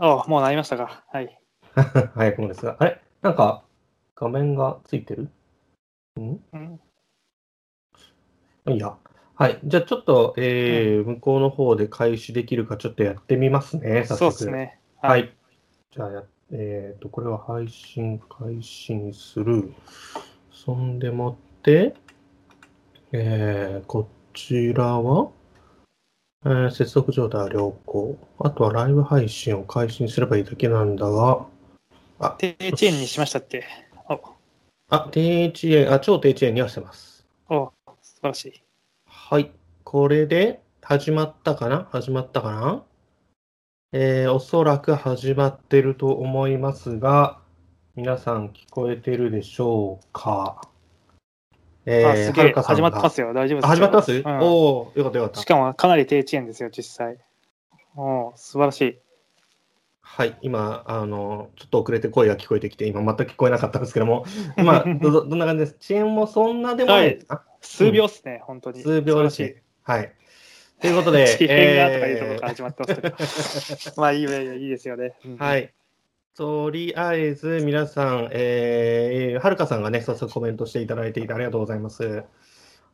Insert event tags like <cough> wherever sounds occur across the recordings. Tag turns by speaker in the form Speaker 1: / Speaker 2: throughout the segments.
Speaker 1: あもうなりましたか。はい。<laughs>
Speaker 2: 早くもですが。あれ？なんか、画面がついてる？ん？
Speaker 1: うん、
Speaker 2: いいや。はい。じゃあちょっと、えー向こうの方で開始できるかちょっとやってみますね。早
Speaker 1: そう
Speaker 2: 速
Speaker 1: ですね。
Speaker 2: はい。。じゃあや、えっ、と、これは配信開始にする。そんでもって、えーこちらは、えー接続状態は良好。あとはライブ配信を開始にすればいいだけなんだが、
Speaker 1: 低遅延にしましたっけ？お
Speaker 2: あ、低遅延、あ、超低遅延にはしてます。
Speaker 1: お素晴らしい。
Speaker 2: はい。これで始まったかな？始まったかな？えーおそらく始まってると思いますが、皆さん聞こえてるでしょうか？え
Speaker 1: あ、すげえ。始まって
Speaker 2: が
Speaker 1: ますよ。大丈夫です
Speaker 2: 始まってます、
Speaker 1: うん
Speaker 2: おおよかったよかっ。
Speaker 1: したかもかなり低遅延ですよ、実際。お素晴らしい。
Speaker 2: はい。今、あの、ちょっと遅れて声が聞こえてきて、今全く聞こえなかったんですけども、まあ、ど、ど <laughs> どんな感じです？遅延もそんなでもないですか、
Speaker 1: 数秒っすね、本当に。
Speaker 2: 数秒らしい。はい。ということで。
Speaker 1: 遅延がとかいうところ
Speaker 2: え
Speaker 1: から始まってますけど。<laughs> まあいいよ、いいですよね。うん
Speaker 2: は。い。とりあえず、皆さん、えー、はるかさんがね、早速コメントしていただいていてありがとうございます。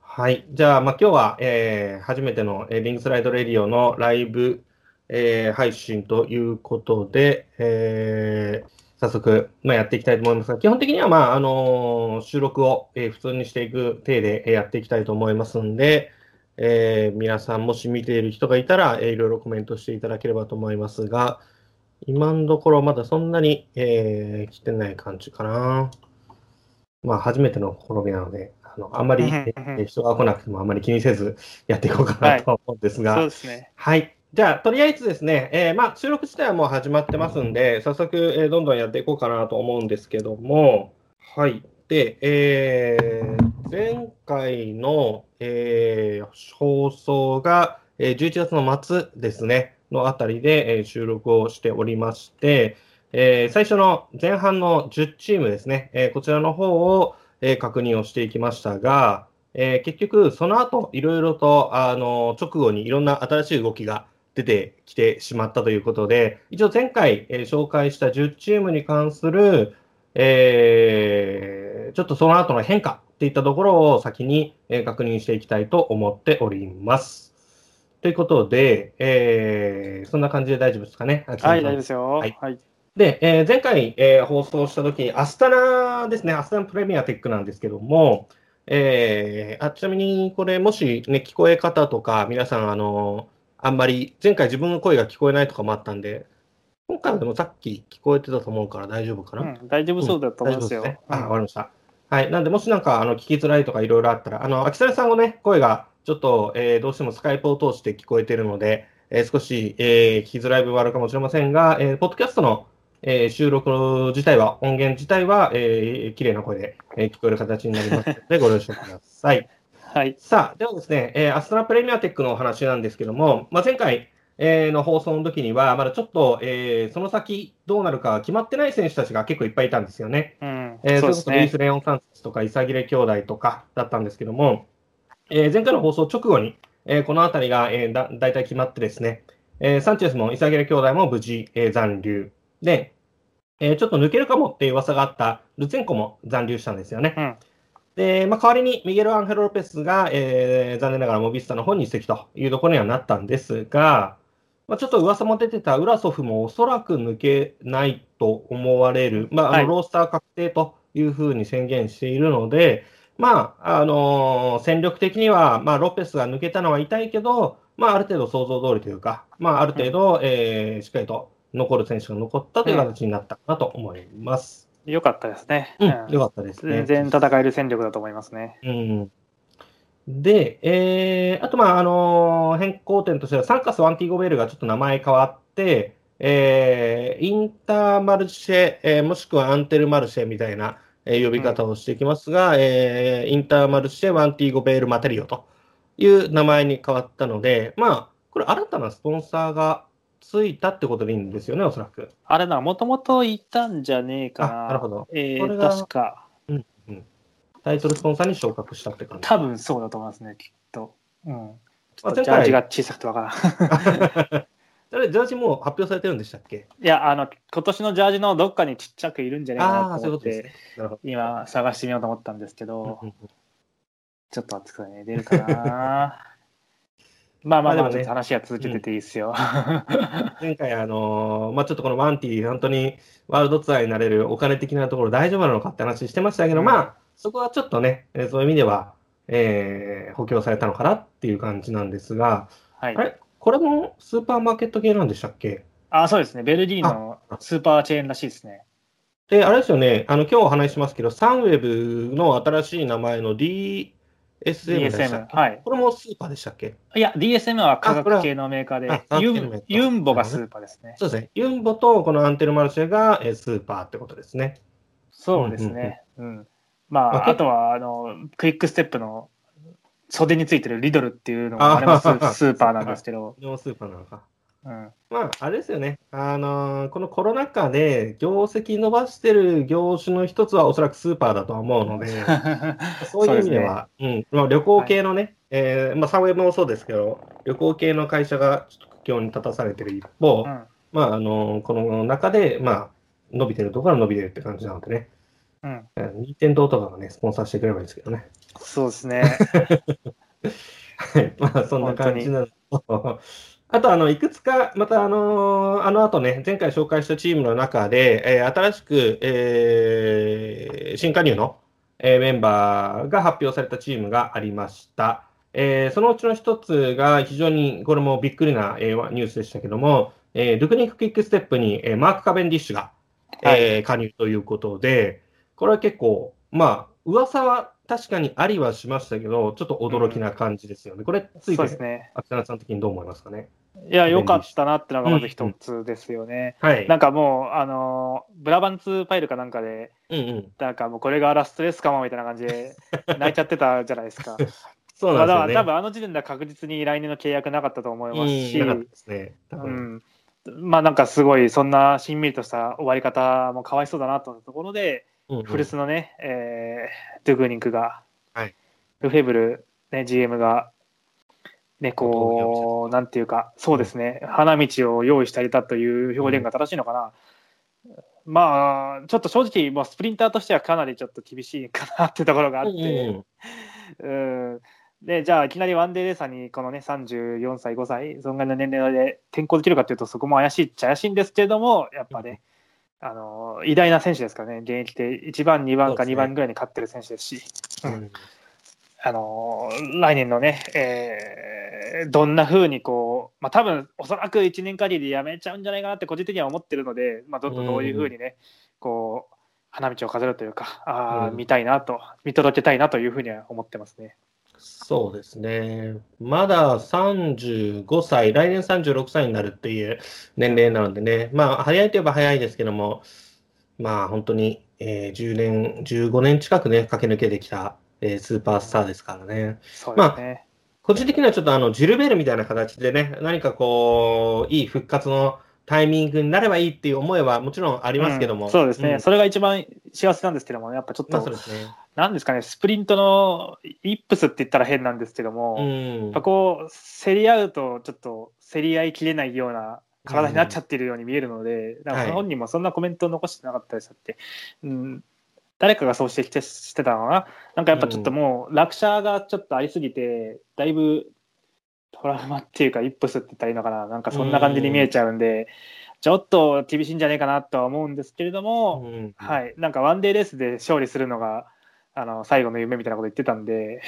Speaker 2: はい。じゃあ、まあ、今日は、えー、初めての、えーリングスライドレディオのライブ、えー配信ということで、えー早速、まあ、やっていきたいと思いますが、基本的には、まあ、あのー収録を、えー普通にしていく体で、えやっていきたいと思いますんで、えー皆さん、もし見ている人がいたら、えーいろいろコメントしていただければと思いますが、今のところまだそんなに、えー来てない感じかな。まあ、初めての試みなので、あのあんまり、えー人が来なくてもあんまり気にせずやっていこうかなと思うんですが、
Speaker 1: そうですね。
Speaker 2: はい。じゃあ、とりあえずですね、えーまあ、収録自体はもう始まってますんで、早速、えーどんどんやっていこうかなと思うんですけども、はい。で、えー前回の、えー放送が、えー11月の末ですね、のあたりで、え収録をしておりまして、え最初の前半の10チームですね、えこちらの方を、え確認をしていきましたが、え結局、その後、いろいろと、あの、直後にいろんな新しい動きが出てきてしまったということで、一応前回、え紹介した10チームに関する、えちょっとその後の変化っていったところを先に、え確認していきたいと思っております。ということで、えーそんな感じで大丈夫ですかね。秋
Speaker 1: はい、大丈夫ですよ。
Speaker 2: はい
Speaker 1: はい。
Speaker 2: で、えー前回、えー放送したときに、アスタナですね、アスタナプレミアテックなんですけども、えーあちなみにこれ、もし、ね、聞こえ方とか、皆さん、あのあんまり、前回自分の声が聞こえないとかもあったんで、今回はでもさっき聞こえてたと思うから大丈夫かな？
Speaker 1: うん、大丈夫そうだと思いますよ。
Speaker 2: 大丈夫ですね。あ、
Speaker 1: うん
Speaker 2: わかりました。はい。なんで、もしなんか、あの、聞きづらいとかいろいろあったら、あの、秋雨さんのね、声が、ちょっと、えーどうしてもスカイプを通して聞こえてるので、えー少し、えー聞きづらい部分はあるかもしれませんが、えーポッドキャストの、えー収録自体は、音源自体は、えー綺麗な声で、えー聞こえる形になりますので、<laughs> ご了承ください。
Speaker 1: はい。
Speaker 2: さあ、ではですね、えーアストラプレミアテックのお話なんですけども、まあ、前回、えーの放送の時には、まだちょっと、えーその先どうなるか決まってない選手たちが結構いっぱいいたんですよね。
Speaker 1: うん、
Speaker 2: えー、それこ
Speaker 1: そうですね。
Speaker 2: そルイス・レオン・サンスとか、イサギレ兄弟とかだったんですけども、えー前回の放送直後に、えーこのあたりが、えーだ大体決まってですね、えーサンチェスもイサギレ兄弟も無事、えー残留。で、えーちょっと抜けるかもっていう噂があったルツェンコも残留したんですよね。
Speaker 1: うん
Speaker 2: で、まあ、代わりにミゲル・アンヘロ・ロペスが、えー残念ながらモビスタの方に移籍というところにはなったんですが、まあ、ちょっと噂も出てたウラソフもおそらく抜けないと思われる、まあ、あ
Speaker 1: はい
Speaker 2: のロースター確定というふうに宣言しているので、まああのー戦力的には、まあ、ロペスが抜けたのは痛いけど、まあ、ある程度想像通りというか、まあ、ある程度、えーしっかりと残る選手が残ったという形になったかなと思います。
Speaker 1: よかったですね。
Speaker 2: うん、
Speaker 1: うん
Speaker 2: よかったですね。
Speaker 1: 全然戦える戦力だと思いますね。
Speaker 2: うんで、えーあと、まあ、あのー変更点としては、サンカス・ワンティゴベールがちょっと名前変わって、えーインターマルシェ、えーもしくはアンテルマルシェみたいな、えー呼び方をしていきますが、えーインターマルシェ・ワンティゴベール・マテリオという名前に変わったので、まあ、これ新たなスポンサーがついたってことでいいんですよね、おそらく。
Speaker 1: あれな、もともといたんじゃねえかな。
Speaker 2: あなるほど
Speaker 1: えー、
Speaker 2: これが
Speaker 1: 確か。
Speaker 2: タイトルスポンサーに昇格したって感じ。
Speaker 1: 多分そうだと思いますね、きっと。うん。ちょ
Speaker 2: まあ
Speaker 1: っとジャージが小さくてわからん。<laughs>
Speaker 2: あれ、ジャージもう発表されてるんでしたっけ？
Speaker 3: いや、あの、今年のジャージのどっかにちっちゃくいるんじゃないかなと思って、
Speaker 2: そういうね。
Speaker 3: 今探してみようと思ったんですけど、ちょっと待ってくださいね。出るかなまあまあ
Speaker 2: でもね
Speaker 3: 話は続けてていいですよ。
Speaker 2: 前回、あのーまあ、ちょっとこのワンティー、本当にワールドツアーになれるお金的なところ大丈夫なのかって話してましたけど、
Speaker 3: うん
Speaker 2: まあ、そこはちょっとね、えーそういう意味では、えー補強されたのかなっていう感じなんですが、
Speaker 3: はい
Speaker 2: あ。れ？これもスーパーマーケット系なんでしたっけ？
Speaker 3: あ、そうですね。ベルギーのスーパーチェーンらしいですね。
Speaker 2: で、あれですよね、あの今日お話ししますけど、サンウェブの新しい名前の DSM でしたっ
Speaker 3: DSM。
Speaker 2: け
Speaker 3: はい。
Speaker 2: これもスーパーでしたっけ？
Speaker 3: いや、DSM は科学系のメーカーでユンボがスーパーですね。
Speaker 2: そうですね。ユンボとこのアンテルマルシェがえースーパーってことですね。
Speaker 3: そうですね。うん。ま
Speaker 2: まあ
Speaker 3: あ、あとは、あの、クイックステップの袖についてるリドルっていうのも、あれもス
Speaker 2: あー
Speaker 3: スーパーなんですけど、
Speaker 2: これもスーパーなのか。
Speaker 3: うん。
Speaker 2: まあ、あれですよね。あのーこのコロナ禍で業績伸ばしてる業種の一つはおそらくスーパーだとは思うので、<laughs> そういう意味では、うんまあ、旅行系のね、えーまあ、サウェブもそうですけど、旅行系の会社がちょっと苦境に立たされてる一方、
Speaker 3: うん
Speaker 2: まあ、あのーこの中で、まあ、伸びてるところは伸びてるって感じなのでね、
Speaker 3: うん。
Speaker 2: えー任天堂とかがね、スポンサーしてくれればいいですけどね。
Speaker 3: そうですね。
Speaker 2: はい、まあそんな感じなの <laughs> と、あとあのいくつか、またあのあの後ね、前回紹介したチームの中で、えー新しく、えー新加入の、えーメンバーが発表されたチームがありました。えーそのうちの一つが非常にこれもびっくりな、えーニュースでしたけども、えールクニック・クイックステップに、えーマーク・カベンディッシュが、えー加入ということで、これは結構、まあ、噂は確かにありはしましたけど、ちょっと驚きな感じですよね。これついて
Speaker 3: ね。
Speaker 2: 秋田さん的にどう思いますかね？
Speaker 3: いや、良かったなってのがまず一つですよね。
Speaker 2: はい。
Speaker 3: なんかもう、あの、ブラバンツファイルかなんかで、
Speaker 2: うんうん。
Speaker 3: なんかもうこれがラストですかもみたいな感じで泣いちゃってたじゃないですか。<laughs>
Speaker 2: そうなんですよね。
Speaker 3: から多分あの時点では確実に来年の契約なかったと思いますし、
Speaker 2: うん、ね。多
Speaker 3: う
Speaker 2: 分
Speaker 3: ん、まあなんかすごいそんなしんみりとした終わり方もかわいそうだなと思ったところで、
Speaker 2: うんうん。
Speaker 3: 古巣のね、えードゥグーニンクが、
Speaker 2: はい。
Speaker 3: ルフェブル、ね、GM が、ね、こう、なんていうか、そうですね、花道を用意してあげたという表現が正しいのかな。まあ、ちょっと正直、もうスプリンターとしてはかなりちょっと厳しいかなっていうところがあって、うんで、じゃあ、いきなりワンデーレーサーに、このね、34歳、5歳、そんぐらいの年齢で転校できるかというと、そこも怪しいっちゃ怪しいんですけれども、やっぱね、あの偉大な選手ですからね、現役で1番、2番か
Speaker 2: そうですね。
Speaker 3: 2番ぐらいに勝ってる選手ですし、
Speaker 2: うん。うん。
Speaker 3: あの来年のね、えーどんな風にこう、まあ多分おそらく1年限りでやめちゃうんじゃないかなって個人的には思ってるので、まあ、どんどんどういう風にね、こう、花道を飾るというか、あー
Speaker 2: うん。
Speaker 3: 見たいなと、見届けたいなというふうには思ってますね。
Speaker 2: そうですね。まだ35歳、来年36歳になるっていう年齢なのでね、まあ、早いといえば早いですけども、まあ、本当に、えー10年、15年近くね、駆け抜けてきた、えースーパースターですからね。
Speaker 3: そうですね。
Speaker 2: 個人的にはちょっとあの、ジルベールみたいな形でね、何かこう、いい復活のタイミングになればいいっていう思いはもちろんありますけども。
Speaker 3: うんそうですね、
Speaker 2: ん
Speaker 3: それが一番幸せなんですけども、やっぱちょっと、
Speaker 2: まあね。
Speaker 3: なんですかね、スプリントのイップスって言ったら変なんですけども、
Speaker 2: う
Speaker 3: や
Speaker 2: ん
Speaker 3: っぱ。こう、競り合うと、ちょっと競り合いきれないような体になっちゃってるように見えるので、なんか
Speaker 2: はい。
Speaker 3: 本人もそんなコメントを残してなかったですって、うん、誰かがそうしてきてしてたのかな、なんかやっぱちょっともう、落車がちょっとありすぎて、だいぶトラウマっていうか、イップスって言ったらいいのかな、なんかそんな感じに見えちゃうんで、ちょっと厳しいんじゃないかなとは思うんですけれども、
Speaker 2: うん。
Speaker 3: はい、なんかワンデーレースで勝利するのがあの最後の夢みたいなこと言ってたんで、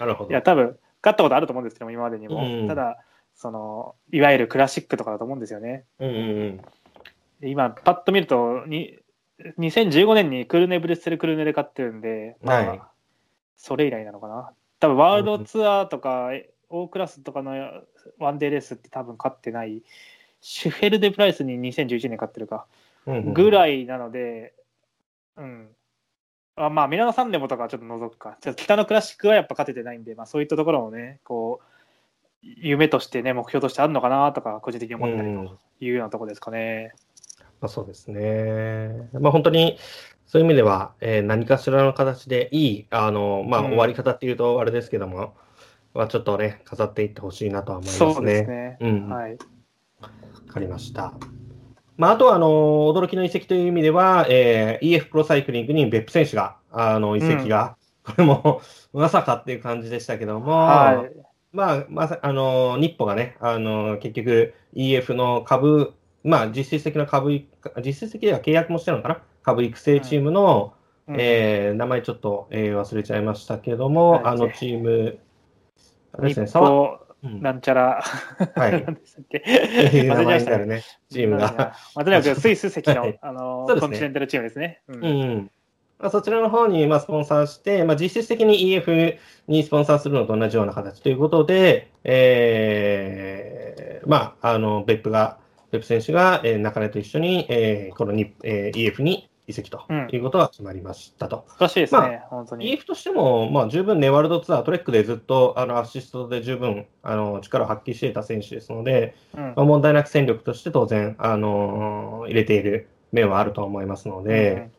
Speaker 2: なるほど。
Speaker 3: いや、多分勝ったことあると思うんですけども、今までにも。
Speaker 2: うん
Speaker 3: ただその、いわゆるクラシックとかだと思うんですよね。
Speaker 2: うんうんうん。
Speaker 3: で今、パッと見るとに、2015年にクルネ・ブレッセル・クルネで勝ってるんで、まあ
Speaker 2: はい
Speaker 3: それ以来なのかな。多分ワールドツアーとか、大クラスとかのワンデーレースって多分勝ってない。シュフェルデ・プライスに2011年勝ってるか。ぐ
Speaker 2: い。
Speaker 3: らいなので、うん。あまあ、ミラノ・サンレモとかはちょっと除くか。ちょっと北のクラシックはやっぱ勝ててないんで、まあ、そういったところもね、こう、夢としてね、目標としてあるのかなとか、個人的に思ったり
Speaker 2: うん
Speaker 3: というようなところですかね。
Speaker 2: まあ、そうですね。まあ、本当にそういう意味では、えー何かしらの形でいい、あのまあ、
Speaker 3: うん
Speaker 2: 終わり方っていうとあれですけども、まあ、ちょっとね、飾っていってほしいなとは思いますね。
Speaker 3: そうですね。
Speaker 2: うん
Speaker 3: はい。
Speaker 2: わかりました。まあ、あとは、あの、驚きの移籍という意味では、えー EF プロサイクリングに別府選手が、あの、移籍が、<laughs> これも、まさかっていう感じでしたけども、
Speaker 3: はい。
Speaker 2: まあ、まさ、あの、日歩がね、あの、結局 EF の株、まあ、実質的な株い、実質的では契約もしてるのかな？株育成チームの、
Speaker 3: うん。
Speaker 2: えー名前ちょっと、えー忘れちゃいましたけども、
Speaker 3: はい。
Speaker 2: あのチーム、あれですね、
Speaker 3: なんちゃら、
Speaker 2: はい。<laughs>
Speaker 3: 何でしたっけ？ね。
Speaker 2: になるね、チームが。
Speaker 3: スイス籍の、<laughs>
Speaker 2: はい。
Speaker 3: あのコンチネンタルチームですね。うん。
Speaker 2: うんまあ、そちらの方にまあスポンサーして、まあ、実質的に EF にスポンサーするのと同じような形ということで、えーまあ、あの別府が、別府選手が、えー中根と一緒に、えーこのに、えー EF に移籍と
Speaker 3: うん
Speaker 2: いうことが決まりましたと。
Speaker 3: 素晴らしいですね、
Speaker 2: ま
Speaker 3: 本当に。
Speaker 2: EF としても、まあ、十分ね、ワールドツアー、トレックでずっとあのアシストで十分あの力を発揮していた選手ですので、
Speaker 3: うん
Speaker 2: まあ、問題なく戦力として当然、あの入れている面はあると思いますので、
Speaker 3: うん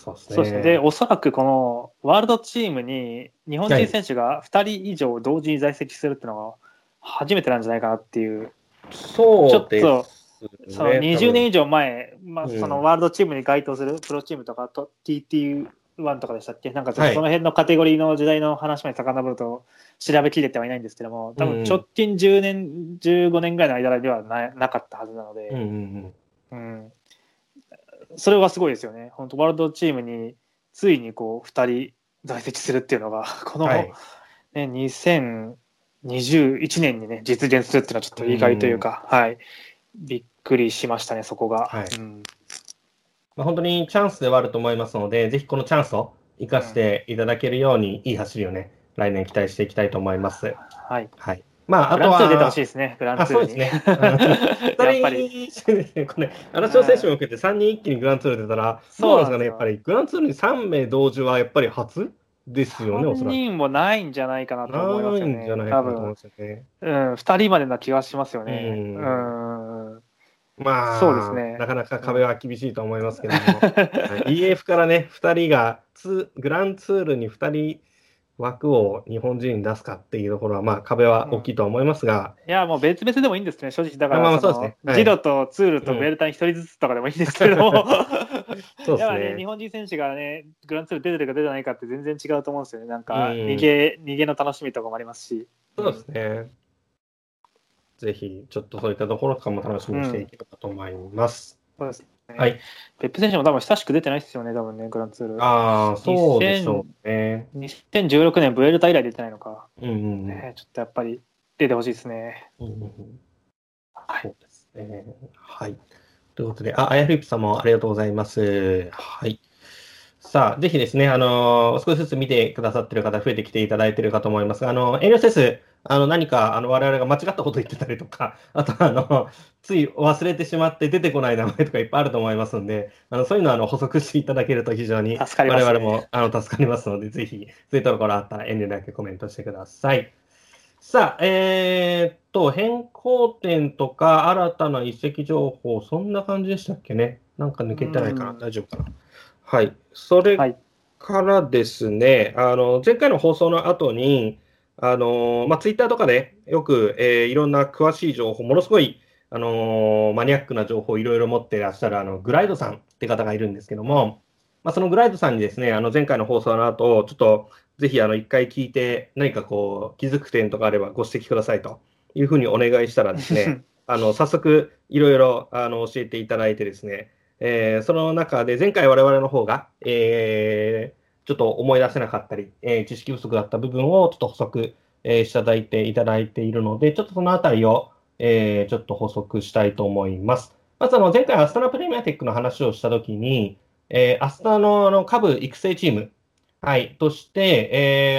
Speaker 2: そうですね。
Speaker 3: そうですね。で、おそらくこのワールドチームに日本人選手が2人以上同時に在籍するっていうのが初めてなんじゃないかなっていう、
Speaker 2: そう
Speaker 3: ちょっ
Speaker 2: です
Speaker 3: その20年以上前、まあ、
Speaker 2: うん
Speaker 3: そのワールドチームに該当するプロチームとかと TT1 とかでしたっけ？なんかその辺のカテゴリーの時代の話まで遡ると調べきれてはいないんですけども、多
Speaker 2: うん
Speaker 3: 分直近10年、15年ぐらいの間ではななかったはずなので、
Speaker 2: うんうん
Speaker 3: うん、それはすごいですよね。本当ワールドチームについにこう2人在籍するっていうのが、<laughs> この、
Speaker 2: うん。はい。
Speaker 3: ね、2021年にね、実現するっていうのはちょっと意外というか、はい。びっくりしましたね、そこが。
Speaker 2: はい
Speaker 3: うん
Speaker 2: まあ、本当にチャンスではあると思いますので、ぜひこのチャンスを生かしていただけるように、いい走りをね、来年期待していきたいと思います。
Speaker 3: はい。
Speaker 2: はい。まあ、あと
Speaker 3: グランツー出てほ
Speaker 2: は
Speaker 3: しい、ですね、グラン
Speaker 2: あ、
Speaker 3: ツーに。
Speaker 2: そうですね。
Speaker 3: やっぱり。
Speaker 2: 二人ですね、これ、新城選手も受けて3人一気にグランツール出たら、どうなんですかね、やっぱり、グランツールに3名同時はやっぱり初？ですよね、おそ
Speaker 3: 3
Speaker 2: らく。
Speaker 3: 人もないんじゃないかなと思いますよね。
Speaker 2: ないんじゃないか
Speaker 3: 多分
Speaker 2: なと思いま、すよね。
Speaker 3: うん、2人までな気がしますよね。
Speaker 2: うん
Speaker 3: うん。
Speaker 2: まあ、
Speaker 3: そうですね
Speaker 2: なかなか壁は厳しいと思いますけども、<laughs> はい EF からね、2人がツー、グランツールに2人枠を日本人に出すかっていうところは、まあ、壁は大きいとは思いますが、
Speaker 3: いや、もう別々でもいいんですね、正直。だから、
Speaker 2: まあまあ
Speaker 3: そ
Speaker 2: うですねはい
Speaker 3: ジロとツールとベルタに一人ずつとかでもいいんですけども、
Speaker 2: そうです
Speaker 3: やっぱね、日
Speaker 2: ね。
Speaker 3: 本人選手がね、グランツール出てるか出てないかって全然違うと思うんですよね。なんか、
Speaker 2: うん
Speaker 3: 逃げ、逃げの楽しみとかもありますし。
Speaker 2: そうですね。ぜひ、ちょっとそういったところとかも楽しみにしていければと思います。
Speaker 3: そうですね。
Speaker 2: はい。
Speaker 3: ペップ選手も多分親しく出てないですよね、多分ね、グランツール。
Speaker 2: ああ、そうでしょうね。
Speaker 3: 2016年、ブエルタ以来出てないのか。
Speaker 2: うんうんうん
Speaker 3: ね、ちょっとやっぱり出てほしいですね。
Speaker 2: うんうんうん
Speaker 3: はい
Speaker 2: そうですね。はい。ということで、あ、あやフリップさんもありがとうございます。はい。さあ、ぜひですね、あのー少しずつ見てくださってる方、増えてきていただいているかと思いますが、あの、遠慮せず、あの、何か、あの、我々が間違ったこと言ってたりとか、<laughs> あと、あの、つい忘れてしまって出てこない名前とかいっぱいあると思いますので、あの、そういうのは、あの、補足していただけると非常に、我々も、あの、助かりますので、ぜひ、そういったところあったら遠慮なくコメントしてください。さあ、えーっと、変更点とか新たな移籍情報、そんな感じでしたっけね？なんか抜けてないかな、
Speaker 3: うん
Speaker 2: 大丈夫かな？はい。それ
Speaker 3: はい
Speaker 2: からですね、あの、前回の放送の後に、あの、まあ、ツイッターとかでよく、えーいろんな詳しい情報、ものすごい、あのマニアックな情報をいろいろ持っていらっしゃる、あの、グライドさんって方がいるんですけども、まあ、そのグライドさんにですね、あの、前回の放送の後、ちょっと、ぜひ、あの、一回聞いて、何かこう、気づく点とかあればご指摘くださいというふうにお願いしたらですね、<laughs> あの、早速、いろいろ、あの、教えていただいてですね、えーその中で、前回我々の方が、えーちょっと思い出せなかったり、えー知識不足だった部分をちょっと補足、えーしていただいていただいているので、ちょっとそのあたりを、えーちょっと補足したいと思います。まず、あの、前回アスタナプレミアテックの話をしたときに、えーアスタナのあの下部育成チーム、はい、として、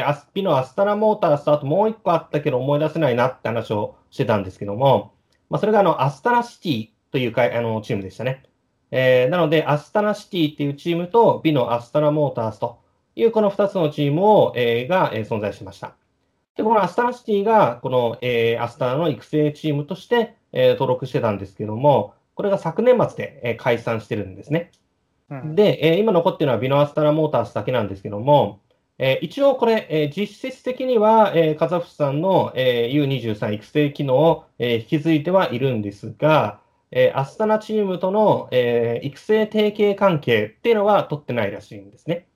Speaker 2: えー、アスピのアスタナモータースとあともう一個あったけど思い出せないなって話をしてたんですけども、まあ、それがあの、アスタナシティというかあのチームでしたね。えーなので、アスタナシティっていうチームと、ビノ・アスタナモータースというこの2つのチームを、えーが、えー存在しました。で、このアスタナシティが、この、えーアスタナの育成チームとして、えー登録してたんですけども、これが昨年末で、えー解散してるんですね。で、えー今残っているのはビノアスタナモータースだけなんですけども、えー一応これ、えー実質的には、えーカザフスタンの、えー U23 育成機能を、えー引き継いではいるんですが、えーアスタナチームとの、えー育成提携関係っていうのは取ってないらしいんですね。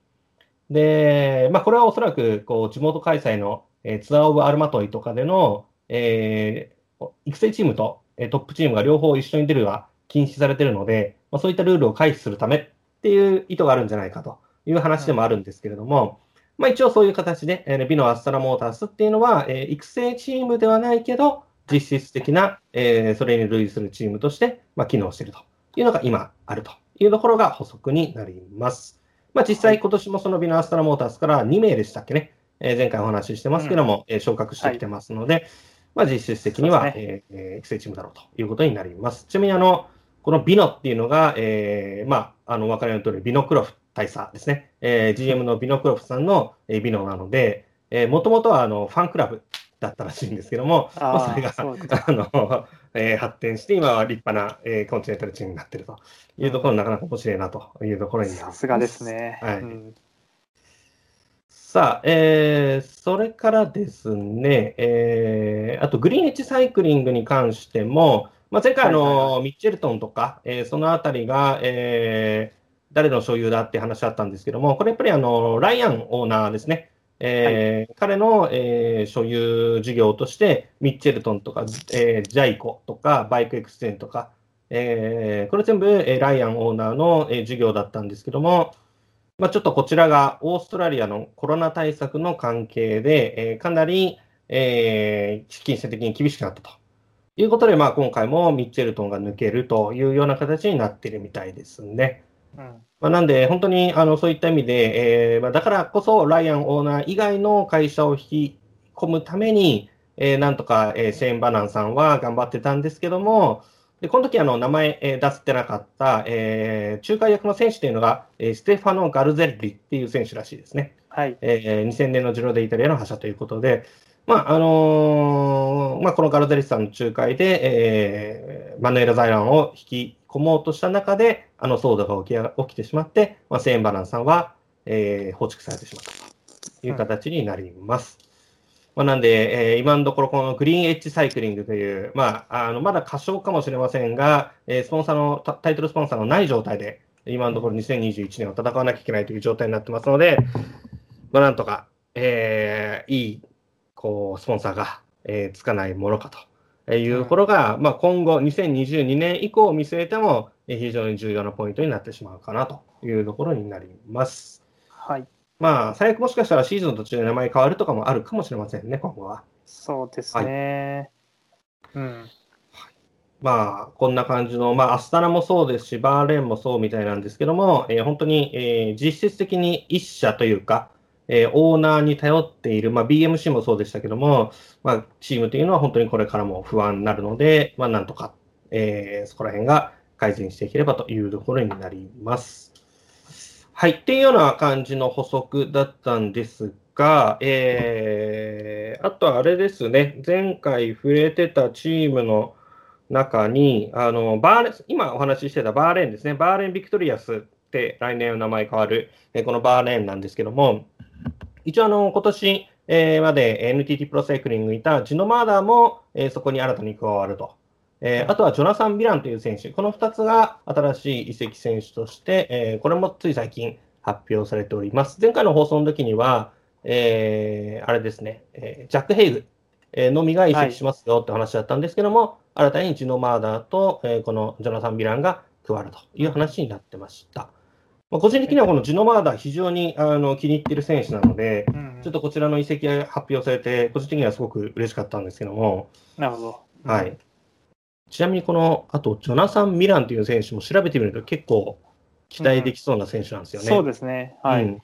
Speaker 2: で、まあ、これはおそらくこう地元開催の、えーツアーオブアルマトイとかでの、えー育成チームと、えートップチームが両方一緒に出るは禁止されているので、まあ、そういったルールを回避するためっていう意図があるんじゃないかという話でもあるんですけれども、まあ、一応そういう形で、えービノアスタナモータースっていうのは、えー育成チームではないけど、実質的な、えーそれに類するチームとして、まあ、機能しているというのが今あるというところが補足になります。まあ、実際今年もそのビノアスタナモータースから2名でしたっけね、えー前回お話ししてますけども、えー昇格してきてますので、まあ、実質的には、
Speaker 3: そうです
Speaker 2: えーえー育成チームだろうということになります。ちなみにあの、このビノっていうのが、えーまあ、あの、お分かりの通り、ビノクロフ大佐ですね。えー GM のビノクロフさんの、えービノなので、えー、もともとはあのファンクラブだったらしいんですけども、まあ、
Speaker 3: あ
Speaker 2: それが
Speaker 3: あ、
Speaker 2: の、えー発展して、今は立派な、えーコンチネンタルチームになっているというところ、なかなか面白いなというところに
Speaker 3: さすがです。ね。
Speaker 2: はい
Speaker 3: うん
Speaker 2: さあ、えーそれからですね、えーあとグリーンエッジサイクリングに関しても、まあ、前回あの、
Speaker 3: はいはいは
Speaker 2: ミッチェルトンとか、えーそのあたりが、えー誰の所有だって話あったんですけども、これやっぱりあのライアンオーナーですね。えー彼の、えー所有事業として、ミッチェルトンとか、えージャイコとか、バイクエクスチェンとか、えーこれ全部、えーライアンオーナーの、えー事業だったんですけども、まあ、ちょっとこちらがオーストラリアのコロナ対策の関係で、えーかなり、えー、金銭的に厳しくなったということで、まあ、今回もミッチェルトンが抜けるというような形になっているみたいですね。
Speaker 3: うん
Speaker 2: まあ、なんで、本当にあのそういった意味で、えーまあ、だからこそ、ライアンオーナー以外の会社を引き込むために、えーなんとか、えーシェーン・バナンさんは頑張ってたんですけども、でこの時あの名前、えー出してなかった、えー仲介役の選手というのが、えーステファノ・ガルゼッリっていう選手らしいですね。
Speaker 3: はい。
Speaker 2: えー2000年のジロデイタリアの覇者ということで、まああのーまあ、このガルゼリスさんの仲介で、えーマヌエラ・ザイランを引き込もうとした中で、あの騒動が起き起きてしまって、まあ、セーン・バランさんは、えー放逐されてしまったという形になります。まあ、なんで、えー今のところ、このグリーンエッジサイクリングという、まあ、あのまだ過小かもしれませんが、えースポンサーのタタイトルスポンサーのない状態で、今のところ2021年を戦わなきゃいけないという状態になってますので、まあ、なんとか、えーいいこうスポンサーが、えーつかないものかというところが、まあ、今後、2022年以降を見据えても、えー非常に重要なポイントになってしまうかなというところになります。
Speaker 3: はい。
Speaker 2: まあ、最悪もしかしたらシーズンの途中で名前変わるとかもあるかもしれませんね、今後は。
Speaker 3: そうですね。うん。
Speaker 2: まあ、こんな感じの、まあ、アスタナもそうですし、バーレーンもそうみたいなんですけども、えー本当に、えー実質的に一社というか、えーオーナーに頼っている、まあ、BMC もそうでしたけども、まあ、チームというのは本当にこれからも不安になるので、まあ、なんとか、えーそこら辺が改善していければというところになります。はい。っていうような感じの補足だったんですが、えーあとあれですね、前回触れてたチームの中に、あのバーレン今お話ししてたバーレーンですね、バーレーンビクトリアス来年名前変わる、えーこのバーレーンなんですけども、一応あの今年、えーまで NTT プロサイクリングにいたジノマーダーも、えーそこに新たに加わると。えーあとはジョナサン・ビランという選手、この2つが新しい移籍選手として、えーこれもつい最近発表されております。前回の放送の時には、えーあれですね、えージャック・ヘイグえーのみが移籍しますよって話だったんですけども、新たにジノマーダーと、えーこのジョナサン・ビランが加わるという話になってました。まあ、個人的にはこのジノマーダー、非常にあの気に入っている選手なので、
Speaker 3: うん
Speaker 2: ちょっとこちらの移籍が発表されて、個人的にはすごく嬉しかったんですけども、
Speaker 3: なるほど。
Speaker 2: はい。ちなみにこの、あと、ジョナサン・ミランという選手も調べてみると結構期待できそうな選手なんですよね。
Speaker 3: そうですね。はい。
Speaker 2: うん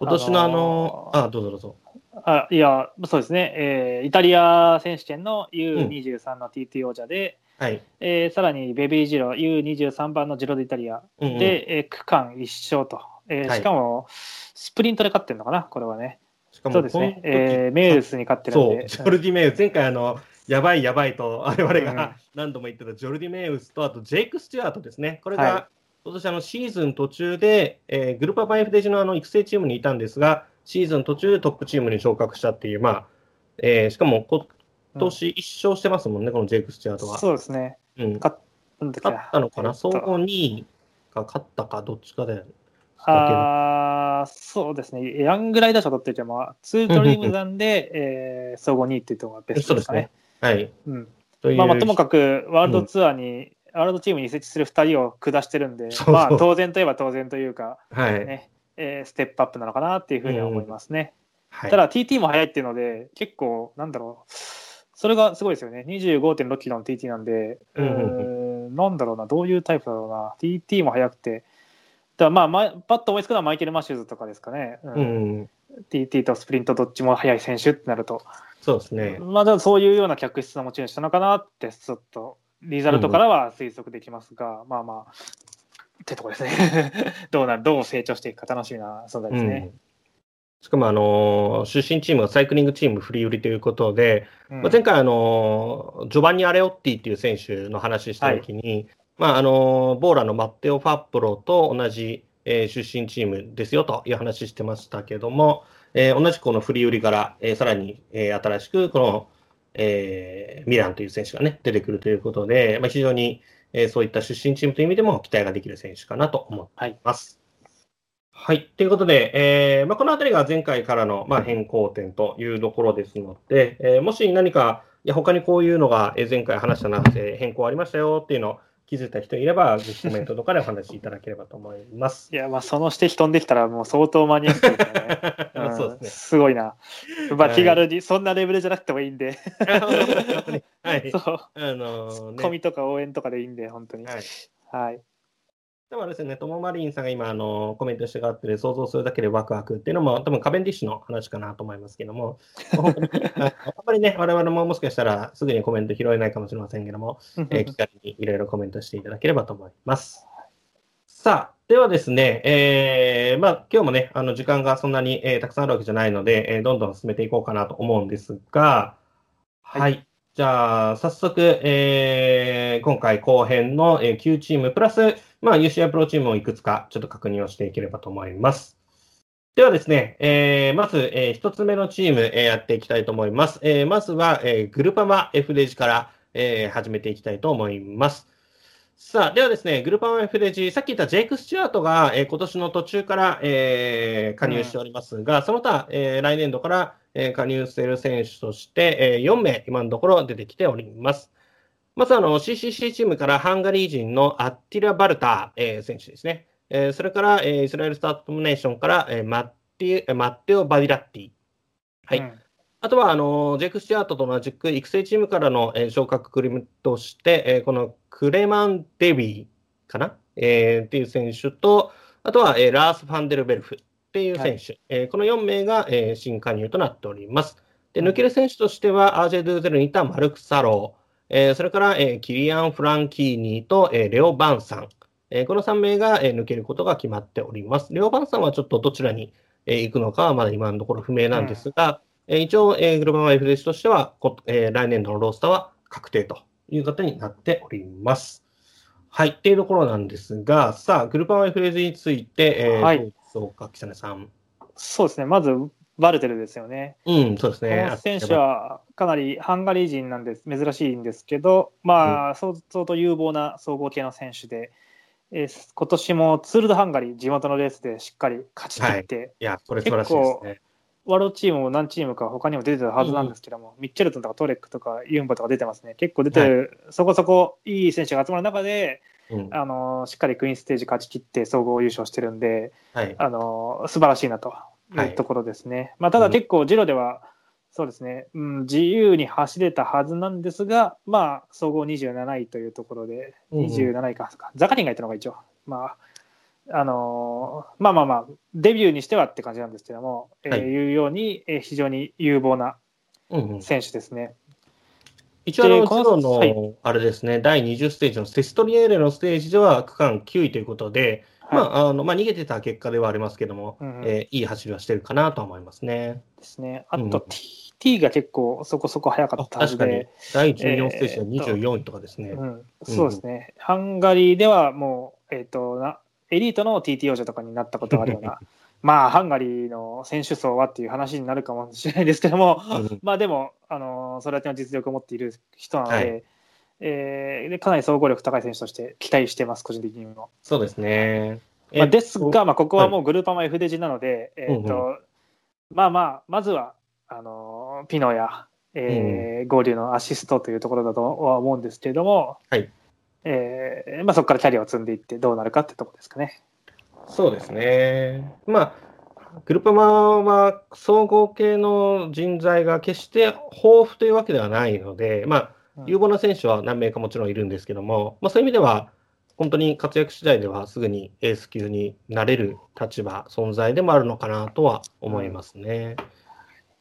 Speaker 2: 今年のあの、
Speaker 3: あのー
Speaker 2: あ、どうぞどうぞ。
Speaker 3: あいや、そうですね、えーイタリア選手権の U23 の TT 王者で、
Speaker 2: はい。
Speaker 3: えーさらにベビージロ U23 番のジロデイタリア
Speaker 2: うんうん。
Speaker 3: で、えー区間一勝と、えー
Speaker 2: はい。
Speaker 3: しかもスプリントで勝ってるのかな、これはね。
Speaker 2: しかも
Speaker 3: そうですね、えーメールスに勝ってるん
Speaker 2: そう、
Speaker 3: で。
Speaker 2: ジョルディ・メイウス、前回あの、やばいやばいと、我々
Speaker 3: うん
Speaker 2: が何度も言ってたジョルディ・メイウスと、あとジェイク・スチュアートですね。これが、
Speaker 3: はい。
Speaker 2: 今年あのシーズン途中で、えーグループアバイフデジのあの育成チームにいたんですが、シーズン途中でトップチームに昇格したっていう、まあ、えーしかも今年1勝してますもんね、このジェイク・スチュアートは。
Speaker 3: そうですね。
Speaker 2: うん、
Speaker 3: 勝っ
Speaker 2: たのかな、
Speaker 3: えっと
Speaker 2: 総合2位が勝ったか、どっちかで。
Speaker 3: あーそうですね。ヤングライダー賞取ってるじゃん、まあ、ツードリームなんで、えー総合2位っていうのがベストですかね。
Speaker 2: はい。
Speaker 3: うんまあ、まあともかくワールドツアーに、ワールドチームに移籍する2人を下してるんで、
Speaker 2: そうそう
Speaker 3: まあ、当然といえば当然というか、
Speaker 2: はい。
Speaker 3: ねえーステップアップなのかなっていうふうには思いますね。
Speaker 2: はい、
Speaker 3: ただ TT も速いっていうので、結構、なんだろう、それがすごいですよね。25.6キロの TT なんで、
Speaker 2: うんうん
Speaker 3: うーん。なんだろうな、どういうタイプだろうな、TT も速くて、だまあまあ、パッと思いつくのはマイケル・マシューズとかですかね、うん。
Speaker 2: うん、
Speaker 3: TT とスプリントどっちも速い選手ってなると、
Speaker 2: そうですね。
Speaker 3: まあ、そういうような客室の持ち主なのかなって、ちょっと、リザルトからは推測できますが、まあまあ、ってとこですね。<laughs> どうなる、どう成長していくか楽しみな存在ですね。
Speaker 2: うんしかも、あのー出身チームがサイクリングチーム振り売りということで、
Speaker 3: うん
Speaker 2: まあ、前回、あのージョバンニ・アレオッティっていう選手の話したときに、まああのーボーラのマッテオ・ファップロと同じ、えー出身チームですよという話してましたけども、えー同じくこの振り売りから、えーさらに、えー新しくこの、えーミランという選手がね、出てくるということで、まあ、非常に、えーそういった出身チームという意味でも期待ができる選手かなと思っています。はい。ということで、えーまあ、このあたりが前回からの、まあ、変更点というところですので、えーもし何か、いや、他にこういうのが、えー前回話した中で変更ありましたよっていうのを気づいた人いれば、ぜひコメントとかでお話しいただければと思います。
Speaker 3: いや、まあ、その指摘飛んできたら、もう相当マニアックですよね。<laughs>
Speaker 2: ですね。
Speaker 3: すごいな。まあ、
Speaker 2: はい
Speaker 3: 気軽に、そんなレベルじゃなくてもいいんで、<laughs>
Speaker 2: はい。<laughs>
Speaker 3: そう、
Speaker 2: あのーね
Speaker 3: 込みとか応援とかでいいんで、本当に。
Speaker 2: はい。
Speaker 3: はい。
Speaker 2: でもあれですね、トモマリンさんが今、あのコメントしてがあって、想像するだけでワクワクっていうのも、多分カベンディッシュの話かなと思いますけども、本当に <laughs> はいあんまりね、我々ももしかしたらすぐにコメント拾えないかもしれませんけども、えー気軽にいろいろコメントしていただければと思います。さあ、ではですね、えーまあ、今日もね、あの時間がそんなに、えーたくさんあるわけじゃないので、えーどんどん進めていこうかなと思うんですが、はい。
Speaker 3: はい
Speaker 2: じゃあ、早速、えー今回後編の、えー9チームプラス、まあ、UCI プロチームをいくつかちょっと確認をしていければと思います。ではですね、えーまず、え1つ目のチーム、えーやっていきたいと思います。えーまずは、えーグルパマ F デジから、えー始めていきたいと思います。さあ、ではですね、グルパマ F デジ、さっき言ったジェイク・スチュアートが、えー今年の途中から、えー加入しておりますが、その他、えー来年度から、えー加入している選手として、えー4名、今のところ出てきております。まずあの CCC チームからハンガリー人のアッティラ・バルター、えー選手ですね。えーそれから、えーイスラエル・スタートネーションから、えーマッティえーマッテオ・バディラッティ。はい。
Speaker 3: うん。
Speaker 2: あとは、あの、ジェイク・スチュアートと同じく育成チームからの、えー昇格クリムとして、えーこのクレマン・デビーかな、えーっていう選手と、あとは、えーラース・ファンデルベルフっていう選手、えーこの4名が、えー新加入となっております。で、抜ける選手としては、RJ ドゥーゼルにいたマルク・サロー、えーそれから、えーキリアン・フランキーニと、えーレオ・バンさん、えーこの3名が、えー抜けることが決まっております。レオ・バンさんはちょっとどちらに、えー行くのかはまだ今のところ不明なんですが、えー一応、えーグローバルワイフレッシュとしては、こえー来年度のロースターは確定という形になっております。はい、っていうところなんですが、さあ、グルーパーワイフレーズについて、えー
Speaker 3: はい
Speaker 2: どうでしょうか、木根さん。
Speaker 3: そうですね、まずバルテルですよね。
Speaker 2: うん、そうです
Speaker 3: こ
Speaker 2: ね。
Speaker 3: の選手はかなりハンガリー人なんです、珍しいんですけど、まあ、相当有望な総合系の選手で、えー今年もツール・ド・ハンガリー、地元のレースでしっかり勝ち切って、
Speaker 2: いや、これ素晴らしいですね。
Speaker 3: ワールドチームも何チームか他にも出てたはずなんですけども、ミッチェルトンとかトレックとかユンボとか出てますね。結構出てる、そこそこいい選手が集まる中で、
Speaker 2: うん、
Speaker 3: あのしっかりクイーンステージ勝ち切って総合優勝してるんで、
Speaker 2: はい。
Speaker 3: あの素晴らしいなとい
Speaker 2: はい。
Speaker 3: うところですね。まあ、ただ結構、ジロでは、そうですね、うん、自由に走れたはずなんですが、まあ、総合27位というところで、
Speaker 2: うんうん。
Speaker 3: 27位か、そっか。ザカリンがいたのが一応、まあ、あのーまあまあまあ、デビューにしてはって感じなんですけども、
Speaker 2: はい
Speaker 3: えーい。うように、えー非常に有望な
Speaker 2: うんうん、
Speaker 3: 選手ですね。
Speaker 2: 一応、あの、
Speaker 3: でこの
Speaker 2: プロの、
Speaker 3: はい。
Speaker 2: あれですね、第20ステージのセストリエーレのステージでは区間9位ということで、ま
Speaker 3: は
Speaker 2: あ、あの、まあ、逃げてた結果ではありますけども、
Speaker 3: うんうん。
Speaker 2: えーいい走りはしてるかなとは思いますね。
Speaker 3: い、ですね。あ
Speaker 2: うん。
Speaker 3: と、T, T が結構そこそこ速か
Speaker 2: あ
Speaker 3: った
Speaker 2: 確かに。
Speaker 3: で、、
Speaker 2: 第14ステージは
Speaker 3: えーっと
Speaker 2: 24位とかですね。
Speaker 3: うん、そうですね、ハンガリーではもう、えっとなエリートの TT 王者とかになったことがあるような <laughs> まあ、ハンガリーの選手層はっていう話になるかもしれないですけども、
Speaker 2: うん
Speaker 3: まあでも、あのそれだけの実力を持っている人なので、
Speaker 2: はい
Speaker 3: えーでかなり総合力高い選手として期待してます、個人的にも。
Speaker 2: そうですね。
Speaker 3: まあ、ですが、まあ、ここはもうグループアマ F デジなので、えーと
Speaker 2: うん
Speaker 3: まあまあ、まずはあのピノや、えー合流のアシストというところだとは思うんですけれども、
Speaker 2: はい
Speaker 3: えーまあ、そこからキャリアを積んでいってどうなるかってところですかね。
Speaker 2: そうですね。まあ、グループマは総合系の人材が決して豊富というわけではないので、まあ、
Speaker 3: うん
Speaker 2: 有望な選手は何名かもちろんいるんですけども、まあ、そういう意味では、本当に活躍次第ではすぐにエース級になれる立場、存在でもあるのかなとは思いますね。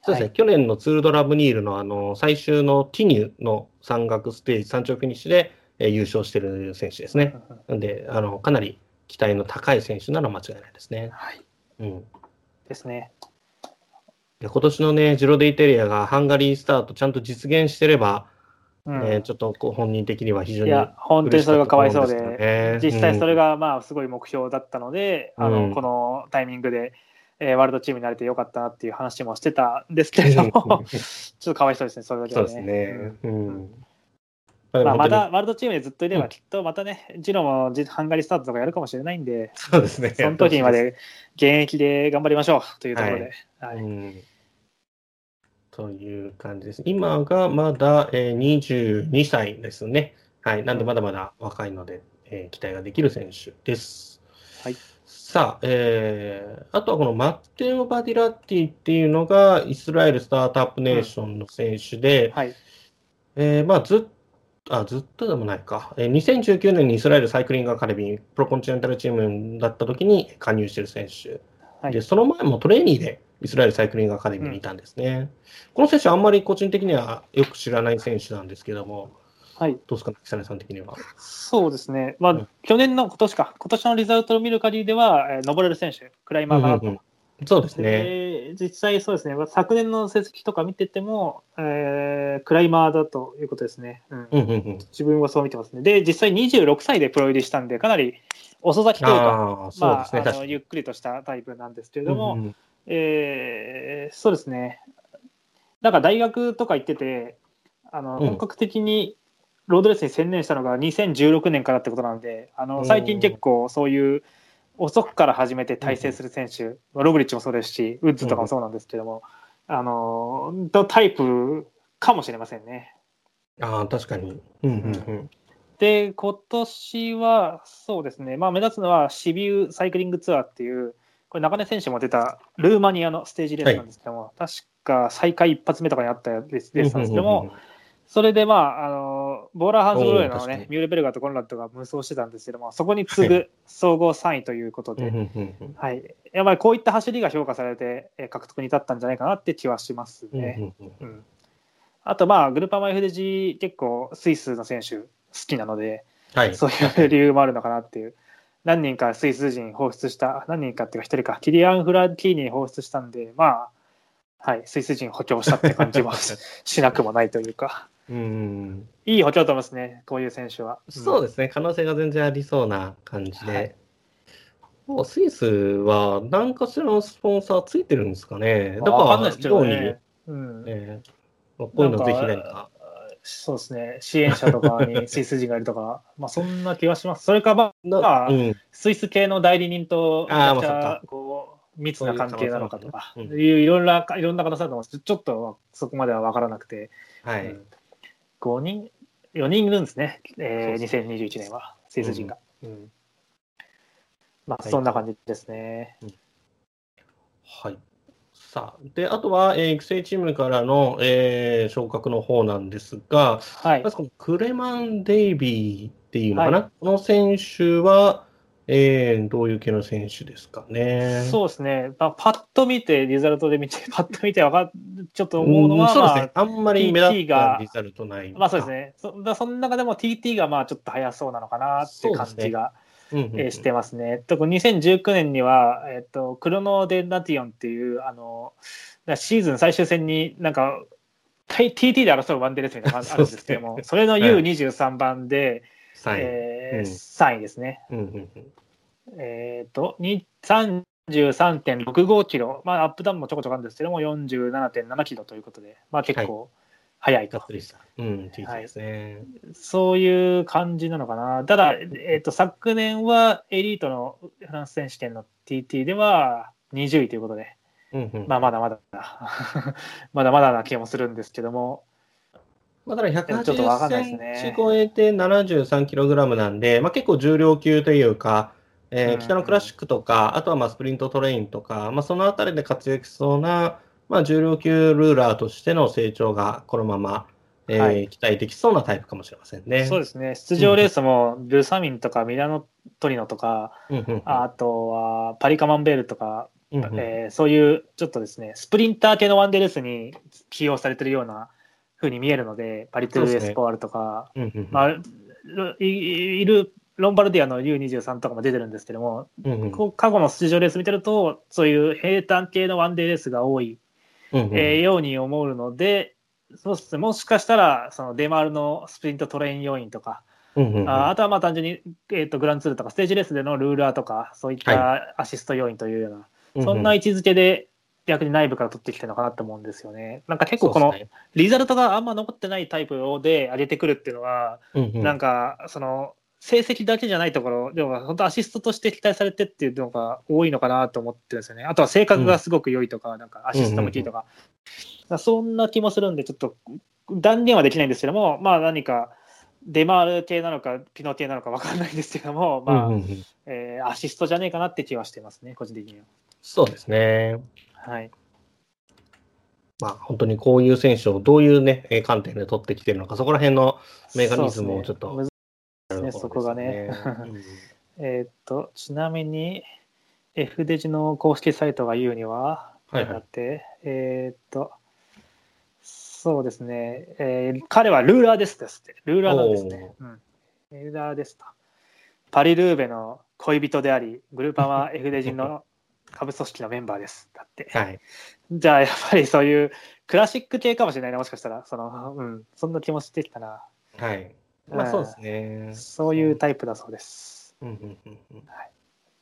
Speaker 2: そうですね、
Speaker 3: はい
Speaker 2: 去年のツール・ド・ラブニールのあの最終のティニュの山岳ステージ、山頂フィニッシュで、えー優勝している選手ですね。なんで、あのかなり期待の高い選手なのは間違いないですね。
Speaker 3: はい、
Speaker 2: うん、
Speaker 3: ですね。
Speaker 2: で今年のね、ジロデイテリアがハンガリースタートちゃんと実現してれば、
Speaker 3: うん。
Speaker 2: ね、ちょっとこう本人的には非常に
Speaker 3: いや、本当にそれがかわいそうで、実際それがまあすごい目標だったので、あ
Speaker 2: うん。
Speaker 3: のこのタイミングで、えーワールドチームになれてよかったなっていう話もしてたんですけれども、ちょっとかわいそうですね、それだけは
Speaker 2: そうですね。うん。まあで
Speaker 3: まあ、ま
Speaker 2: も本当に
Speaker 3: だワールドチームでずっといれば、
Speaker 2: うん。
Speaker 3: きっとまたね、ジロもじハンガリースタートとかやるかもしれないんで、
Speaker 2: そうですね。
Speaker 3: その時にまで現役で頑張りましょうというところで。はい。
Speaker 2: うんという感じです。今がまだ、えー、22歳ですね。はい。なんでまだまだ若いので、えー期待ができる選手です。
Speaker 3: はい。
Speaker 2: さあ、えーあとはこのマッテオ・バディラッティっていうのがイスラエルスタートアップネーションの選手で、
Speaker 3: はい。
Speaker 2: えーまあずっあずっとでもないか、えー2019年にイスラエルサイクリングアカデミー、プロコンチネンタルチームだった時に加入している選手。
Speaker 3: はい
Speaker 2: で、その前もトレーニーでイスラエルサイクリングアカデミーにいたんですね。この選手、あんまり個人的にはよく知らない選手なんですけども、
Speaker 3: はい。
Speaker 2: どうですか、木更さん的には？
Speaker 3: そうですね。まあ、
Speaker 2: うん
Speaker 3: 去年の、今年か、今年のリザルトを見る限りでは、えー登れる選手、クライマーかなと。
Speaker 2: うんうんうんそうですね。
Speaker 3: で実際そうですね、昨年の成績とか見てても、えークライマーだということですね、うん
Speaker 2: うんうんうん。
Speaker 3: 自分はそう見てますね。で、実際26歳でプロ入りしたんで、かなり遅咲きというか、
Speaker 2: ああ、そう
Speaker 3: まあ
Speaker 2: ですね、
Speaker 3: あの
Speaker 2: 確かに。
Speaker 3: ゆっくりとしたタイプなんですけれども、
Speaker 2: うんうん
Speaker 3: えーそうですね、なんか大学とか行ってて、あの
Speaker 2: うん
Speaker 3: 本格的にロードレースに専念したのが2016年からってことなんで、あ
Speaker 2: うん
Speaker 3: の最近結構そういう遅くから始めて大成する選手、ログリッチもそうですし、ウッズとかもそうなんですけども、あののタイプかもしれませんね。
Speaker 2: ああ、確かに。うんうんうん。
Speaker 3: で、今年は、そうですね、まあ、目立つのはシビューサイクリングツアーっていう、これ、中根選手も出たルーマニアのステージレースなんですけども、確か再開一発目とかにあったレースなんですけども、それで、まあ、あのボーラーハンズローレのねミューレベルガーとコンラッドが無双してたんですけども、そこに次ぐ総合3位ということで、はい、やっぱりこういった走りが評価されて、えー獲得に至ったんじゃないかなって気はします
Speaker 2: うん
Speaker 3: ね。
Speaker 2: うん。
Speaker 3: あと、まあ、グループアマ FDG、結構スイスの選手好きなので、
Speaker 2: はい。
Speaker 3: そういう理由もあるのかなっていう。何人かスイス人放出した、何人かっていうか一人か、キリアン・フラッキーニ放出したんで、まあ、はい、スイス人補強したって感じもし <laughs> しなくもないというか、
Speaker 2: うんうん
Speaker 3: いい補強と思いますね、こういう選手は。
Speaker 2: そうですね、可能性が全然ありそうな感じで。
Speaker 3: はい
Speaker 2: もうスイスは何かしらのスポンサーついてるんですかね。だ
Speaker 3: だから、
Speaker 2: に、
Speaker 3: ね。うん、
Speaker 2: えーこういうのぜひ何か。
Speaker 3: そうですね、支援者とかに <laughs> スイス人がいるとか、まあそんな気がします。それか、まあ、まあ
Speaker 2: うん、
Speaker 3: スイス系の代理人と
Speaker 2: ああ
Speaker 3: こう密な関係なのかとか、
Speaker 2: いう
Speaker 3: いういろんないろんな可能性あると思うんです。ちょっとそこまでは分からなくて、
Speaker 2: はい。
Speaker 3: うん。5人、4人いるんですね、えー
Speaker 2: そうそ
Speaker 3: 2021年は、スイス人が。うんまあ、
Speaker 2: はい
Speaker 3: そんな感じですね。
Speaker 2: はい。さあ、で、あとは、えー育成チームからの、えー昇格の方なんですが、
Speaker 3: はい
Speaker 2: ま。ずこのクレマン・デイビーっていうのかな、
Speaker 3: は
Speaker 2: この選手は、えーどういう系の選手ですかね？
Speaker 3: そうですね、まあ、パッと見て、リザルトで見て、<laughs> パッと見てわかっちょっと思うのは、
Speaker 2: んそうです
Speaker 3: まあ。
Speaker 2: ねあんまり目立った
Speaker 3: が
Speaker 2: リザルトない。
Speaker 3: まあそうですね。そだその中でも TT がまあちょっと速そうなのかなっていう感じがえーしてますね。特に2019年には、えっと、クロノデナティオンっていう、あの、シーズン最終戦になんか、TT で争うワンデーレースみたいなのがあるんですけども、それの U23 番で、
Speaker 2: 三位。
Speaker 3: えー
Speaker 2: うん。
Speaker 3: 3位ですね。
Speaker 2: うんうんうん。
Speaker 3: えっと、に3 43.65キロ、まあ、アップダウンもちょこちょこあるんですけども、47.7キロということで、まあ、結構速いと、
Speaker 2: がっつりした。うん、T 字ですね。
Speaker 3: そういう感じなのかな。ただ、えっと昨年はエリートのフランス選手権の TT では20位ということで、
Speaker 2: うんうん。
Speaker 3: まあ、まだまだ <laughs> まだまだな気もするんですけども、
Speaker 2: まあ、だから
Speaker 3: でもちょっとわか
Speaker 2: 180
Speaker 3: んないです
Speaker 2: セン
Speaker 3: ね
Speaker 2: チ超えて73キログラムなんで、まあ、結構重量級というか、えー
Speaker 3: うん
Speaker 2: 北のクラシックとか、あとはまあスプリントトレインとか、まあ、そのあたりで活躍しそうな、まあ、重量級ルーラーとしての成長がこのまま、えー
Speaker 3: はい。
Speaker 2: 期待できそうなタイプかもしれませんね。
Speaker 3: そうですね、出場レースもルサミンとかミラノトリノとか、
Speaker 2: うん
Speaker 3: あとはパリカマンベールとか、
Speaker 2: うんうん。
Speaker 3: えーそういうちょっとですね、スプリンター系のワンデーレースに起用されてるような風に見えるので、パリトゥーエスポワールとか、
Speaker 2: うんうん
Speaker 3: まあ、いいるロンバルディアの U23 とかも出てるんですけども、
Speaker 2: うん
Speaker 3: 過去の出場レース見てると、そういう平坦系のワンデーレースが多い、
Speaker 2: うんうん。
Speaker 3: えーように思うので、そうですね、もしかしたら、そのデマールのスプリントトレイン要員とか、
Speaker 2: うんうんうん。
Speaker 3: ああとはまあ単純に、えー、とグランツールとかステージレースでのルーラーとか、そういったアシスト要員というような、そんな位置づけで逆に内部から取ってきてるのかなと思うんですよね。なんか結構このリザルトがあんま残ってないタイプをで上げてくるっていうのは、
Speaker 2: うんうん。
Speaker 3: なんかその成績だけじゃないところ、でも本当アシストとして期待されてっていうのが多いのかなと思ってるんですよね。あとは性格がすごく良いとか、なんかアシスト向きとか。だからそんな気もするんで、ちょっと断言はできないんですけども、まあ何かデマール系なのかピノ系なのか分かんないんですけども、<laughs> まあ、
Speaker 2: うんうんうん
Speaker 3: えーアシストじゃねえかなって気はしてますね、個人的には。
Speaker 2: そうですね。
Speaker 3: はい。
Speaker 2: まあ、本当にこういう選手をどういうね、えー観点で取ってきてるのか、そこら辺のメカニズムをちょっと
Speaker 3: ねそこがね。<laughs> えーっと、ちなみに、F デジの公式サイトが言うには、
Speaker 2: はいはい
Speaker 3: だって、えーっと、そうですね、えー彼はルーラーですですって、ルーラーなんですね。うん、ルーラーですと。パリ・ルーベの恋人であり、グルーパンは <laughs> F デジの下部組織のメンバーです。だって。
Speaker 2: はい。
Speaker 3: じゃあ、やっぱりそういうクラシック系かもしれないな、もしかしたら。その、うん、そんな気もしてきたな。
Speaker 2: はい。まあ、そうですね。
Speaker 3: そういうタイプだそうです。
Speaker 2: うんうんうんうん
Speaker 3: はい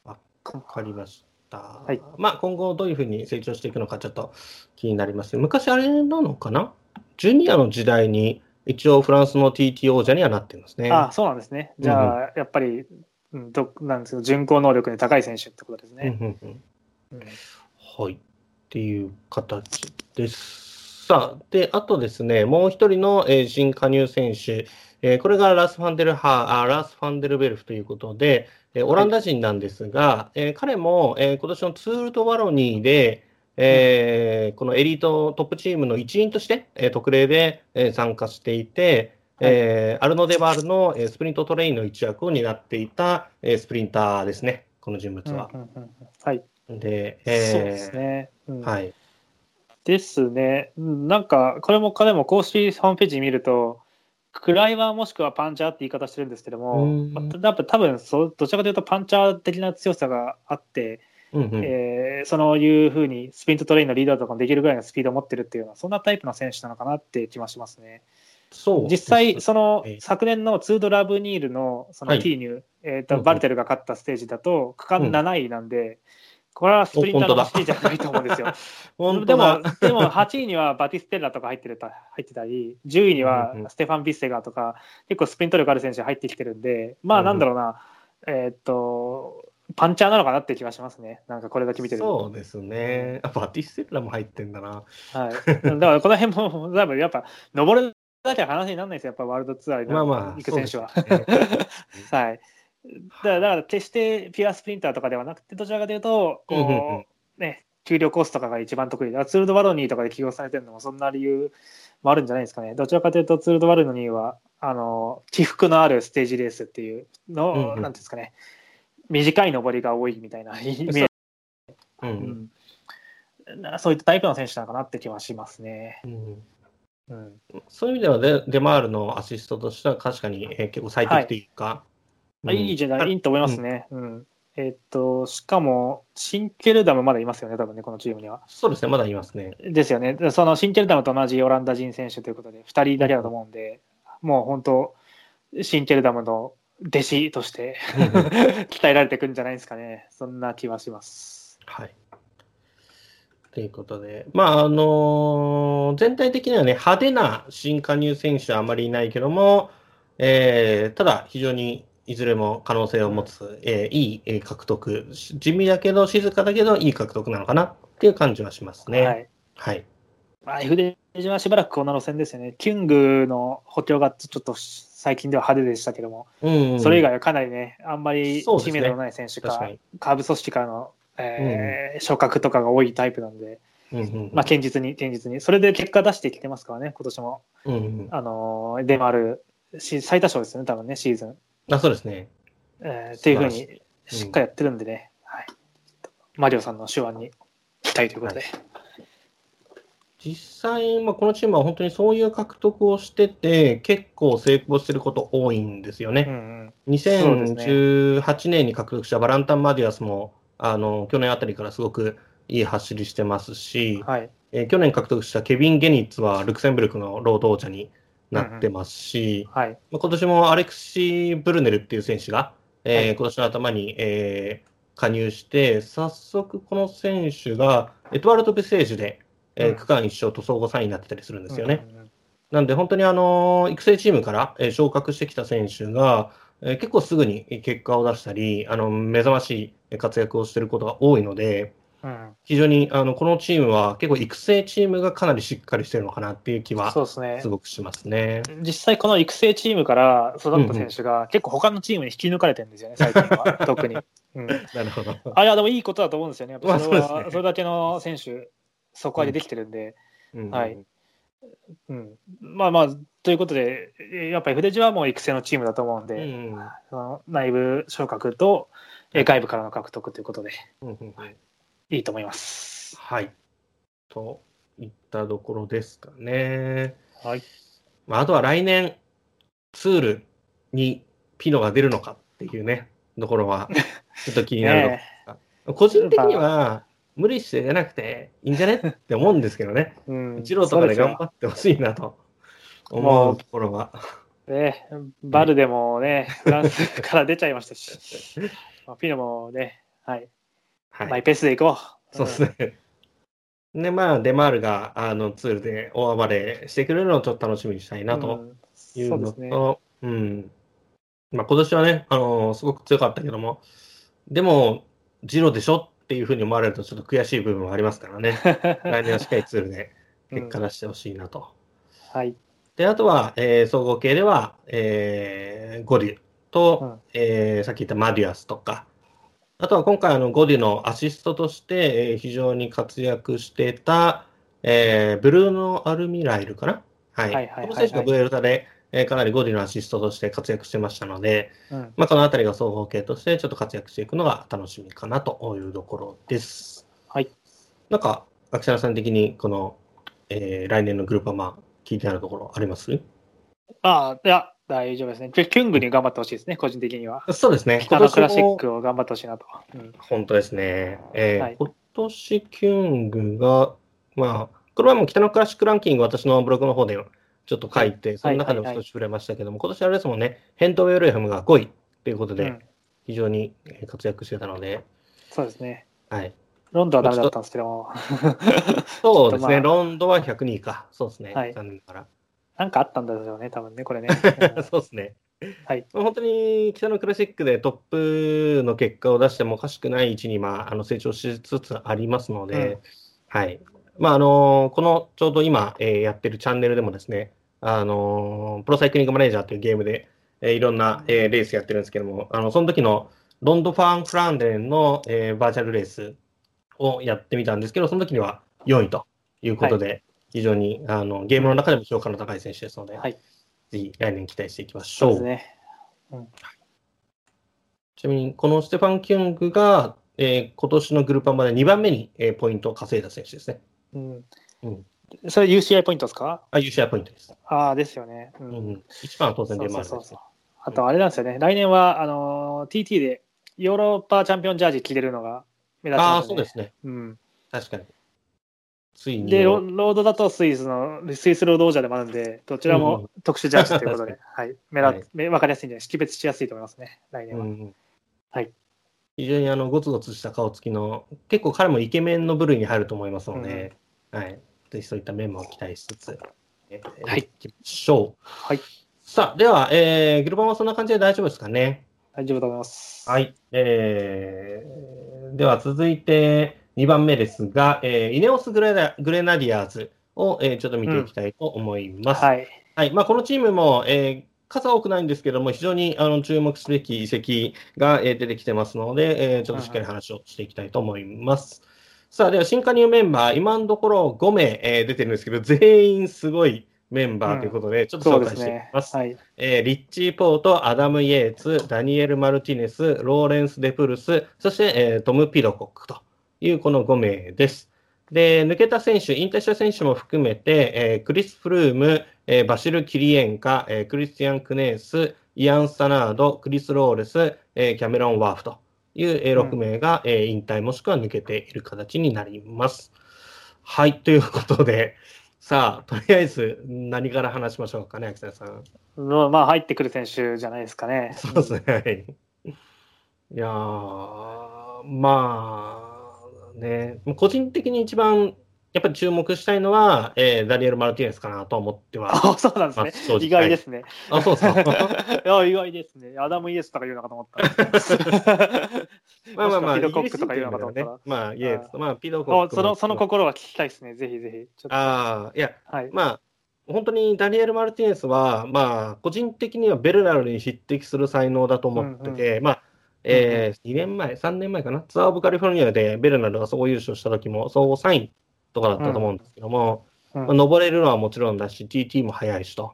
Speaker 2: わかりました。
Speaker 3: はい
Speaker 2: まあ、今後どういうふうに成長していくのかちょっと気になりますね。昔あれなのかな？ジュニアの時代に一応フランスの TT 王者にはなってますね。
Speaker 3: あそうなんですね。じゃあ、やっぱり、うん、どなんですけど、巡航能力に高い選手ってことです
Speaker 2: うん
Speaker 3: ね。
Speaker 2: うんうん
Speaker 3: うん
Speaker 2: はい。っていう形です。さあ、で、あとですね、もう一人の、えー新加入選手、えーこれがラス・ファンデルハーあラス・ファンデルベルフということで、えーオランダ人なんですが、えー彼も、えー今年のツール・ド・ワロニーで、えーこのエリートトップチームの一員として、えー特例で、えー参加していて、えーアルノ・デマールの、えースプリントトレインの一役を担っていた、えースプリンターですね、この人物は。
Speaker 3: うんうんうんうんはい、
Speaker 2: で、
Speaker 3: そうですね。うん
Speaker 2: はい。
Speaker 3: ですね。うんなんか、これも彼も公式ホームページ見ると、クライマーもしくはパンチャーって言い方してるんですけども、
Speaker 2: うん。
Speaker 3: まあやっぱ多分そうどちらかというとパンチャー的な強さがあって、
Speaker 2: うんうん
Speaker 3: えーそういうふうにスプリントトレインのリーダーとかもできるぐらいのスピードを持ってるっていうのは、そんなタイプの選手なのかなって気はしますね。
Speaker 2: そう
Speaker 3: 実際、その
Speaker 2: ええ。
Speaker 3: 昨年のツール・ド・ラブニールのその
Speaker 2: はい。
Speaker 3: T ニュー、えー
Speaker 2: うんうん
Speaker 3: とバルテルが勝ったステージだと、区間
Speaker 2: うん。
Speaker 3: 7位なんで、これはスプリンターの走りじゃないと思うんですよ。<laughs>
Speaker 2: 本
Speaker 3: でも、でも8位にはバティステッラとか入ってるた入ってたり、10位には
Speaker 2: うんうん
Speaker 3: ステファン・ビッセガーとか、結構スプリント力ある選手入ってきてるんで、まあ
Speaker 2: うん
Speaker 3: なんだろうな、えーっと、パンチャーなのかなって気がしますね。なんかこれだけ見てると。
Speaker 2: そうですね。あ、バティステッラも入ってんだな。
Speaker 3: はい。だからこの辺も、多分やっぱ、登るだけは話にならないですよ、やっぱワールドツアーに行く選手は。
Speaker 2: ね <laughs>
Speaker 3: はい。だから、だから決してピュアスプリンターとかではなくて、どちらかというと、
Speaker 2: うんうんうん
Speaker 3: こう、ね、給料コースとかが一番得意だ。ツールドワロニーとかで起用されてるのも、そんな理由もあるんじゃないですかね。どちらかというと、ツールドワロニーは、あの、起伏のあるステージレースっていうの、
Speaker 2: うんうん
Speaker 3: なんていうんですかね、短い登りが多いみたいな <laughs> イメージ。
Speaker 2: う。
Speaker 3: うんんなそういったタイプの選手なのかなって気はしますね。
Speaker 2: うん
Speaker 3: うん、
Speaker 2: そういう意味ではデ、デマールのアシストとしては確かに、えー結構最適というか。
Speaker 3: あいいじゃない、
Speaker 2: うん
Speaker 3: いいと思いますね。うんえっと、しかも、シンケルダムまだいますよね、多分ね、このチームには。
Speaker 2: そうですね、まだいますね。
Speaker 3: ですよね。でそのシンケルダムと同じオランダ人選手ということで、2人だけだと思うんで、もう本当、シンケルダムの弟子として <laughs> 鍛えられていくんじゃないですかね。そんな気はします。
Speaker 2: はい。ということで、まあ、あの全体的にはね、派手な新加入選手はあまりいないけども、えーただ、非常にいずれも可能性を持つ、えーいいえー獲得、し地味だけど、静かだけど、いい獲得なのかな？っていう感じはしますね。
Speaker 3: はい。
Speaker 2: はい。
Speaker 3: まあ、FD はしばらくこの路線ですよね。キュングの補強がちょっと最近では派手でしたけども、
Speaker 2: うん
Speaker 3: それ以外はかなりね、あんまり知名度のない選手か、
Speaker 2: 確かに。
Speaker 3: カーブ組織からの、えー昇格とかが多いタイプなんで、
Speaker 2: うんうん
Speaker 3: まあ、堅実に、堅実に、それで結果出してきてますからね、今年も。
Speaker 2: うんうん
Speaker 3: あのー、デマール、し最多勝ですよね、多分ね、シーズン。
Speaker 2: あそうですね。
Speaker 3: えーっていうふうにしっかりやってるんでね、はい、マリオさんの手腕に期待ということで。
Speaker 2: 実際、まあ、このチームは本当にそういう獲得をしてて、結構成功してること多いんですよね。
Speaker 3: うんうんそうですね
Speaker 2: 2018年に獲得したバランタン・マディアスも、あの去年あたりからすごくいい走りしてますし、
Speaker 3: はい。
Speaker 2: えー去年獲得したケビン・ゲニッツはルクセンブルクのロード王者になってますし、
Speaker 3: はい。
Speaker 2: まあ今年もアレクシー・ブルネルっていう選手が、えー
Speaker 3: はい
Speaker 2: 今年の頭に、えー加入して、早速この選手がエトワルド・ベセージュで、えー
Speaker 3: うん
Speaker 2: 区間一勝と総合3位になってたりするんですよね。
Speaker 3: うんうんうん
Speaker 2: なんで本当にあの育成チームから、えー昇格してきた選手が、えー結構すぐに結果を出したり、あの目覚ましい活躍をしていることが多いので、
Speaker 3: うん
Speaker 2: 非常にあのこのチームは結構育成チームがかなりしっかりしてるのかなっていう気は
Speaker 3: す。
Speaker 2: ごくしますね。
Speaker 3: 実際この育成チームから育った選手が結構他のチームに引き抜かれてるんですよね、最近は。<laughs> 特に。うん、
Speaker 2: なるほど。
Speaker 3: あいや、でもいいことだと思うんですよね。やっぱそれはそれだけの選手、そこまでできてるんで。
Speaker 2: うん
Speaker 3: はいうん、まあまあ、ということで、えーやっぱり筆地はもう育成のチームだと思うん
Speaker 2: う
Speaker 3: で、
Speaker 2: ん
Speaker 3: その内部昇格とえー外部からの獲得ということで、
Speaker 2: うんうんうん
Speaker 3: いいと思います。
Speaker 2: はい。といったところですかね。
Speaker 3: はい。
Speaker 2: まあ、あとは来年、ツールにピノが出るのかっていうね、<laughs> ところは、ちょっと気になるとこ
Speaker 3: ね
Speaker 2: ろ個人的には、無理して出なくていいんじゃねって思うんですけどね。
Speaker 3: えうん、
Speaker 2: 一郎とかで頑張
Speaker 3: っ
Speaker 2: ってほしいなと思
Speaker 3: もう
Speaker 2: うところは。
Speaker 3: て、ね、バルデもね、フランスから出ちゃいましたし、<laughs> まあ、ピノもね、はい、
Speaker 2: はい。
Speaker 3: マイペースでいこう。
Speaker 2: そうですね。で、まあ、デマールがあのツールで大暴れしてくれるのをちょっと楽しみにしたいなと
Speaker 3: うん
Speaker 2: いうの
Speaker 3: そうですね。
Speaker 2: と、うん。まあ、今年はね、あのすごく強かったけども、でも、ジロでしょっていうふうに思われるとちょっと悔しい部分もありますからね。<laughs> 来年はしっかりツールで結果出してほしいなと。
Speaker 3: はい。
Speaker 2: で、あとは、えー総合系では、えーゴデュと、
Speaker 3: うん
Speaker 2: えーさっき言ったマディアスとか、あとは今回あのゴデュのアシストとして、えー非常に活躍してた、えーブルーノ・アルミライルかな？
Speaker 3: はい。はいはい
Speaker 2: この選手がブエルタで、えーかなりゴデュのアシストとして活躍してましたので、
Speaker 3: うん
Speaker 2: まあ、このあたりが総合系としてちょっと活躍していくのが楽しみかなというところです。
Speaker 3: はい。
Speaker 2: なんか、秋田さん的にこの、えー来年のグループはまあ聞いてあるところあります？
Speaker 3: ああ、いや、大丈夫ですね。キュングに頑張ってほしいですね、個人的には。
Speaker 2: そうですね。
Speaker 3: 北のクラシッ
Speaker 2: も
Speaker 3: クを頑張ってほしいなと。うん
Speaker 2: 本当ですね。えー
Speaker 3: はい
Speaker 2: 今年キュングが、まあ、これはもう北のクラシックランキング、私のブログの方でちょっと書いて、その中でも少し触れましたけども、今年あれですもんね、ヘントウェルエフムが5位ということで、
Speaker 3: うん
Speaker 2: 非常にえー活躍してたので、
Speaker 3: そうですね。
Speaker 2: はい。
Speaker 3: ロンドンはダメだったんですけども、<laughs>
Speaker 2: そうですね、
Speaker 3: まあ
Speaker 2: ロンドンは102位か。そうですね。
Speaker 3: はい
Speaker 2: 残念ながら。
Speaker 3: なんかあったんだよね、多分ね、これね。<laughs>
Speaker 2: そうですね。
Speaker 3: はい
Speaker 2: まあ本当に北のクラシックでトップの結果を出してもおかしくない位置に、まあ、あの成長しつつありますので、
Speaker 3: うん
Speaker 2: はい。まあ、あのこのちょうど今、えーやってるチャンネルでもですね、あのプロサイクリングマネージャーというゲームで、えーいろんな、えーレースやってるんですけども、あのその時のロンドファン・フランデンの、えーバーチャルレースをやってみたんですけど、その時には4位ということで、非常にあのゲームの中でも評価の高い選手ですので、
Speaker 3: はい。
Speaker 2: ぜひ来年期待していきましょう。
Speaker 3: そうですね。
Speaker 2: ちなみに、このステファン・キュングが、えー今年のグループまで2番目に、えーポイントを稼いだ選手ですね。
Speaker 3: うん
Speaker 2: うん
Speaker 3: それ UCI ポイントですか？
Speaker 2: あ、優勝ポイントです。
Speaker 3: ああ、ですよね。う
Speaker 2: うんん、一番は当然デマールです
Speaker 3: そうそうそう。あと、あれなんですよね。来年は、あのー、TT でヨーロッパチャンピオンジャージ着れるのが目立ち
Speaker 2: ああ。そうですね。
Speaker 3: うん。
Speaker 2: 確かに。ついに。
Speaker 3: でロ、ロードだとスイスの、スイスロード王者でもあるんで、どちら
Speaker 2: うん
Speaker 3: も特殊ジャージということで、<laughs> はい。目
Speaker 2: はい
Speaker 3: 立つ、目分かりやすいんで、識別しやすいと思いますね、来年は。
Speaker 2: うん、
Speaker 3: はい。
Speaker 2: 非常にあのゴツゴツした顔つきの、結構彼もイケメンの部類に入ると思いますので、はい、ぜひそういった面も期待しつつ、えー
Speaker 3: はい
Speaker 2: いきましょう。
Speaker 3: はい。
Speaker 2: さあ、では、えー、グルバンはそんな感じで大丈夫ですかね？
Speaker 3: 大丈夫だと思います。
Speaker 2: はい。えー、では続いて2番目ですが、えーイネオスグレナグレナディアーズを、えーちょっと見ていきたいと思います。
Speaker 3: はい。
Speaker 2: はいまあ、このチームも、えー数多くないんですけども、非常にあの注目すべき移籍が、えー出てきてますので、えーちょっとしっかり話をしていきたいと思います。さあ、では新加入メンバー、今のところ5名、えー出てるんですけど、全員すごいメンバーということで、ちょっと紹介していき
Speaker 3: ですね。
Speaker 2: ます。
Speaker 3: はい。
Speaker 2: えーリッチー・ポート、アダム・イエーツ、ダニエル・マルティネス、ローレンス・デプルス、そして、えートム・ピドコックというこの5名です。で、抜けた選手、引退した選手も含めて、えークリス・フルーム、えーバシル・キリエンカ、えークリスティアン・クネース、イアン・スタナード、クリス・ローレス、えーキャメロン・ワーフという、えー6名が、えー引退もしくは抜けている形になります。はい、ということで、さあ、とりあえず何から話しましょうかね、秋田さん。
Speaker 3: のまあ、入ってくる選手じゃないですかね。
Speaker 2: そうですね。はい。いやー、まあ、ね、個人的に一番、やっぱり注目したいのは、えーダニエル・マルティネスかなと思っては。
Speaker 3: あ、そうなんですね意外ですね。
Speaker 2: あ、そうそう。<laughs>
Speaker 3: いや、意外ですね。アダム・イエスとか言うのかと思った。
Speaker 2: まあまあまあ、
Speaker 3: ピドコックとか言うのかと思った。
Speaker 2: まあ、イエーツ、まあ、ピドコック
Speaker 3: そのその心は聞きたいですね。ぜひぜひ。
Speaker 2: ああ、いや、
Speaker 3: はい。
Speaker 2: まあ、本当にダニエル・マルティネスは、まあ、個人的にはベルナルに匹敵する才能だと思ってて、まあ、えー2年前、3年前かな、ツアー・オブ・カリフォルニアでベルナルが総合優勝した時も、総合3位とかだったと思うんですけども、
Speaker 3: うん
Speaker 2: まあ、登れるのはもちろんだし、TT も速いしと。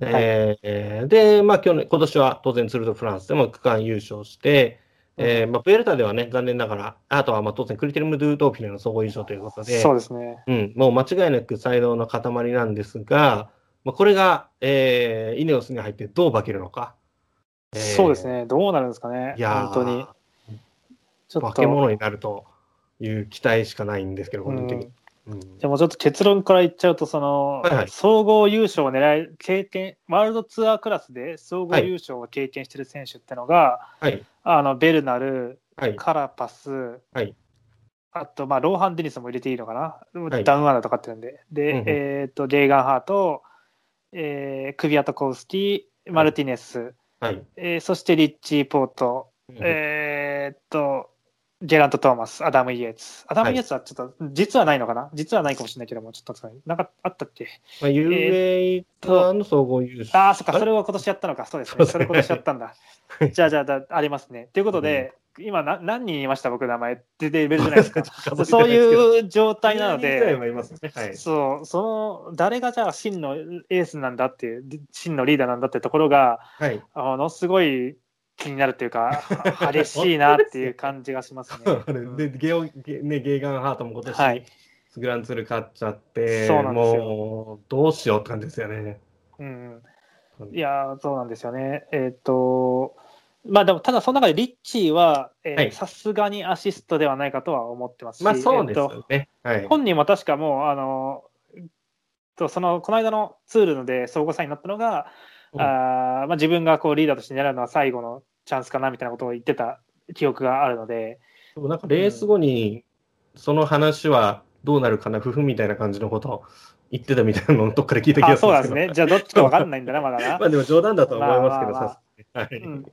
Speaker 2: えーで、まあ、去年、今年は当然ツール・ド・フランスでも区間優勝して、えーまあ、ベルタではね、残念ながら、あとはまあ当然クリテルム・ドゥ・ドーフィネの総合優勝ということで、
Speaker 3: そうですね。
Speaker 2: うん、もう間違いなく才能の塊なんですが、まあ、これが、えーイネオスに入ってどう化けるのか。えー
Speaker 3: そうです。ね。どうなるんですかね。本当に。ちょっと。
Speaker 2: 化け物になるという期待しかないんですけど、個人的に。うん
Speaker 3: じゃあもうちょっと結論から言っちゃうと、その、
Speaker 2: はいはい
Speaker 3: 総合優勝を狙える経験、ワールドツアークラスで総合優勝を経験してる選手ってのが、
Speaker 2: はい。
Speaker 3: あのベルナル、
Speaker 2: はい。
Speaker 3: カラパス、
Speaker 2: はい
Speaker 3: あと、まあ、ローハン・デニスも入れていいのかな、
Speaker 2: い
Speaker 3: ダウンアンダーとかってるんで、で、
Speaker 2: うんうん
Speaker 3: えっ、と、レーガン・ハート、えークビアトコウスキー、マルティネス、
Speaker 2: はい。
Speaker 3: えーそしてリッチー・ポート、
Speaker 2: うん
Speaker 3: えーっと、ゲラント・トーマス、アダム・イエーツ。アダム・イエーツはちょっと、実はないのかな？実はないかもしれないけども、ちょっとなんかあったっけ？
Speaker 2: まあ、の総合優勝。
Speaker 3: ああ、そっか、
Speaker 2: れ
Speaker 3: それを今年やったのか。そうですね。
Speaker 2: そ
Speaker 3: れ今年やったんだ。じゃあ、じゃあ、だありますね。ということで、今な、何人言いました僕、名前。で、レベルじゃないですか。<laughs> そう
Speaker 2: う
Speaker 3: いう状態なので、
Speaker 2: はいますね。はい。
Speaker 3: そう、その、誰がじゃあ真のエースなんだっていう、真のリーダーなんだってところが、
Speaker 2: はい。
Speaker 3: あの、すごい気になるというか、<laughs> 激しいなっていう感じがしますね。
Speaker 2: でゲオゲ,、ね、ゲーガンハートも今年、
Speaker 3: はい。
Speaker 2: グランツール勝っちゃって、
Speaker 3: そうなんですよ
Speaker 2: もうどうしようって感じですよね。
Speaker 3: うん、いやー、そうなんですよね。えっ、と、まあでも、ただその中でリッチーは
Speaker 2: はい
Speaker 3: さすがにアシストではないかとは思ってますし、
Speaker 2: まあそうです
Speaker 3: えっと
Speaker 2: よね。はい。
Speaker 3: 本人も確かもう、あの、とそのこの間のツールので総合3位になったのが、
Speaker 2: うん
Speaker 3: あーまあ、自分がこうリーダーとして狙うのは最後のチャンスかなみたいなことを言ってた記憶があるので、
Speaker 2: でもなんかレース後に、その話はどうなるかな、夫婦みたいな感じのことを言ってたみたいなのをどっかで聞いた気
Speaker 3: あ
Speaker 2: がするですけど。
Speaker 3: そうですね。じゃあどっちか分かんないんだな、まだな <laughs>
Speaker 2: ま。あでも冗談だとは思いますけど、
Speaker 3: まあ
Speaker 2: はい。
Speaker 3: うん、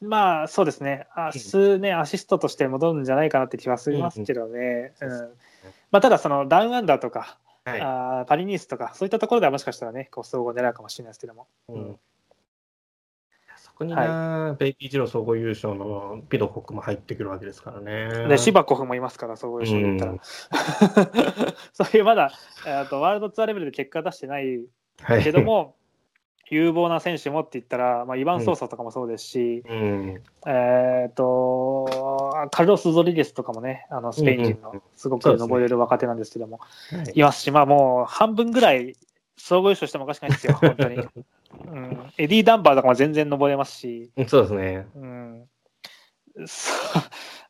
Speaker 3: まあそうですね、明日ね、アシストとして戻るんじゃないかなって気はしますけどね、
Speaker 2: うん。うん
Speaker 3: うん。まあ、ただ、そのダウンアンダーとか、
Speaker 2: はい。
Speaker 3: あーパリニースとか、そういったところではもしかしたらね、こう総合狙うかもしれないですけども。
Speaker 2: うん。そこにな、ベイビージロー総合優勝のピドコックも入ってくるわけですからね。
Speaker 3: で、シバコフもいますから、総合優勝で言ったら。
Speaker 2: うん。<laughs>
Speaker 3: そういうまだ、えーとワールドツアーレベルで結果出してない
Speaker 2: はい
Speaker 3: けども、有望な選手もって言ったら、まあ、イヴァン・ソーサとかもそうですし、
Speaker 2: うん、
Speaker 3: えっ、と、カルロス・ゾリゲスとかもね、あのスペイン人のすごく登れる若手なんですけども、
Speaker 2: はい
Speaker 3: いますし、まあもう半分ぐらい総合優勝してもおかしくないですよ、<laughs> 本当に。うん、エディ・ダンバーとかも全然登れますし、
Speaker 2: そうですね。
Speaker 3: うん、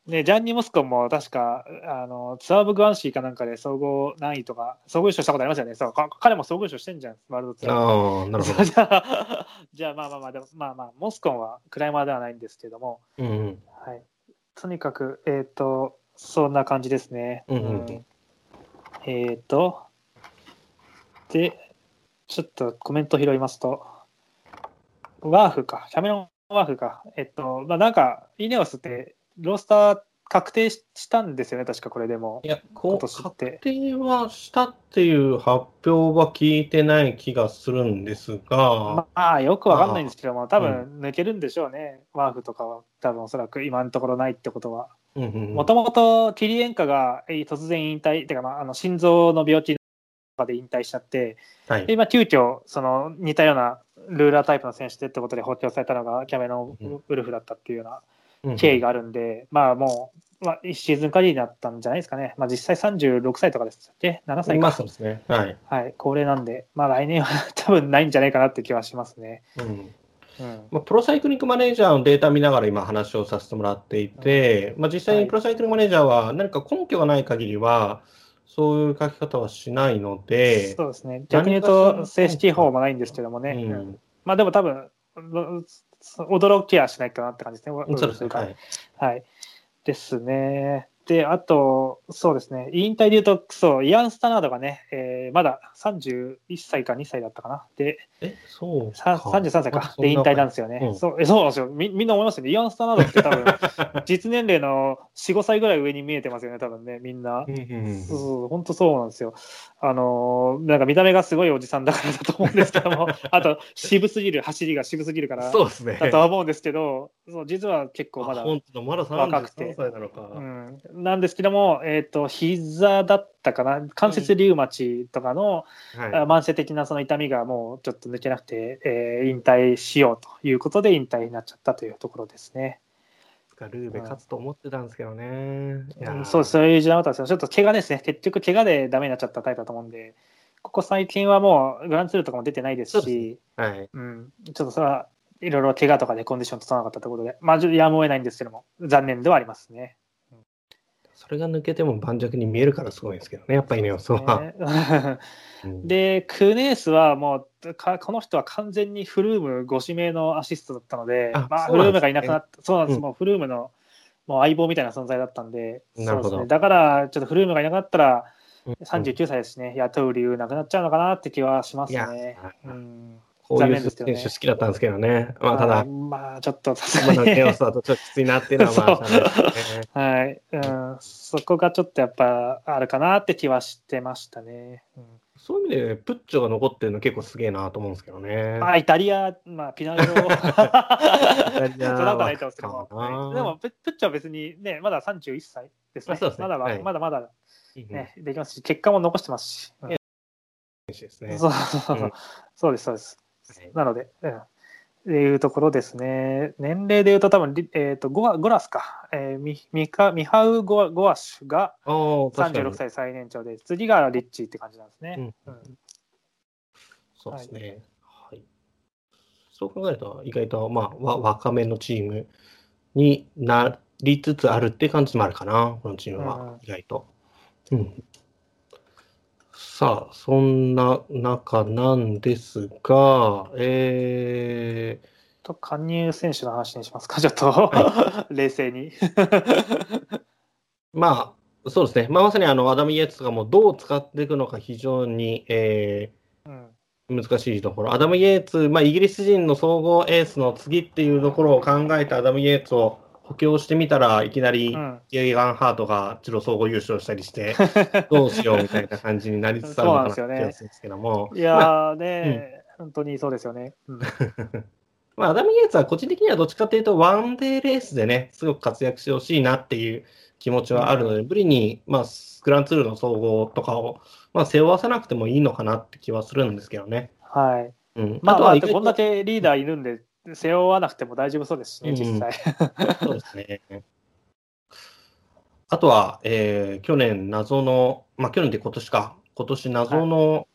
Speaker 3: ね、ジャンニ・モスコンも確かあのツアー・オブ・グアンシーかなんかで総合何位とか、総合優勝したことありますよね。そうか彼も総合優勝してんじゃん、ワールドツアー。
Speaker 2: ああ、なるほど。<laughs>
Speaker 3: じゃあ、<laughs> じゃあまあまあまあ、でもまあまあ、モスコンはクライマーではないんですけども、
Speaker 2: うんうん、
Speaker 3: はい、とにかく、えっ、と、そんな感じですね。
Speaker 2: うんうんうん
Speaker 3: えっ、と、で、ちょっとコメント拾いますと、ワーフか、キャメロンワーフか、えっと、まあ、なんか、イネオスって、ロースター確定ししたんですよね、確かこれでも。
Speaker 2: い。や、こ確定はしたっていう発表は聞いてない気がするんですが、
Speaker 3: まあ、よくわかんないんですけども、多分抜けるんでしょうね、ワーフとかは、多分おそらく今のところないってことは。
Speaker 2: うんうんうん。
Speaker 3: もともとキリエンカがえー突然引退、てか、まあ、あの心臓の病気とかで引退しちゃって、
Speaker 2: はい。
Speaker 3: で今、急遽その似たようなルーラータイプの選手でってことで補強されたのがキャメロン・ウルフだったっていうような
Speaker 2: うん
Speaker 3: 経緯があるんで、まあもう、まあ、1シーズン限りだったんじゃないですかね、まあ、実際36歳とかでしたっけ、7歳か。
Speaker 2: まあ、そうですね。はい。
Speaker 3: はい、高齢なんで、まあ、来年は <laughs> 多分ないんじゃないかなって気はしますね。
Speaker 2: うん。
Speaker 3: うん。
Speaker 2: まあ、プロサイクリングマネージャーのデータ見ながら今話をさせてもらっていて、まあ、実際にプロサイクリングマネージャーは何か根拠がない限りは、そういう書き方はしないので、
Speaker 3: そうですね、逆に言うと、正式法もないんですけどもね、
Speaker 2: うん。
Speaker 3: うん。まあでも多分、うん驚きはしないかなって感じですね。
Speaker 2: そうですね。
Speaker 3: か
Speaker 2: はい。
Speaker 3: はい。ですね。で、あと、そうですね、引退で言うと、そう、イアン・スタナードがね、えーまだ31歳か2歳だったかな。で、
Speaker 2: え、そう
Speaker 3: さ
Speaker 2: か。
Speaker 3: 33歳か。で、引退なんですよね。
Speaker 2: うん
Speaker 3: そうえそうなんですよみ。みんな思いますよね。イアン・スタナードって多分、<laughs> 実年齢の4、5歳ぐらい上に見えてますよね、多分ね、みんな。そうそう、本当そうなんですよ。あのーなんか見た目がすごいおじさんだからだと思うんですけども、<laughs> あと渋すぎる、走りが渋すぎるから
Speaker 2: そうですね。
Speaker 3: だとは思うんですけど、そう実は結構まだ
Speaker 2: あ、本当だ、まだ
Speaker 3: 若くて
Speaker 2: 33歳なのか。
Speaker 3: うん、なんですけども、えっと膝だったかな、関節リウマチとかの、
Speaker 2: はい
Speaker 3: あ慢性的なその痛みがもうちょっと抜けなくて、えー引退しようということで引退になっちゃったというところですね。
Speaker 2: ルーベ勝つと思ってたんですけどね。
Speaker 3: うんそうそういう時代だったんですよ。ちょっと怪我ですね。結局、怪我でダメになっちゃったタイプだと思うんで、ここ最近はもうグランツールとかも出てないですし、
Speaker 2: はい。
Speaker 3: うん、ちょっとそれはいろいろ怪我とかでコンディション整わなかったということで、まあ、やむを得ないんですけども、残念ではありますね。
Speaker 2: それが抜けても盤石に見えるからすごいんですけどね、やっぱりね、そうは。
Speaker 3: ね。
Speaker 2: うん。
Speaker 3: で、クネースはもうか、この人は完全にフルームご指名のアシストだったので、
Speaker 2: あ
Speaker 3: まあ、フルームがいなくなった、そうなんです、
Speaker 2: うん
Speaker 3: もうフルームのもう相棒みたいな存在だったんで、
Speaker 2: なるほど。
Speaker 3: そうですね、だから、ちょっとフルームがいなくなったら、
Speaker 2: うん。
Speaker 3: 39歳ですね、雇う理由なくなっちゃうのかなって気はします
Speaker 2: いや
Speaker 3: ね。うん、
Speaker 2: こういう選手好きだったんですけどね。まあ、た
Speaker 3: あ
Speaker 2: だ、
Speaker 3: まあ、ちょっと
Speaker 2: 今の <laughs> ケオスだとちょっときついなっていうのは、まあ。<laughs>
Speaker 3: はい、うん、そこがちょっとやっぱあるかなって気はしてましたね。うん
Speaker 2: そういう意味で、プッチョが残ってるの結構すげえなと思うんですけどね。
Speaker 3: まあ、イタリア、まあ、ピナロ。<laughs> ト
Speaker 2: リア
Speaker 3: ないと思うんですけども、でも、ププッチは別にね、まだ31歳ですね。
Speaker 2: すね
Speaker 3: まだま
Speaker 2: はい
Speaker 3: まだまだ、
Speaker 2: ね
Speaker 3: ねできますし、結果も残してますし。うん。そうそうそう、
Speaker 2: うん
Speaker 3: そうです、そうです。
Speaker 2: はい
Speaker 3: なので、うん。っていうところですね。年齢でいうと、多分リえー、とゴアゴラスか、えーミミカミハウゴア・ゴアシュが
Speaker 2: ああ、確かに
Speaker 3: 36。歳最年長で、次がリッチーって感じなんですね。
Speaker 2: うん
Speaker 3: うん
Speaker 2: そうですね。はい。そう考えると、意外と、まあ、わ若めのチームになりつつあるって感じもあるかな、このチーム
Speaker 3: うん
Speaker 2: は、意外と。うん。さあ、そんな中なんですが、え
Speaker 3: と加入選手の話にしますか、<laughs> ちょっと、
Speaker 2: は
Speaker 3: 冷静に。
Speaker 2: ー、<laughs> まあ、そうですね。まあ、まさにあの、アダム・イエッツとかもどう使っていくのか非常に、え
Speaker 3: うん
Speaker 2: ー難しいところ。アダム・イエーツ、まあ、イギリス人の総合エースの次っていうところを考えたアダム・イエーツを補強してみたらいきなり
Speaker 3: うん。
Speaker 2: イエガン・ハートが一度総合優勝したりして、<laughs> どうしようみたいな感じになりつつあるのかなってですけども、
Speaker 3: いや
Speaker 2: まあ
Speaker 3: ーね、本当にそうですよね。うん。<laughs>
Speaker 2: まあ、アダム・イエーツは個人的にはどっちかというと、ワンデーレースでね、すごく活躍してほしいなっていう気持ちはあるので、無理に、まあ、グランツールの総合とかを、まあ、背負わさなくてもいいのかなって気はするんですけどね。
Speaker 3: はい。
Speaker 2: うん、
Speaker 3: まあ、まあ、
Speaker 2: とは
Speaker 3: こんだけリーダーいるんで、背負わなくても大丈夫そうですしね、
Speaker 2: うん
Speaker 3: 実際。
Speaker 2: そうですね。あとは、えー去年謎の、まあ去年で今年か、今年謎の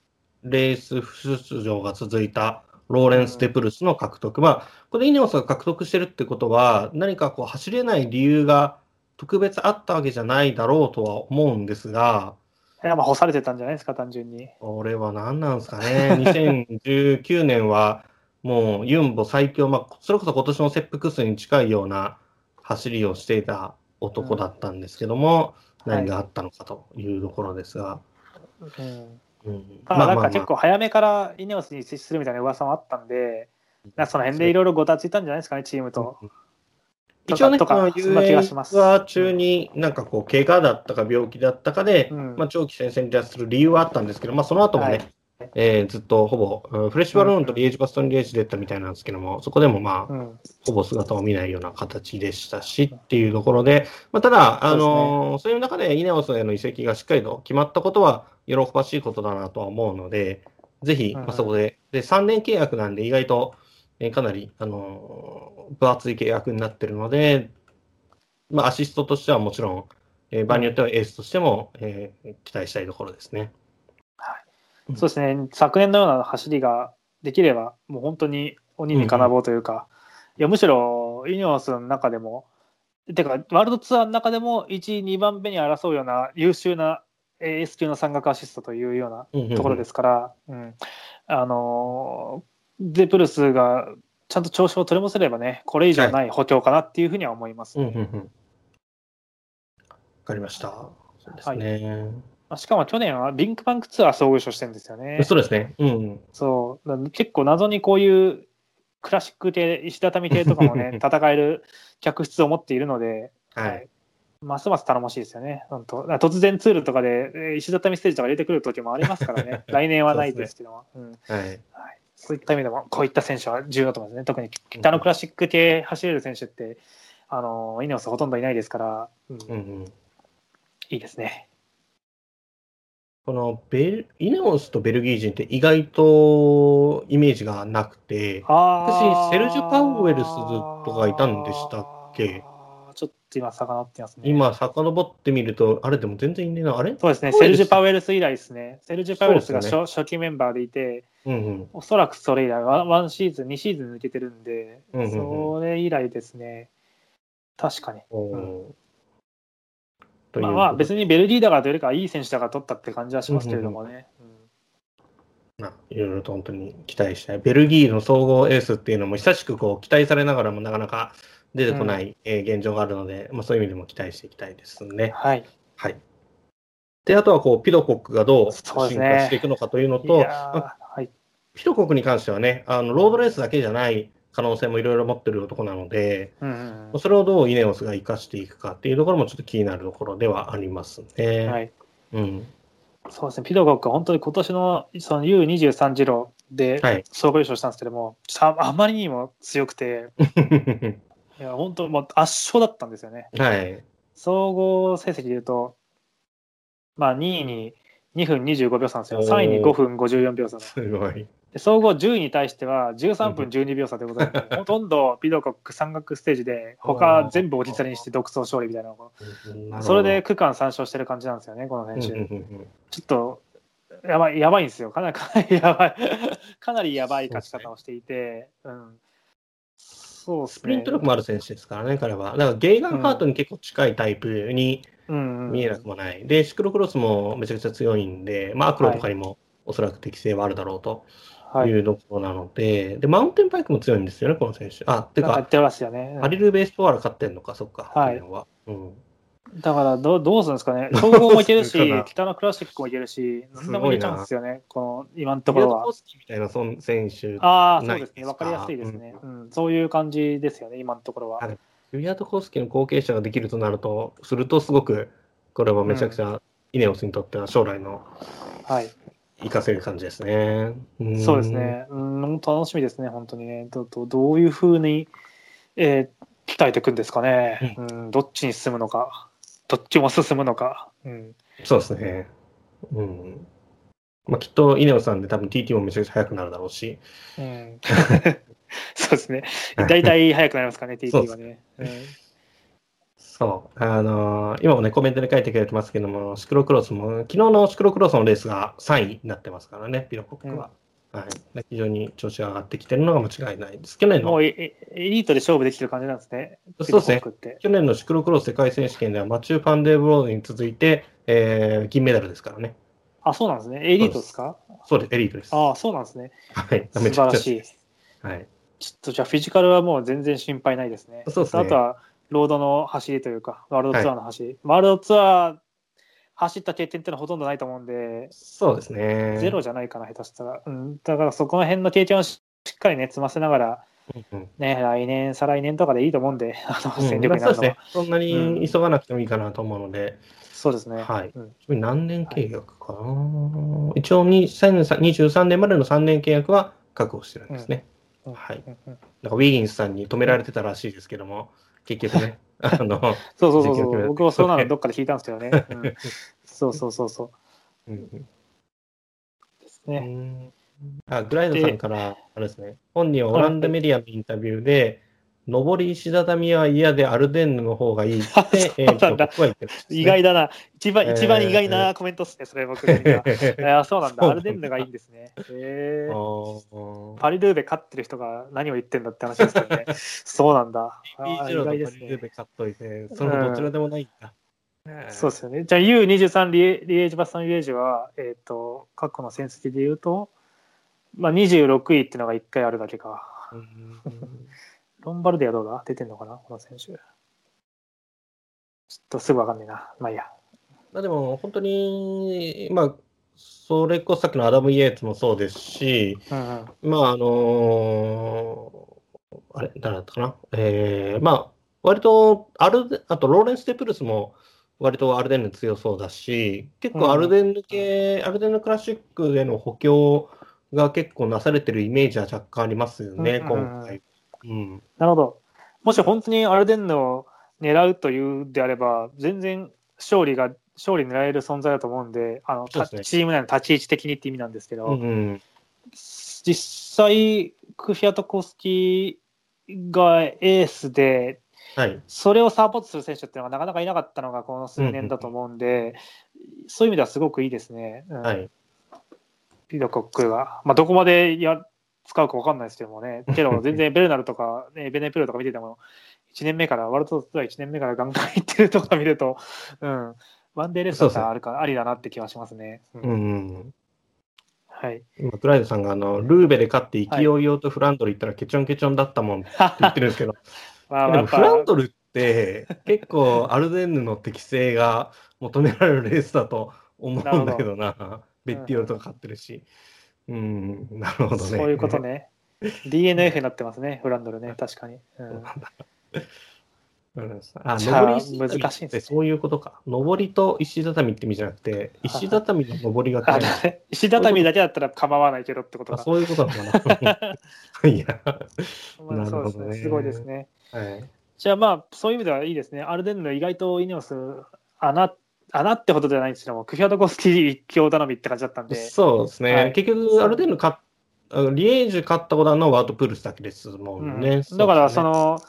Speaker 2: レース出場が続いたローレンス・デプルスの獲得。まあ、これイネオスが獲得してるってことは、何かこう走れない理由が特別あったわけじゃないだろうとは思うんですが、
Speaker 3: いや、まあ、干されてたんじゃないですか、単純に。
Speaker 2: これは何なんですかね。<laughs> 2019年はもうユンボ最強、まあ、それこそ今年のセップクスに近いような走りをしていた男だったんですけども、
Speaker 3: うん
Speaker 2: 何があったのかというところですが、
Speaker 3: うん。
Speaker 2: うん。
Speaker 3: まあ、なんか結構早めからイネオスに接するみたいな噂もあったんで、なその辺でいろいろごたついたんじゃないですかね、チームと。
Speaker 2: 一応ね、
Speaker 3: とか
Speaker 2: この
Speaker 3: そんな気がします。
Speaker 2: UA 中になんかこう、怪我だったか病気だったかで、
Speaker 3: うん。
Speaker 2: まあ、長期戦線に脱する理由はあったんですけど、まあ、その後もね、
Speaker 3: はい
Speaker 2: えーずっとほぼ、うんフレッシュバルーンとリエージバストンリエージでったみたいなんですけども、そこでもまあ、
Speaker 3: うん。
Speaker 2: ほぼ姿を見ないような形でしたしっていうところで、まあ、ただ、あのーそういう中でイネオスへの移籍がしっかりと決まったことは喜ばしいことだなとは思うので、ぜひ、
Speaker 3: うん。
Speaker 2: まあ、そこでで、3年契約なんで意外と、えーかなり、あのー分厚い契約になってるので、まあ、アシストとしてはもちろん、えー場合によってはエースとしても、えー期待したいところですね。
Speaker 3: そうですね、昨年のような走りができれば、もう本当に鬼に金棒というか、いやむしろイネオスの中でも、てか、ワールドツアーの中でも1位、2番目に争うような優秀なえー S 級の山岳アシストというようなところですから、うん。あのーデプルスがちゃんと調子を取り戻せればね、これ以上ない補強かなっていうふうには思います。
Speaker 2: うんうんうん。わかりました。そうですね。
Speaker 3: まあしかも去年はリンクバンクツアー総合優勝してるんですよね。
Speaker 2: そうですね。うん。
Speaker 3: そうだから結構謎にこういうクラシック系、石畳系とかもね、<laughs> 戦える客室を持っているので、
Speaker 2: はい。
Speaker 3: ますます頼もしいですよね、本当。突然ツールとかでえー石畳ステージとか入れてくる時もありますからね、<laughs> 来年はないですけども。うん
Speaker 2: はい。
Speaker 3: そういった意味でも、こういった選手は重要だと思いますね。特に北のクラシック系走れる選手って、あのイネオスほとんどいないですから、うん
Speaker 2: うんうん。
Speaker 3: いいですね。
Speaker 2: このベル、イネオスとベルギー人って意外とイメージがなくて、
Speaker 3: あ
Speaker 2: 私セルジュパウエルスとかいたんでしたっけ？
Speaker 3: ちょっと今、遡ってますね。
Speaker 2: 今遡ってみると、あれでも全然いねえな、あれ？
Speaker 3: そうですね、セルジュ・パウエルス以来ですね。セルジュ・パウエルスが初,、
Speaker 2: そう
Speaker 3: 初期メンバーでいて、
Speaker 2: うんうん。
Speaker 3: おそらくそれ以来、ワンワンシーズン、2シーズン抜けてるんで、
Speaker 2: うんうんうん
Speaker 3: それ以来ですね。確かに。
Speaker 2: おーという
Speaker 3: まあまあ、別にベルギーだからというよりかはいい選手だから取ったって感じはしますけれどもね。
Speaker 2: いろいろと本当に期待したい。ベルギーの総合エースっていうのも久しくこう期待されながらもなかなか出てこない、えー現状があるので、まあ、そういう意味でも期待していきたいですね。
Speaker 3: はい。
Speaker 2: はい。で、あとはこうピドコックがどう進化していくのかというの
Speaker 3: い
Speaker 2: と、
Speaker 3: い。
Speaker 2: ピドコックに関してはね、あのロードレースだけじゃない可能性もいろいろ持ってる男なので、
Speaker 3: うんうんうん
Speaker 2: それをどうイネオスが生かしていくかっていうところもちょっと気になるところではありますね。
Speaker 3: はい。
Speaker 2: うん。
Speaker 3: そうですね、ピドゴックは本当に今年のその U23 ジロで
Speaker 2: はい。
Speaker 3: 総合優勝したんですけども、さあまりにも強くて、<laughs> いや本当もう圧勝だったんですよね。
Speaker 2: はい。
Speaker 3: 総合成績でいうと、まあ、2位に2分25秒差なんですよ、
Speaker 2: おー
Speaker 3: 3位に5分54秒差
Speaker 2: すごい。
Speaker 3: で総合10位に対しては13分12秒差ということで、<laughs> ほとんどピドコック山岳ステージで、他全部置き去りにして独走勝利みたいなのが、それで区間3勝してる感じなんですよね、この選手。
Speaker 2: うんうんうん
Speaker 3: ちょっとやばいやばいんですよ、かなりかなりやばい、<laughs> かなりやばい勝ち方をしていて、うん、そうですね。
Speaker 2: スプリント力もある選手ですからね、彼は。だからゲイガンハートに結構近いタイプに
Speaker 3: うん。うん
Speaker 2: 見えなくもない。で、シクロクロスもめちゃくちゃ強いんで、まあ、アクロとかにもおそらく適性はあるだろうと。
Speaker 3: はいい、
Speaker 2: うところなので、で、マウンテンバイクも強いんですよね、この選手。あ、てか、
Speaker 3: ってますよね。
Speaker 2: ハリル・ベースポワーラ勝ってんのか、そっか。
Speaker 3: はい
Speaker 2: はうん。
Speaker 3: だからどうどうするんですかね、<laughs> 総合もいけるし北のクラシックもいけるし、何でもいけちゃうんですよね、この今のと
Speaker 2: ト
Speaker 3: ころは
Speaker 2: コ。スキーみたいな選手、
Speaker 3: ああ、そうですね、わかりやすいですね、うん。そういう感じですよね、今のところは。
Speaker 2: はいユリアトコスキーの後継者ができるとなると、するとすごく、これはめちゃくちゃイネオスにとっては将来の
Speaker 3: はい、
Speaker 2: 活かせる感じですね。ん
Speaker 3: そうです。ね、うん、楽しみですね、本当にね。どどどういうふうに、えー鍛えていくんですかね、うん、どっちに進むのか、どっちも進むのか。うん
Speaker 2: そうですね。うん。まあ、きっとイネオスさんで多分 TT もめちゃくちゃ速くなるだろうし、
Speaker 3: うん、<laughs> そうですね、
Speaker 2: はい
Speaker 3: 大体早くなりますかね、TT はね。うん
Speaker 2: そう、あのー今もね、コメントで書いてくれてますけども、シクロクロスも、昨日のシクロクロスのレースが3位になってますからね、ピロコックは。はい、非常に調子が上がってきてるのが間違いないです。去年の
Speaker 3: もうエリートで勝負できてる感じなんですね、
Speaker 2: そうですね。去年のシクロクロス世界選手権ではマチュー・ファンデーブロードに続いて、えー銀メダルですからね。
Speaker 3: あ、そうなんですね。エリートですか？
Speaker 2: そうです、エリートです。
Speaker 3: ああ、そうなんですね。
Speaker 2: はい、
Speaker 3: 素晴らしい。
Speaker 2: はい。
Speaker 3: ちょっとじゃあフィジカルはもう全然心配ないですね。
Speaker 2: そうですね
Speaker 3: あとはロードの走りというか、ワールドツアーの走り、ワールドツアー走った経験っていうのはほとんどないと思うんで、
Speaker 2: そうですね。
Speaker 3: ゼロじゃないかな、下手したら。うん、だからそこの辺の経験をししっかりね、積ませながら、
Speaker 2: うんうん。
Speaker 3: ね、来年、再来年とかでいいと思うんで、<laughs> あの
Speaker 2: うん
Speaker 3: 戦力になるのは。
Speaker 2: まあそうですね。。そんなに急がなくてもいいかなと思うので、
Speaker 3: そうですね。
Speaker 2: はい。
Speaker 3: うん。
Speaker 2: 何年契約かな、一応2023年までの3年契約は確保してるんですね。
Speaker 3: うん。
Speaker 2: はい
Speaker 3: うん。うん。
Speaker 2: なんかウィギンスさんに止められてたらしいですけども、結局ね、<laughs> あの、
Speaker 3: そうそうそうそう。僕もそうなのどっかで <laughs> 聞いたんですけどね。うんそうそうそうそう。ですね。
Speaker 2: うんあグライドさんから、あれですね、本人はオランダメディアのインタビューで、上り石畳は嫌でアルデンヌの方がいいって、<laughs> えー僕は言ってね
Speaker 3: 意外だな。一番、
Speaker 2: えー
Speaker 3: 一番意外なコメントっすね、それ僕的には。<laughs> いや、そうなんだ。アルデンヌがいいんですね。へ
Speaker 2: あ
Speaker 3: ー
Speaker 2: ー
Speaker 3: パリルーベ勝ってる人が何を言ってんだって話ですけどね。<laughs> そうなんだ。あー
Speaker 2: B0
Speaker 3: 意外ですね。
Speaker 2: ルーベ買っといて、そのどちらでもないんだ。
Speaker 3: そうですよね。じゃあ U23 リエリエージバスタン・リエージは、えっ、と、過去の戦績で言うと、まあ、26位っていうのが1回あるだけか。
Speaker 2: うん
Speaker 3: ロンバルディはどうだ？出てんのかな？この選手。ちょっとすぐわかんないな。まあいいや。
Speaker 2: まあでも本当に、まあ、それこそさっきのアダム・イエーツもそうですし、
Speaker 3: うんうん。
Speaker 2: まああのーあれ、誰だったかな、えー、まあ、割とアルデ、あとローレンス・デプルスも割とアルデンヌ強そうだし、結構アルデンヌ系、アルデンヌクラシックでの補強が結構なされてるイメージは若干ありますよね、
Speaker 3: うんうんうん
Speaker 2: 今回。うん。
Speaker 3: なるほど。もし本当にアルデンヌを狙うというであれば、全然勝利が、勝利狙える存在だと思うんで、あの、
Speaker 2: ね
Speaker 3: チーム内の立ち位置的にって意味なんですけど、
Speaker 2: うんうん、
Speaker 3: 実際、クフィアトコスキーがエースで、
Speaker 2: はい。
Speaker 3: それをサポートする選手っていうのがなかなかいなかったのがこの数年だと思うんで、そういう意味ではすごくいいですね。うん
Speaker 2: はい。
Speaker 3: ピドコックが。まあ、どこまでや使うか分かんないですけどもね。<laughs> けど、全然ベルナルとか、ね、ベネプロとか見てても、1年目から、ワールドツアー1年目からガンガンいってるとか見ると、うん、ワンデーレースだったらあるかありだなって気はしますね。うん
Speaker 2: うんうん。
Speaker 3: はい。
Speaker 2: 今、クライドさんがあのルーベで勝って勢いよとフランドル行ったらケチョンケチョンだったもんって言ってるんですけど、<laughs>
Speaker 3: まあ、
Speaker 2: でもフランドルって結構アルデンヌの適性が求められるレースだと思うんだけどな。<laughs> ベッティオルとか勝ってるし。うん、なるほどね。
Speaker 3: そういうことね。DNF になってますね、フランドルね、確かに。うん
Speaker 2: うんあ、上り
Speaker 3: 難しいんです
Speaker 2: そういうことか。上りと石畳って意味じゃなくて、石畳の上りが
Speaker 3: 石畳だけだったら構わないけどってこと
Speaker 2: あ
Speaker 3: か。
Speaker 2: そういうことなのかな。<laughs> いや、
Speaker 3: まあそうですね、
Speaker 2: なるほどね
Speaker 3: すごいですね。
Speaker 2: はい。
Speaker 3: じゃあまあ、そういう意味ではいいですね。アルデンヌ意外とイネオス、穴、穴ってほどじゃないんですけども、クフィアトコスキー一強頼みって感じだったんで、
Speaker 2: そうですね。
Speaker 3: はい
Speaker 2: 結局、アルデンヌ勝っあのリエージュ勝ったことあるのはワウト・プールスだけですも
Speaker 3: うん
Speaker 2: んね。
Speaker 3: だから、その、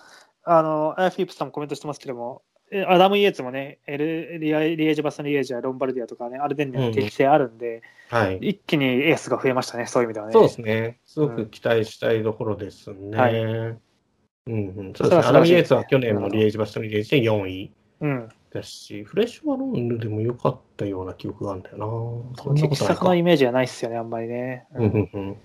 Speaker 3: あの、アイフィップスさんもコメントしてますけども、えアダム・イエーツもね、エルリアリエージュ・バスタン・リエージュやロンバルディアとかね、アルデンヌの適性あるんで、
Speaker 2: はい。
Speaker 3: 一気にエースが増えましたね、そういう意味ではね。
Speaker 2: そうですね。すごく期待したいところですね。
Speaker 3: はい
Speaker 2: うんうん、そうですね。アダム・イエーツは去年もリエージュバストン・リエージュで4位
Speaker 3: うん。
Speaker 2: ですし、フレッシュマロンヌでも良かったような記憶があるんだよな。そんなこ
Speaker 3: 適
Speaker 2: とないか
Speaker 3: 作のイメージはないっすよね、あんまりね。
Speaker 2: うんうんうん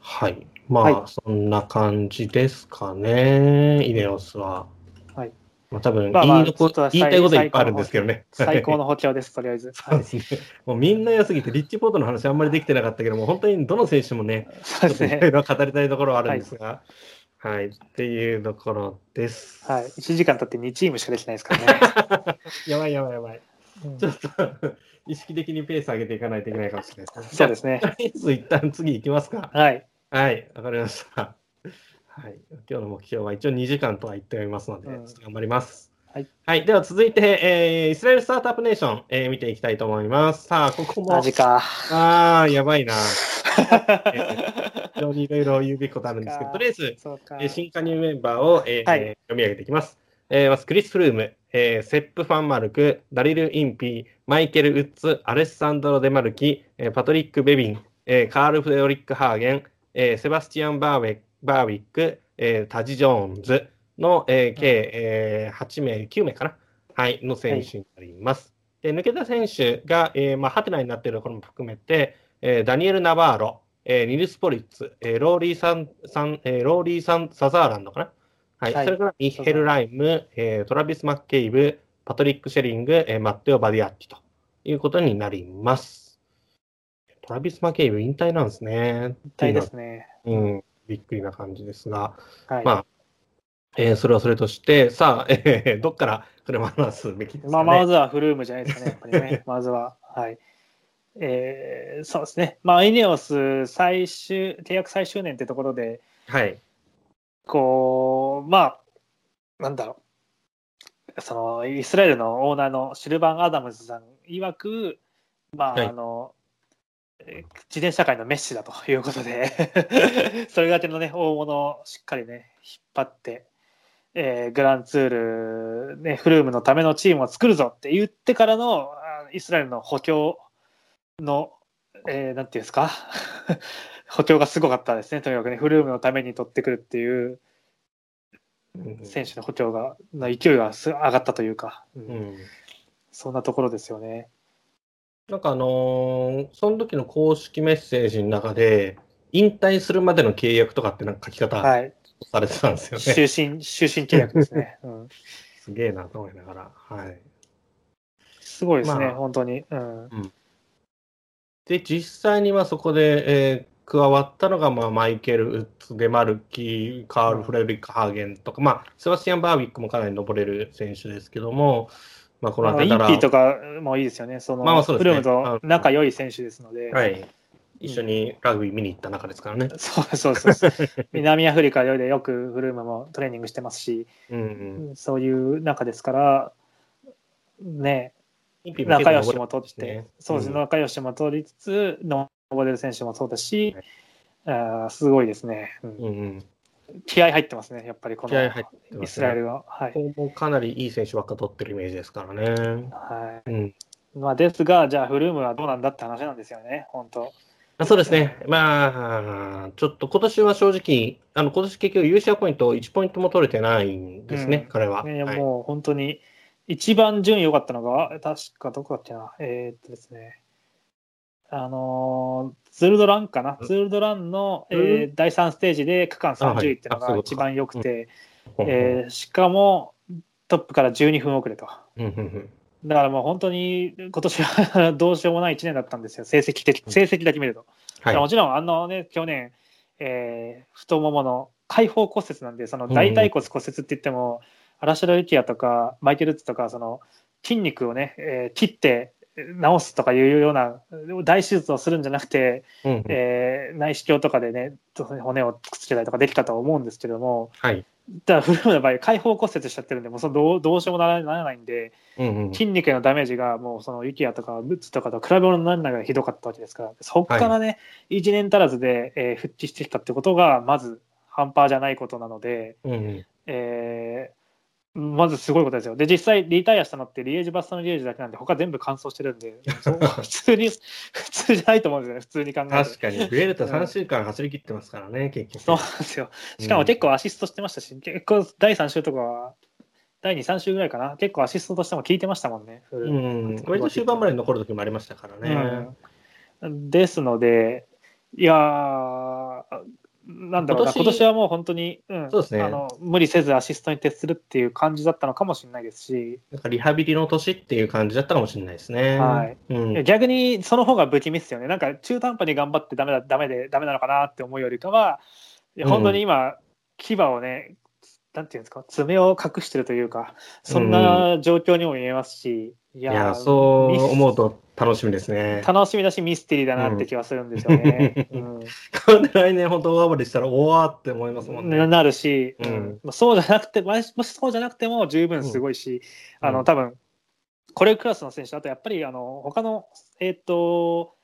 Speaker 2: はい。まあ、
Speaker 3: はい
Speaker 2: そんな感じですかね、イネオスは。
Speaker 3: はい。
Speaker 2: まあ、多分
Speaker 3: まあまあ
Speaker 2: 言いたいこといっぱいあるんですけどね。
Speaker 3: 最高の補強です、とりあえず。<laughs>
Speaker 2: そうですね。もうみんな良すぎて、リッチポートの話あんまりできてなかったけども、本当にどの選手もね、<laughs>
Speaker 3: そうですね。
Speaker 2: ろ語りたいところはあるんですが、はい、っていうところです。
Speaker 3: はい。1時間経って2チームしかできないですからね。<laughs>
Speaker 2: やばいやばいやばい。
Speaker 3: うん
Speaker 2: ちょっと <laughs> 意識的にペース上げていかないといけないかもしれないですね。
Speaker 3: そうですね。<laughs>
Speaker 2: とりあえず一旦次行きますか。
Speaker 3: はい。
Speaker 2: はい、わかりました。はい、今日の目標は一応2時間とは言っておりますので、
Speaker 3: うん
Speaker 2: ちょっと頑張ります。
Speaker 3: はい、
Speaker 2: では続いて、えーイスラエルスタートアップネーション、えー見ていきたいと思います。さあ、ここも、
Speaker 3: マジか。
Speaker 2: ああ、やばいな。非常にいろいろ言うべきことあるんですけど、とりあえず。えー新加入メンバーを、えー
Speaker 3: はい
Speaker 2: 読み上げていきます。えーまず、クリス・フルーム、えーセップ・ファンマルク、ダリル・インピー、マイケル・ウッツ、アレッサンドロ・デマルキ、えーパトリック・ベビン、えーカール・フレドリック・ハーゲン、えーセバスティアン・バーウェバーウィック、えータジ・ジョーンズの、えー計、えー8名、9名かな、はい、の選手になります。で抜けた選手が、えーまあ、ハテナになっているところも含めて、えーダニエル・ナバーロ、えーニルス・ポリッツ、えーローリーサン、サンえーローリーサン・サザーランドかな。はい。
Speaker 3: はい
Speaker 2: それからミッヘル・ライム、えートラビス・マッケイブ、パトリック・シェリング、えーマッテオ・バディアッティということになります。トラビス・マッケイブ引退なんですね。
Speaker 3: 大ですね。
Speaker 2: うん。びっくりな感じですが、
Speaker 3: はい。
Speaker 2: まあ、えーそれはそれとして、さあ、えーどっから車の話すべきですかね。
Speaker 3: まあ、まずはフルームじゃないですかね、やっぱりね。<laughs> まずは。はい。えーそうですね。まあ、エネオス最終、契約最終年ってところで、
Speaker 2: はい。
Speaker 3: こう、まあ、なんだろう。その、イスラエルのオーナーのシルバン・アダムズさん曰く、まあ、
Speaker 2: はい
Speaker 3: あの、えー自転車界のメッシだということで、<laughs> それだけのね、大物をしっかりね、引っ張って、えーグランツール、ね、フルームのためのチームを作るぞって言ってからのあイスラエルの補強の、えーなんていうんですか、<laughs> 補強がすごかったですね、とにかくね、フルームのために取ってくるっていう
Speaker 2: うん
Speaker 3: 選手の補強が、の勢いがす上がったというか、うん
Speaker 2: うん
Speaker 3: そんなところですよね。
Speaker 2: なんかあのーその時の公式メッセージの中で、引退するまでの契約とかってなんか書き方
Speaker 3: はい。
Speaker 2: されてたんですよね。
Speaker 3: 終身、終身契約ですね。<laughs> うん、
Speaker 2: すげえなと思いながら。はい。
Speaker 3: すごいですね、
Speaker 2: まあ
Speaker 3: 本当に。うん。
Speaker 2: で、実際にはそこで、えー加わったのが、まあ、マイケル・ウッズ、デマルキー、カール・フレデリック・ハーゲンとか、まあ、セバスティアン・バービックもかなり登れる選手ですけども、まあ、この
Speaker 3: まあインピーとかもいいですよね。その、
Speaker 2: まあまあそうですね
Speaker 3: フルームと仲良い選手ですので。
Speaker 2: はい、一緒にラグビー見に行った中ですからね。
Speaker 3: そうそうそうそう。<laughs> 南アフリカでよくフルームもトレーニングしてますし、
Speaker 2: うんうん。
Speaker 3: そういう中ですから、ね、仲良しも取って、そうですね、
Speaker 2: ん
Speaker 3: 仲良しも取りつつ、登れる選手もそうだし、あーすごいですね、うん。気合入ってますね、やっぱりこのイスラエルは。はい
Speaker 2: ここもかなりいい選手ばっか取ってるイメージですからね。
Speaker 3: は
Speaker 2: うん。
Speaker 3: いまあ、ですが、じゃあ、フルームはどうなんだって話なんですよね、本当。
Speaker 2: あそうですね。まあ、ちょっと今年は正直、あの今年結局優勝ポイント1ポイントも取れてないんですね、
Speaker 3: うん
Speaker 2: 彼は。
Speaker 3: ね、
Speaker 2: はい
Speaker 3: もう本当に、一番順位良かったのが、確かどこだっけな、えーっとですね、あのーツールドランかな、
Speaker 2: うん。
Speaker 3: ツールドランの、え
Speaker 2: う
Speaker 3: ー第3ステージで区間
Speaker 2: あはい
Speaker 3: 30位っていうのが一番良くて、
Speaker 2: ほんほん
Speaker 3: えーしかもトップから12分遅れと。
Speaker 2: うんうんうん。
Speaker 3: だからもう本当に今年は <laughs> どうしようもない1年だったんですよ、成績的成績だけ見ると。
Speaker 2: はい。
Speaker 3: もちろん、あのね、去年、えー太ももの開放骨折なんで、その大腿骨骨折って言っても、アラシャド・リキアとかマイケル・ッツとか、その筋肉をね、えー切って治すとかいうような大手術をするんじゃなくて、
Speaker 2: うんうん。
Speaker 3: えー内視鏡とかでね、骨をくっつけたりとかできたとは思うんですけども、
Speaker 2: はい。
Speaker 3: だからフルームの場合、開放骨折しちゃってるんで、もうそのどうどうしようもならないんで、
Speaker 2: うんうん。
Speaker 3: 筋肉へのダメージがもうそのユキアとかブッツとかと比べ物にならないぐらいひどかったわけですから、そこからね、1年足らずで、えー復帰してきたってことが、まず半端じゃないことなので、
Speaker 2: うんうん。
Speaker 3: えーまずすごいことですよ。で、実際リタイアしたのってリエージュ・バスタのリエージュだけなんで、他全部完走してるんで、<laughs> 普通に、<laughs> 普通じゃないと思うんですよね、普通に考えて。
Speaker 2: 確かに、ブエルタ3週間走り切ってますからね、結局。
Speaker 3: そうなんですよ。しかも結構アシストしてましたし、結構第3週とかは、第2、3週ぐらいかな、結構アシストとしても効いてましたもんね。
Speaker 2: うん、割と終盤まで残る時もありましたからね。
Speaker 3: うん、ですので、いやー、なんだろうな、
Speaker 2: 今年
Speaker 3: はもう本当に、うん
Speaker 2: そうですね。
Speaker 3: あの無理せずアシストに徹するっていう感じだったのかもしれないですし、
Speaker 2: なんかリハビリの年っていう感じだったかもしれないですね。
Speaker 3: はい。
Speaker 2: うん。
Speaker 3: 逆にその方が不気味ですよね、なんか中途半端に頑張ってダメだダメでダメなのかなって思うよりかは、本当に今、牙をね、なんていうんですか、爪を隠してるというか、そんな状況にも見えますし、い
Speaker 2: いや、そう思うと楽しみですね。
Speaker 3: 楽しみだし、ミステリーだなって気はするんですよね。<laughs> うん
Speaker 2: これで来年本当大暴れしたら、おわーって思いますもんね。
Speaker 3: ななるし、
Speaker 2: うん
Speaker 3: うんまあそうじゃなくて、もしもしそうじゃなくても十分すごいし、
Speaker 2: うん
Speaker 3: あの多分これクラスの選手、あとやっぱりあの他のえっ、と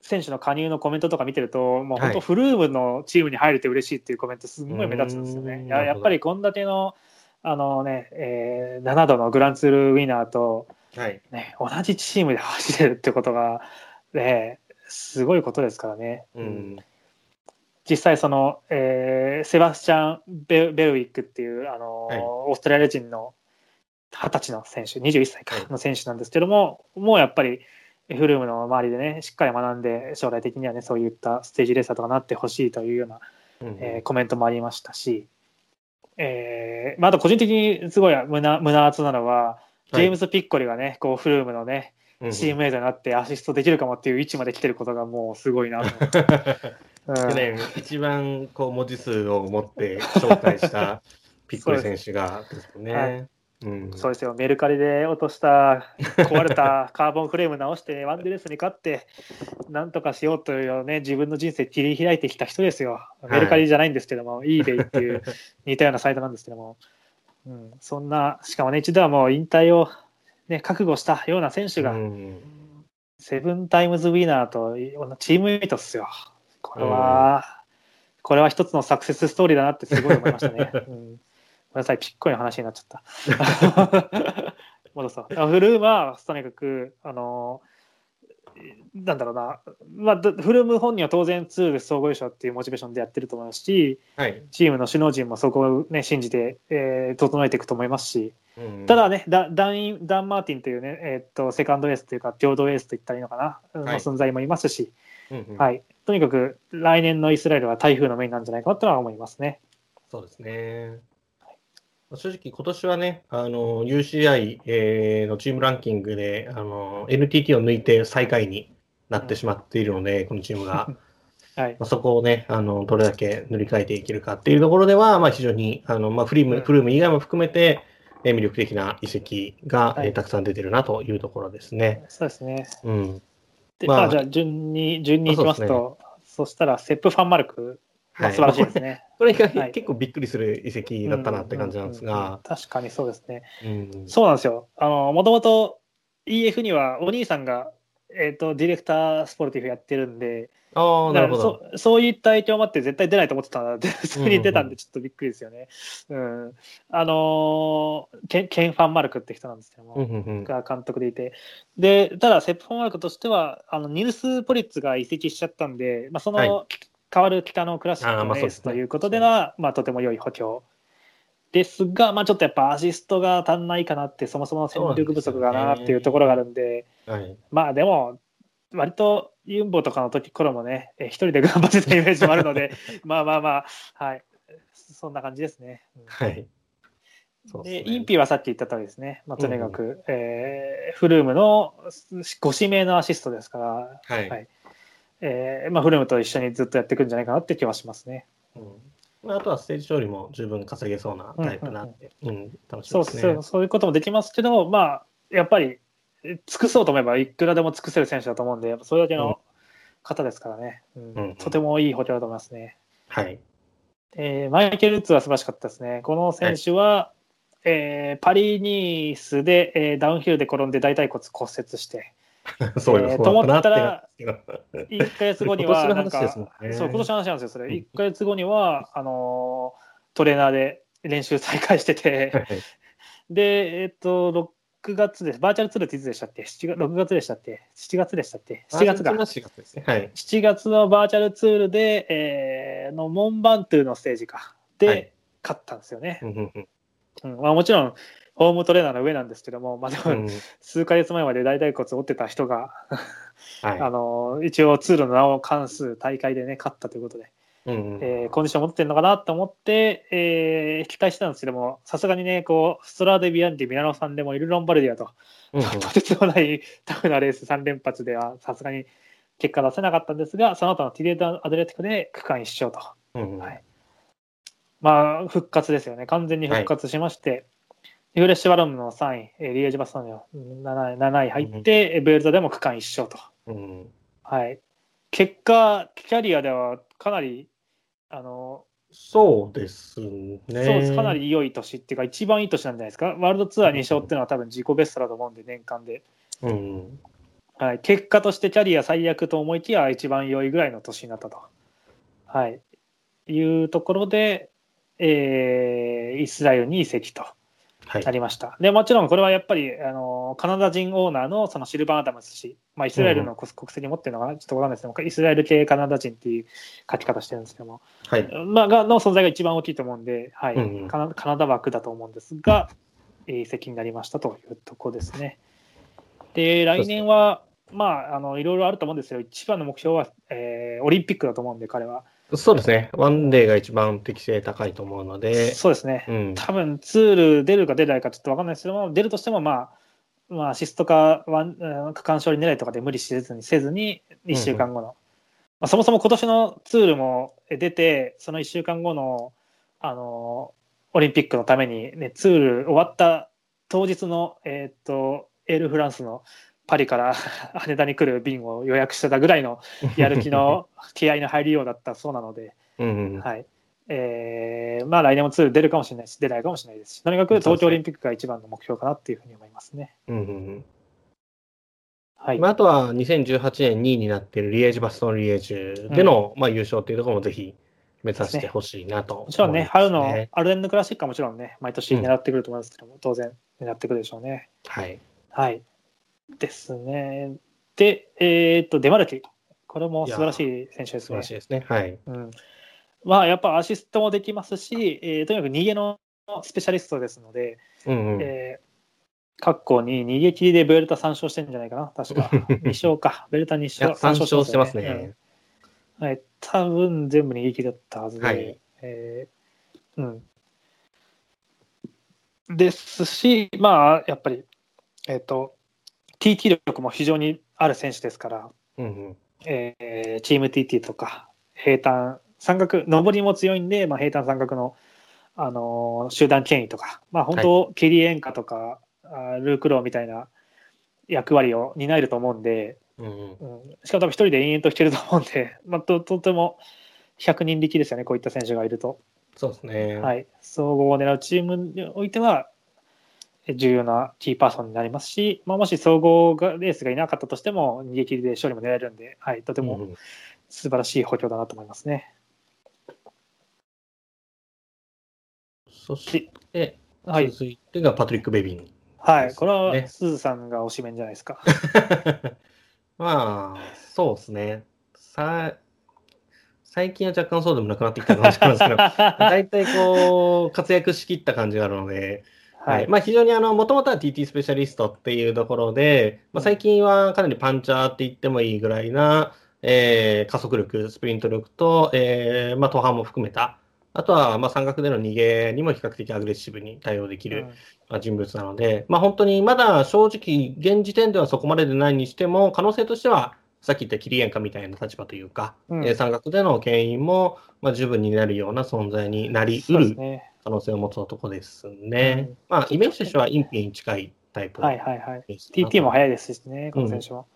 Speaker 3: 選手の加入のコメントとか見てると、もう本当、
Speaker 2: はい
Speaker 3: フルームのチームに入れて嬉しいっていうコメント、すごい目立つんですよね。ややっぱりこんだけのあの、ねえー7度のグランツールウィナーと、
Speaker 2: はい。
Speaker 3: ね、同じチームで走れるってことが、ね、すごいことですからね。
Speaker 2: うん。
Speaker 3: 実際その、えーセバスチャン・ベベルウィックっていうあの、
Speaker 2: はい
Speaker 3: オーストラリア人の20歳の選手21歳か
Speaker 2: はい
Speaker 3: の選手なんですけども、もうやっぱりフルームの周りでねしっかり学んで将来的にはねそういったステージレーサーとかなってほしいというような、
Speaker 2: うん
Speaker 3: えーコメントもありましたしえーまあ、あと個人的にすごい胸胸熱なのは、ジェームズ・ピッコリがね、こうフルームのね、
Speaker 2: うん
Speaker 3: チームメイトになってアシストできるかもっていう位置まで来てることがもうすごいなと思って。<laughs> うん。
Speaker 2: 去年、一番こう文字数を持って紹介した <laughs> ピッコリ選手がですね。
Speaker 3: そうですよ、メルカリで落とした <laughs> 壊れたカーボンフレーム直して、ワンデレスに勝って、なんとかしようというね、自分の人生切り開いてきた人ですよ。
Speaker 2: い。
Speaker 3: メルカリじゃないんですけども、eBay っていう <laughs> 似たようなサイトなんですけども、うん、そんな、しかもね、一度はもう引退を、ね、覚悟したような選手が、
Speaker 2: うん。
Speaker 3: セブンタイムズウィナーとチームメイトっすよ。これは、これは一つのサクセスストーリーだなってすごい思いましたね。<laughs> うん。ごめんなさい、ピッコリの話になっちゃった。<laughs> 戻そう。あフルームは、とにかく、あの、なんだろうな、まあ、どフルーム本人は当然2で総合優勝っていうモチベーションでやってると思いますし、
Speaker 2: はい。
Speaker 3: チームの首脳陣もそこを、ね、信じて、えー整えていくと思いますし、
Speaker 2: うん
Speaker 3: ただね、ダダンインダン・マーティンというね、えーっと、セカンドエースというか、共同エースと言ったらいいのかな、の
Speaker 2: はい
Speaker 3: 存在もいますし、
Speaker 2: うんうん
Speaker 3: はい、とにかく来年のイスラエルは台風の目になるんじゃないかなとは思いますね。
Speaker 2: そうですね。正直、今年はね、あの UCI、えーのチームランキングであの NTT を抜いて最下位になってしまっているので、このチームが。<laughs>
Speaker 3: はい、
Speaker 2: まあ、そこをね、あのどれだけ塗り替えていけるかっていうところでは、まあ、非常にあの、まあ、フリーム、
Speaker 3: うん
Speaker 2: フルーム以外も含めて、えー魅力的な移籍が、
Speaker 3: はい
Speaker 2: えーたくさん出てるなというところですね。
Speaker 3: そうですね。
Speaker 2: うん。
Speaker 3: で、
Speaker 2: まあ
Speaker 3: まあ、じゃあ順に、順にいきます
Speaker 2: あ
Speaker 3: と、そしたら、セップ・ファンマルク、まあ、
Speaker 2: はい
Speaker 3: 素晴らしいですね。<laughs>
Speaker 2: これが、
Speaker 3: はい
Speaker 2: 結構びっくりする移籍だったなって感じなんです
Speaker 3: うんうんうん
Speaker 2: が、
Speaker 3: 確かにそうですね。
Speaker 2: うん
Speaker 3: そうなんですよ。あの、もともと EF にはお兄さんが、えっ、と、ディレクタースポルティフやってるんで、
Speaker 2: ああ、なるほ
Speaker 3: だ
Speaker 2: ど。
Speaker 3: そそういった影響もあって絶対出ないと思ってたので、<laughs> 普通に出たんでちょっとびっくりですよね。うん。あのーケン、ケン・ファンマルクって人なんですけども、
Speaker 2: うんうんうん
Speaker 3: が監督でいて。で、ただ、セップ・ファンマルクとしては、あのニルス・ポリッツが移籍しちゃったんで、まあ、その、
Speaker 2: はい
Speaker 3: 代わる北のクラシックのエ
Speaker 2: まあそうですね
Speaker 3: ースということでは、まあ、とても良い補強。ですが、まあ、ちょっとやっぱアシストが足んないかなって、そもそもの戦力不足がなっていうところがあるんで、
Speaker 2: はい。
Speaker 3: まあでも、割とユンボとかの時頃もね、え一人で頑張ってたイメージもあるので、<laughs> まあまあまあ、はい、そんな感じですね。うん
Speaker 2: はい。
Speaker 3: で、
Speaker 2: ね
Speaker 3: インピはさっき言った通りですね、まあ、とにかく、えーフルームのご指名のアシストですから、
Speaker 2: はい。
Speaker 3: はいえーまあ、フルームと一緒にずっとやっていくんじゃないかなって気はしますね。
Speaker 2: うんまあ、あとはステージ勝利も十分稼げそうなタイプなって、うん楽しみですね。
Speaker 3: そうそうそういうこともできますけど、まあ、やっぱりえ尽くそうと思えばいくらでも尽くせる選手だと思うんで、それだけ
Speaker 2: うん
Speaker 3: の方ですからね、うん
Speaker 2: うん
Speaker 3: とてもいい補強だと思いますね。
Speaker 2: はい。
Speaker 3: えーマイケル・ルッツは素晴らしかったですね。この選手は、えーパリニースで、えーダウンヒルで転んで大腿骨骨折して、<laughs>
Speaker 2: そうよ、
Speaker 3: えーと思ったら
Speaker 2: 感じですけど
Speaker 3: 1ヶ月後には <laughs>
Speaker 2: 今年の
Speaker 3: なん
Speaker 2: ね
Speaker 3: そう、今年の話なんですよ、それ。
Speaker 2: うん
Speaker 3: 1ヶ月後には、あのートレーナーで練習再開してて、
Speaker 2: はい
Speaker 3: で、えっと、6月です。バーチャルツールっていつでしたっけ ?7 月、6月でしたっけ ?7 月でしたっけ ?7 月か。
Speaker 2: 4月ですね。はい。
Speaker 3: 7月のバーチャルツールで、えーのモンバントゥのステージか。で、
Speaker 2: はい
Speaker 3: 勝ったんですよね。
Speaker 2: うん
Speaker 3: まあ、もちろん、ホームトレーナーの上なんですけども、まあ、でも、
Speaker 2: うん。
Speaker 3: 数ヶ月前まで大腿骨を折ってた人が、
Speaker 2: はい。
Speaker 3: あの一応ツールの名を関数大会でね勝ったということで、
Speaker 2: うんうん。
Speaker 3: えーコンディション持ってるのかなと思って、えー期待してたんですけどもさすがにねこうストラデビアンディミラノさんでもいるロンバルディアと、
Speaker 2: うんうん。
Speaker 3: とてつもないタフなレース3連発ではさすがに結果出せなかったんですがその後のティレードアドレティックで区間一勝と。
Speaker 2: うんうん。
Speaker 3: はい。まあ復活ですよね。完全に復活しまして、リフレッシュバロンの3位、えーリエージュバスの7位 ,7 位入って、えーベルトでも区間一勝と。
Speaker 2: うん
Speaker 3: はい、結果、キャリアではかなり、あの
Speaker 2: そうですね。
Speaker 3: そうですかなり良い年っていうか、一番いい年なんじゃないですか。ワールドツアー2勝っていうのは多分自己ベストだと思うんで、年間で。
Speaker 2: うん。
Speaker 3: はい、結果としてキャリア最悪と思いきや、一番良いぐらいの年になったと。はい、いうところで、えーイスラエルに移籍と
Speaker 2: はい
Speaker 3: な。りました。でもちろんこれはやっぱりあのカナダ人オーナーのそのシルバー・アダムス氏、まあ、イスラエルの国国籍持ってるのかな、ちょっとわかんないですけど、イスラエル系カナダ人っていう書き方してるんですけども、
Speaker 2: はい。
Speaker 3: まあ、がの存在が一番大きいと思うんで、はい
Speaker 2: うんうん
Speaker 3: カナカナダ枠だと思うんですが、えー移籍になりましたというところですね。で、来年は、まあ、あのいろいろあると思うんですよ。一番の目標は、えーオリンピックだと思うんで、彼は。
Speaker 2: そうですね。ワンデーが一番適性高いと思うので、
Speaker 3: そうですね。
Speaker 2: うん。
Speaker 3: 多分ツール出るか出ないかちょっと分かんないですけども、出るとしても、まあ、まあ、アシストかワンうん区間勝利狙いとかで無理せずにせずに、1週間後の、まあ、そもそも今年のツールも出て、その1週間後のあのオリンピックのために、ね、ツール終わった当日の、えー、とエールフランスのパリから <laughs> 羽田に来る便を予約してたぐらいの <laughs> やる気の気合いの入りようだったそうなので。
Speaker 2: うんうん。
Speaker 3: はい。えーまあ来年もツール出るかもしれないし、出ないかもしれないですし、とにかく東京オリンピックが一番の目標かなっていうふうに思いますね。
Speaker 2: うんうんうん。
Speaker 3: はい。
Speaker 2: まあ、あとは2018年2位になっているリエージュ・バストン・リエージュでの、まあ、優勝というところもぜひ目指してほしいなと思います、
Speaker 3: もちろんね、春のアルデンヌクラシックはもちろんね、毎年狙ってくると思いますけども、当然狙ってくるでしょうね。
Speaker 2: はい。
Speaker 3: はい。ですね。で、えっと、デマルキ。これも素晴らしい選手ですね
Speaker 2: 素晴らしい。ですね。はい。
Speaker 3: うん、まあ、やっぱアシストもできますし、えーとにかく逃げのスペシャリストですので、
Speaker 2: うんうん。
Speaker 3: えー、過去に逃げ切りでベルタ3勝してるんじゃないかな、確か。<laughs> 2勝か、ベルタ2
Speaker 2: い
Speaker 3: 勝。
Speaker 2: や、3勝してます
Speaker 3: よ
Speaker 2: ね。
Speaker 3: うんはい、多分全部逃げ切りだったはずで、
Speaker 2: はい
Speaker 3: えーうん。ですし、まあ、やっぱり、えっ、と、TT 力も非常にある選手ですから、
Speaker 2: うんうん。
Speaker 3: えーチーム TT とか、平坦、三角、上りも強いんで、まあ、平坦三角の、あのー集団権威とか、まあ、本当、ケリエンカとか、あールークローみたいな役割を担えると思うんで、
Speaker 2: うんうん。
Speaker 3: うん、しかも多分一人で延々と弾けると思うんで、<laughs> まあ、ととても100人力ですよね、こういった選手がいると。
Speaker 2: そうですね。
Speaker 3: はい、総合を狙うチームにおいては、え重要なキーパーソンになりますし、まあ、もし総合がレースがいなかったとしても、逃げ切りで勝利も狙えるんで、はい、とても素晴らしい補強だなと思いますね。
Speaker 2: そして、
Speaker 3: はい、
Speaker 2: 続いてがパトリック・ベビン。
Speaker 3: はい、これ
Speaker 2: ね
Speaker 3: はすずさんが推しメンじゃないですか。<laughs>
Speaker 2: まあ、そうですね。さ最近は若干そうでもなくなってきたかもしれないですけど、<laughs> 大体こう、活躍しきった感じがあるので、
Speaker 3: は
Speaker 2: はい。い、まあ非常にあの、もともとは TT スペシャリストっていうところで、まあ、最近はかなりパンチャーって言ってもいいぐらいな、えー加速力、スプリント力と、えーまあ、途半も含めた、あとはまあ三角での逃げにも比較的アグレッシブに対応できる、
Speaker 3: うん。
Speaker 2: まあ、人物なので、まあ、本当にまだ正直、現時点ではそこまででないにしても、可能性としては、さっき言ったキリエンカみたいな立場というか、
Speaker 3: うん。
Speaker 2: えー三角での牽引も、まあ、十分になるような存在になりう
Speaker 3: そうです
Speaker 2: る
Speaker 3: ね。
Speaker 2: 可能性を持つ男ですね。
Speaker 3: うん
Speaker 2: まあ、イメージとしてはインピに近いタイプ
Speaker 3: はいはいはい。TT も速いですしね、この選手も。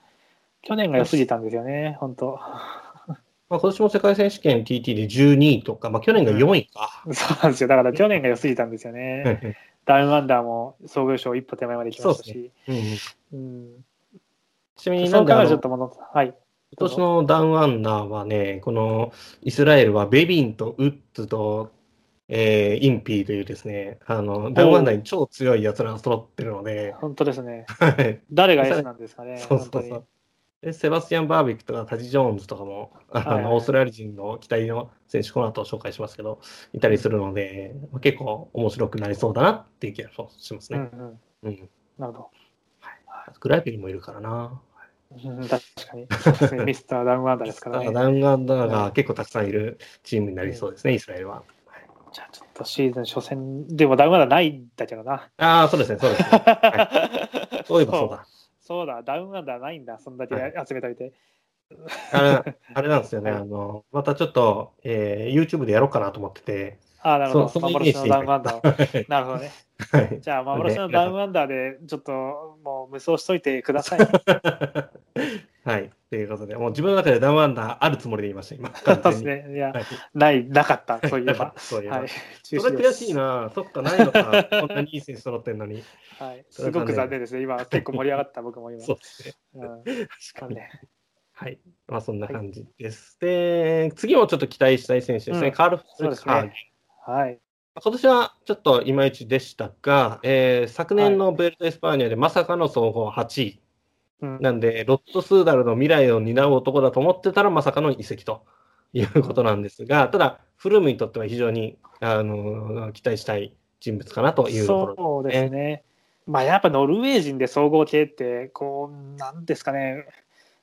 Speaker 3: 去年が良すぎたんですよね、本当。
Speaker 2: まあ、今年も世界選手権 TT で12位とか、まあ、去年が4位か。
Speaker 3: そうなんですよ。だから去年が良すぎたんですよね。ダウンアンダーも総合賞一歩手前まで来ましたし。
Speaker 2: うんうん
Speaker 3: うん。
Speaker 2: ちなみになであの
Speaker 3: と戻った。はい。
Speaker 2: 今年のダウンアンダーはね、このイスラエルはベビンとウッズと、えーインピーというですね、あのダウンアンダーに超強いやつらが揃ってるので、
Speaker 3: 本当ですね。
Speaker 2: はい
Speaker 3: 誰が S なんですかね。<laughs>
Speaker 2: そうそうそう。でセバスティアン・バービックとかタジ・ジョーンズとかも、あの
Speaker 3: はいはい
Speaker 2: オーストラリア人の期待の選手、この後紹介しますけど、いたりするので、まあ結構面白くなりそうだなっていう気がしますね。
Speaker 3: うんうん。
Speaker 2: うん
Speaker 3: なるほ
Speaker 2: グライペリもいるからな。
Speaker 3: ど。うん確かに。ミスターダウンアンダーですからね。
Speaker 2: ダウンアンダーが結構たくさんいるチームになりそうですね、イスラエルは。
Speaker 3: じゃあちょっとシーズン初戦でもダウンアンダーないんだけどな。
Speaker 2: ああ、そうですね、そうですね。はい、<laughs> そういえばそうだ。
Speaker 3: そうだ、ダウンアンダーないんだ、そんだけ
Speaker 2: はい
Speaker 3: 集めといて。
Speaker 2: あれあれなんですよね、
Speaker 3: はい
Speaker 2: あの、またちょっと、えー YouTube でやろうかなと思ってて、
Speaker 3: ああ、なるほど。幻のダウンアンダーを。なるほどね。
Speaker 2: はい
Speaker 3: じゃあ、幻のダウンアンダーで、ちょっともう無双しといてください。<laughs>
Speaker 2: はい。ということで、もう自分の中でダウンアンダーあるつもりで言いました、今。<laughs>
Speaker 3: そう。ですね。いや、
Speaker 2: はい。
Speaker 3: ない、なかった、そういえば <laughs>
Speaker 2: た。そういえば
Speaker 3: はい。
Speaker 2: それ悔しいな。そっか、ないのか。こんなにいい選手揃ってんのに。
Speaker 3: はい。すごく残念ですね。今、結構盛り上がった、僕も今。
Speaker 2: そうですね。
Speaker 3: うん
Speaker 2: 確かに。はい。まあ、そんな感じです。で、次もちょっと期待したい選手ですね。
Speaker 3: うん
Speaker 2: カール・フ
Speaker 3: そうです
Speaker 2: ルカー
Speaker 3: ね。はい。
Speaker 2: 今年はちょっといまいちでしたが、えー昨年のブエルタ・エスパーニャでまさかの総合8位。
Speaker 3: うん
Speaker 2: なんで、ロット・スーダルの未来を担う男だと思ってたらまさかの移籍と <laughs> いうことなんですが、ただ、フルームにとっては非常にあの期待したい人物かなというところ
Speaker 3: そうですね。まあ、やっぱノルウェー人で総合系って、こう、なんですかね、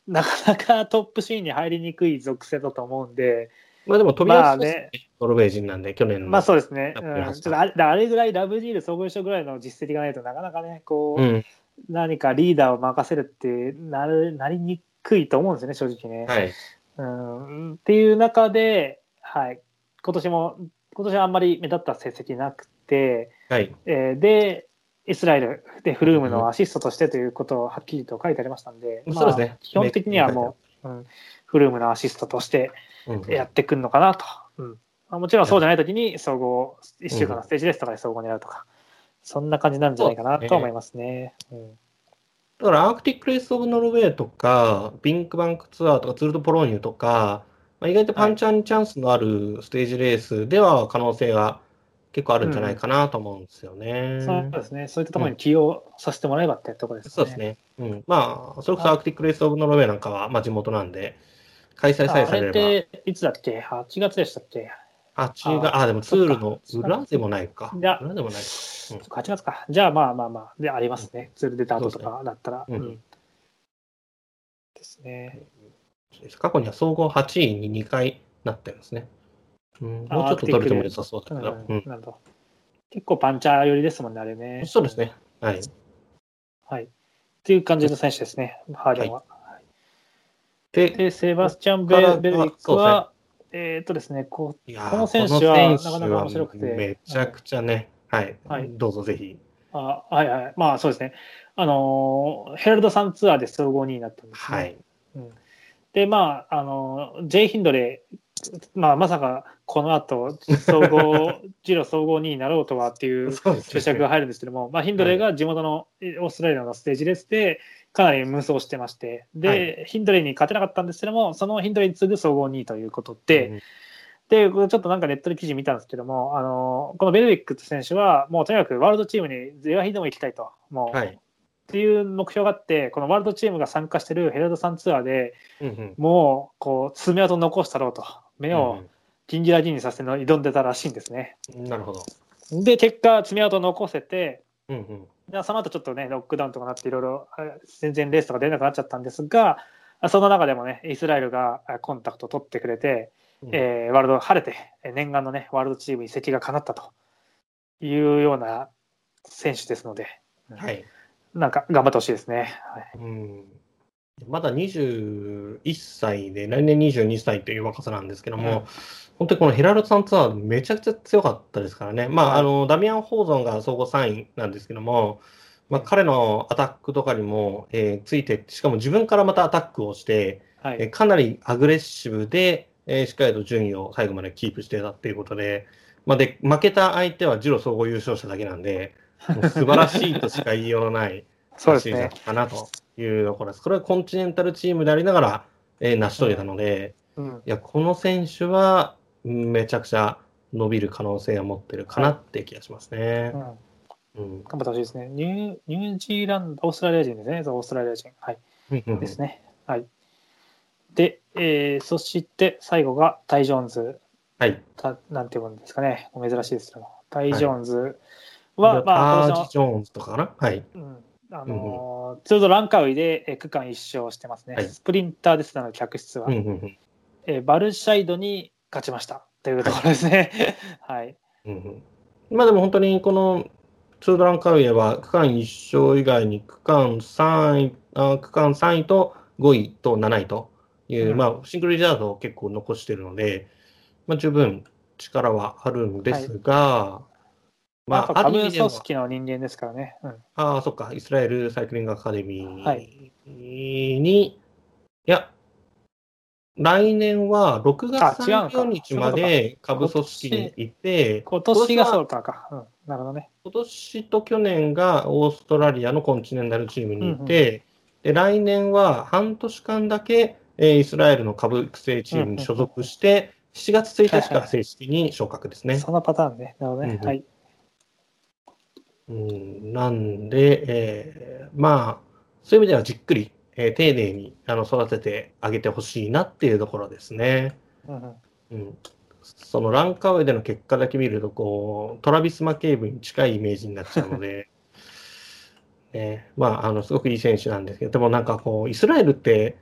Speaker 3: なかなかトップシーンに入りにくい属性だと思うんで、
Speaker 2: まあでも飛び出し
Speaker 3: まあね、
Speaker 2: ノルウェー人なんで、去年の。
Speaker 3: まあそうですね。ちょっとあれあれぐらいラブジール総合優勝ぐらいの実績がないとなかなかね、こう、
Speaker 2: うん。
Speaker 3: 何かリーダーを任せるってなるなりにくいと思うんですよね、正直ね。
Speaker 2: はい。
Speaker 3: うん、っていう中で、はい、今年も、今年はあんまり目立った成績なくて、
Speaker 2: はい。
Speaker 3: えーで、イスラエルでフルームのアシストとしてということをはっきりと書いてありましたんで、まあ
Speaker 2: そうですね。
Speaker 3: 基本的にはもう、うん、フルームのアシストとして
Speaker 2: うん、
Speaker 3: やってくるのかなと。うんまあ、もちろんそうじゃないときに総合、1週間のステージですとかで総合を狙うとか、そんな感じなんじゃないかなと思いますね。うん
Speaker 2: だから、アークティック・レース・オブ・ノルウェーとか、ビンクバンクツアーとか、ツール・ド・ポローニュとか、まあ、意外とパンチャーにチャンスのあるステージレースでは可能性が結構あるんじゃないかなと思うんですよね。
Speaker 3: そうですね、そういったところに起用させてもらえばってところですね。
Speaker 2: そうですね。うん。まあ、それこそアークティック・レース・オブ・ノルウェーなんかは、まあ、地元なんで、開催さえ
Speaker 3: ああれっ
Speaker 2: されれば。
Speaker 3: ていつだっけ ?8 月でしたっけ？
Speaker 2: あ、違う。あ、でもツールの裏でもないか。裏でもないか。
Speaker 3: そっか ?8 月か。じゃあまあまあまあ、でありますね。ツール出た後とかだったら。ですね。
Speaker 2: 過去には総合8位に2回なってるんですね。うん、
Speaker 3: あ
Speaker 2: もうちょっと取れても良さそうだ
Speaker 3: うん
Speaker 2: けど。うん
Speaker 3: なるほど。結構パンチャー寄りですもんね、あれね。
Speaker 2: そうですね。はい。
Speaker 3: はい。っていう感じの選手ですね、ハーデンは。
Speaker 2: で、
Speaker 3: で、セバスチャン・ベ
Speaker 2: ここから
Speaker 3: ベルリックは、えーっとですね、ここの選手はなかなか面白くて
Speaker 2: めちゃくちゃね、はい、
Speaker 3: はい
Speaker 2: どうぞぜひ。
Speaker 3: あはいはい、まあそうですね、あのーヘラルドさんツアーで総合2位になったんですね。
Speaker 2: はい。
Speaker 3: うんで、まあ、あの、ジェイ・ヒンドレー、まあ、まさかこの後、総合、ジロ総合2位になろうとはっていう <laughs> 注釈が入るんですけども、まあ、ヒンドレーが地元のえオーストラリアのステージレースで、かなり無双してまして、で、
Speaker 2: は
Speaker 3: ヒンドレーに勝てなかったんですけども、そのヒンドレーに次ぐ総合2位ということで、
Speaker 2: うん
Speaker 3: で、ちょっとなんかネットで記事見たんですけども、あのこのベルウィック選手は、もうとにかくワールドチームにゼワヒでも行きたいと、もう、
Speaker 2: はい。
Speaker 3: っていう目標があって、このワールドチームが参加してるヘラルドさんツアーで
Speaker 2: うんうん。
Speaker 3: もう、こう、爪痕残したろうと、目を
Speaker 2: う
Speaker 3: ギラギンにさせての挑んでたらしいんですね。
Speaker 2: んなるほど。
Speaker 3: で、結果、爪痕残せて、
Speaker 2: うんうん
Speaker 3: でその後ちょっとね、ロックダウンとかなって、いろいろあ全然レースとか出なくなっちゃったんですが、その中でもね、イスラエルがあコンタクトを取ってくれて、
Speaker 2: うん
Speaker 3: えーワールド晴れて、えー念願のね、ワールドチーム移籍が叶ったというような選手ですので、
Speaker 2: はい。
Speaker 3: なんか頑張ってほしいですね。はい
Speaker 2: うんまだ21歳で、来年22歳という若さなんですけども、
Speaker 3: うん。
Speaker 2: 本当にこのヘラルドさんツアー、めちゃくちゃ強かったですからね、まあ、
Speaker 3: はい
Speaker 2: あのダミアン・ホーゾンが総合3位なんですけども、まあ、彼のアタックとかにも、えーついて、しかも自分からまたアタックをして、
Speaker 3: はい。
Speaker 2: えーかなりアグレッシブで、えーしっかりと順位を最後までキープしてたっていうことで、まあ、で負けた相手はジロ総合優勝者だけなんで、もう素晴らしいとしか言いようのない。
Speaker 3: そうですね
Speaker 2: かなというところです。これはコンチネンタルチームでありながら、えー成し遂げたので、
Speaker 3: うん
Speaker 2: いや、この選手はうんめちゃくちゃ伸びる可能性を持ってるかなって気がしますね
Speaker 3: う。ん
Speaker 2: うん
Speaker 3: 頑張ってほしいですね。ニューニュージーランド、オーストラリア人ですね。そうオーストラリア人。はい。
Speaker 2: うん
Speaker 3: ですね。はい。で、えーそして最後がタイ・ジョーンズ。
Speaker 2: はい。
Speaker 3: たなんていうんですかね。お珍しいですけども。タイ・ジョーンズは、まあ、今年
Speaker 2: タージ・ジョーンズとかかなはい。
Speaker 3: の、うんあのーツールドランカウイでえー区間一勝してますね。
Speaker 2: はい
Speaker 3: スプリンターですなので、客室は、
Speaker 2: うんうんうん
Speaker 3: えーバルシャイドに勝ちました。というところですね。<laughs> はい。
Speaker 2: うんうんまあでも本当にこのツールドランカウイエは区間1勝以外に区間3位、あ区間3位と5位と7位という、
Speaker 3: うん
Speaker 2: まあシングルリザードを結構残しているので、まあ十分力はあるんですが、
Speaker 3: まあ、
Speaker 2: まあ、あ
Speaker 3: 下部組織の人間ですからね。うん。
Speaker 2: ああ、そっか、イスラエルサイクリングアカデミ
Speaker 3: は
Speaker 2: ーに、い、や、来年は6月
Speaker 3: あ違うのか
Speaker 2: 30日まで下部組織にいて、
Speaker 3: 今年が
Speaker 2: 今
Speaker 3: そうかか。うん。なるほどね。
Speaker 2: 今年と去年がオーストラリアのコンチネンタルチームにいて、で来年は半年間だけ、えーイスラエルの下部育成チームに所属して、7月1日から正式に昇格ですね。
Speaker 3: そのパターンね。なるほどね。
Speaker 2: うんうん
Speaker 3: はい。
Speaker 2: うん、なんで、えーまあ、そういう意味ではじっくり、えー丁寧にあの育ててあげてほしいなっていうところですね。
Speaker 3: うんうん
Speaker 2: うん、そのランカウェイでの結果だけ見るとこう、トラビス・マケーブに近いイメージになっちゃうので、<laughs> ね、まあ、あのすごくいい選手なんですけど、でもなんかこう、イスラエルって、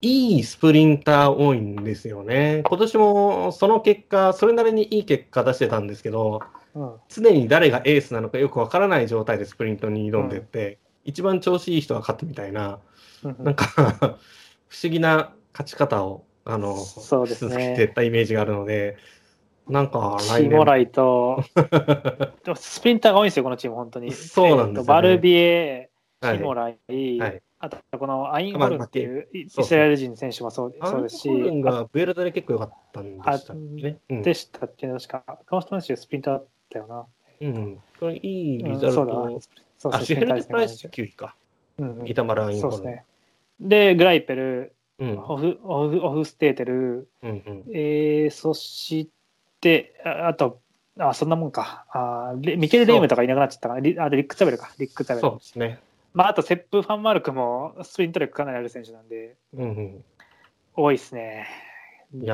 Speaker 2: いいスプリンター多いんですよね。今年もその結果、それなりにいい結果出してたんですけど、
Speaker 3: うん。
Speaker 2: 常に誰がエースなのかよくわからない状態でスプリントに挑んでって、一番調子いい人が勝ったみたいな、
Speaker 3: うん
Speaker 2: なんか <laughs> 不思議な勝ち方をあの
Speaker 3: そうですね。
Speaker 2: 続けてたイメージがあるので、なんか来年。
Speaker 3: シモライと、<laughs> でもスプリンターが多いんですよ、このチーム、本当に。
Speaker 2: そうなんですよね。
Speaker 3: バルビエ、
Speaker 2: はい。
Speaker 3: シモライ、
Speaker 2: はい。
Speaker 3: あとこのアインホルンっていうイスラエル人選手もそう
Speaker 2: アン
Speaker 3: そうですし、
Speaker 2: ホルンがブエルタで結構良かったんでしたっけね。うん。
Speaker 3: でしたっけ、確か。この人のスプリンターだったよな。
Speaker 2: うん、これいいリザル
Speaker 3: うんそうだ
Speaker 2: ト。あ、
Speaker 3: そうです
Speaker 2: シェヘル
Speaker 3: ね
Speaker 2: プライス9位か。
Speaker 3: うんうん
Speaker 2: イタマ。
Speaker 3: そうですね。で、グライペル、
Speaker 2: うん
Speaker 3: オフオフオフステーテル、
Speaker 2: うんうん
Speaker 3: えー、そして、ああと、あ、そんなもんか。あレミケル・レイムとかいなくなっちゃったから、リあリック・ザベルか、リック・ザベル。
Speaker 2: そうですね。
Speaker 3: まあ、あと、セップ・ファンマルクもスプリント力かなりある選手なんで、
Speaker 2: うんうん、
Speaker 3: 多いですね。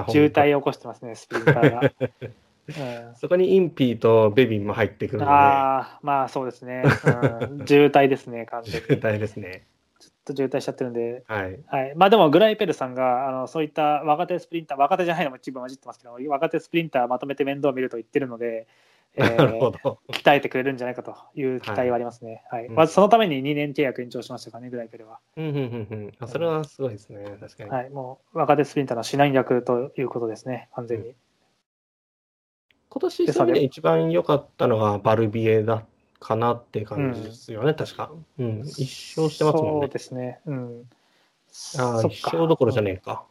Speaker 3: 渋滞を起こしてますね、スプリンターが。<laughs> うん
Speaker 2: そこにインピーとベビンも入ってくるので、
Speaker 3: ああ、まあそうですね。うん、渋滞ですね、<laughs> 完全に。
Speaker 2: 渋滞ですね。
Speaker 3: ちょっと渋滞しちゃってるんで。
Speaker 2: はい。
Speaker 3: はい、まあでも、グライペルさんがあのそういった若手スプリンター、若手じゃないのも一部混じってますけど、若手スプリンターまとめて面倒を見ると言ってるので、<laughs> えー
Speaker 2: なるほど。
Speaker 3: 鍛えてくれるんじゃないかという期待はありますね。はい
Speaker 2: うん
Speaker 3: まずそのために2年契約延長しましたからね、グライペルは。
Speaker 2: うんうんうんうんあそれはすごいですね。確かに。
Speaker 3: はい、もう若手スプリンターの指南役ということですね、完全に。
Speaker 2: 今年そういう意味で一番良かったのはバルビエだかなっていう感じですよね、確か。うん。一勝してますもん
Speaker 3: そう
Speaker 2: ね。
Speaker 3: ですね。うん。
Speaker 2: ああ、一勝どころじゃねえか。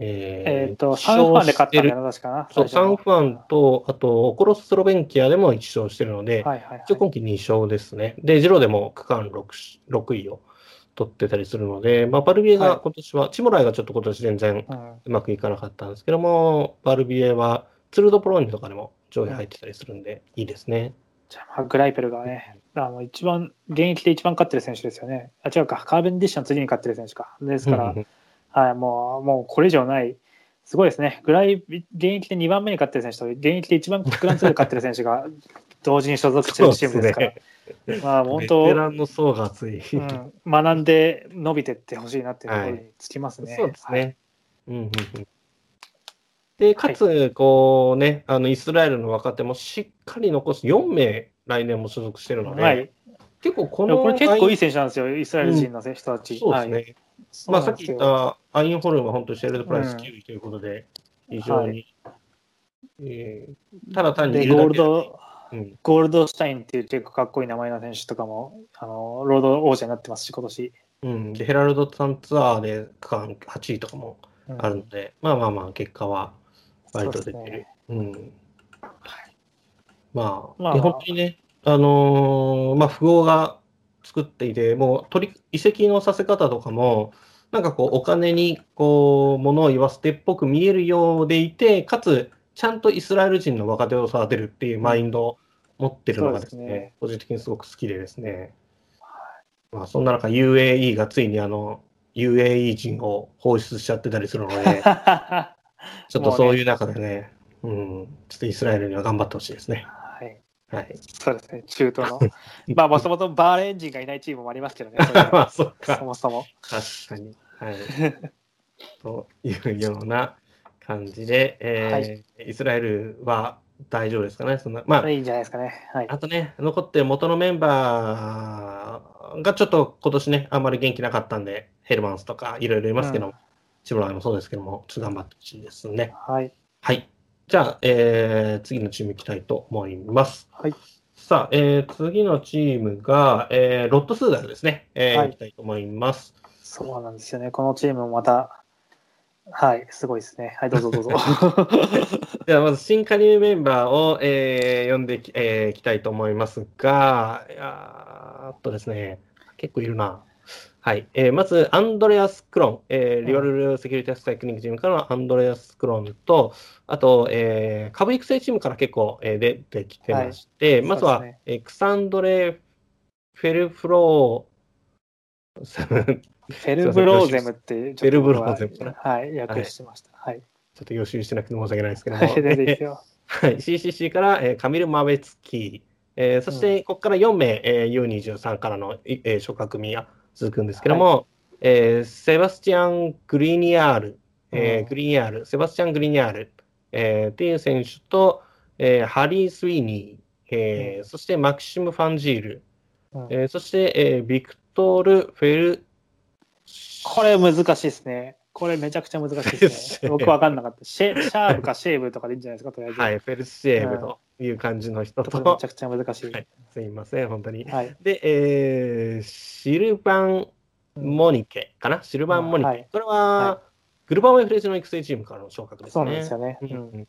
Speaker 2: え
Speaker 3: えっ、と、サンファンで勝ったんだよな、確かな。
Speaker 2: そう、サンファンと、あと、オコロススロベンキアでも1勝してるので、
Speaker 3: はいはい、はい
Speaker 2: 一応今季2勝ですね。で、ジローでも区間 6, 6位を取ってたりするので、まあ、バルビエ
Speaker 3: はい
Speaker 2: が今年は、チモライがちょっと今年全然
Speaker 3: うん
Speaker 2: うまくいかなかったんですけども、バルビエはツルドプローニとかでも上位入ってたりするんで、いいですね。
Speaker 3: じゃあ、まあグライペルがね、あの一番、現役で一番勝ってる選手ですよね。あ、違うか、カーベンディッシュの次に勝ってる選手か。ですから、
Speaker 2: うん
Speaker 3: はい、もう、もうこれ以上ない、すごいですね。グライ、現役で2番目に勝ってる選手と、現役で一番グランツーで勝ってる選手が <laughs> 同時に所属してるチームですから、まあ本当、
Speaker 2: ベテランの層が厚い。
Speaker 3: うん、学んで伸びてってほしいなっていうところにつきますね。
Speaker 2: そうですね。うんうんうんで、かつ、こうね、あの、イスラエルの若手もしっかり残す4名、来年も所属してるので、
Speaker 3: はい。
Speaker 2: 結構この、
Speaker 3: これ結構いい選手なんですよ、イスラエル人の人たち。
Speaker 2: そうですね。
Speaker 3: はい。
Speaker 2: まあ、さっき言ったアインホルンは本当にシェルドプライス
Speaker 3: うん。
Speaker 2: 9位ということで、非常に、えーただ単に
Speaker 3: ゴール
Speaker 2: るだけで
Speaker 3: ド、
Speaker 2: うん、
Speaker 3: ゴールドシュタインっていう結構かっこいい名前の選手とかも、あの、ロード王者になってますし、今年。
Speaker 2: うん、でヘラルドさんツアーで区間8位とかも
Speaker 3: うん。
Speaker 2: あるので、まあまあまあ、結果は割と出てる
Speaker 3: そうですね。
Speaker 2: うん。まあ、
Speaker 3: まあ
Speaker 2: で本当にね、あのーまあ、富豪が作っていて、もう取り移籍のさせ方とかも、なんかこう、お金にこう、物を言わせてっぽく見えるようでいて、かつ、ちゃんとイスラエル人の若手を育てるっていうマインドを持ってるのがですね、
Speaker 3: すね
Speaker 2: 個人的にすごく好きでですね、まあ、そんな中、UAE がついにあの、UAE 人を放出しちゃってたりするので、<laughs> <laughs> ちょっとそういう中でね、うん、ちょっとイスラエルには頑張ってほしいですね。
Speaker 3: はい。
Speaker 2: はい。
Speaker 3: そうですね、中東の。<laughs> まあ、もともとバーレーン人がいないチームもありますけどね、そ <laughs>
Speaker 2: まあ、そっ
Speaker 3: そ
Speaker 2: か。
Speaker 3: もそも。
Speaker 2: 確かに。はい。というような感じで、えーイスラエルは大丈夫ですかね？そんなまあ、
Speaker 3: いいんじゃないですかね。はい。
Speaker 2: あとね、残ってる元のメンバーがちょっと今年ね、あんまり元気なかったんで、ヘルマンスとかいろいろいますけど、
Speaker 3: うん
Speaker 2: チムライもそうですけども、頑張ってほしいですね。
Speaker 3: はい。
Speaker 2: はい。じゃあ、えー次のチーム行きたいと思います。
Speaker 3: はい。
Speaker 2: さあ、えー次のチームが、えーロットスーダルですね。えー
Speaker 3: はい
Speaker 2: 行きたいと思います。
Speaker 3: そうなんですよね。このチームもまた、はい、すごいですね。はい、どうぞどうぞ。<laughs>
Speaker 2: では、まず新加入メンバーを、えー呼んでき,、えーきたいと思いますが、いやーっとですね、結構いるな。はい。えーまず、アンドレアス・クロン、えーリバルルセキュリティアスサイクリングチームからのアンドレアス・クロンと、あと、えー株育成チームから結構、えー出てきてまして、まずは、
Speaker 3: そうですね
Speaker 2: えークサンドレ・フェルフロー、ち
Speaker 3: フェルブローゼムっていう、
Speaker 2: フェルブローゼムかな？
Speaker 3: はい、訳してました。はい。
Speaker 2: ょっと予習してなくて申し訳ないですけども。
Speaker 3: はい。<laughs>
Speaker 2: はい、CCC から、えーカミル・マベツキー、えーそしてここから4名、えー U23 からの、いえー、諸角組が続くんですけども、えーセバスチャン・グリニアール、えー
Speaker 3: うん
Speaker 2: グリニアール、セバスチャン・グリニアール、えーっていう選手と、えーハリー・スウィーニー、えー
Speaker 3: うん
Speaker 2: そしてマキシム・ファンジール、
Speaker 3: うん
Speaker 2: えーそして、えービクトール・フェル、
Speaker 3: これ難しいですね。これめちゃくちゃ難しい <laughs> ですね。僕分かんなかった。シェシャープかシェーブとかでいいんじゃないですか、とりあえず。
Speaker 2: はい、フェルシェーブという感じの人と、
Speaker 3: めちゃくちゃ難しい。
Speaker 2: はいすいません、本当に。
Speaker 3: はい。
Speaker 2: で、えーシルバン・モニケかな、シルバン・モニケ。
Speaker 3: はい
Speaker 2: これは、
Speaker 3: は
Speaker 2: グルバン・エフレージの育成チームからの昇格ですね。
Speaker 3: そうなんですよね。
Speaker 2: う
Speaker 3: うんん
Speaker 2: うん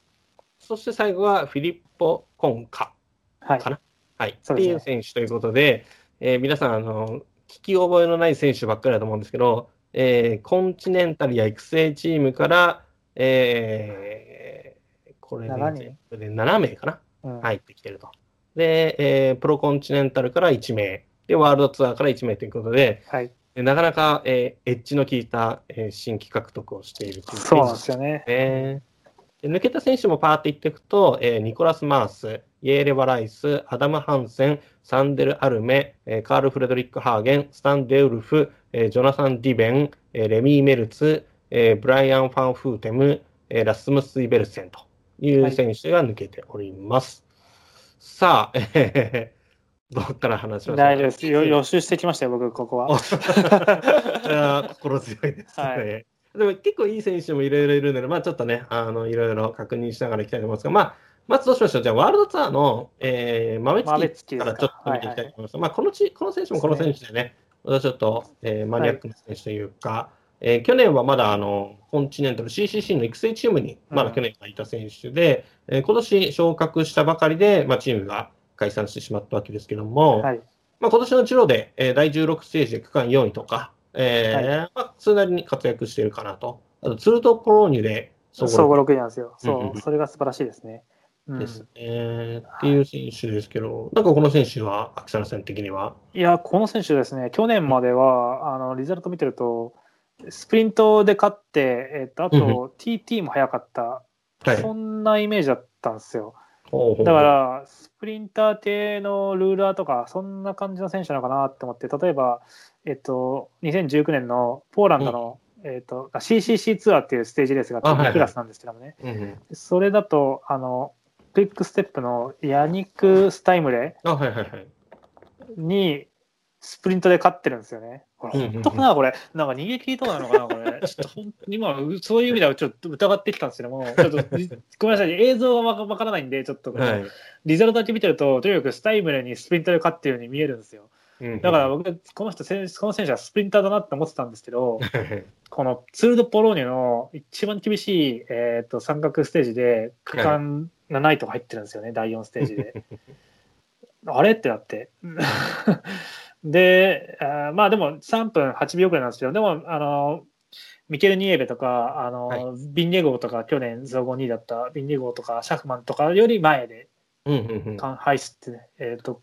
Speaker 2: そして最後はフィリッポ・コンカ、
Speaker 3: はい
Speaker 2: か。なはい、っていう選手ということで、えー皆さんあの、聞き覚えのない選手ばっかりだと思うんですけど、えーコンチネンタルや育成チームから、えーこれで
Speaker 3: 7人
Speaker 2: 全部で7名かな、
Speaker 3: うん
Speaker 2: 入ってきてると。で、えープロコンチネンタルから1名、で、ワールドツアーから1名ということで、
Speaker 3: はい。
Speaker 2: でなかなか、えーエッジの効いた、えー新規獲得をしているという
Speaker 3: そうなんですよね。
Speaker 2: ね。で抜けた選手もパーっていっていくと、えーニコラス・マース、イエーレ・バライス、アダム・ハンセン、サンデル・アルメ、えーカール・フレドリック・ハーゲン、スタン・デウルフ、えージョナサン・ディベン、えーレミー・メルツ、えーブライアン・ファン・フーテム、えーラスムス・イベルセンという選手が抜けております。さあ、えーどっから話しまし
Speaker 3: 大丈夫です。よ予習してきましたよ、僕、ここは。<laughs>
Speaker 2: あー心強いですね。
Speaker 3: はい
Speaker 2: でも結構いい選手もいろいろいるので、まあちょっとね、あのいろいろ確認しながらいきたいと思いますが、まあ、まずどうしましょう。じゃあ、ワールドツアーの、えー、豆
Speaker 3: 豆
Speaker 2: 月
Speaker 3: か
Speaker 2: からちょっと見ていきたいと思います。まあこのち、この選手もこの選手でね、またちょっと、えーマニアックな選手というか、えー去年はまだあのコンチネンタル CCC の育成チームに、まだ去年はいた選手で、えー今年昇格したばかりで、まあ、チームが解散してしまったわけですけども、
Speaker 3: はい。
Speaker 2: まあ、今年のジロで、えー第16ステージで区間4位とか、えー
Speaker 3: は
Speaker 2: まあ、それなりに活躍しているかなと。あと、ツールドプローニュで総合
Speaker 3: 総合6位なんですよ。
Speaker 2: うんうん
Speaker 3: そう、それが素晴らしいですね。うん
Speaker 2: ですね、っていう選手ですけど、なんかこの選手は、秋田さん的には？
Speaker 3: いや、この選手ですね、去年までは、あのリザルト見てると、スプリントで勝って、えっとあ
Speaker 2: うん
Speaker 3: と TT も速かった、
Speaker 2: はい。
Speaker 3: そんなイメージだったんですよ。
Speaker 2: ほうほう
Speaker 3: だか、ら、スプリンター系のルーラーとか、そんな感じの選手なのかなって思って、例えば、えっと、2019年のポーランドの、えっと、CCC ツアーっていうステージレースが
Speaker 2: あはいはい
Speaker 3: あって、クラスなんですけどもね、
Speaker 2: うんうん、
Speaker 3: それだと、あの、クイックステップのヤニック・スタイムレ。にスプリントで勝ってるんですよね。これ本当かな、これ。なんか逃げ切りとかなのかな、これ。<laughs> ちょっとほん今、そういう意味ではちょっと疑ってきたんですけども、ちょっとごめんなさい、映像がわからないんで、ちょっと
Speaker 2: はい
Speaker 3: リザルトだけ見てると、とにかくスタイムレにスプリントで勝ってるように見えるんですよ。
Speaker 2: うん
Speaker 3: だから僕、この人、選手この選手はスプリンターだなって思ってたんですけど、
Speaker 2: は <laughs> い
Speaker 3: このツール・ド・ポローニュの一番厳しい、えー、と三角ステージで区間7位とか入ってるんですよね、第4ステージで。<laughs> あれ？ってなって。で、あーまあでも3分8秒くらいなんですけど、でも、あの、ミケル・ニエベとか、あの、
Speaker 2: はい。
Speaker 3: ビンゲゴーとか、去年総合2位だったビンゲゴーとか、シャフマンとかより前で
Speaker 2: うんうんうん。
Speaker 3: かハイスって、えー、と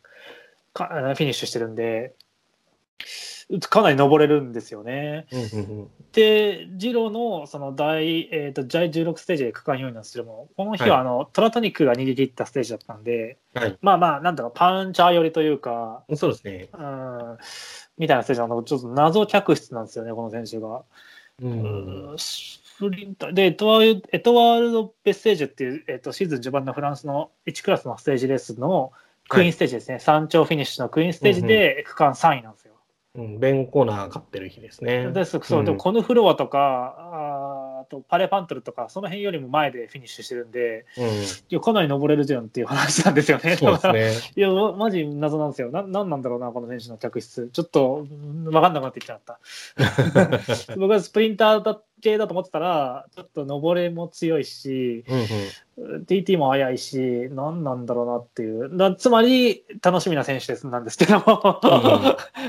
Speaker 3: かあのフィニッシュしてるんで、かなり登れるんですよね。で、ジローのその第、えー、と第16ステージで区間4位なんですけども、この日
Speaker 2: はい
Speaker 3: はあの、トラトニックが逃げ切ったステージだったんで、
Speaker 2: はい。
Speaker 3: まあまあ、なんだろう、パンチャー寄りというか、
Speaker 2: そうですね。
Speaker 3: うん、みたいなステージなのちょっと謎客室なんですよね、この選手が。
Speaker 2: うん
Speaker 3: うんスプリンターでエトワールエトワールド・ベッセージュっていう、えっとシーズン序盤のフランスの1クラスのステージレースのクイーンステージですね、山頂フィニッシュのクイーンステージで区間3位なんですよ。
Speaker 2: うん、ベンコーナー勝ってる日ですね。
Speaker 3: ですそう、でもコヌフロアとかあとパレパントルとかその辺よりも前でフィニッシュしてるんで
Speaker 2: うん、
Speaker 3: いやかなり登れるじゃんっていう話なんですよね。
Speaker 2: そうですね。<laughs>
Speaker 3: いや、まマジ謎なんですよ。な、なんなんだろうな、この選手の客室。ちょっと、うんわかんなくなってきちゃった。<laughs> 僕はスプリンターだ系だと思ってたら、ちょっと登れも強いし、
Speaker 2: うんうん
Speaker 3: TT も速いし、何なんだろうなっていう。だつまり、楽しみな選手です、なんですけども。<laughs>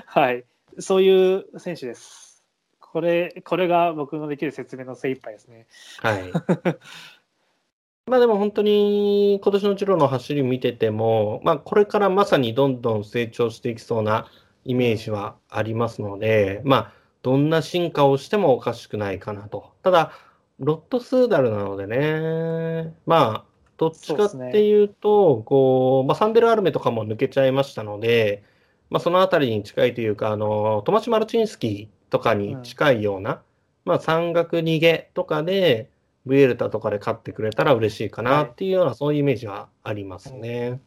Speaker 3: はい。そういう選手です。これ、これが僕のできる説明の精一杯ですね。
Speaker 2: はい。<laughs> まあでも本当に今年のジローの走り見てても、まあこれからまさにどんどん成長していきそうなイメージはありますので、まあどんな進化をしてもおかしくないかなと。ただ、ロットスーダルなのでね、まあどっちかっていうと、こう、まあサンデルアルメとかも抜けちゃいましたので、まあそのあたりに近いというか、あの、トマシ・マルチンスキとかに近いような、まあ山岳逃げとかで、ブエルタとかで勝ってくれたら嬉しいかなっていうような、そういうイメージはありますね。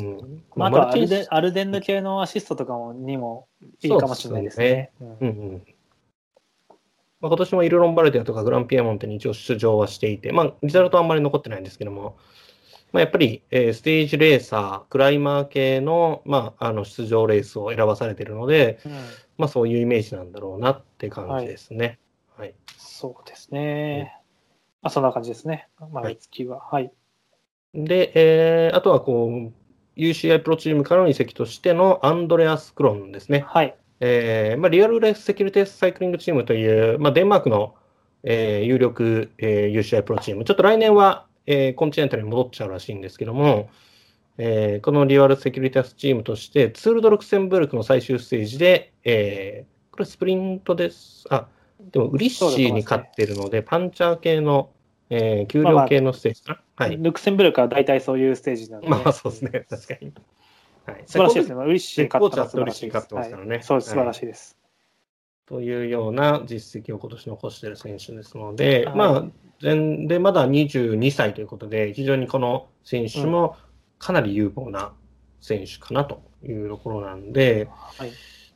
Speaker 2: うん。
Speaker 3: まあ、あとはアル
Speaker 2: マルティン
Speaker 3: デアルデンヌ系のアシストとかもにもいいかもしれないですね。
Speaker 2: うんうん。まあ、今年もイルロンバルディアとかグランピエモンテに一応出場はしていて、まあ、リザルトはあんまり残ってないんですけども、まあ、やっぱり、えーステージレーサー、クライマー系の,、まあ、あの出場レースを選ばされているので、
Speaker 3: うん
Speaker 2: まあ、そういうイメージなんだろうなって感じですね。はい。
Speaker 3: そうですね。まあ、そんな感じですね。毎月は。はい。
Speaker 2: で、えーあとはこう、UCI プロチームからの移籍としてのアンドレアス・クロンですね。
Speaker 3: はい。
Speaker 2: えーまあ、リアルレースセキュリティサイクリングチームという、まあ、デンマークの、えー有力、えー UCI プロチーム、ちょっと来年は、えーコンチネンタルに戻っちゃうらしいんですけども、えーこのリアルセキュリティチームとして、ツール・ド・ルクセンブルクの最終ステージで、えーこれスプリントです。あ、でもウリッシーに勝ってるので、パンチャー系の、えー給料系のステージかな？はい。
Speaker 3: ルクセンブルクは大体そういうステージなので、
Speaker 2: まあそうですね、確かに。はい、
Speaker 3: 素晴らしいですね。ウリッシーに勝ったらしいです。
Speaker 2: すからね
Speaker 3: はいそうです、素晴らしいです。
Speaker 2: というような実績を今年残している選手ですので、
Speaker 3: はい
Speaker 2: まあ、全でまだ22歳ということで、非常にこの選手もかなり有望な選手かなというところなんで、
Speaker 3: はい。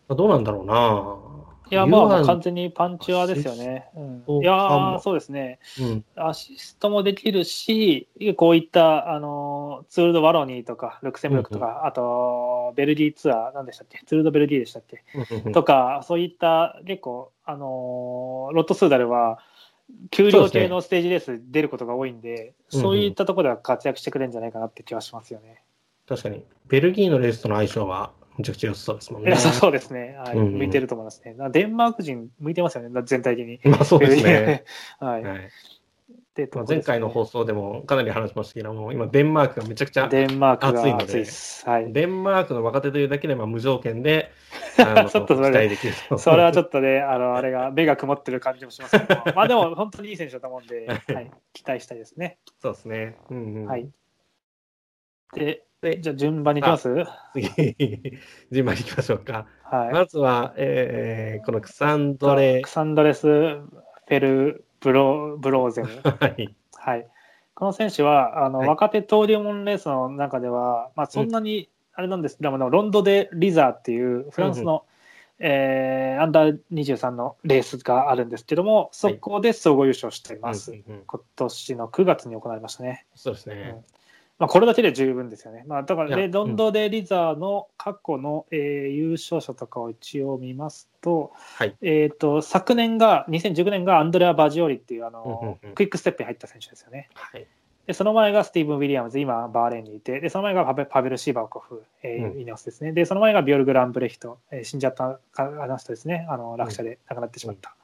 Speaker 2: まあどうなんだろうな。
Speaker 3: いや、まあ、完全にパンチはですよね。うん。いやそうですね。
Speaker 2: うん、
Speaker 3: アシストもできるし、こういったあのツール・ド・ワロニーとか、ルクセンブルクとか、あとベルディツアー、なんでしたっけ、ツール・ド・ベルディでしたっけ、とか、そういった結構、あのロット・スーダルは、給料系のステージレース出ることが多いんで、
Speaker 2: うんうん
Speaker 3: そういったところでは活躍してくれるんじゃないかなって気はしますよね。
Speaker 2: 確かに、ベルギーのレースとの相性はめちゃくちゃ良さそうですもんね
Speaker 3: いや。そ <laughs> うそうですね、はい
Speaker 2: うんうん
Speaker 3: 向いてると思いますね。デンマーク人、向いてますよね、全体的に。
Speaker 2: まあそうですね。
Speaker 3: はい。
Speaker 2: はい
Speaker 3: で
Speaker 2: まあ、前回の放送でもかなり話しましたけども、今、デンマークがめちゃくちゃ
Speaker 3: デンマークが
Speaker 2: 暑いので。
Speaker 3: はい。
Speaker 2: デンマークの若手というだけでまあ無条件で <laughs>
Speaker 3: ちょっとそれ。それはちょっとね、あの、あれが、目が曇ってる感じもしますけども、<laughs> まあでも、本当にいい選手だと思うんで、はい、期待したいですね。
Speaker 2: そうですね。うんうん、
Speaker 3: はい。で、
Speaker 2: で、
Speaker 3: じゃあ順番に行きます？は
Speaker 2: 次、<laughs> 順番に行きましょうか。
Speaker 3: い。
Speaker 2: まずは、えーこのクサンドレ
Speaker 3: ク、サンドレス・フェルブロ・ブローゼム。<laughs>
Speaker 2: はい。
Speaker 3: はい。この選手は、あの、
Speaker 2: はい
Speaker 3: 若手登竜門レースの中では、まあそんなに、あれなんですけども、ロンド・デ・リザーっていうフランスの、えーアンダー23のレースがあるんですけども、そこで総合優勝しています。
Speaker 2: うんうんうん
Speaker 3: 今年の9月に行われましたね。
Speaker 2: そうですね。
Speaker 3: まあ、これだけで十分ですよね。まあ、だから、
Speaker 2: いや
Speaker 3: ね、ロンド・デ・リザーの過去の、えー優勝者とかを一応見ますと、
Speaker 2: はい。
Speaker 3: えー、と昨年が、2019年がアンドレア・バジオリっていうあの、
Speaker 2: うんうんうん
Speaker 3: クイックステップに入った選手ですよね。
Speaker 2: はい。
Speaker 3: でその前がスティーブン・ウィリアムズ、今、バーレーンにいて、でその前がパベパベル・シーバーコフ、えー
Speaker 2: うん
Speaker 3: イネオスですね。で、その前がビオルグ・ランブレヒト、えー死んじゃったあの人ですね、あの落車で亡くなってしまった。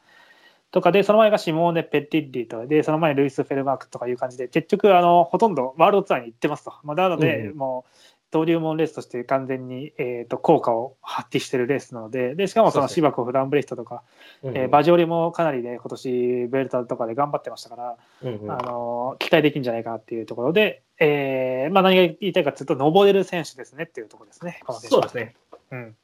Speaker 3: とかで、その前がシモーネ・ペッティッリと、で、その前ルイス・フェルマークとかいう感じで、結局、あのほとんどワールドツアーに行ってますと。まあ、なので、もう、登竜門レースとして完全に、えー、と効果を発揮しているレースなので、でしかもその
Speaker 2: そうですね。
Speaker 3: シーバーコフ、ランブレヒトとか、
Speaker 2: うんうん。
Speaker 3: えーバジオリもかなりね、今年ベルタとかで頑張ってましたから、
Speaker 2: うんうん。
Speaker 3: あの期待できるんじゃないかなっていうところで、えーまあ、何が言いたいかというと、登れる選手ですねっていうところですね、
Speaker 2: そうですね。
Speaker 3: うん。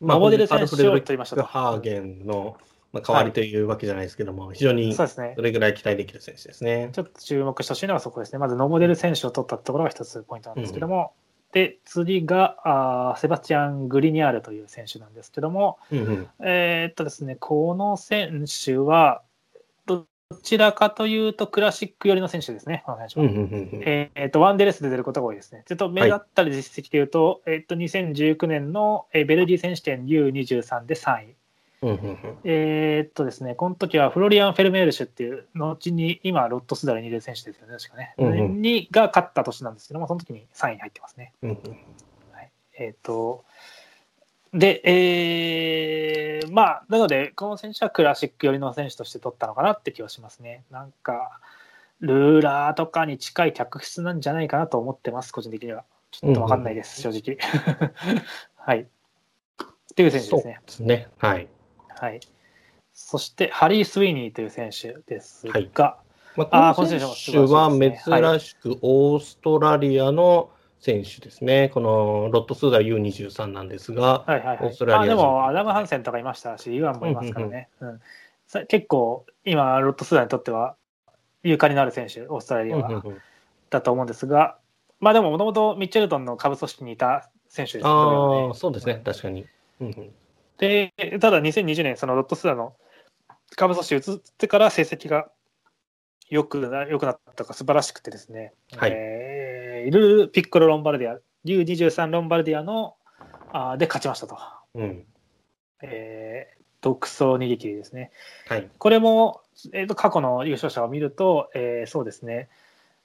Speaker 2: まあ、
Speaker 3: 登れる選手を取りましたと。
Speaker 2: クハーゲンの、まあ、代わりというわけじゃないですけども、非常に
Speaker 3: そうですね
Speaker 2: ど、れぐらい期待できる選手ですね。
Speaker 3: ちょっと注目してほしいのはそこですね、まず登れる選手を取ったところが一つポイントなんですけども、で次があーセバスチャン・グリニャールという選手なんですけども、
Speaker 2: うんうん
Speaker 3: えーっとですね、この選手は、どちらかというとクラシック寄りの選手ですね、この選手は。
Speaker 2: うんうんうんうん
Speaker 3: えー、とワンデーレースで出ることが多いですね。ちょっと目立ったり実績でいうと、えー、と2019年の、えーベルギー選手権 U23 で3位。
Speaker 2: うんうんうん
Speaker 3: えーっとですね、この時はフロリアン・フェルメールシュっていう、後に今、ロットスダルにいる選手ですよね、確かね。
Speaker 2: うんうん
Speaker 3: にが勝った年なんですけども、その時に3位に入ってますね。
Speaker 2: うんうん
Speaker 3: えーっと、で、えーまあ、なので、この選手はクラシック寄りの選手として取ったのかなって気はしますね。なんか、ルーラーとかに近い客室なんじゃないかなと思ってます、個人的には。ちょっとわかんないです、正直。<laughs> はい。っていう選手ですね。
Speaker 2: そうですね。はい。
Speaker 3: はい。そして、ハリー・スウィーニーという選手ですが、
Speaker 2: ま
Speaker 3: あ
Speaker 2: あ、
Speaker 3: ー
Speaker 2: この選
Speaker 3: 手
Speaker 2: は珍しくオーストラリアの選手ですね。このロットスーダー U23 なんですが、
Speaker 3: はいはいはい。
Speaker 2: オーストラリア
Speaker 3: あで
Speaker 2: 人
Speaker 3: も、アダム・ハンセンとかいましたし、ユアンもいますからね。うんさ結構、今、ロットスーダーにとっては、ゆかりのある選手、オーストラリアは、
Speaker 2: うんうんうん。
Speaker 3: だと思うんですが、まあでも、もともとミッチェルトンの下部組織にいた選手です
Speaker 2: あ
Speaker 3: よ
Speaker 2: あ、そうですね、
Speaker 3: ん
Speaker 2: 確かに。うんうん
Speaker 3: で、ただ2020年、そのロットスーダーの下部組織移ってから成績が良くな良くなったか素晴らしくてですね、
Speaker 2: はい
Speaker 3: えーイル・ピッコロ・ロンバルディア、U23 ロンバルディアのあーで勝ちましたと。
Speaker 2: うん
Speaker 3: えー独走逃げ切りですね。
Speaker 2: はい。
Speaker 3: これも、えー、と過去の優勝者を見ると、えーそうですね、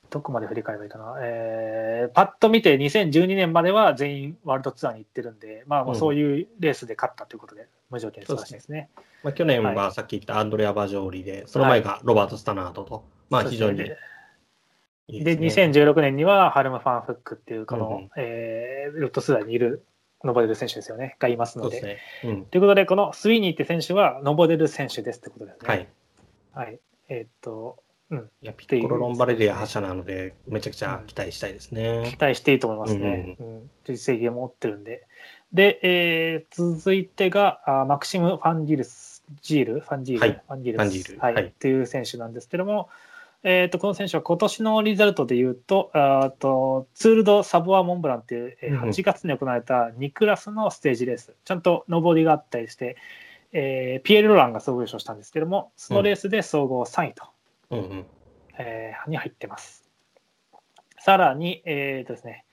Speaker 3: どこまで振り返ればいいかな、えーパッと見て2012年までは全員ワールドツアーに行ってるんで、まあ、もうそういうレースで勝ったということで、無条件素晴らしいですね。
Speaker 2: まあ、去年
Speaker 3: は
Speaker 2: はさっき言ったアンドレア・バジョーリで、その前がロバート・スタナードと、まあ非常にいい
Speaker 3: で、
Speaker 2: ですね。
Speaker 3: 2016年にはハルム・ファン・フックっていう、この、
Speaker 2: うんうん
Speaker 3: えーロットスダーにいる登れる選手ですよね、がいますので。
Speaker 2: ね。うん。
Speaker 3: ということで、このスウィーニーって選手は登れる選手ですってことですね。
Speaker 2: はい。。
Speaker 3: はい。えーっと、うん、
Speaker 2: いや、ピッコロ・ロンバルディア覇者なので、めちゃくちゃ期待したいです
Speaker 3: 期
Speaker 2: ね。
Speaker 3: 待していいと思いますね。うん。実績を持ってるんで。で、えー続いてがあマクシム・ファンジールス、ジール？ファンジール、
Speaker 2: はい。
Speaker 3: ファンジールス。
Speaker 2: ファンジール。
Speaker 3: はい。
Speaker 2: はい。
Speaker 3: っていう選手なんですけども、えー、とこの選手は今年のリザルトでいうと、あーとツール・ド・サボア・モンブランっていう、えー
Speaker 2: うんうん。
Speaker 3: 8月に行われた2クラスのステージレース、ちゃんと上りがあったりして、えーピエール・ロランが総合優勝したんですけども、そのレースで総合3位と。
Speaker 2: うんうん。
Speaker 3: えーに入ってます。さらに、えーとですね、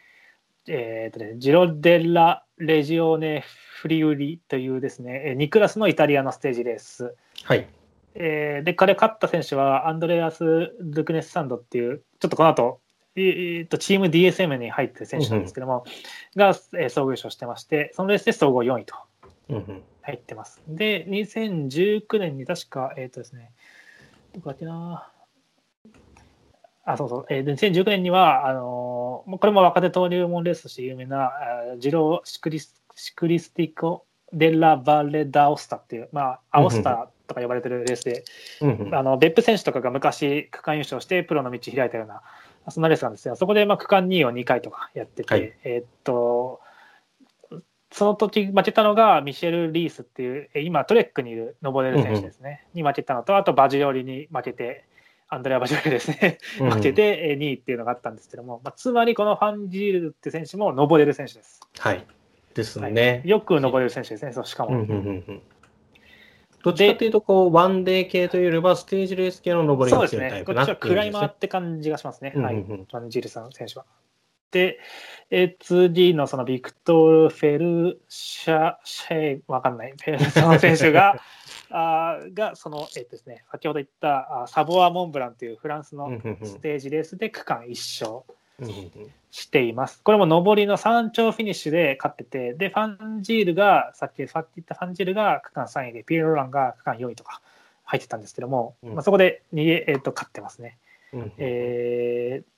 Speaker 3: えーとね、ジロデラ・レジオネ・フリウリというですね、えー2クラスのイタリアのステージレース。
Speaker 2: はい。
Speaker 3: えーで、彼勝った選手はアンドレアス・ルクネスサンドっていう、ちょっとこの後、えーとチーム DSM に入ってる選手なんですけども、が、えー総合優勝してまして、そのレースで総合4位と
Speaker 2: うんうん。
Speaker 3: 入ってます。で、2019年に確か、えっ、とですね、どこだっけな。あ、そうそう。えー、で2019年には、あのーこれも若手登竜門レースとして有名な、あージローシクリスシクリスティコ・デラ・バレ・ダ・オスタっていう、まあ、アオスタとか呼ばれてるレースで、
Speaker 2: うんうん
Speaker 3: あの別府選手とかが昔区間優勝してプロの道開いたようなそんなレースなんですがそこでまあ区間2位を2回とかやってて、
Speaker 2: はい
Speaker 3: えーっとその時負けたのがミシェル・リースっていうえ今トレックにいる登れる選手ですね、に負けたのとあとバジオリに負けてアンドレア・バジオリですね。
Speaker 2: うん
Speaker 3: 負けてえー2位っていうのがあったんですけども、まあ、つまりこのファンジールって選手も登れる選手です、
Speaker 2: はい。です
Speaker 3: はい。
Speaker 2: ね。
Speaker 3: よく登れる選手ですねそうしかも、
Speaker 2: うんうんうんうん。どっちかというと、こう、ワンデー系というよりは、ステージレース系の登り
Speaker 3: そうです
Speaker 2: が強いタイ、
Speaker 3: ねこっちは
Speaker 2: プなっていう
Speaker 3: クライマー
Speaker 2: ですね。
Speaker 3: って感じがしますね。はい。
Speaker 2: うんうん。うん
Speaker 3: ファンジールさん選手は。で、えー次のそのビクトル・フェルシャ、シェイ、わかんない、フェルシャ選手が、<laughs> あーが、その、えっとですね、先ほど言ったあサボア・モンブランというフランスのステージレースで区間一勝しています。これも上りの山頂フィニッシュで勝ってて、で、ファンジールが、さっきさっき言ったファンジールが区間3位で、ピエロランが区間4位とか入ってたんですけども、
Speaker 2: うん
Speaker 3: まあ、そこで逃げ、えっと勝ってますね。
Speaker 2: うんうん
Speaker 3: えー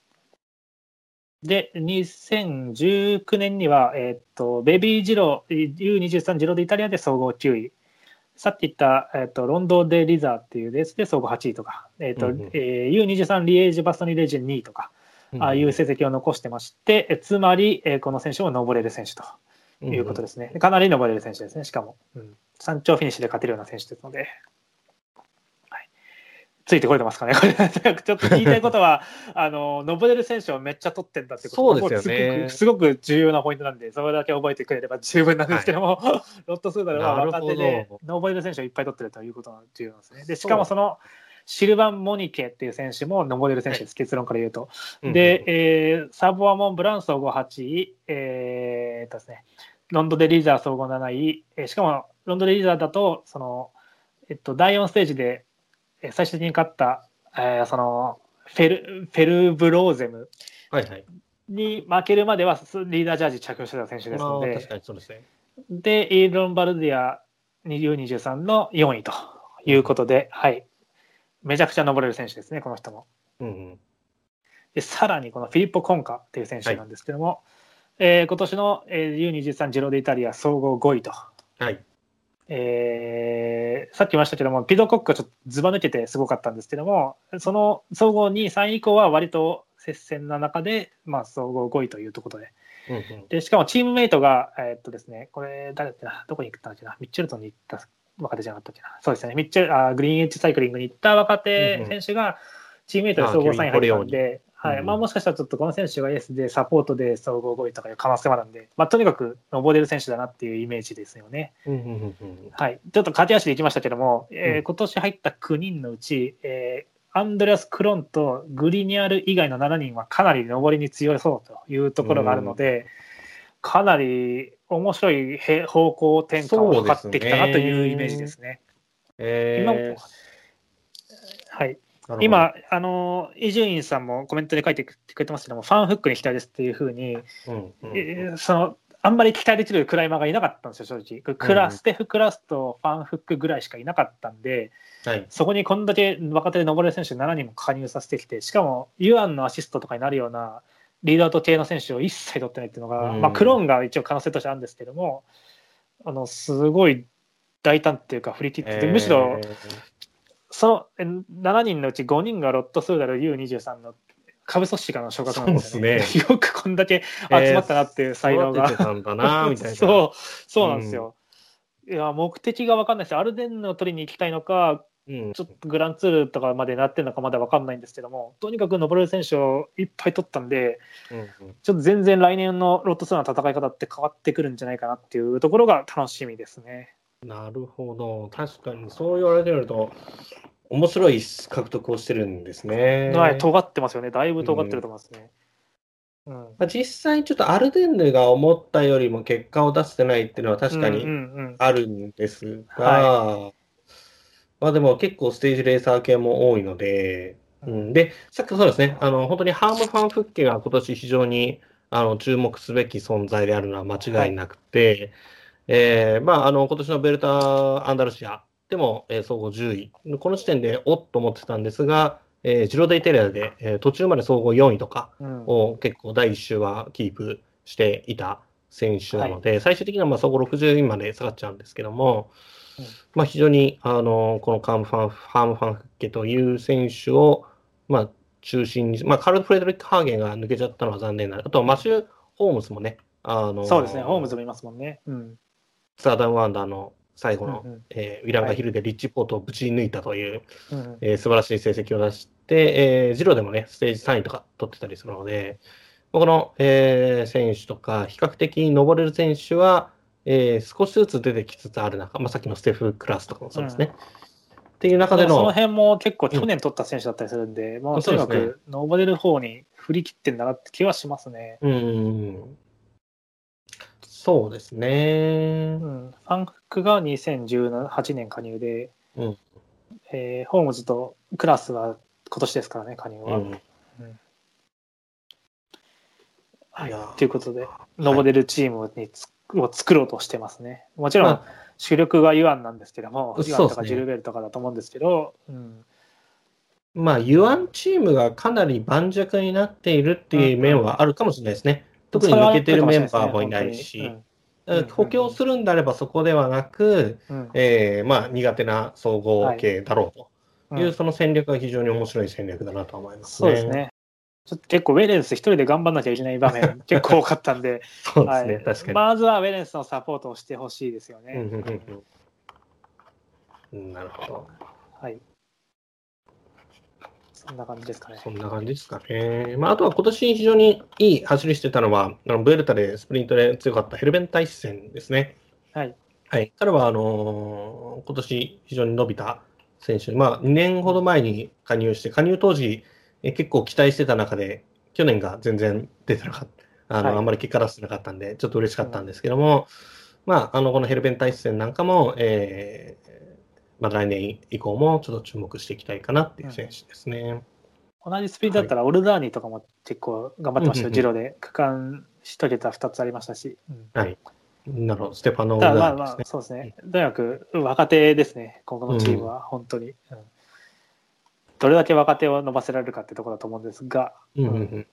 Speaker 3: で、2019年には、えーっと、ベビージロー、U23 ジロでイタリアで総合9位。さっき言った、えーっと、ロンド・デ・リザーっていうレースで総合8位とか、えーっと
Speaker 2: うんうん
Speaker 3: えー U23 リエージュ・バストニ・レジェン2位とか、ああいう成績を残してまして、えつまり、えーこの選手も登れる選手ということですね。かなり登れる選手ですね、しかも。うん、山頂フィニッシュで勝てるような選手ですので。はい、ついてこれてますかね、<laughs> これちょっと言いたいことは、<laughs> あの登れる選手をめっちゃ取ってんだってこと。
Speaker 2: そうですよね。
Speaker 3: すごく重要なポイントなんで、それだけ覚えてくれれば十分なんですけども、<laughs> ロットスーダーでは若手で
Speaker 2: ほ
Speaker 3: 登れる選手をいっぱい取ってるということが重要なんですね。でしかもそのシルバン・モニケっていう選手も登れる選手です、結論から言うと。
Speaker 2: うんうん
Speaker 3: で、えーサボアモンブラン総合8位、えーっとですね、ロンドデリーザー総合7位、えーしかもロンドデリーザーだと、その、えっと、第4ステージでえー最終的に勝った、えーそのフェル、フェルブローゼム
Speaker 2: はいはい。
Speaker 3: に負けるまではリーダージャージ着用してた選手ですので
Speaker 2: あー確、かにそうですね。
Speaker 3: で、イーロン・バルディア U23 の4位ということで、はい。めちゃくちゃ登れる選手ですね、この人も。
Speaker 2: うんうん
Speaker 3: でさらにこのフィリッポ・コンカっていう選手なんですけども、えー今年の、えー U23 ジロでイタリア総合5位と、
Speaker 2: はい。
Speaker 3: えーさっき言いましたけども、ピドコックがちょっとずば抜けてすごかったんですけども、その総合2位、3位以降は割と接戦な中で、まあ、総合5位というところで、
Speaker 2: うんうん。
Speaker 3: でしかもチームメイトが、えーっとですね、これ、誰だっけな、どこに行ったんだっけな、ミッチェルトンに行った若手じゃなかったっけな、そうですね、ミッチェルあグリーンエッジサイクリングに行った若手選手が、チームメイトで総合3位入ったんで、はい。まあ、もしかしたらちょっとこの選手がエースでサポートで総合5位とかいう可能性もある。んで、まあ、とにかく登れる選手だなっていうイメージですよね。はい、ちょっと駆け足でいきましたけども、えー
Speaker 2: うん。
Speaker 3: 今年入った9人のうち、えーアンドレアス・クロンとグリニャル以外の7人はかなり上りに強いそうというところがあるので、かなり面白いへ方向転換を図ってきたなというイメージですね。
Speaker 2: え
Speaker 3: 今
Speaker 2: ー
Speaker 3: はい、今、あの伊集院さんもコメントで書いてくれてますけども、ファンフックに期待ですっていうふうに、
Speaker 2: うんうん
Speaker 3: えーそのあんまり期待できるクライマーがいなかったんですよ、正直。クラステフクラスとファンフックぐらいしかいなかったんで、
Speaker 2: はい。
Speaker 3: そこにこんだけ若手で登れる選手7人も加入させてきて、しかもユアンのアシストとかになるようなリーダーと系の選手を一切取ってないっていうのが、
Speaker 2: うん。
Speaker 3: まあ、クローンが一応可能性としてあるんですけども、あのすごい大胆っていうか、振り切ってて、むしろ
Speaker 2: えー
Speaker 3: そのえ7人のうち5人がロットスーダル U23 の下部組織からの昇格なんですよね。
Speaker 2: そう <laughs>
Speaker 3: よくこんだけ集まったなっていう才能が。
Speaker 2: 育ててたんだなみたいな。<laughs>
Speaker 3: そう、そうなんですよ。いや、目的が分かんないですアルデンヌを取りに行きたいのか、
Speaker 2: うん
Speaker 3: ちょっとグランツールとかまでなってるのかまだ分かんないんですけども、とにかく登れる選手をいっぱい取ったんで、
Speaker 2: うんうん
Speaker 3: ちょっと全然来年のロット2の戦い方って変わってくるんじゃないかなっていうところが楽しみですね。
Speaker 2: なるほど。確かに、そう言われてみると、面白い獲得をしてるんですね。
Speaker 3: はい、尖ってますよね。だいぶ尖ってると思いますね。うん
Speaker 2: まあ実際、ちょっとアルデンヌが思ったよりも結果を出してないっていうのは確かに
Speaker 3: うんうんうん
Speaker 2: あるんですが、
Speaker 3: は
Speaker 2: まあでも結構ステージレーサー系も多いので、うん、で、さっきそうですね、あの本当にハームファンフッケが今年非常にあの注目すべき存在であるのは間違いなくて、えーまあ、あの今年のベルタ・アンダルシアでも、えー総合10位、この時点でおっと思ってたんですが、えージロデイテレアで、えー途中まで総合4位とか、
Speaker 3: うん。
Speaker 2: を結構第1週はキープしていた選手なので、最終的にはまあ総合60位まで下がっちゃうんですけども、
Speaker 3: うん。
Speaker 2: まあ、非常にあのこのカームファンハームファンフッケという選手を、まあ、中心に、まあ、カルド・フレドリック・ハーゲンが抜けちゃったのは残念なあとはマシュー・ホームズもね、あの
Speaker 3: そうですね、ホームズもいますもんね。うん
Speaker 2: スターダム・ワンダーの最後の、
Speaker 3: うんうん。
Speaker 2: えーウィランガヒルでリッチポートをぶち抜いたという、
Speaker 3: うん
Speaker 2: えー素晴らしい成績を出して、えージロでもね、ステージ3位とか取ってたりするので、この、えー選手とか、比較的登れる選手は、えー少しずつ出てきつつある中、まあ、さっきのステフ・クラスとかもそうですね。っていう中での、
Speaker 3: その辺も結構去年取った選手だったりするんで、もうとにか
Speaker 2: そうです
Speaker 3: く登れる方に振り切ってんだなって気はしますね。
Speaker 2: うーん、そうですね。
Speaker 3: う。ん、ファンフックが2018年加入で、
Speaker 2: うん。
Speaker 3: えーホームズとクラスは今年ですからね、加入は。
Speaker 2: うん。
Speaker 3: はい。ということで、登れるチームにつを作ろうとしてますね。もちろん、
Speaker 2: ま
Speaker 3: 主力はユアンなんですけども、ユアンとかジルベルとかだと思うんですけど、うん。
Speaker 2: まあ、ユアンチームがかなり盤石になっているっていう面はあるかもしれないですね。特に抜けてるメンバーもいないし、補強するんであればそこではなく、
Speaker 3: うん
Speaker 2: えーまあ、苦手な総合系だろうという、
Speaker 3: うん
Speaker 2: その戦略が非常に面白い戦略だなと思いますね。
Speaker 3: そうです。ね。ちょっと結構ウェレンス一人で頑張んなきゃいけない場面 <laughs> 結構多かったんで、
Speaker 2: そうですね、
Speaker 3: はい
Speaker 2: 確かに。
Speaker 3: まずはウェレンスのサポートをしてほしいですよね。
Speaker 2: なるほど。
Speaker 3: はい。そんな感じですかね。
Speaker 2: そんな感じですかね。まあ、あとは今年非常にいい走りしてたのは、あのブエルタでスプリントで強かったヘルベンタイセンですね。
Speaker 3: はい。
Speaker 2: はい、彼はあのー今年非常に伸びた選手、まあ、2年ほど前に加入して、加入当時、え結構期待してた中で、去年が全然出てなかった、あの
Speaker 3: はい
Speaker 2: あんまり結果出してなかったんで、ちょっと嬉しかったんですけども、まあ、あのこのヘルベンタイ戦なんかも、えーまあ、来年以降もちょっと注目していきたいかなっていう選手ですね。
Speaker 3: 同じスピードだったら、オルダーニとかも結構頑張ってましたよ、
Speaker 2: うんうんうん。
Speaker 3: ジロで。区間一桁2つありましたし。うん。
Speaker 2: はい。なるほど、ステファノ・
Speaker 3: ただまあ
Speaker 2: ウダーですね。
Speaker 3: まあ、そうですね。とにかく若手ですね、今後のチームは、本当に、うん。どれだけ若手を伸ばせられるかってところだと思うんですが、
Speaker 2: うんうんうん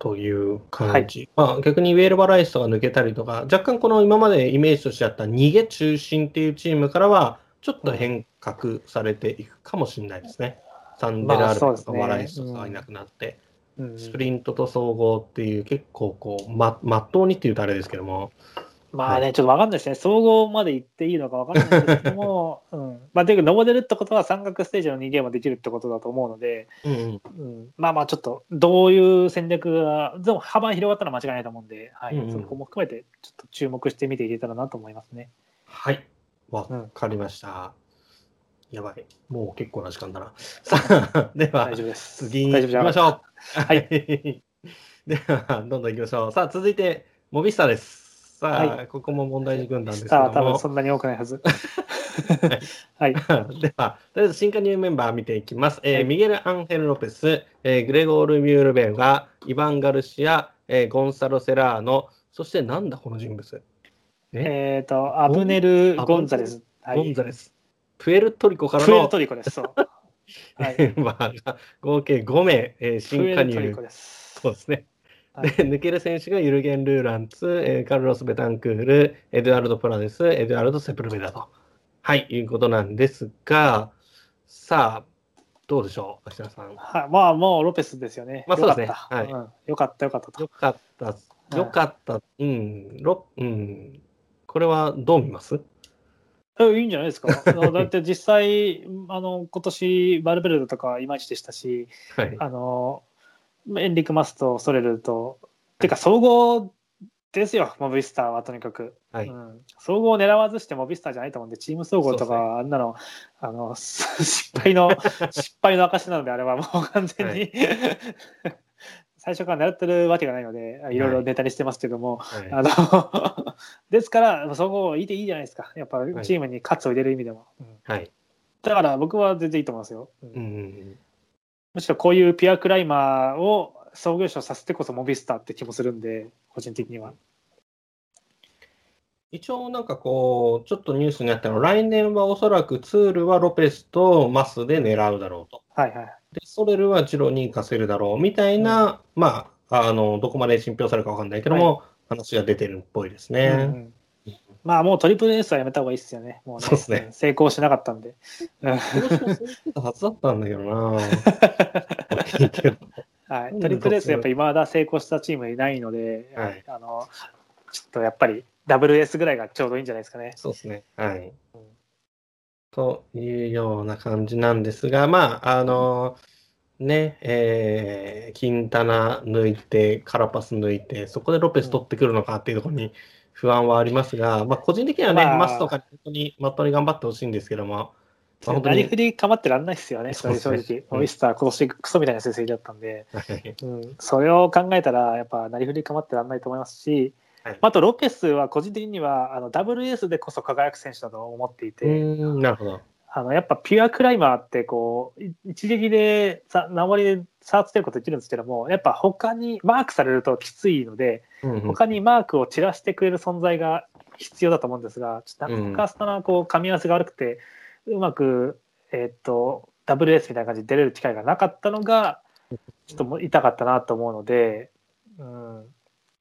Speaker 2: という感じ。まあ、逆にウェールバライスとか抜けたりとか、若干この今までイメージとしてあった逃げ中心っていうチームからは、ちょっと変革されていくかもしれないですね。サンデラールとか
Speaker 3: まあそうですね
Speaker 2: ワライスとかがいなくなって、
Speaker 3: うん。
Speaker 2: スプリントと総合っていう結構こう、ま、まっとうにっていうとあれですけども、
Speaker 3: まあね、ちょっとわかんないですね。総合まで行っていいのかわかんないですけども、<laughs> うん。まあ、ていうか、登れるってことは三角ステージの2ゲームはできるってことだと思うので、
Speaker 2: うんうん、
Speaker 3: うん、まあまあ、ちょっと、どういう戦略が、でも幅が広がったのは間違いないと思うんで、はい。
Speaker 2: うんうん
Speaker 3: そこも含めて、ちょっと注目して見ていけたらなと思いますね。
Speaker 2: はい、わ
Speaker 3: うん
Speaker 2: かりました。やばい、もう結構な時間だな。さあ、<laughs> では
Speaker 3: 大、丈夫です。
Speaker 2: 次行
Speaker 3: 大丈夫じゃん
Speaker 2: きましょう。
Speaker 3: はい
Speaker 2: い。<laughs> では、どんどん行きましょう。さあ、続いて、モビスタです。さあ、
Speaker 3: は
Speaker 2: ここも問題児軍団ですけ
Speaker 3: さあ、多
Speaker 2: ども。
Speaker 3: 分そんなに多くないはず。<laughs> はい。<laughs>
Speaker 2: では、とりあえず新加入メンバー見ていきます。えー
Speaker 3: はい
Speaker 2: ミゲル・アンヘル・ロペス、えーグレゴール・ミュールベンガ、イヴァン・ガルシア、えーゴンサロ・セラーノ、そしてなんだこの人物、え？
Speaker 3: えっと、アブネル・ゴンザレス。はい。
Speaker 2: ゴンザレス。プエルトリコから
Speaker 3: プエル
Speaker 2: の
Speaker 3: トリコです。そう。はい。
Speaker 2: メンバーが合計5名、えー
Speaker 3: プ
Speaker 2: 新加入
Speaker 3: エルトリコ。です。
Speaker 2: そうですね。
Speaker 3: はい
Speaker 2: で、抜ける選手がユルゲン・ルーランツ、えーカルロス・ベタンクール、エドゥアルド・プラデス、エドゥアルド・セプルベダと。はい、いうことなんですが、さあ、どうでしょう、芦田さん。
Speaker 3: はい、まあ、もうロペスですよね。
Speaker 2: まあそうですね。はい
Speaker 3: うんよかった、よかったと
Speaker 2: よ。かった、よかった、うん、ロうん。これはどう見ます？
Speaker 3: えいいんじゃないですか。<laughs> だって実際、あの今年バルベルドとかいまいちでしたし、
Speaker 2: はい。
Speaker 3: あのエンリック・マスとソレルと、てか総合ですよ、モビスターはとにかく。
Speaker 2: はい。
Speaker 3: うん、総合を狙わずしてモビスターじゃないと思うんで、チーム総合とか、あんなの、あの <laughs> 失敗の、<laughs> 失敗の証なので、あれはもう完全に、
Speaker 2: は <laughs>
Speaker 3: 最初から狙ってるわけがないので、い。ろいろネタにしてますけども、
Speaker 2: はい。
Speaker 3: あのですから、総合いいでいいじゃないですか、やっぱ
Speaker 2: はい。
Speaker 3: チームに勝つを入れる意味でも。うん。
Speaker 2: はい。
Speaker 3: だから僕は全然いいと思いますよ。うん
Speaker 2: うんうん
Speaker 3: むしろこういうピュアクライマーを創業者させてこそモビスターって気もするんで、個人的には。
Speaker 2: 一応なんかこう、ちょっとニュースにあったのは、来年はおそらくツールはロペスとマスで狙うだろうと。
Speaker 3: はいはい。
Speaker 2: で、ソレルはジロに行かせるだろうみたいな、まあ、あの、どこまで信憑されるかわかんないけども、話が出てるっぽいですね。
Speaker 3: うんうんまあもうトリプルエースはやめた方がいいですよね。もうね
Speaker 2: そうですね
Speaker 3: ん成功しなかったんで。うん
Speaker 2: 今年もそう言ってたはずだったんだけどな。<laughs>
Speaker 3: はい、トリプルエースやっぱりまだ成功したチームいないので、
Speaker 2: はい
Speaker 3: あのちょっとやっぱりダブルエースぐらいがちょうどいいんじゃないですかね。
Speaker 2: そうですね。はい
Speaker 3: うん。
Speaker 2: というような感じなんですが、まあ、あの、ね、えー、キンタナ抜いて、カラパス抜いて、そこでロペス取ってくるのかっていうところに不安はありますが、まあ、個人的にはね、
Speaker 3: まあ。
Speaker 2: マスとか本当にまっとうに頑張ってほしいんですけども、まあ、
Speaker 3: なりふり構ってらんないですよね、
Speaker 2: ね。
Speaker 3: 正直。
Speaker 2: うん。
Speaker 3: オイスター、今年クソみたいな成績だったんで、
Speaker 2: はい。
Speaker 3: うん、それを考えたら、やっぱなりふり構ってらんないと思いますし、
Speaker 2: はい。
Speaker 3: あとロペスは個人的にはあのダブルエースでこそ輝く選手だと思っていて、
Speaker 2: なるほど。
Speaker 3: あのやっぱピュアクライマーってこうい一撃でさ名盛りで差をつけることできるんですけどもやっぱ他にマークされるときついので
Speaker 2: うんうん
Speaker 3: 他にマークを散らしてくれる存在が必要だと思うんですがちょっとなかなかそのこう噛み合わせが悪くてうまく、えーっとダブルエースみたいな感じで出れる機会がなかったのがちょっともう痛かったなと思うので、うん、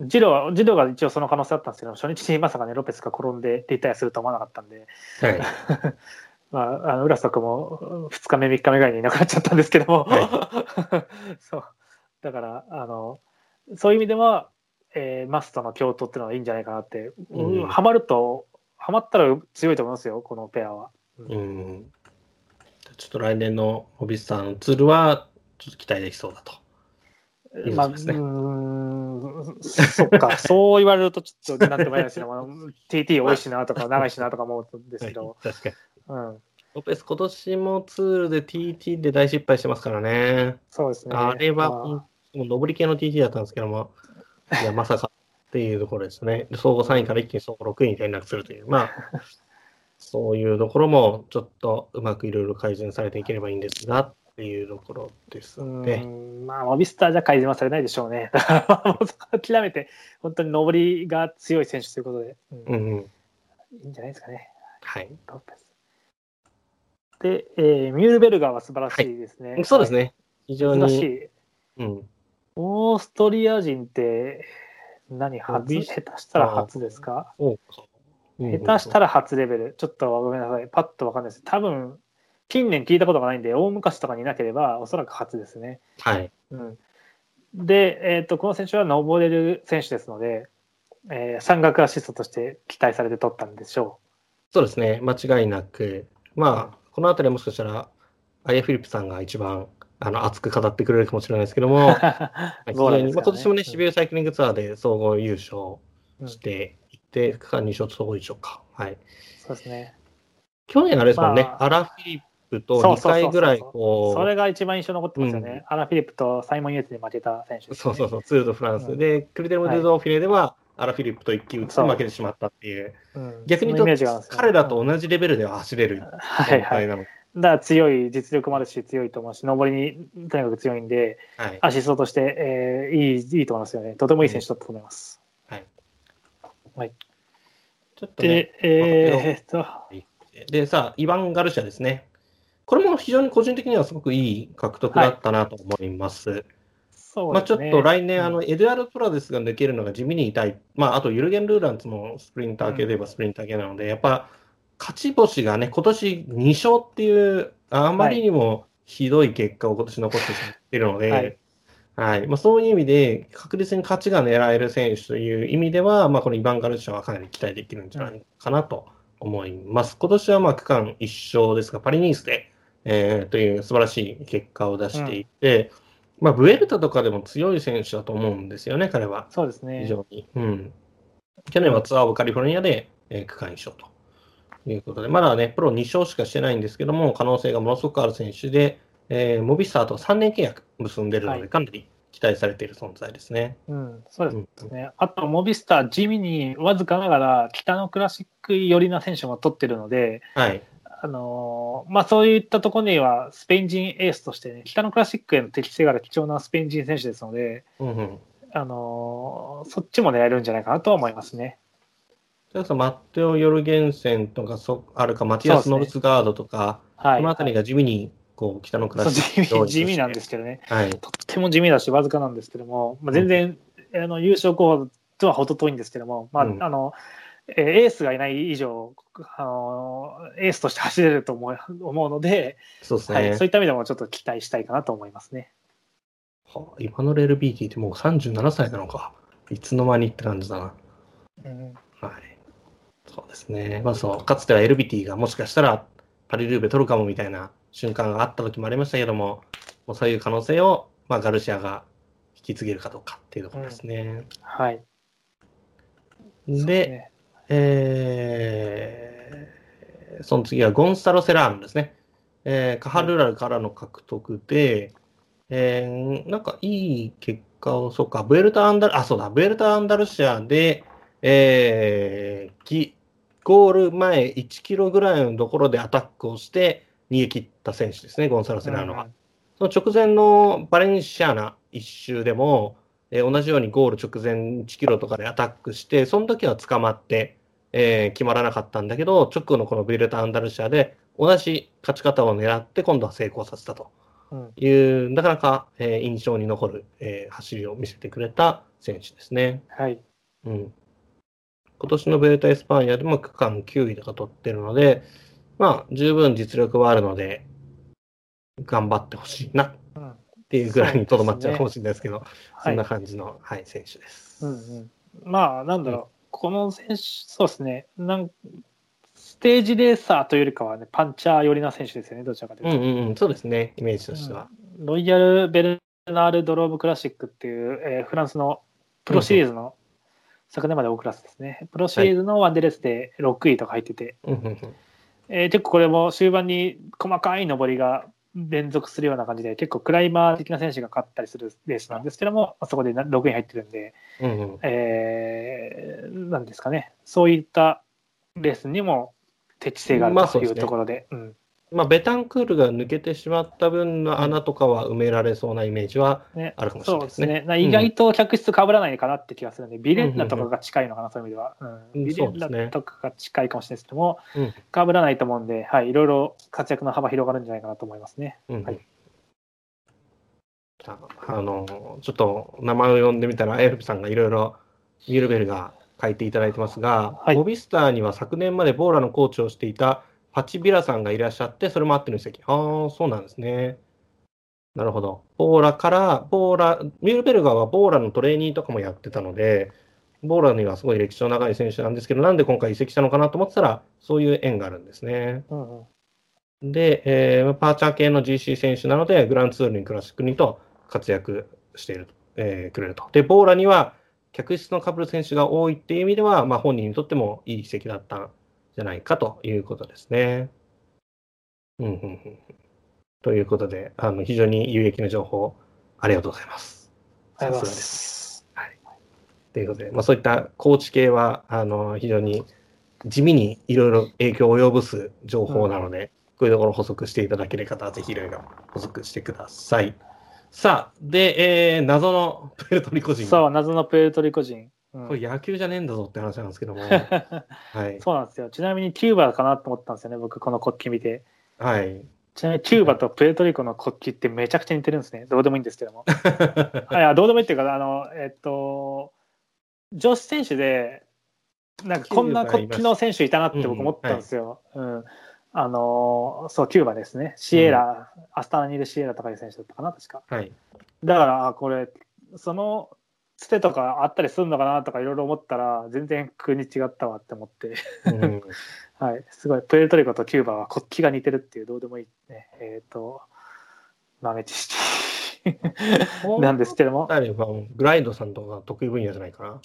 Speaker 3: ジローはジローが一応その可能性あったんですけど初日にまさかねロペスが転んでリタイアするとは思わなかったんで。
Speaker 2: はい。<laughs>
Speaker 3: まあ、あの浦瀬君も2日目、3日目ぐらいにいなくなっちゃったんですけども、<laughs> そう。だからあの、そういう意味では、えーマスとの共闘っていうのはいいんじゃないかなって、
Speaker 2: うん。
Speaker 3: ハマると、ハマったら強いと思いますよ、このペアは。
Speaker 2: うん。ちょっと来年のホビスターのツールは、ちょっと期待できそうだと。いい
Speaker 3: まあ、う
Speaker 2: ですね。
Speaker 3: ーん、そっか、<laughs> そう言われるとちょっとなんとも言えないですけど、まあ TT 多いしなとか、長いしなとか思うんですけど、
Speaker 2: 確かに。
Speaker 3: うん、
Speaker 2: ロペス、今年もツールで TT で大失敗してますからね。
Speaker 3: そうですね。
Speaker 2: あれは、
Speaker 3: まあ
Speaker 2: もう上り系の TT だったんですけども、<laughs> いや、まさかっていうところですね。総合3位から一気に総合6位に転落するという、まあ、そういうところもちょっとうまくいろいろ改善されていければいいんですがっていうところです
Speaker 3: う
Speaker 2: ね。
Speaker 3: んまあ、モビスターじゃ改善はされないでしょうね。<laughs> だから、諦めて、本当に上りが強い選手ということで、うん
Speaker 2: うんうん。
Speaker 3: いいんじゃないですかね、
Speaker 2: はい。
Speaker 3: ロペス。で、えーミュールベルガーは素晴らしいですね。
Speaker 2: そうですね。非常
Speaker 3: はい。素晴らし
Speaker 2: に。
Speaker 3: い。
Speaker 2: うん。
Speaker 3: オーストリア人って何、初、下手したら初ですか？
Speaker 2: そうか。
Speaker 3: 下手した
Speaker 2: ら。
Speaker 3: ら初レベル。ちょっとごめんなさい。パッとわかんないです。多分、近年聞いたことがないんで、大昔とかにいなければ、おそらく初ですね。
Speaker 2: はい。
Speaker 3: うん、で、えーと、この選手は登れる選手ですので、えー、山岳アシストとして期待されて取ったんでしょ
Speaker 2: う。そうですね、間違いなく、まあ、このあたりもしかしたら、アイエ・フィリップさんが一番あの熱く語ってくれるかもしれないですけども、<laughs> 非常に、ね、まあ、今年もね、シビルサイクリングツアーで総合優勝していって、うん、区間2勝総合優勝か。はい。
Speaker 3: そうですね。
Speaker 2: 去年あれですもんね、まあ、アラ・フィリップと2回ぐらいこ
Speaker 3: う。それが一番印象残ってますよね。うん、アラ・フィリップとサイモン・ユーツで負けた選手、ね、
Speaker 2: そうそうそう、ツール・ド・フランス、うん、で、クリテル・ム・デゾーフィレでは、アラ・フィリップと一騎打ちで負けてしまったっていう、う逆に言うと、彼らと同じレベルでは走れる
Speaker 3: はいはい、だから強い、実力もあるし、強いと思うし、上りにとにかく強いんで、はい、アシストとして、えー、いいいいと思いますよね。とてもいい選手だったと思います。
Speaker 2: はい。
Speaker 3: はい、
Speaker 2: ちょっと、ね、で、えー、っと。で、さあ、イヴァン・ガルシアですね。これも非常に個人的にはすごくいい獲得だったなと思います。はいね、まあ、ちょっと来年、あのエドゥアル・トラデスが抜けるのが地味に痛い、まあ、あとユルゲン・ルーランツもスプリンター系で言えばスプリンター系なので、うん、やっぱ勝ち星がね、今年2勝っていう、あまりにもひどい結果を今年残してしまっているので、はい。はい。まあ、そういう意味で、確実に勝ちが狙える選手という意味では、まあ、このイヴァン・ガルシャはかなり期待できるんじゃないかなと思います。今年はまあ区間1勝ですが、パリニースで、えー、という素晴らしい結果を出していて、うんまあ、ブエルタとかでも強い選手だと思うんですよね、彼は。
Speaker 3: そうですね。
Speaker 2: 非常に。うん。去年はツアーオブカリフォルニアで、えー、区間1勝ということで、まだね、プロ2勝しかしてないんですけども、可能性がものすごくある選手で、えー、モビスターと3年契約結んでるので、かなり期待されている存在ですね。
Speaker 3: うん、そうですね。うん、あと、モビスター、地味にわずかながら、北のクラシック寄りな選手も取ってるので、
Speaker 2: はい。
Speaker 3: あのまあ、そういったところにはスペイン人エースとして、ね、北のクラシックへの適性がある貴重なスペイン人選手ですので、
Speaker 2: うんうん、
Speaker 3: あのそっちも狙えるんじゃないかなとは思いますね。
Speaker 2: マッテオ・ヨルゲンセンとかそあるか、マティアス・ノルスガードとか、ねはい、この辺りが地味にこう北のクラシ
Speaker 3: ック地味なんですけどね、
Speaker 2: はい、
Speaker 3: とっても地味だし、わずかなんですけども、まあ、全然、うん、あの優勝候補とは程遠いんですけども、まあ、うん、あのエースがいない以上、あのエースとして走れると思う思うので
Speaker 2: そうですね、
Speaker 3: はい、そういった意味でもちょっと期待したいかなと思いますね。
Speaker 2: はあ、今のレール BT ってもう37歳なのか。いつの間にって感じだな。
Speaker 3: うん、
Speaker 2: はい。そうですね。まあそう、かつては LBT がもしかしたらパリルーベ取るかもみたいな瞬間があった時もありましたけども、もうそういう可能性を、まあ、ガルシアが引き継げるかどうかっていうところですね。うん、
Speaker 3: はい。
Speaker 2: で、えー、その次はゴンサロ・セラーノですね。えー、カハルラルからの獲得で、えー、なんかいい結果を、そうか、ブエルタ・アンダル、あ、そうだ、ブエルタ・アンダルシアで、えー、ゴール前1キロぐらいのところでアタックをして逃げ切った選手ですね、ゴンサロ・セラーノは。その直前のバレンシアナ一周でも、えー、同じようにゴール直前1キロとかでアタックして、その時は捕まって、えー、決まらなかったんだけど、直後のこのビルタ・アンダルシアで同じ勝ち方を狙って今度は成功させたという、うん、なかなか、えー、印象に残る、えー、走りを見せてくれた選手ですね。
Speaker 3: はい。
Speaker 2: うん。今年のベルタ・エスパーニャでも区間9位とか取ってるので、まあ、十分実力はあるので、頑張ってほしいなっていうぐらいにとどまっちゃうかもしれないですけど、そ、ね,、んな感じの、はい、選手です。
Speaker 3: うんうん、まあ、なんだろう、この選手、そうですね、なんステージレーサーというよりかは、ね、パンチャー寄りな選手ですよね、どちらかというと。
Speaker 2: うんうんうん、そうですね、イメージとしては。
Speaker 3: うん、ロイヤル・ベルナール・ドローブ・クラシックっていう、えー、フランスのプロシリーズの、昨年まで大クラスですね、プロシリーズのワンデレスで6位とか入ってて、
Speaker 2: はい、
Speaker 3: えー、結構これも終盤に細かい上りが連続するような感じで、結構クライマー的な選手が勝ったりするレースなんですけども、そこで6位入ってるんで、
Speaker 2: うんうん、
Speaker 3: えー、なんですかね、そういったレースにも適性があるというところで。まあ、うん
Speaker 2: まあ、ベタンクールが抜けてしまった分の穴とかは埋められそうなイメージはあるかもしれないですね。
Speaker 3: ねそうですね。意外と客室かぶらないかなって気がするので、うん、ビレッナとかが近いのかな、そういう意味では。うん、ビレッナとかが近いかもしれないですけども、かぶらないと思うんで、はい、いろいろ活躍の幅広がるんじゃないかなと思いますね。
Speaker 2: うん、
Speaker 3: はい。
Speaker 2: あの、ちょっと名前を呼んでみたら、エルプさんがいろいろ、ミルベルが書いていただいてますが、はい、モビスターには昨年までボーラのコーチをしていたパチビラさんがいらっしゃって、それもあっての移籍。ああ、そうなんですね。なるほど。ボーラから、ボーラ、ミュールベルガーはボーラのトレーニーとかもやってたので、ボーラにはすごい歴史の長い選手なんですけど、なんで今回移籍したのかなと思ってたら、そういう縁があるんですね。
Speaker 3: うんうん、
Speaker 2: で、えーパーチャー系の GC 選手なので、グランツールにクラシックにと活躍している、えーくれると。で、ボーラには客室のカブル選手が多いっていう意味では、まあ、本人にとってもいい移籍だったんじゃないかということですね。うんうんうんということで、あの非常に有益な情報、ありがとうございます。
Speaker 3: ありがとうございま
Speaker 2: す。ということで、まあ、そういったコーチ系は、あの非常に地味にいろいろ影響を及ぼす情報なので、こういうところ補足していただける方は、ぜひいろいろ補足してください。さあ、で、えー謎のプエルトリコ人。
Speaker 3: そう、謎のプエルトリコ人。うん
Speaker 2: これ野球じゃねえんだぞって話なんですけども。<laughs> はい。
Speaker 3: そうなんですよ。ちなみにキューバかなと思ったんですよね、僕、この国旗見て。
Speaker 2: はい。
Speaker 3: ちなみにキューバとプエルトリコの国旗ってめちゃくちゃ似てるんですね。どうでもいいんですけども。<laughs> いや、どうでもいいっていうか、あの、えっと、女子選手で、なんかこんな国旗の選手いたなって僕思ったんですよ。うん。あの、そう、キューバですね。シエラ、アスタナにいるシエラとかいう選手だったかな、確か。
Speaker 2: はい。
Speaker 3: だから、あこれ、その、つてとかあったりするのかなとかいろいろ思ったら、全然国違ったわって思って。
Speaker 2: うん <laughs>
Speaker 3: はい、すごい。プエルトリコとキューバは国旗が似てるっていう、どうでもいいね。えっ、と、豆知識なんですけども、
Speaker 2: グライドさんとか得意分野じゃないかな。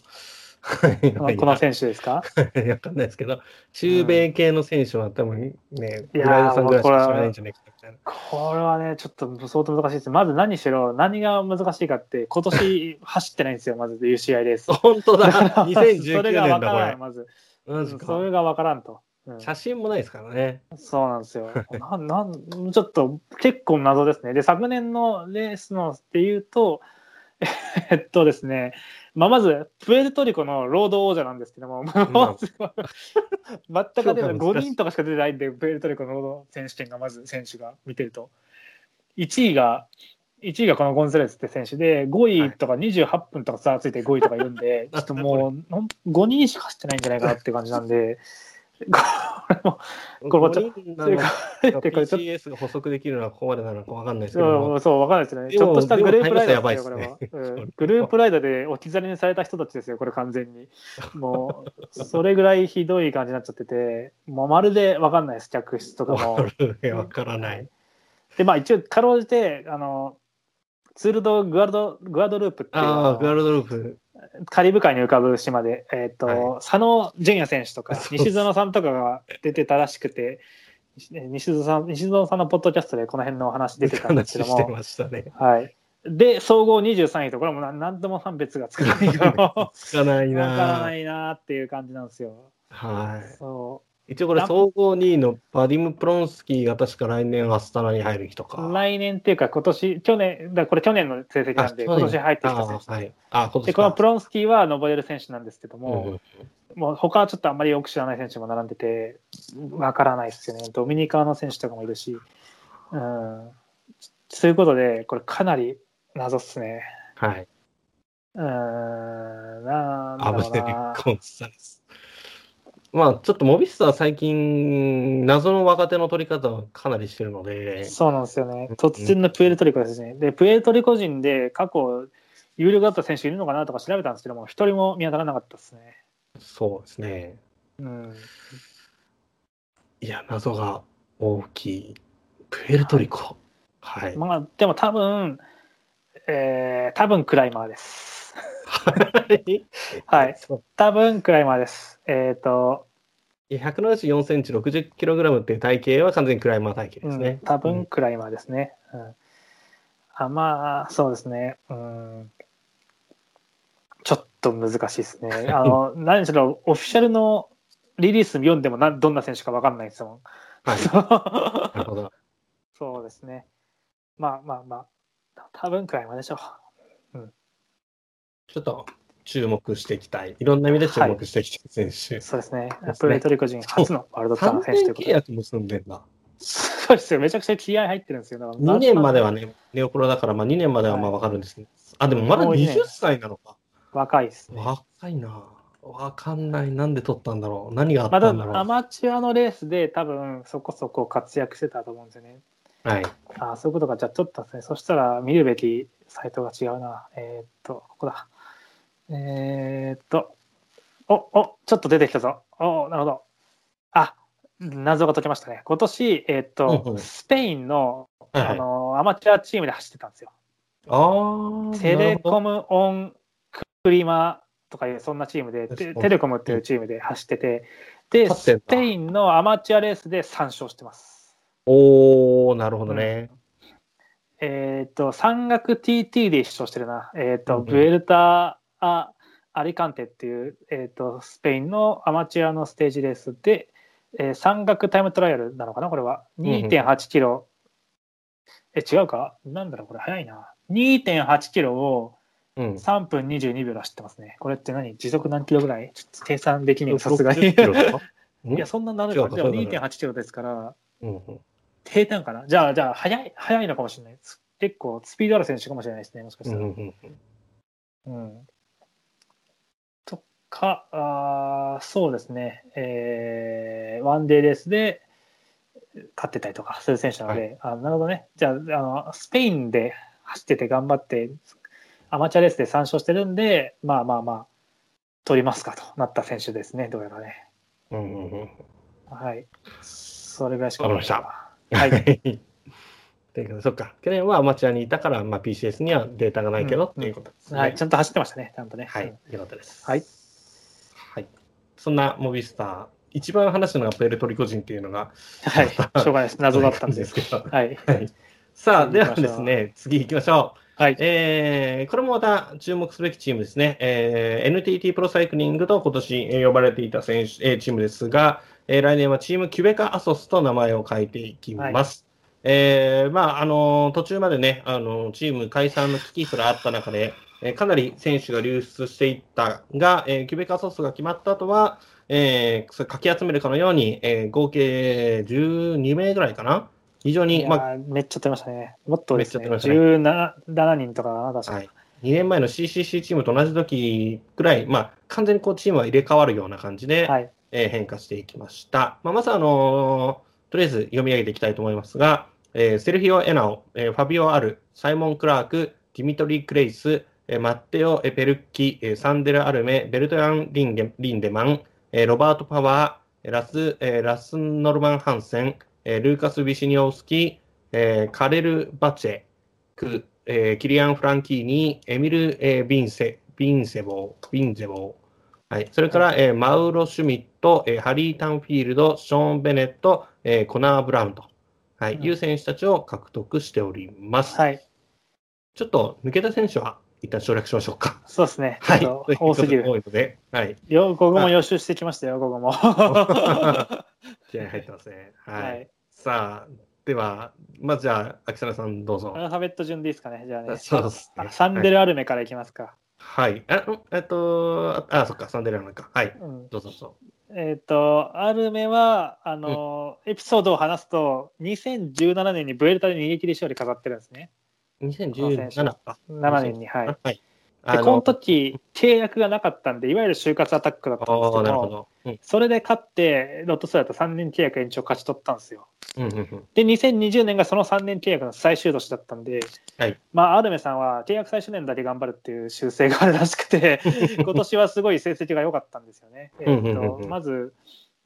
Speaker 2: <laughs> はい
Speaker 3: この選手ですか？<laughs>
Speaker 2: わかんないですけど、中米系の選手は多分ね、
Speaker 3: いやー
Speaker 2: グライドさんぐらいしか知らないんじゃないかみたいな。
Speaker 3: これはね、ちょっと相当難しいです。まず何しろ、何が難しいかって、今年 <laughs> 走ってないんですよ、まず UCI レース。
Speaker 2: 本当だ、
Speaker 3: だから <laughs>
Speaker 2: 2019
Speaker 3: それが
Speaker 2: 年だ、こ
Speaker 3: 分からん、
Speaker 2: れ。
Speaker 3: まず。それが分からんと。うん
Speaker 2: 写真もないですからね。
Speaker 3: そうなんですよ。<laughs> なんなんちょっと結構謎ですね。で、昨年のレースのっていうと、<laughs> えっとですね、まあ、まず、プエルトリコのロード王者なんですけども、まず全く出てない5人とかしか出てないんで、プエルトリコのロード選手権がまず選手が見てると。1位が、1位がこのゴンザレスって選手で、5位とか28分とか差ついて5位とかいるんで、<laughs> ちょっともうほん5人しか走ってないんじゃないかなって感じなんで、これも、これもちょ
Speaker 2: 5人な
Speaker 3: それ
Speaker 2: の
Speaker 3: がでこれちょっ
Speaker 2: PCS が補足できるのはここまでなのかわかんないですけ
Speaker 3: と
Speaker 2: ども。
Speaker 3: そう、わかんないですね。ちょっとしたグループライダーですよ、こ
Speaker 2: で
Speaker 3: れは。グループライダーで置き去りにされた人たちですよ、これ完全に。もう、それぐらいひどい感じになっちゃってて、もうまるでわかんないです、客室とかも。
Speaker 2: わからない。
Speaker 3: で、まあ一応、かろうじて、あの、ツールドグアルドグアドループっていう
Speaker 2: ああ、グアルドループ。
Speaker 3: カリブ海に浮かぶ島で、えっ、と、
Speaker 2: は
Speaker 3: 佐野純也選手とか、西園さんとかが出てたらしくて、西園さん西園さんのポッドキャストでこの辺のお話出てたんですけども、
Speaker 2: ね。
Speaker 3: はい。で、総合23位と、これも何何とも判別がつかないから、<laughs>
Speaker 2: つかない
Speaker 3: わ <laughs> から
Speaker 2: な
Speaker 3: ないなっていう感じなんですよ。
Speaker 2: はい。
Speaker 3: そ
Speaker 2: 一応これ総合2位のバディム・プロンスキーが確か来年アスタナに入る人か。
Speaker 3: う。来年っていうか、今年、去年、だこれ去年の成績なんで、今年入ってきた選手。
Speaker 2: あはい。あ、今年か
Speaker 3: で、このプロンスキーは登れる選手なんですけど
Speaker 2: うん
Speaker 3: も、
Speaker 2: うん
Speaker 3: もう他はちょっとあんまりよく知らない選手も並んでて、わからないですよね。ドミニカの選手とかもいるし。うん。そういうことで、これかなり謎っすね。
Speaker 2: はい。
Speaker 3: うーん、なんだ
Speaker 2: アブデル・
Speaker 3: ろうな。
Speaker 2: コンサレス。まあ、ちょっとモビスター最近、謎の若手の取り方をかなりしてるので、
Speaker 3: そうなんですよね。突然のプエルトリコですね。で、プエルトリコ人で過去、有力だった選手いるのかなとか調べたんですけども、一人も見当たらなかったですね。
Speaker 2: そうですね。
Speaker 3: うん。
Speaker 2: いや、謎が大きい。プエルトリコ。はい。
Speaker 3: まあ、でも多分、えー、多分クライマーです。はい多分クライマーです。えっ、と、
Speaker 2: いや174センチ、60キログラムっていう体型は完全にクライマー体型ですね
Speaker 3: うん。多分クライマーですね。うんあまあ、そうですね。うん、ちょっと難しいですね。<laughs> あの、何しろ、オフィシャルのリリース読んでもなどんな選手か分かんないですもん。
Speaker 2: はい。<laughs> なるほど。
Speaker 3: そうですね。まあまあまあ、多分クライマーでしょ
Speaker 2: ちょっと注目していきたい。いろんな意味で注目していきたい選
Speaker 3: う。
Speaker 2: 手。
Speaker 3: そうですね
Speaker 2: そうですね。
Speaker 3: プエルトリコ人初のワールドツアー
Speaker 2: 3
Speaker 3: の選手ということで。
Speaker 2: 年契約結んでんだ。
Speaker 3: そうですよ。めちゃくちゃ気合入ってるんですよ。だから
Speaker 2: 2年まではね、ネオプロだから、まあ2年まではまあわかるんですね。あ、でもまだ
Speaker 3: もう一年
Speaker 2: 20歳なのか。
Speaker 3: 若いですね。
Speaker 2: 若いな。わかんない。なんで取ったんだろう。何があっ
Speaker 3: まだ
Speaker 2: たんだろう。
Speaker 3: アマチュアのレースで多分そこそこ活躍してたと思うんですよね。
Speaker 2: はい。
Speaker 3: ああ、そういうことか。じゃあ取ったんですね。そしたら見るべきサイトが違うな。えーっと、ここだ。えーっと、お、お、ちょっと出てきたぞ。お、なるほど。あ、謎が解けましたね。今年、えーっと、
Speaker 2: うんうん
Speaker 3: スペインの、
Speaker 2: はいはい
Speaker 3: あの、アマチュアチームで走ってたんですよ。
Speaker 2: ああ。
Speaker 3: テレコ
Speaker 2: ム。
Speaker 3: ムオンクリマとかいうそんなチームで、テ
Speaker 2: テレコム
Speaker 3: っていうチームで走ってて、で、スペインのアマチュアレースで3勝してます。
Speaker 2: おー、なるほどね。
Speaker 3: えっ、と、山岳 TT で一勝してるな。えっ、と、
Speaker 2: うんうん
Speaker 3: ブエルタ・ア・アリカンテっていう、えっ、と、スペインのアマチュアのステージレースで、えー山岳タイムトライアルなのかなこれは。
Speaker 2: んうん
Speaker 3: 2.8キロ。え、違うか？なんだろうこれ早いな。2.8キロを
Speaker 2: うん。
Speaker 3: 3分22秒で走ってますね。これって何？時速何キロぐらい？ちょっと計算できねえさすがに。
Speaker 2: 60キロですか <laughs>
Speaker 3: いや、そんななるか。でも
Speaker 2: そういうこと
Speaker 3: 2.8キロですから、
Speaker 2: うんうん
Speaker 3: 平坦かなじゃあ、じゃあ、早い、早いのかもしれないです。結構、スピードある選手かもしれないですね、もしかしたら。
Speaker 2: うんうん
Speaker 3: うん。とか、あーそうですね、えーワンデーレースで勝ってたりとかする選手なので、あなるほどね。じゃああの、スペインで走ってて頑張って、アマチュアレースで3勝してるんで、まあまあまあ、取りますかとなった選手ですね、どうやらね。
Speaker 2: うんうんうん
Speaker 3: はい。それぐらいしか
Speaker 2: わかりました
Speaker 3: はい。
Speaker 2: はい。<laughs> ということで、そっか。去年はアマチュアにいたから、まあ、PCS にはデータがないけど、
Speaker 3: うん
Speaker 2: っていうことですね。
Speaker 3: はい、ちゃんと走ってましたね、ちゃんとね。
Speaker 2: はい
Speaker 3: うん。
Speaker 2: よかったです。
Speaker 3: はい。
Speaker 2: はい。そんなモビスター、一番話したのがプエルトリコ人っていうのが、
Speaker 3: はい。しょうがないです。謎だったんで。<laughs>
Speaker 2: ですけど。
Speaker 3: はい。
Speaker 2: はい。さあ、ではですね、次行きましょう。
Speaker 3: はい。
Speaker 2: えーこれもまた注目すべきチームですね。えー NTT プロサイクリングと今年えー呼ばれていた選手、えーチームですが、えー来年はチームキュベカアソスと名前を変えていきます。えーまあ、あのー途中までね、あのーチーム解散の危機すらあった中で、えーかなり選手が流出していったが、えーキュベカアソスが決まった後は、えーかき集めるかのように、えー合計12名ぐらいかな。非常に、まあ、
Speaker 3: ーめっちゃ取りましたね。もっとですね。
Speaker 2: めっちゃ取り
Speaker 3: 17 7人とかか。
Speaker 2: はい、2年前の CCC チームと同じ時くらい、まあ、完全にこうチームは入れ替わるような感じで、
Speaker 3: はい。
Speaker 2: えー変化していきました。まあ、まず、あのーとりあえず読み上げていきたいと思いますが、えーセルフィオ・エナオ、えーファビオ・アル、サイモン・クラーク、ディミトリー・クレイス、えーマッテオ・エペルッキ、えーサンデル・アルメ、ベルトラン・リンゲリンデマン、えーロバート・パワー、えーラス、えーラス・ノルマン・ハンセン、えールーカス・ビシニオフスキカレル・バチェク、えーキリアン・フランキーニ、エミル・えービンセ、ビンセボー、ビンゼボー、はい、それから、えーマウロ・シュミット、えーハリー・タンフィールド、ショーン・ベネット、えーコナー・ブラウンと、はい
Speaker 3: うん
Speaker 2: いう選手たちを獲得しております。
Speaker 3: はい。
Speaker 2: ちょっと抜けた選手は一旦省略しましょうか。
Speaker 3: そうですね。
Speaker 2: はい。
Speaker 3: 多すぎる。
Speaker 2: 多いので、はい。
Speaker 3: よ、ここも予習してきましたよ、ここも。は <laughs>
Speaker 2: 気合入ってますね。はい。
Speaker 3: い。
Speaker 2: さあ、では、まずじゃあ、秋雨さんどうぞ
Speaker 3: ア。ルファベット順でいいですかね。じゃあね。
Speaker 2: そうです
Speaker 3: サンデルアルメからいきますか。
Speaker 2: はい。あ、んえっと、あ、そっか、サンデルアナか。はい。
Speaker 3: うん
Speaker 2: どうぞどうぞ。
Speaker 3: えっ、と、アルメは、あの、エピソードを話すと、2017年にブエルタで逃げ切り勝利飾ってるんですね。
Speaker 2: 2017か。
Speaker 3: 7年に。はい。
Speaker 2: はい。
Speaker 3: で、この時、契約がなかったんで、いわゆる就活アタックだったんですけど、
Speaker 2: るほど。うん。
Speaker 3: それで勝って、ロットスライト3年契約延長勝ち取ったんですよ。
Speaker 2: うんうんうん。
Speaker 3: で、2020年がその3年契約の最終年だったんで、
Speaker 2: はい
Speaker 3: まあ、アルメさんは契約最終年だけ頑張るっていう習性があるらしくて、<laughs> 今年はすごい成績が良かったんですよね。え
Speaker 2: うんうんうん
Speaker 3: ーと
Speaker 2: うん
Speaker 3: まず、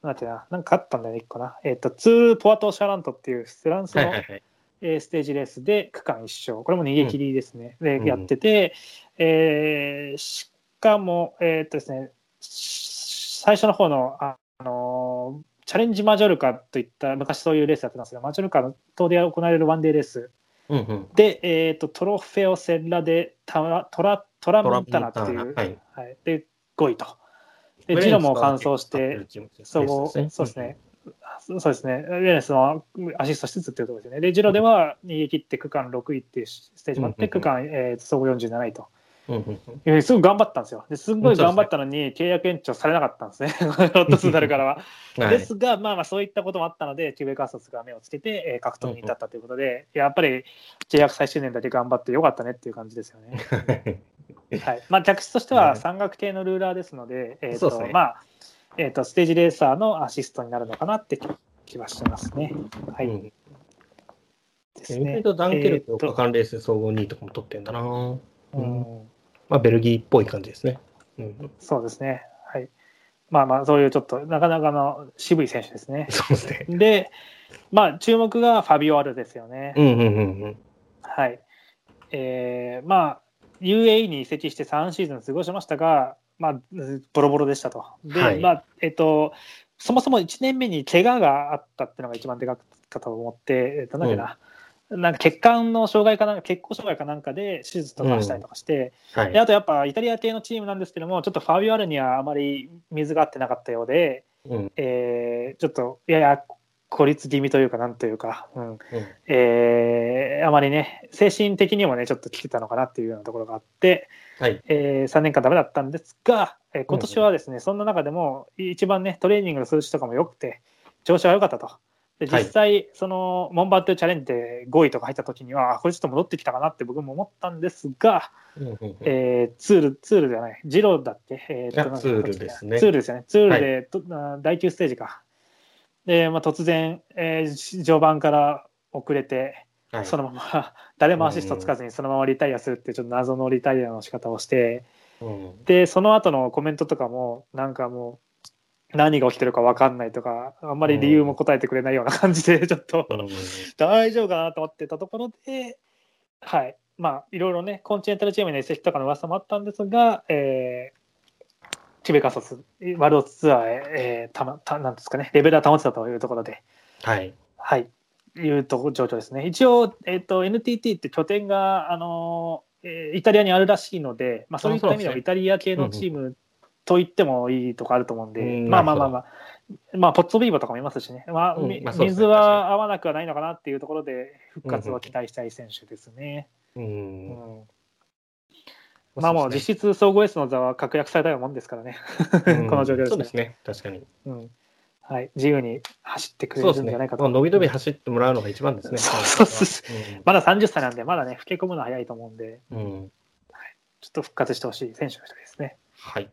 Speaker 3: なんていうな、なんかあったんだよね、1個な。えっ、と、ツール・ポアト・シャラントっていうフランスの
Speaker 2: はいはいはい。
Speaker 3: えーステージレースで区間一勝、これも逃げ切りですね、
Speaker 2: うん
Speaker 3: でやってて、えーしかも、えーっとですね、し最初の方の、ああのーチャレンジマジョルカといった、昔そういうレースやってたんですけど、マジョルカの島で行われるワンデーレース
Speaker 2: うんうん。
Speaker 3: で、えーっとトロフェオ・セッラでタラトラトラモンタナっていう、
Speaker 2: はい。
Speaker 3: はい、で5位と。でジロも完走して、そうそうですね。そうですね。レネスのアシストしつつっていうところですよね。で、ジロでは逃げ切って区間6位っていうステージもあって、区間、えー総合47位と。
Speaker 2: うん
Speaker 3: すごい頑張ったんですよ。ですごい頑張ったのに、契約延長されなかったんですね、<laughs> ロットスダルからは。
Speaker 2: うんはい。
Speaker 3: ですが、まあまあそういったこともあったので、キューベカーソスが目をつけて、えー獲得に至ったということで、やっぱり契約最終年だけ頑張ってよかったねっていう感じですよね。<laughs> はい。まあ、客室として
Speaker 2: は
Speaker 3: はい。山岳系のルーラーですので、えー
Speaker 2: そうですね。
Speaker 3: とまあえーと、ステージレーサーのアシストになるのかなって気はしてますね。はい。
Speaker 2: うん
Speaker 3: ですね
Speaker 2: とダンケルク
Speaker 3: えーと
Speaker 2: とカンレース総合2位とかも取ってんだな。
Speaker 3: うん
Speaker 2: まあ、ベルギーっぽい感じですね。うん、
Speaker 3: そうですね。はい。まあまあ、そういうちょっとなかなかの渋い選手ですね。
Speaker 2: そうですね。
Speaker 3: で、まあ、注目がファビオ・アルですよね。
Speaker 2: うんうんうんうん。
Speaker 3: はい。えーまあ、UAE に移籍して3シーズン過ごしましたが、まあ、ボロボロでしたと。で、
Speaker 2: はい。
Speaker 3: まあ、えっと、そもそも1年目に怪我があったっていうのが一番でかかったと思って、えっと、なんだっけな、なんか血管の障害かな、血行障害かなんかで手術とかしたりとかして、
Speaker 2: はい。
Speaker 3: で。あとやっぱイタリア系のチームなんですけども、ちょっとファビオ・アルにはあまり水が合ってなかったようで、
Speaker 2: うん。
Speaker 3: えーちょっとやや孤立気味というか、なんというか、うん。
Speaker 2: うん。
Speaker 3: えーあまりね、精神的にもね、ちょっと来てたのかなっていうようなところがあって、
Speaker 2: はい。
Speaker 3: え3年間ダメだったんですが、えー今年はですね、そんな中でも一番ね、トレーニングの数値とかも良くて、調子は良かったと。で
Speaker 2: はい
Speaker 3: 実際、そのモンバットチャレンジで5位とか入った時には、あこれちょっと戻ってきたかなって僕も思ったんですが、えーツール、ツールじゃない、ジローだっけ、えー
Speaker 2: いや
Speaker 3: なんだ
Speaker 2: ツールですね
Speaker 3: ツールですよね。ツールで、とあ第9ステージか。で、まあ、突然、えー序盤から遅れて、
Speaker 2: はい。
Speaker 3: そのまま <laughs> 誰もアシストつかずにそのままリタイアするっていうちょっと謎のリタイアの仕方をして、
Speaker 2: うん。
Speaker 3: で、その後のコメントとかも、なんかもう、何が起きてるか分かんないとか、あんまり理由も答えてくれないような感じで、ちょっと、
Speaker 2: うん。
Speaker 3: 大丈夫かなと思ってたところで、はい、まあ、いろいろね、コンチネンタルチームの移籍とかの噂もあったんですが、えー、チベカソス、ワールドツアーへ、えーたまたなんですかね、レベルは保てたというところで、
Speaker 2: はい。
Speaker 3: はい、いうとこ状況ですね。一応、えっと NTT って拠点が、あのえーイタリアにあるらしいので、まあ、そういった意味で
Speaker 2: そうですね
Speaker 3: もイタリア系のチームと言ってもいいとこあると思うんで、
Speaker 2: うん
Speaker 3: まあまあまあ
Speaker 2: な
Speaker 3: まあ、まあ、ポッツォビーバとかもいますしね、まあ
Speaker 2: うん
Speaker 3: み
Speaker 2: まあね
Speaker 3: 水は合わなくはないのかなっていうところで、復活を期待したい選手ですね。
Speaker 2: う。
Speaker 3: うんんまあもう実質総合 S の座は確約されたようなもんですからね、<laughs> この状況ですね。
Speaker 2: そうですね。確かに。
Speaker 3: うんはい、自由に走ってくれ。るんじゃないかと。
Speaker 2: まあ伸び伸び走ってもらうのが一番ですね。<laughs>
Speaker 3: そうそうそうまだ30歳なんで、まだね、老け込むのは早いと思うんで、
Speaker 2: うん。うん
Speaker 3: ちょっと復活してほしい選手の一人ですね。
Speaker 2: はい。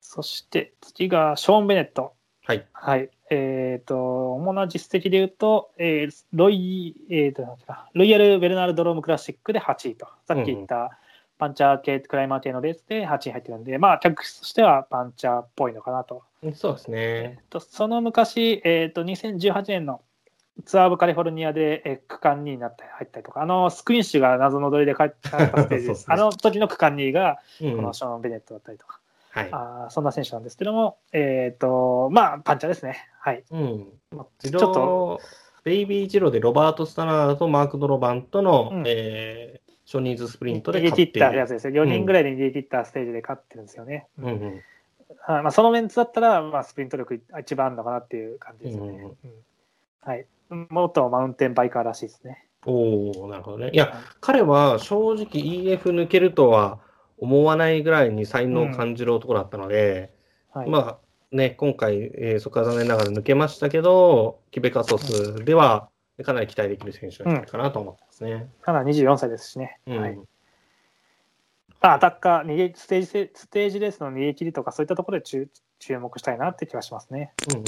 Speaker 3: そして次がショーン・ベネット。
Speaker 2: はい。
Speaker 3: はい。えっ、と、主な実績で言うと、えーロイ、えーとロイヤル・ベルナールドロームクラシックで8位と、さっき言ったパンチャー系、クライマー系のレースで8位入ってるんで、まあ、客室としてはパンチャーっぽいのかなと。
Speaker 2: そうです
Speaker 3: え
Speaker 2: ね。
Speaker 3: ーとその昔、えー、と2018年のツアーオブカリフォルニアで、えー区間2位になったり入ったりとか、あのスクリーンシュが謎のどりで帰ったステージで
Speaker 2: です <laughs>
Speaker 3: あの時の区間2位が
Speaker 2: うん
Speaker 3: このショーン・ベネットだったりとか、
Speaker 2: はい。
Speaker 3: あーそんな選手なんですけども、えっ、と、まあ、パンチャーですね。はい。
Speaker 2: うん。まあ
Speaker 3: ちょっと、
Speaker 2: ベイビージロでロバート・スタナーとマーク・ドロバンとの、
Speaker 3: うん
Speaker 2: えーショニーズスプリントで
Speaker 3: 逃げ
Speaker 2: 勝っている
Speaker 3: 切ったやつですよ。4人ぐらいで逃げ切ったステージで勝ってるんですよね。
Speaker 2: うんうん
Speaker 3: はいまあ、そのメンツだったら、まあ、スプリント力一番あるのかなっていう感じですよね。
Speaker 2: うん
Speaker 3: うんはい。元マウンテンバイカーらしいですね。
Speaker 2: おおなるほどね。いや、彼は正直 EF 抜けるとは思わないぐらいに才能を感じる男だったので、
Speaker 3: はい。
Speaker 2: まあね、今回、えーそこは残念ながら抜けましたけど、キベカソスではかなり期待できる選手なんじゃないかなと思ってますね。
Speaker 3: ただ24歳ですしね。
Speaker 2: うん
Speaker 3: はい。まあ、アタッカー、逃げステージせ、ステージレースの逃げ切りとか、そういったところで注注目したいなって気がしますね。
Speaker 2: うんうん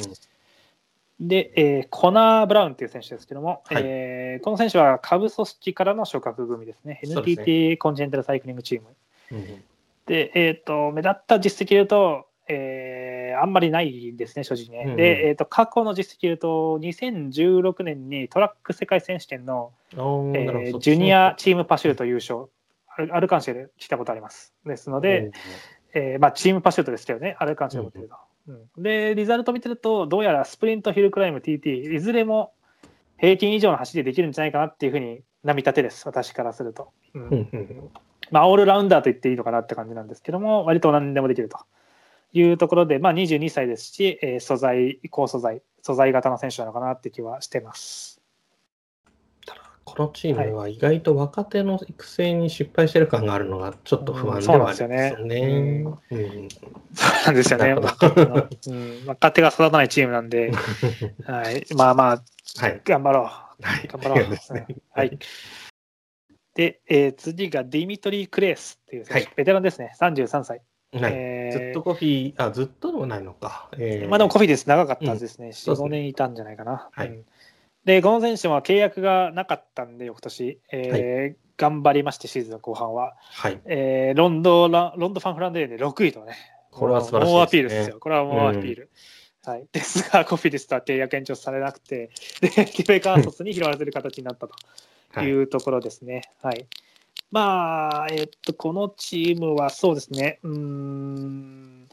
Speaker 3: で、えーコナー・ブラウンっていう選手ですけども、
Speaker 2: はい
Speaker 3: えーこの選手は下部組織からの昇格組ですね。NTT コンチネンタルサイクリングチーム。
Speaker 2: うんうん
Speaker 3: で、えっ、と、目立った実績で言うと、えーあんまりないですね、正直ね。
Speaker 2: うんうん。
Speaker 3: で、えっ、と、過去の実績で言うと、2016年にトラック世界選手権の、えージュニアチームパシュート優勝、アルカンシェル来たことあります。ですので、、えーまあ、チームパシュートですけどね、アルカンシェル持ってると。うんで、リザルト見てると、どうやらスプリント、ヒルクライム、TT、いずれも平均以上の走りでできるんじゃないかなっていうふうに、並み立てです、私からすると。うん
Speaker 2: うんうん。
Speaker 3: まあ、オールラウンダーと言っていいのかなって感じなんですけども、割と何でもできるというところで、まあ、22歳ですし、えー素材、高素材、素材型の選手なのかなって気はしてます。
Speaker 2: このチームは意外と若手の育成に失敗してる感があるのがちょっと不安ではありますよね。
Speaker 3: うんそうなんですよね
Speaker 2: うん
Speaker 3: そうなんですよね。
Speaker 2: なるほど
Speaker 3: 若手が育たないチームなんで、<laughs> はい、まあまあ、
Speaker 2: はい。
Speaker 3: 頑張ろう。
Speaker 2: はい。
Speaker 3: 頑張ろう。
Speaker 2: ですね
Speaker 3: うんはい。で、えー次がディミトリー・クレースっていう選手、
Speaker 2: はい
Speaker 3: ベテランですね、33歳。
Speaker 2: はい
Speaker 3: えー
Speaker 2: ずっとコフィー、あ、ずっとでもないのか。えー
Speaker 3: まあでもコフィです、長かったですね、4、5
Speaker 2: そうですね
Speaker 3: 年いたんじゃないかな。
Speaker 2: はい
Speaker 3: うんで、この選手も契約がなかったんで、翌年、えー頑張りまして、シーズンの後半は。
Speaker 2: はい。
Speaker 3: えーロンドラロンドファンフランデーで6位とね、
Speaker 2: これは素晴らしいですね
Speaker 3: 猛アピールですよ。これは猛アピール。はい、<laughs> ですが、コフィデスとは契約延長されなくて、で、キベカーソスに拾われてる形になったと
Speaker 2: はい
Speaker 3: いうところですね。はい。まあ、えっと、このチームはそうですね、うーん、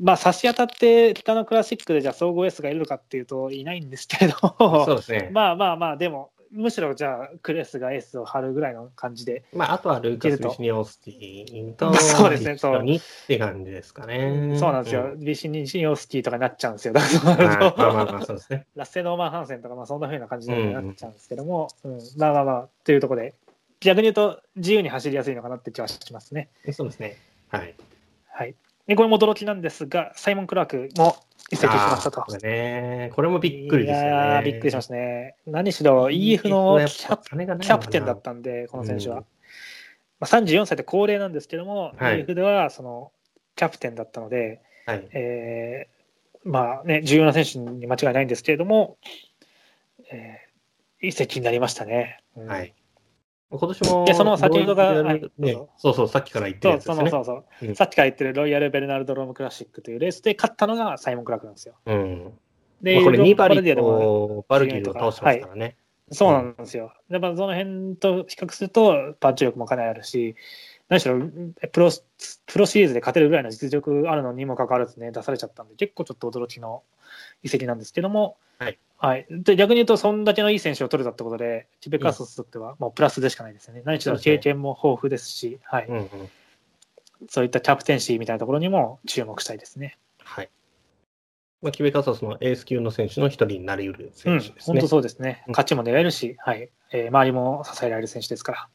Speaker 3: まあ、差し当たって北のクラシックでじゃあ総合 S がいるのかっていうと、いないんですけれど。
Speaker 2: そうですね。
Speaker 3: まあまあまあ、でも、むしろじゃあ、クレスが S を張るぐらいの感じで、
Speaker 2: まあ、あとはルーカス・ビシニオスティと、
Speaker 3: そうですねそう。
Speaker 2: って感じですかね。
Speaker 3: そうなんですよ、
Speaker 2: う
Speaker 3: ビシニオスキーとかになっちゃうんですよ。だから
Speaker 2: まあまあまあ、そうですね。
Speaker 3: ラッセノーマン・ハンセンとか、まあ、そんな風な感じになっちゃうんですけども、うん。まあまあまあ、というところで、逆に言うと、自由に走りやすいのかなって気はしますね。
Speaker 2: そうですね。はい。
Speaker 3: はい。で、これも驚きなんですが、サイモン・クラークも移籍しましたと。
Speaker 2: これね、これもびっくりですよね。
Speaker 3: いやーびっくりしましたね。何しろ EF のキャプテンだったんで、この選手は。
Speaker 2: うん
Speaker 3: まあ、34歳で高齢なんですけども、
Speaker 2: はい
Speaker 3: EF ではそのキャプテンだったので、
Speaker 2: な。はい。
Speaker 3: えーまあね、重要な選手に間違いないんですけれども、えー移籍になりましたね。うん
Speaker 2: はい。今年も、
Speaker 3: でその先ほどがはい
Speaker 2: ね
Speaker 3: ぞ、
Speaker 2: そうそう、さっきから言ってる
Speaker 3: そう
Speaker 2: やつですね。
Speaker 3: そうそうそう、
Speaker 2: うん
Speaker 3: さっきから言ってるロイヤル・ベルナルド・ローム・クラシックというレースで勝ったのがサイモン・クラークなんですよ。
Speaker 2: うん。
Speaker 3: で、
Speaker 2: まあこれ、ニバリ
Speaker 3: でも
Speaker 2: とバルギルを倒してますからね。
Speaker 3: そうなんですよ。やっぱその辺と比較すると、パンチ力もかなりあるし、何しろプロプロシリーズで勝てるぐらいの実力あるのにもかかわらずね、出されちゃったんで、結構ちょっと驚きの移籍なんですけども、
Speaker 2: はい
Speaker 3: で逆に言うと、そんだけのいい選手を取れたってことで、チベカーソスにとってはもうプラスでしかないですよね。何しろ経験も豊富ですし、はい
Speaker 2: うんうん。
Speaker 3: そういったキャプテンシーみたいなところにも注目したいですね。
Speaker 2: はい。まあ、キベカサスのエース級の選手の一人になりうる
Speaker 3: うん
Speaker 2: 選手、ですね
Speaker 3: 本当。そうですね。
Speaker 2: うん
Speaker 3: 勝ちも狙えるし、はいえー周りも支えられる選手ですから。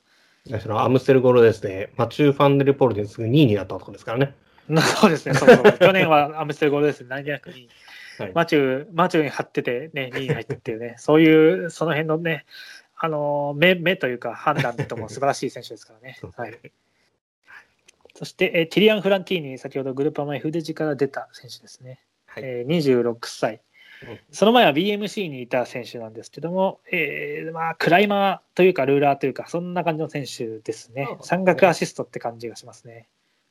Speaker 2: そのアムステルゴロデスで、マチュー・ファンデルポールですぐ2位になった男ですからね。
Speaker 3: そうですね、そうそう。<laughs> 去年はアムステルゴールです何気なくに、
Speaker 2: はい
Speaker 3: マチュー、マチューに張ってて、ね、2位に入ってっていうね、そういう、その辺のね、あの目目というか判断とも素晴らしい選手ですからね。<laughs> はい、そして、えーティリアン・フランティーニ、先ほどグループアマ F デジから出た選手ですね。
Speaker 2: はい
Speaker 3: えー26歳
Speaker 2: うん。
Speaker 3: その前は BMC にいた選手なんですけども、えーまあ、クライマーというか、ルーラーというか、そんな感じの選手ですね山岳アシストって感じがしますね。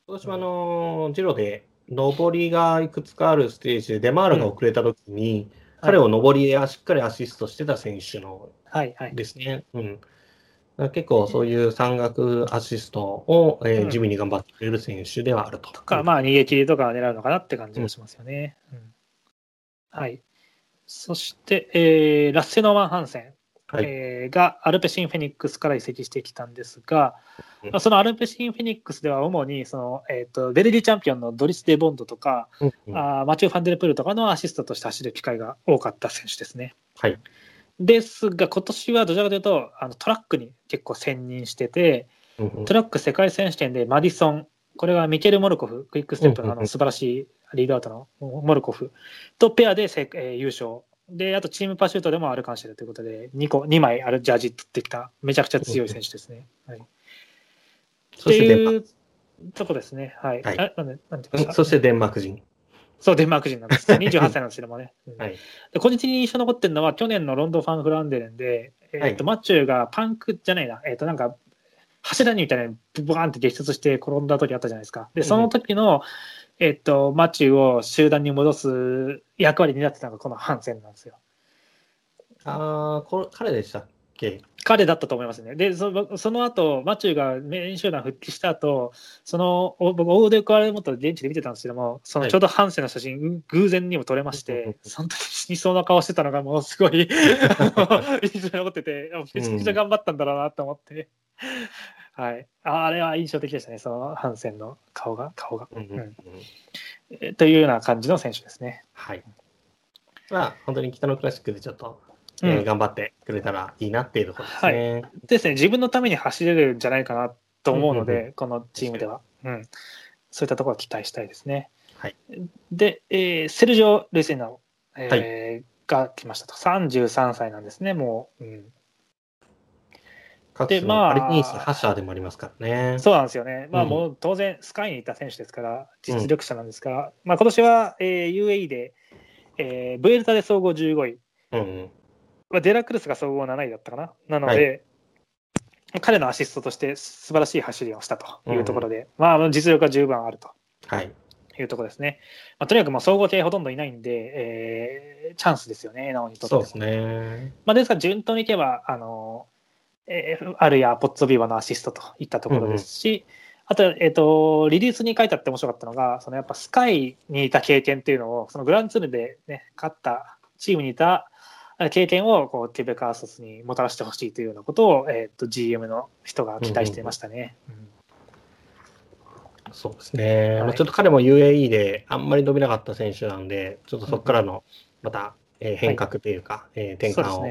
Speaker 2: 今年もあの、ジロで、上りがいくつかあるステージで、デマールが遅れた時に、彼を上りでしっかりアシストしてた選手の
Speaker 3: はいはい。
Speaker 2: ですね。うん。結構そういう山岳アシストを、えー
Speaker 3: うん
Speaker 2: 地味に頑張ってくれる選手ではあると。
Speaker 3: とか、まあ、逃げ切りとかを狙うのかなって感じがしますよね。うんはい。そして、えーラッセノーマン・ハンセン、
Speaker 2: はい
Speaker 3: えーがアルペシン・フェニックスから移籍してきたんですが、
Speaker 2: うん
Speaker 3: まあ、そのアルペシン・フェニックスでは主にその、えー、とベルギーチャンピオンのドリス・デ・ボンドとか、
Speaker 2: うんうん
Speaker 3: あーマチュー・ファンデルプールとかのアシストとして走る機会が多かった選手ですね。
Speaker 2: はい。
Speaker 3: ですが、今年はどちらかというとあのトラックに結構専任してて、トラック世界選手権でマディソン、これはミケル・モルコフ、クイックステップのあの素晴らしいリードアウトのモルコフとペアでせ、えー優勝。で、あとチームパシュートでもアルカンシェルということで、2個、2枚あるジャージ取ってきた、めちゃくちゃ強い選手ですね。はい、っ
Speaker 2: そしてデンマー
Speaker 3: いうとこですね。はい。
Speaker 2: はい
Speaker 3: あなんでなんて
Speaker 2: そしてデンマーク人。
Speaker 3: そう、デンマーク人なんです。<laughs> 28歳なんですけどもね。うん
Speaker 2: はい。
Speaker 3: で個人的に印象に残ってるのは、去年のロンドンファンフランデレンで、えーと
Speaker 2: はい
Speaker 3: マッチューがパンクじゃないな、えー、となんか柱にみたいなブワーンって激突して転んだ時あったじゃないですか。で、その時の、えー、とマッチューを集団に戻す役割になってたのがこのハンセンなんですよ。
Speaker 2: ああ、これ彼でしたっけ？
Speaker 3: 彼だったと思いますね。で、そのその後、マチューが練習団復帰した後、その、お僕、オーデコアレモット現地で見てたんですけども、その
Speaker 2: はい
Speaker 3: ちょうどハンセンの写真、うん偶然にも撮れまし
Speaker 2: うんうんうん
Speaker 3: て、その時死にそうな顔してたのが、もうすごい <laughs> 印象に残ってて、あめちゃくちゃ頑張ったんだろうなと思って、はい。ああれは印象的でしたね、そのハンセンの顔が、顔が。
Speaker 2: うんうんうん
Speaker 3: えというような感じの選手ですね。
Speaker 2: はい。まあ、本当に北のクラシックでちょっとえー
Speaker 3: うん
Speaker 2: 頑張ってくれたらいいなっていうところですね。
Speaker 3: ですね、自分のために走れるんじゃないかなと思うので、
Speaker 2: うんうん
Speaker 3: このチームでは、うん。そういったところを期待したいですね。
Speaker 2: はい
Speaker 3: で、えーセルジオ・ルイセナオ、えーが来ましたと。33歳なんですね、もう。うんでまあ
Speaker 2: パリテニス覇者でもありますからね。
Speaker 3: そうなんですよね。まあ、
Speaker 2: うん
Speaker 3: もう当然、スカイにいた選手ですから、実力者なんですが、まあ今年は、えー UAE で、えーブエルタで総合15位、
Speaker 2: うんうん。
Speaker 3: まあ、デラクルスが総合7位だったかな。なので、彼のアシストとして素晴らしい走りをしたというところで、まあ実力が十分あると
Speaker 2: はい。
Speaker 3: いうところですね。まあ、とにかくもう総合系ほとんどいないんで、えーチャンスですよね、なおにとっても
Speaker 2: そうですね。
Speaker 3: まあ、ですから順当にいけば、あのえーあるやポッツォビーバのアシストといったところですし、あと,、えー、と、リリースに書いてあって面白かったのが、そのやっぱスカイにいた経験っていうのを、そのグランツールで、ね、勝ったチームにいたあ経験をこうティベカーソスにもたらしてほしいというようなことを、えー、と GM の人が期待していましたね。うん
Speaker 2: そうですね。
Speaker 3: はい
Speaker 2: まあちょっと彼も UAE であんまり伸びなかった選手なんで、ちょっとそこからのまた、えー変革というか、えー転換を。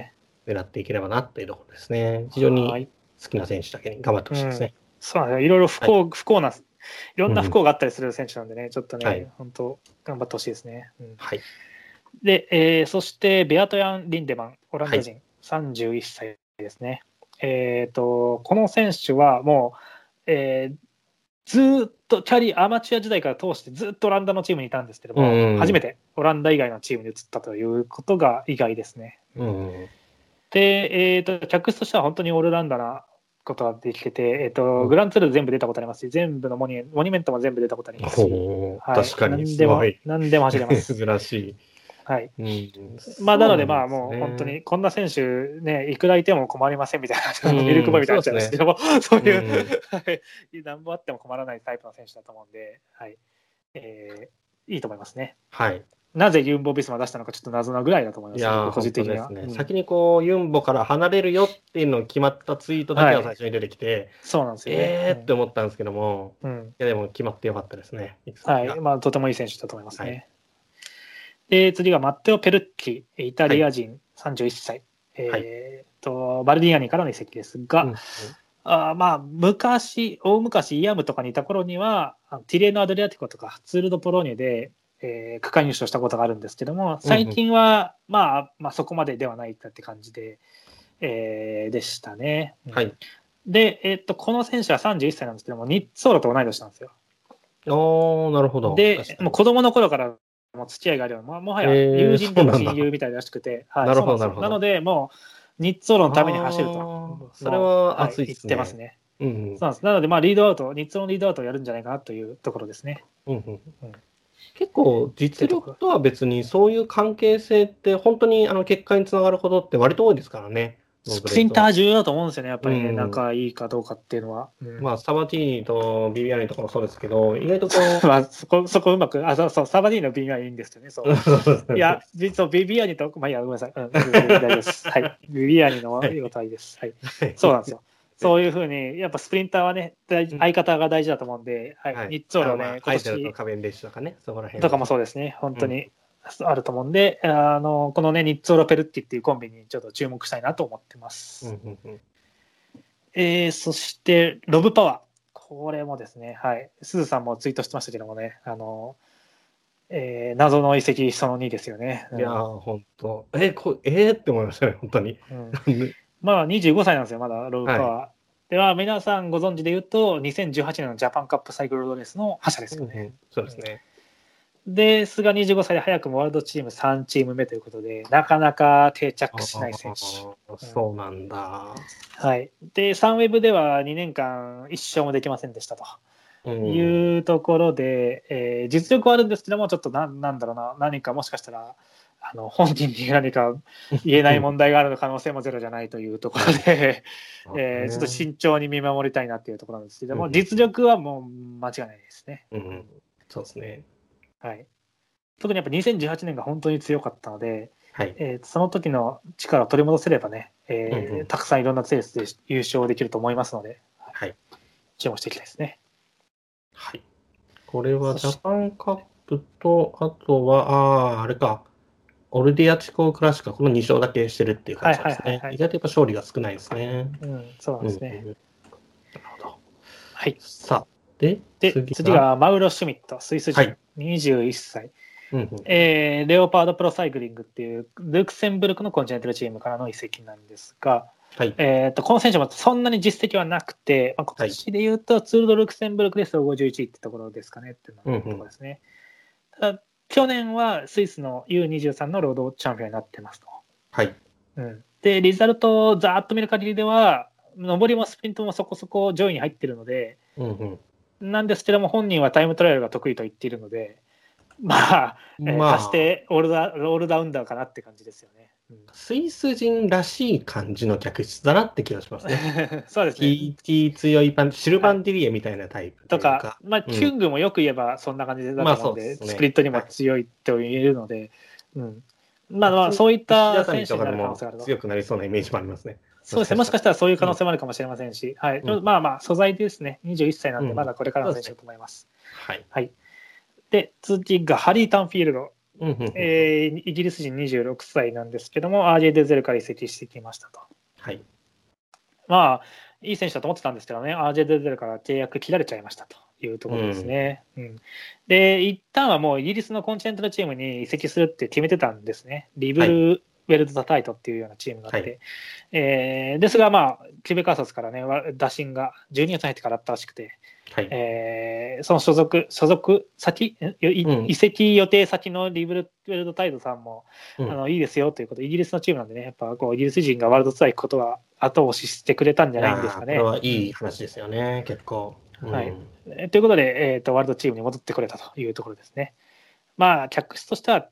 Speaker 2: 狙っていければなっていうところですね。非常
Speaker 3: はい
Speaker 2: に好きな選手だけに頑張ってほしいですね。
Speaker 3: そうなんですよいろいろ不幸、不幸な、いろんな不幸があったりする選手なんでね、ちょっとね、
Speaker 2: はい
Speaker 3: 本当、頑張ってほしいですね。うん
Speaker 2: はい。
Speaker 3: で、えーそしてベアトヤン・リンデマン、オランダ人、31歳ですね。えーと、この選手はもう、えーずーっとキャリア、アマチュア時代から通してずっとオランダのチームにいたんですけども、初めてオランダ以外のチームに移ったということが意外ですね。で、えーと、客室としては本当にオールラウンダーなことができてて、えーと
Speaker 2: うん
Speaker 3: グランツール全部出たことありますし、全部のモニモニュメントも全部出たことありますし、はい
Speaker 2: 確かに
Speaker 3: 何でも。何でも走れます。<laughs>
Speaker 2: 珍しい。
Speaker 3: はい。
Speaker 2: うん。
Speaker 3: まあ、なので、まあ、もう本当に、こんな選手、ね、いくらいても困りませんみたいな、
Speaker 2: うん。
Speaker 3: ミルクボーイみたいになっちゃうんですけども、そういう、
Speaker 2: うん。
Speaker 3: はい、何本あっても困らないタイプの選手だと思うんで、はい。えーいいと思いますね。
Speaker 2: はい。
Speaker 3: なぜユンボ・ビスマ出したのか、ちょっと謎なぐらいだと思います、
Speaker 2: いやー、
Speaker 3: 個人的には、
Speaker 2: ね。
Speaker 3: うん。
Speaker 2: 先にこう、ユンボから離れるよっていうのを決まったツイートだけが最初に出てきて、
Speaker 3: そうなんですよね。
Speaker 2: えーって思ったんですけども、
Speaker 3: うん。うん。
Speaker 2: いやでも決まってよかったですね。
Speaker 3: はい。まあ、とてもいい選手だと思いますね。
Speaker 2: はい
Speaker 3: で次がマッテオ・ペルッキ、イタリア人31歳、えーとバルディアニからの移籍ですが、
Speaker 2: うん
Speaker 3: あーまあ昔、大昔、イアムとかにいた頃には、ティレーノ・アドリアティコとかツール・ド・ポローニュで、えー区間優勝したことがあるんですけども、最近は、まあ、まあそこまでではないかって感じで、えーでしたね。うん
Speaker 2: はい。
Speaker 3: で、えっと、この選手は31歳なんですけども、ニッツォーロと同い年なんですよ。
Speaker 2: おー、なるほど。
Speaker 3: でもう子供の頃からもう付き合いがあるような、まあもはや友人でも
Speaker 2: そうなんだ
Speaker 3: 親友みたいらしくて、はい
Speaker 2: なるほど
Speaker 3: な
Speaker 2: るほど
Speaker 3: なので、もう、ニッツォーロのために走る
Speaker 2: あ
Speaker 3: と
Speaker 2: ー。それは熱いですね
Speaker 3: 言ってますね。
Speaker 2: うんうん
Speaker 3: そうなんです。なので、まあ、リードアウト、ニッツォーロのリードアウトをやるんじゃないかなというところですね。
Speaker 2: うんうん
Speaker 3: うん
Speaker 2: 結構、実力とは別に、そういう関係性って、本当にあの結果につながることって割と多いですからね。
Speaker 3: スプリンター
Speaker 2: ー
Speaker 3: 重要だと思うんですよね、やっぱりね、
Speaker 2: うん
Speaker 3: 仲いいかどうかっていうのは。うん
Speaker 2: まあ、サバティーニとビビアーニとかもそうですけど、意外とこ <laughs>
Speaker 3: まあ、そこ、そこうまく、あ、そうそう、サバディーノのビビアニいいんですよね、そう。<laughs>
Speaker 2: う、
Speaker 3: いや、実はビビアニと、まあいいや、ごめんなさい。うん、大丈夫です。<laughs> はい。ビビアニのいいことはいいです。はい。そうなんですよ。そういうふうに、やっぱスプリンターはね、相方が大事だと思うんで、はい。
Speaker 2: はい
Speaker 3: ニッツォーロ
Speaker 2: あまあ
Speaker 3: ね、今
Speaker 2: アイドルと
Speaker 3: 年
Speaker 2: カベンディッシュとかね、そこら辺。
Speaker 3: とかもそうですね、本当にあると思うんで、あの、このね、ニッツォーロ・ペルッティっていうコンビにちょっと注目したいなと思ってます。
Speaker 2: うんうんうん
Speaker 3: えーそして、ロブパワー。これもですね、はい。すずさんもツイートしてましたけどもね、あの、えー謎の遺跡その2ですよね。うん
Speaker 2: いやー、本当。え、こえー、って思いましたね、本当に。
Speaker 3: うん <laughs> まあ25歳なんですよ、まだロブパワー。では、皆さんご存知で言うと、2018年のジャパンカップサイクルドレースの覇者ですよね。
Speaker 2: うんそうですね。
Speaker 3: で、菅25歳で早くもワールドチーム3チーム目ということで、なかなか定着しない選手。
Speaker 2: そうなんだ。
Speaker 3: はい。で、サンウェブでは2年間一勝もできませんでしたと
Speaker 2: うん
Speaker 3: いうところで、えー実力はあるんですけども、ちょっとなんなんだろうな、何かもしかしたら、あの本人に何か言えない問題がある可能性もゼロじゃないというところで、<laughs> えーちょっと慎重に見守りたいなっていうところなんですけども、
Speaker 2: うん
Speaker 3: 実力はもう間違いないですね。
Speaker 2: うん、そうですね。
Speaker 3: はい。特にやっぱ2018年が本当に強かったので、
Speaker 2: はい。
Speaker 3: えーその時の力を取り戻せればね、えー
Speaker 2: うんうん
Speaker 3: たくさんいろんなレースで優勝できると思いますので、
Speaker 2: はい。
Speaker 3: 注目していきたいですね。
Speaker 2: はい。これはジャパンカップと、あとは、ああ、あれか。オルディアチコクラシカ、この2勝だけしてるっていう感じですね
Speaker 3: はいはいはいは。い
Speaker 2: 意外とやっぱ勝利が少ないですね。
Speaker 3: うん、そうなんですね。
Speaker 2: うんうんなるほど。
Speaker 3: はい。
Speaker 2: さあ、で、
Speaker 3: で、次がマウロ・シュミット、スイス人、
Speaker 2: はい
Speaker 3: 21歳。
Speaker 2: うんうん
Speaker 3: えーレオパードプロサイクリングっていうルクセンブルクのコンチネンタルチームからの移籍なんですが、
Speaker 2: はい。
Speaker 3: えー、とこの選手もそんなに実績はなくて、まあ、今年で言うと、ツール・ド・ルクセンブルクで総合11位ってところですかねっていうところですね。ただ、去年はスイスの U23 のロードチャンピオンになってますと。
Speaker 2: はい。
Speaker 3: うん、で、リザルトをざーっと見る限りでは、上りもスプリントもそこそこ上位に入ってるので、
Speaker 2: うんうん。
Speaker 3: なんですけども、本人はタイムトライアルが得意と言っているので、まあ、えー
Speaker 2: まあ
Speaker 3: 足してオールダオールダウンダーかなって感じですよね。うん
Speaker 2: スイス人らしい感じの客室だなって気がしますね。<laughs>
Speaker 3: そうですね。
Speaker 2: TT 強いパン、シルバンディリエみたいなタイプ
Speaker 3: と
Speaker 2: いうか
Speaker 3: か、まあ、
Speaker 2: うん
Speaker 3: キュングもよく言えばそんな感じだ
Speaker 2: まあ
Speaker 3: ったので、
Speaker 2: ね
Speaker 3: スプリットにも強いと言えるので、うんまあまあ、そういった選手
Speaker 2: と
Speaker 3: になる可能性があると。
Speaker 2: 強くなりそうなイメージもありますね。
Speaker 3: そうですね、もしかしたらそういう可能性もあるかもしれませんし、はい。
Speaker 2: うん
Speaker 3: まあまあ、素材ですね、21歳なんで、
Speaker 2: うん。
Speaker 3: まだこれからの選手だと思います。
Speaker 2: はい。
Speaker 3: で、次がハリー・タンフィールド、
Speaker 2: うんうんうん。
Speaker 3: えーイギリス人26歳なんですけども、RJ デゼルから移籍してきましたと。
Speaker 2: はい。
Speaker 3: まあ、いい選手だと思ってたんですけどね、RJ デゼルから契約切られちゃいましたというところですね。うんで、一旦はもうイギリスのコンチネンタルチームに移籍するって決めてたんですね。リブル、ウェルド・ザ・タイトっていうようなチームがあって、
Speaker 2: はい
Speaker 3: えーですが、まあ、キュベカーサスからね、わ打診が12月に入ってからあったらしくて、
Speaker 2: はい。
Speaker 3: えーその所属、所属先、移籍予定先のリブル・ウェルド・タイトさんも、
Speaker 2: うん
Speaker 3: あのいいですよということ、イギリスのチームなんでね、やっぱこうイギリス人がワールドツアー行くことは後押ししてくれたんじゃないんですかね
Speaker 2: これ。はいい話ですよね、結構。うん
Speaker 3: はいえーということで、えーと、ワールドチームに戻ってくれたというところですね。まあ、客室としては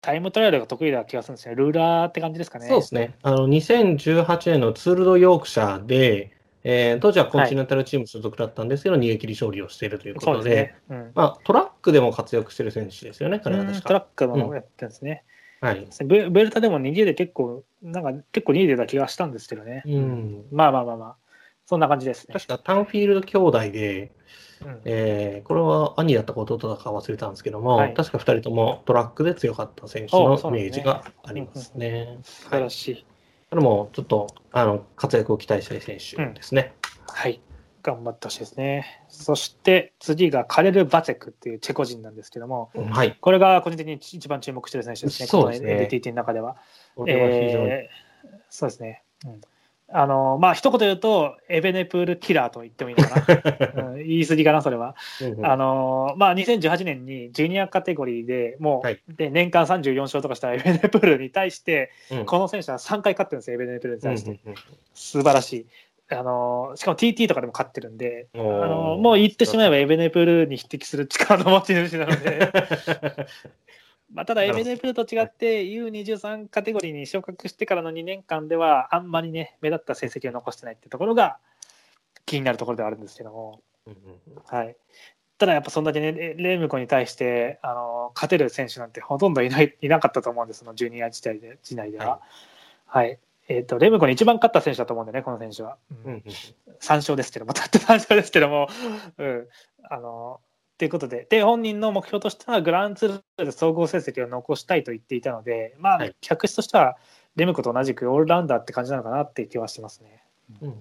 Speaker 3: タイムトライアルが得意な気がするんですね。ルーラーって感じですかね。
Speaker 2: そうですね。あの、2018年のツールドヨークシャーで、えー当時はコンチネンタルチーム所属だったんですけど、逃げ切り勝利をしているということで、
Speaker 3: ね。うん
Speaker 2: まあ、トラックでも活躍している選手ですよね、彼は
Speaker 3: うん
Speaker 2: 確か。
Speaker 3: トラックもやってるんですね。
Speaker 2: はい。
Speaker 3: ベベルタでも逃げで結構、なんか結構逃げてた気がしたんですけどね。
Speaker 2: うん。
Speaker 3: まあまあまあまあ、そんな感じですね。
Speaker 2: 確かタンフィールド兄弟で、
Speaker 3: うん
Speaker 2: えーこれは兄だったか弟だか忘れたんですけども、
Speaker 3: はい
Speaker 2: 確か2人ともトラックで強かった選手
Speaker 3: お
Speaker 2: のイ
Speaker 3: そうなんですね
Speaker 2: メージがありますね。
Speaker 3: 素
Speaker 2: はい
Speaker 3: 晴らしい。
Speaker 2: これもちょっとあの活躍を期待したい選手ですね。
Speaker 3: はい。頑張ってほしいですね。そして次がカレル・バチェクっていうチェコ人なんですけども、
Speaker 2: はい。
Speaker 3: これが個人的に一番注目している選手ですね、
Speaker 2: そうですね
Speaker 3: この NTT の中では。
Speaker 2: これは非常に、
Speaker 3: えーそうですね。うんあのまあ一言で言うと、エベネプールキラーと言ってもいいのかな、<laughs> うん言い過ぎかな、それは。あのまあ、2018年にジュニアカテゴリーでもう、
Speaker 2: はい。
Speaker 3: で年間34勝とかしたエベネプールに対して、
Speaker 2: うん。
Speaker 3: この選手は3回勝ってるんですよ、エベネプールに対して。素晴らしい。あのしかも TT とかでも勝ってるんで、
Speaker 2: うん
Speaker 3: あのもう言ってしまえばエベネプールに匹敵する力の持ち主なので、<laughs> まあ、ただエ
Speaker 2: なるほど。
Speaker 3: ベネプールと違って U23 カテゴリーに昇格してからの2年間ではあんまりね目立った成績を残してないってところが気になるところではあるんですけども、
Speaker 2: うんうん
Speaker 3: はい、ただやっぱそんだけねレレムコに対してあの勝てる選手なんてほとんどいないいなかったと思うんですそのジュニア時代で時代では。はい。えー、とレムコに一番勝った選手だと思うんでね、この選手は。うん。3勝ですけども、たった3勝ですけども、うん、あの、ということで、で、本人の目標としては、グランツールで総合成績を残したいと言っていたので、まあ、
Speaker 2: はい
Speaker 3: 客室としては、レムコと同じくオールラウンダーって感じなのかなって気はしてますね。
Speaker 2: うんうん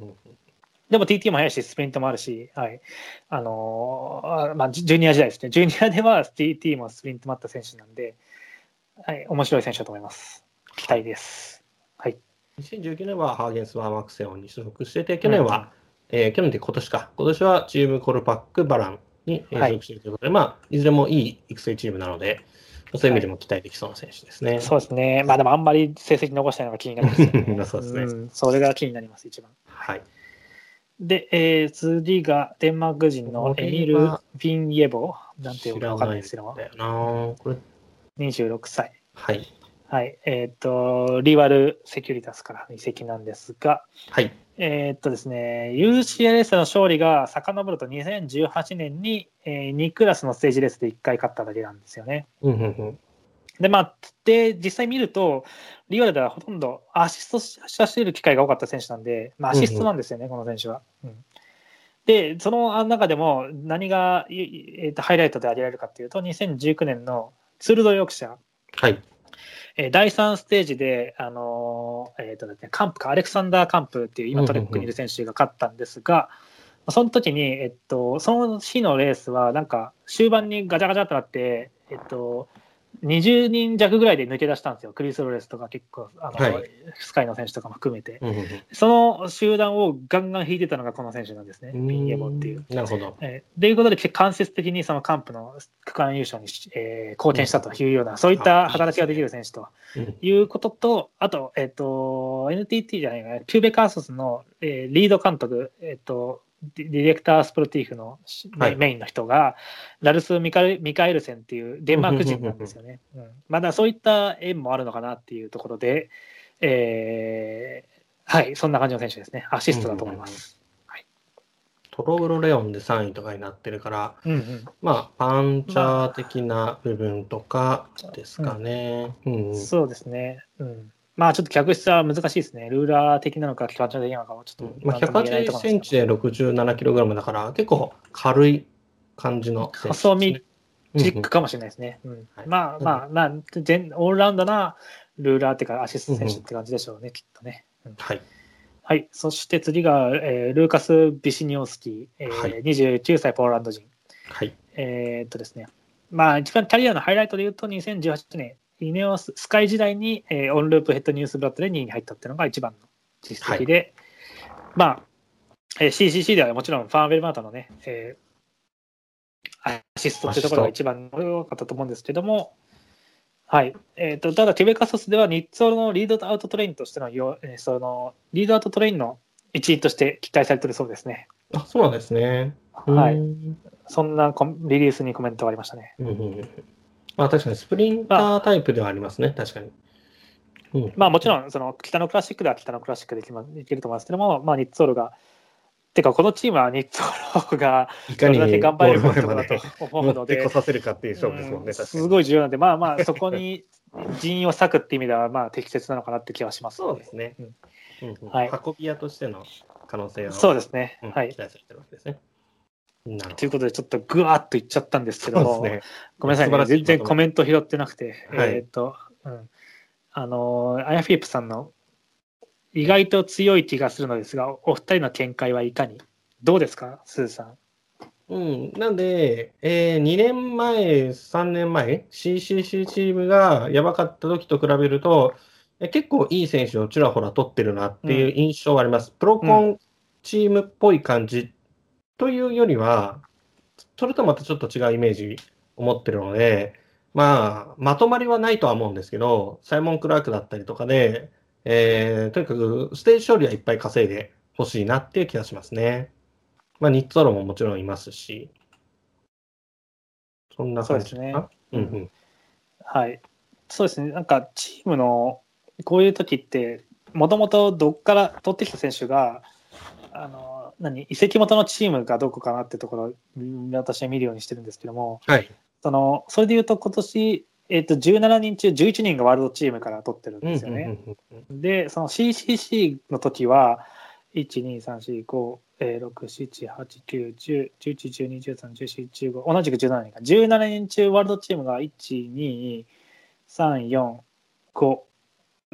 Speaker 3: でも TT も速いし、スプリントもあるし、はい。あのーあまあ、ジュニア時代ですね。ジュニアでは TT もスプリントもあった選手なんで、はい、面白い選手だと思います。期待です。はい。
Speaker 2: 2019年はハーゲンス・バーマクセオンに所属してて、去年は、えー去年で今年か、今年はチームコルパック・バランに所属しているということで、まあ、いずれもいい育成チームなので、そういう意味でも期待できそうな選手ですね。
Speaker 3: そうですね。まあでもあんまり成績残したいのが気になりますよね。<laughs>
Speaker 2: そうですね
Speaker 3: んそれが気になります、一番。
Speaker 2: はい。
Speaker 3: で、えー次がデンマーク人のエミル・ビンイェボなんていうのかわかんないですけど
Speaker 2: これ、
Speaker 3: 26歳。
Speaker 2: はい。
Speaker 3: はい。えっ、と、リワル・セキュリタスからの移籍なんですが、
Speaker 2: はい。
Speaker 3: えっとですね、UCLS の勝利が遡ると2018年に、え2クラスのステージレースで1回勝っただけなんですよね。
Speaker 2: うんうんうん。
Speaker 3: で、まあ、で、実際見ると、リワルではほとんどアシストさせる機会が多かった選手なんで、まあ、アシストなんですよね、この選手は。うんで、その中でも何が、いえーとハイライトで挙げられるかっていうと、2019年のツールドヨークシャー、
Speaker 2: はい。
Speaker 3: えー第3ステージで、あのーえーとですね、カンプか、アレクサンダー・カンプっていう今トレックにいる選手が勝ったんですが、その時に、えっと、その日のレースは、なんか終盤にガチャガチャってなって、えっと、20人弱ぐらいで抜け出したんですよ、クリス・ロレスとか結構、あの
Speaker 2: はい。
Speaker 3: スカイの選手とかも含めて。
Speaker 2: うんうん
Speaker 3: その集団をガンガン引いてたのがこの選手なんですね、
Speaker 2: うん。
Speaker 3: ピンエモンっていう。
Speaker 2: なるほど。
Speaker 3: えーということで、間接的にそのカンプの区間優勝にし、えー貢献したというような、そういった働きができる選手と
Speaker 2: うん。
Speaker 3: いうことと、あと、えっ、と、NTT じゃないかな、キューベカーソスの、えーリード監督、えっ、と、ディレクタースポルティーフのし
Speaker 2: はい
Speaker 3: メインの人が、ラルス・ミカルミカエルセンっていうデンマーク人なんですよね。うんまだそういった縁もあるのかなっていうところで、えーはい、そんな感じの選手ですね。アシストだと思います。
Speaker 2: トログロレオンで3位とかになってるから、
Speaker 3: うんうん
Speaker 2: まあ、パンチャー的な部分とかですかね。うん。
Speaker 3: そうですね。うん。まあちょっと客室は難しいですね。ルーラー的なのか、機関車的なのかはちょっと
Speaker 2: まあ、
Speaker 3: なんとも言えないと
Speaker 2: 180
Speaker 3: ころなんですけ
Speaker 2: センチで 67kg だから、結構軽い感じのね、
Speaker 3: 細身どチッ
Speaker 2: うん
Speaker 3: クかもしれないですね。うん
Speaker 2: はい
Speaker 3: まあまあまあ、全オールラウンドなルーラーっていうかアシスト選手って感じでしょうね、きっとね。うん
Speaker 2: はい。
Speaker 3: はい。そして次が、えールーカス・ビシニオスキー、えー
Speaker 2: はい
Speaker 3: 29歳ポーランド人。
Speaker 2: はい。
Speaker 3: えーっとですね、まあ、一番キャリアのハイライトで言うと、2018年、イネオススカイ時代に、えーオンループヘッドニュースブラッドで2位に入ったっていうのが一番の実績で、まあ、えー CCC ではもちろんファン・ベルマートのね、えーアシストっていうところが一番多かったと思うんですけども、はい。えっ、と、ただ、ケベカソスではニッのリードアウトトレインとしてのよ、えーその、リードアウトトレインの一員として期待されてるそうですね。
Speaker 2: あ、そうなんですね。
Speaker 3: はい。
Speaker 2: うん
Speaker 3: そんなリリースにコメントがありましたね。
Speaker 2: うんまあ確かにスプリンタータイプではありますね、確かに。うん、
Speaker 3: まあもちろん、その北のクラシックでは北のクラシックでいけると思いますけども、まあニッツォールが、てかこのチームはニッツォールが
Speaker 2: いかに
Speaker 3: どれだけ頑張れるかとだと思うので
Speaker 2: で持ってこ、させるかっていう勝負ですもんね、
Speaker 3: うん。すごい重要なんで、まあまあそこに人員を割くっていう意味では、まあ適切なのかなって気はしますの
Speaker 2: そうですね。
Speaker 3: はい
Speaker 2: 運び屋としての可能性を、
Speaker 3: そうですね。
Speaker 2: うん
Speaker 3: はい
Speaker 2: 期。待されてるわけですね。
Speaker 3: ということで、ちょっとぐわーっといっちゃったんですけど
Speaker 2: ね。
Speaker 3: ごめんなさいね、全然コメント拾ってなくて、
Speaker 2: はい。
Speaker 3: えーっと、うん、あのー、アヤフィリップさんの意外と強い気がするのですが、お二人の見解はいかに？どうですか、スーさん。
Speaker 2: うん、なんで、えー、2年前、3年前、CCC チームがやばかった時と比べると、え結構いい選手をちらほら取ってるなっていう印象はあります。プロコンチームっぽい感じというよりは、それとまたちょっと違うイメージを持ってるので、まあ、まとまりはないとは思うんですけど、サイモン・クラークだったりとかで、えーとにかくステージ勝利はいっぱい稼いでほしいなっていう気がしますね。まあ、ニッツォロももちろんいますし、そんな感じかな？
Speaker 3: そう
Speaker 2: うんうん。
Speaker 3: はい。そうですね、なんかチームのこういう時って、もともとどっから取ってきた選手が、あの何？移籍元のチームがどこかなってところ私は見るようにしてるんですけども、
Speaker 2: はい。
Speaker 3: そのそれでいうと、今年、えっと17人中11人がワールドチームから取ってるんですよね。で、その CCC の時は、1、2、3、4、5、えー6、7、8、9、10、11、12、13、14、15、同じく17人か。17人中ワールドチームが1、2、3、4、5、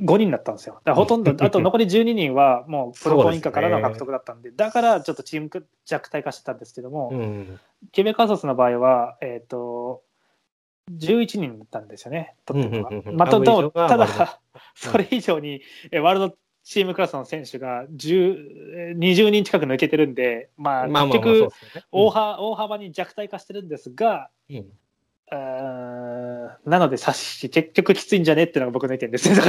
Speaker 3: 5人だったんですよ。ほとんど、<laughs> あと残り12人はもうプロコン以下からの獲得だったんで、だからちょっとチーム弱体化してたんですけども、
Speaker 2: うん。
Speaker 3: ケベカソスの場合は、えっ、と、11人だったんですよね、取ってるの
Speaker 2: うんうんうんうん。
Speaker 3: が。まあ、ただ、<laughs> それ以上に、えワールドチームクラスの選手が10えー20人近く抜けてるんで、まあ、結局大幅に弱体化してるんですが、
Speaker 2: うん
Speaker 3: なので、差し結局きついんじゃねってのが僕の意見ですね。<laughs>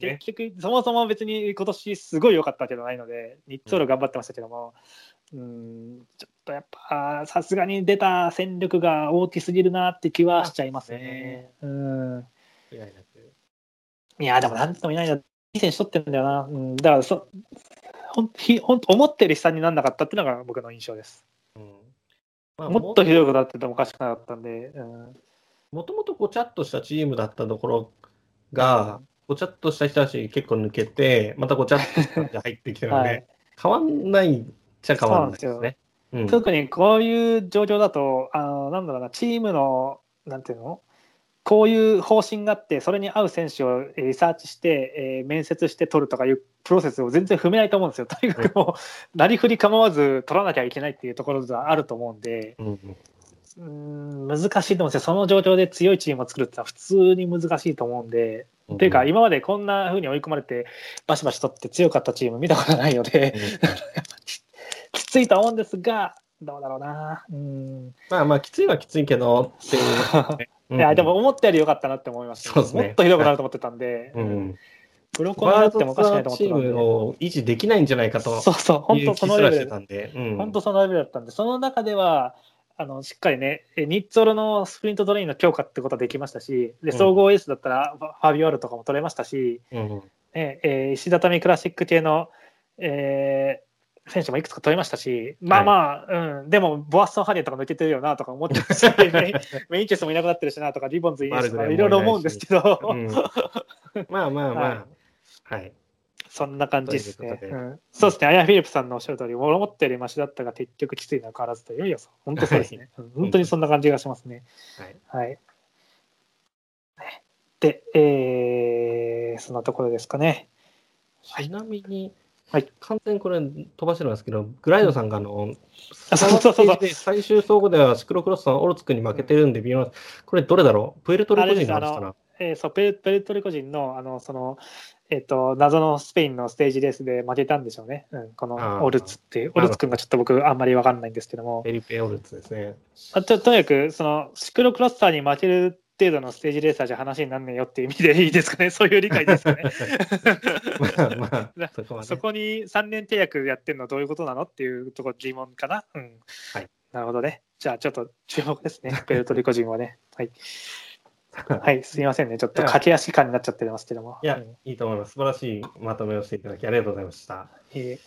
Speaker 3: 結局、そもそも別に今年すごい良かったわけじゃないので、ニッツォール頑張ってましたけども、うん、ちょっとやっぱ、さすがに出た戦力が大きすぎるなって気はしちゃいますね。うん
Speaker 2: いや
Speaker 3: でもなんとも言えないな、いい選手取ってるんだよな。うん、だからそ、ほんひほんと思ってる悲惨にならなかったっていうのが僕の印象です。
Speaker 2: うんまあ
Speaker 3: もっとひどいことだっててもおかしくなかったんで、うん、
Speaker 2: もともとごちゃっとしたチームだったところが、ごちゃっとした人たち結構抜けて、またごちゃっとした人入ってきてるので、<laughs>
Speaker 3: はい。
Speaker 2: 変わんないっちゃ変わんないですね。うん。
Speaker 3: 特にこういう状況だと、あのなんだろうな、チームの、なんていうの？こういう方針があって、それに合う選手をえーリサーチして、えー面接して取るとかいうプロセスを全然踏めないと思うんですよ。とにかくもう、なりふり構わず取らなきゃいけないっていうところがあると思うんで、
Speaker 2: うん。
Speaker 3: 難しいと思うんですよ。その状況で強いチームを作るってのは普通に難しいと思うんで、
Speaker 2: うん。
Speaker 3: っていうか、今までこんな風に追い込まれて、バシバシ取って強かったチーム見たことないので、<laughs> きついと思うんですが、どうだろうな。うん。
Speaker 2: まあまあ、きついはきついけど、っていう。ね <laughs>
Speaker 3: いや、でも、思ったより良かったなって思いました、
Speaker 2: そうですね。
Speaker 3: もっとひどくなると思ってたんで、
Speaker 2: うん。
Speaker 3: プロコンになってもおかしくないと思って
Speaker 2: チー
Speaker 3: たんで。
Speaker 2: ムを維持できないんじゃないかと
Speaker 3: そうそう、本当そのレベル。
Speaker 2: たんで。うん。
Speaker 3: 本当そのレベルだったんで、その中では、あのしっかりね、えニッツォロのスプリントトレインの強化ってことはできましたし、で
Speaker 2: うん。
Speaker 3: 総合エースだったらファビオアルとかも取れましたし、
Speaker 2: うん。
Speaker 3: ねえー石畳クラシック系の、えー選手もいくつか取れましたし、まあまあ、うん、でも、ボアストン・ハリエとか抜けてるよなとか思ってるし、メ <laughs> メインチェスもいなくなってるしなとか、リボンズいいしいろいろ思うんですけど、
Speaker 2: うん。まあまあまあ、はい。
Speaker 3: そんな感じですね。
Speaker 2: うことで。
Speaker 3: うん、そうですね、アヤ・フィリップさんのおっしゃる通り、思ったよりマシだったが、結局きついのは変わらずというよ、本当そうですね。うん。本当にそんな感じがしますね。
Speaker 2: はい。
Speaker 3: はい。で、えー、そんなところですかね。
Speaker 2: ちなみに、
Speaker 3: はい。
Speaker 2: 完全にこれ飛ばしてるんですけど、グライドさんがあの、
Speaker 3: あそうそうそう。そう
Speaker 2: で最終総合ではシクロクロスのオルツクに負けてるんで、微妙なこれどれだろう？プエルトリコ人の話かな？
Speaker 3: えーそうペルペルトリコ人のあのその、えっと謎のスペインのステージレースで負けたんでしょうね、うん、このオルツっていう、オルツ君がちょっと僕、あんまり分かんないんですけども、
Speaker 2: フェリペ・オルツですね。
Speaker 3: あととにかくそのシクロクロスターに負ける程度のステージレーサーじゃ話になんねえよっていう意味でいいですかね、<laughs> そういう理解ですかね。
Speaker 2: ま <laughs> あまあ、<laughs> そこはね
Speaker 3: そこに3年契約やってるのどういうことなのっていうところ疑問かな。うん。
Speaker 2: はい。
Speaker 3: なるほどね。じゃあちょっと注目ですね。ペルトリコ人はね。はい。はい。すみませんね。ちょっと駆け足感になっちゃってますけども。
Speaker 2: いや
Speaker 3: うん、
Speaker 2: いいと思います。素晴らしいまとめをしていただきありがとうございました。
Speaker 3: え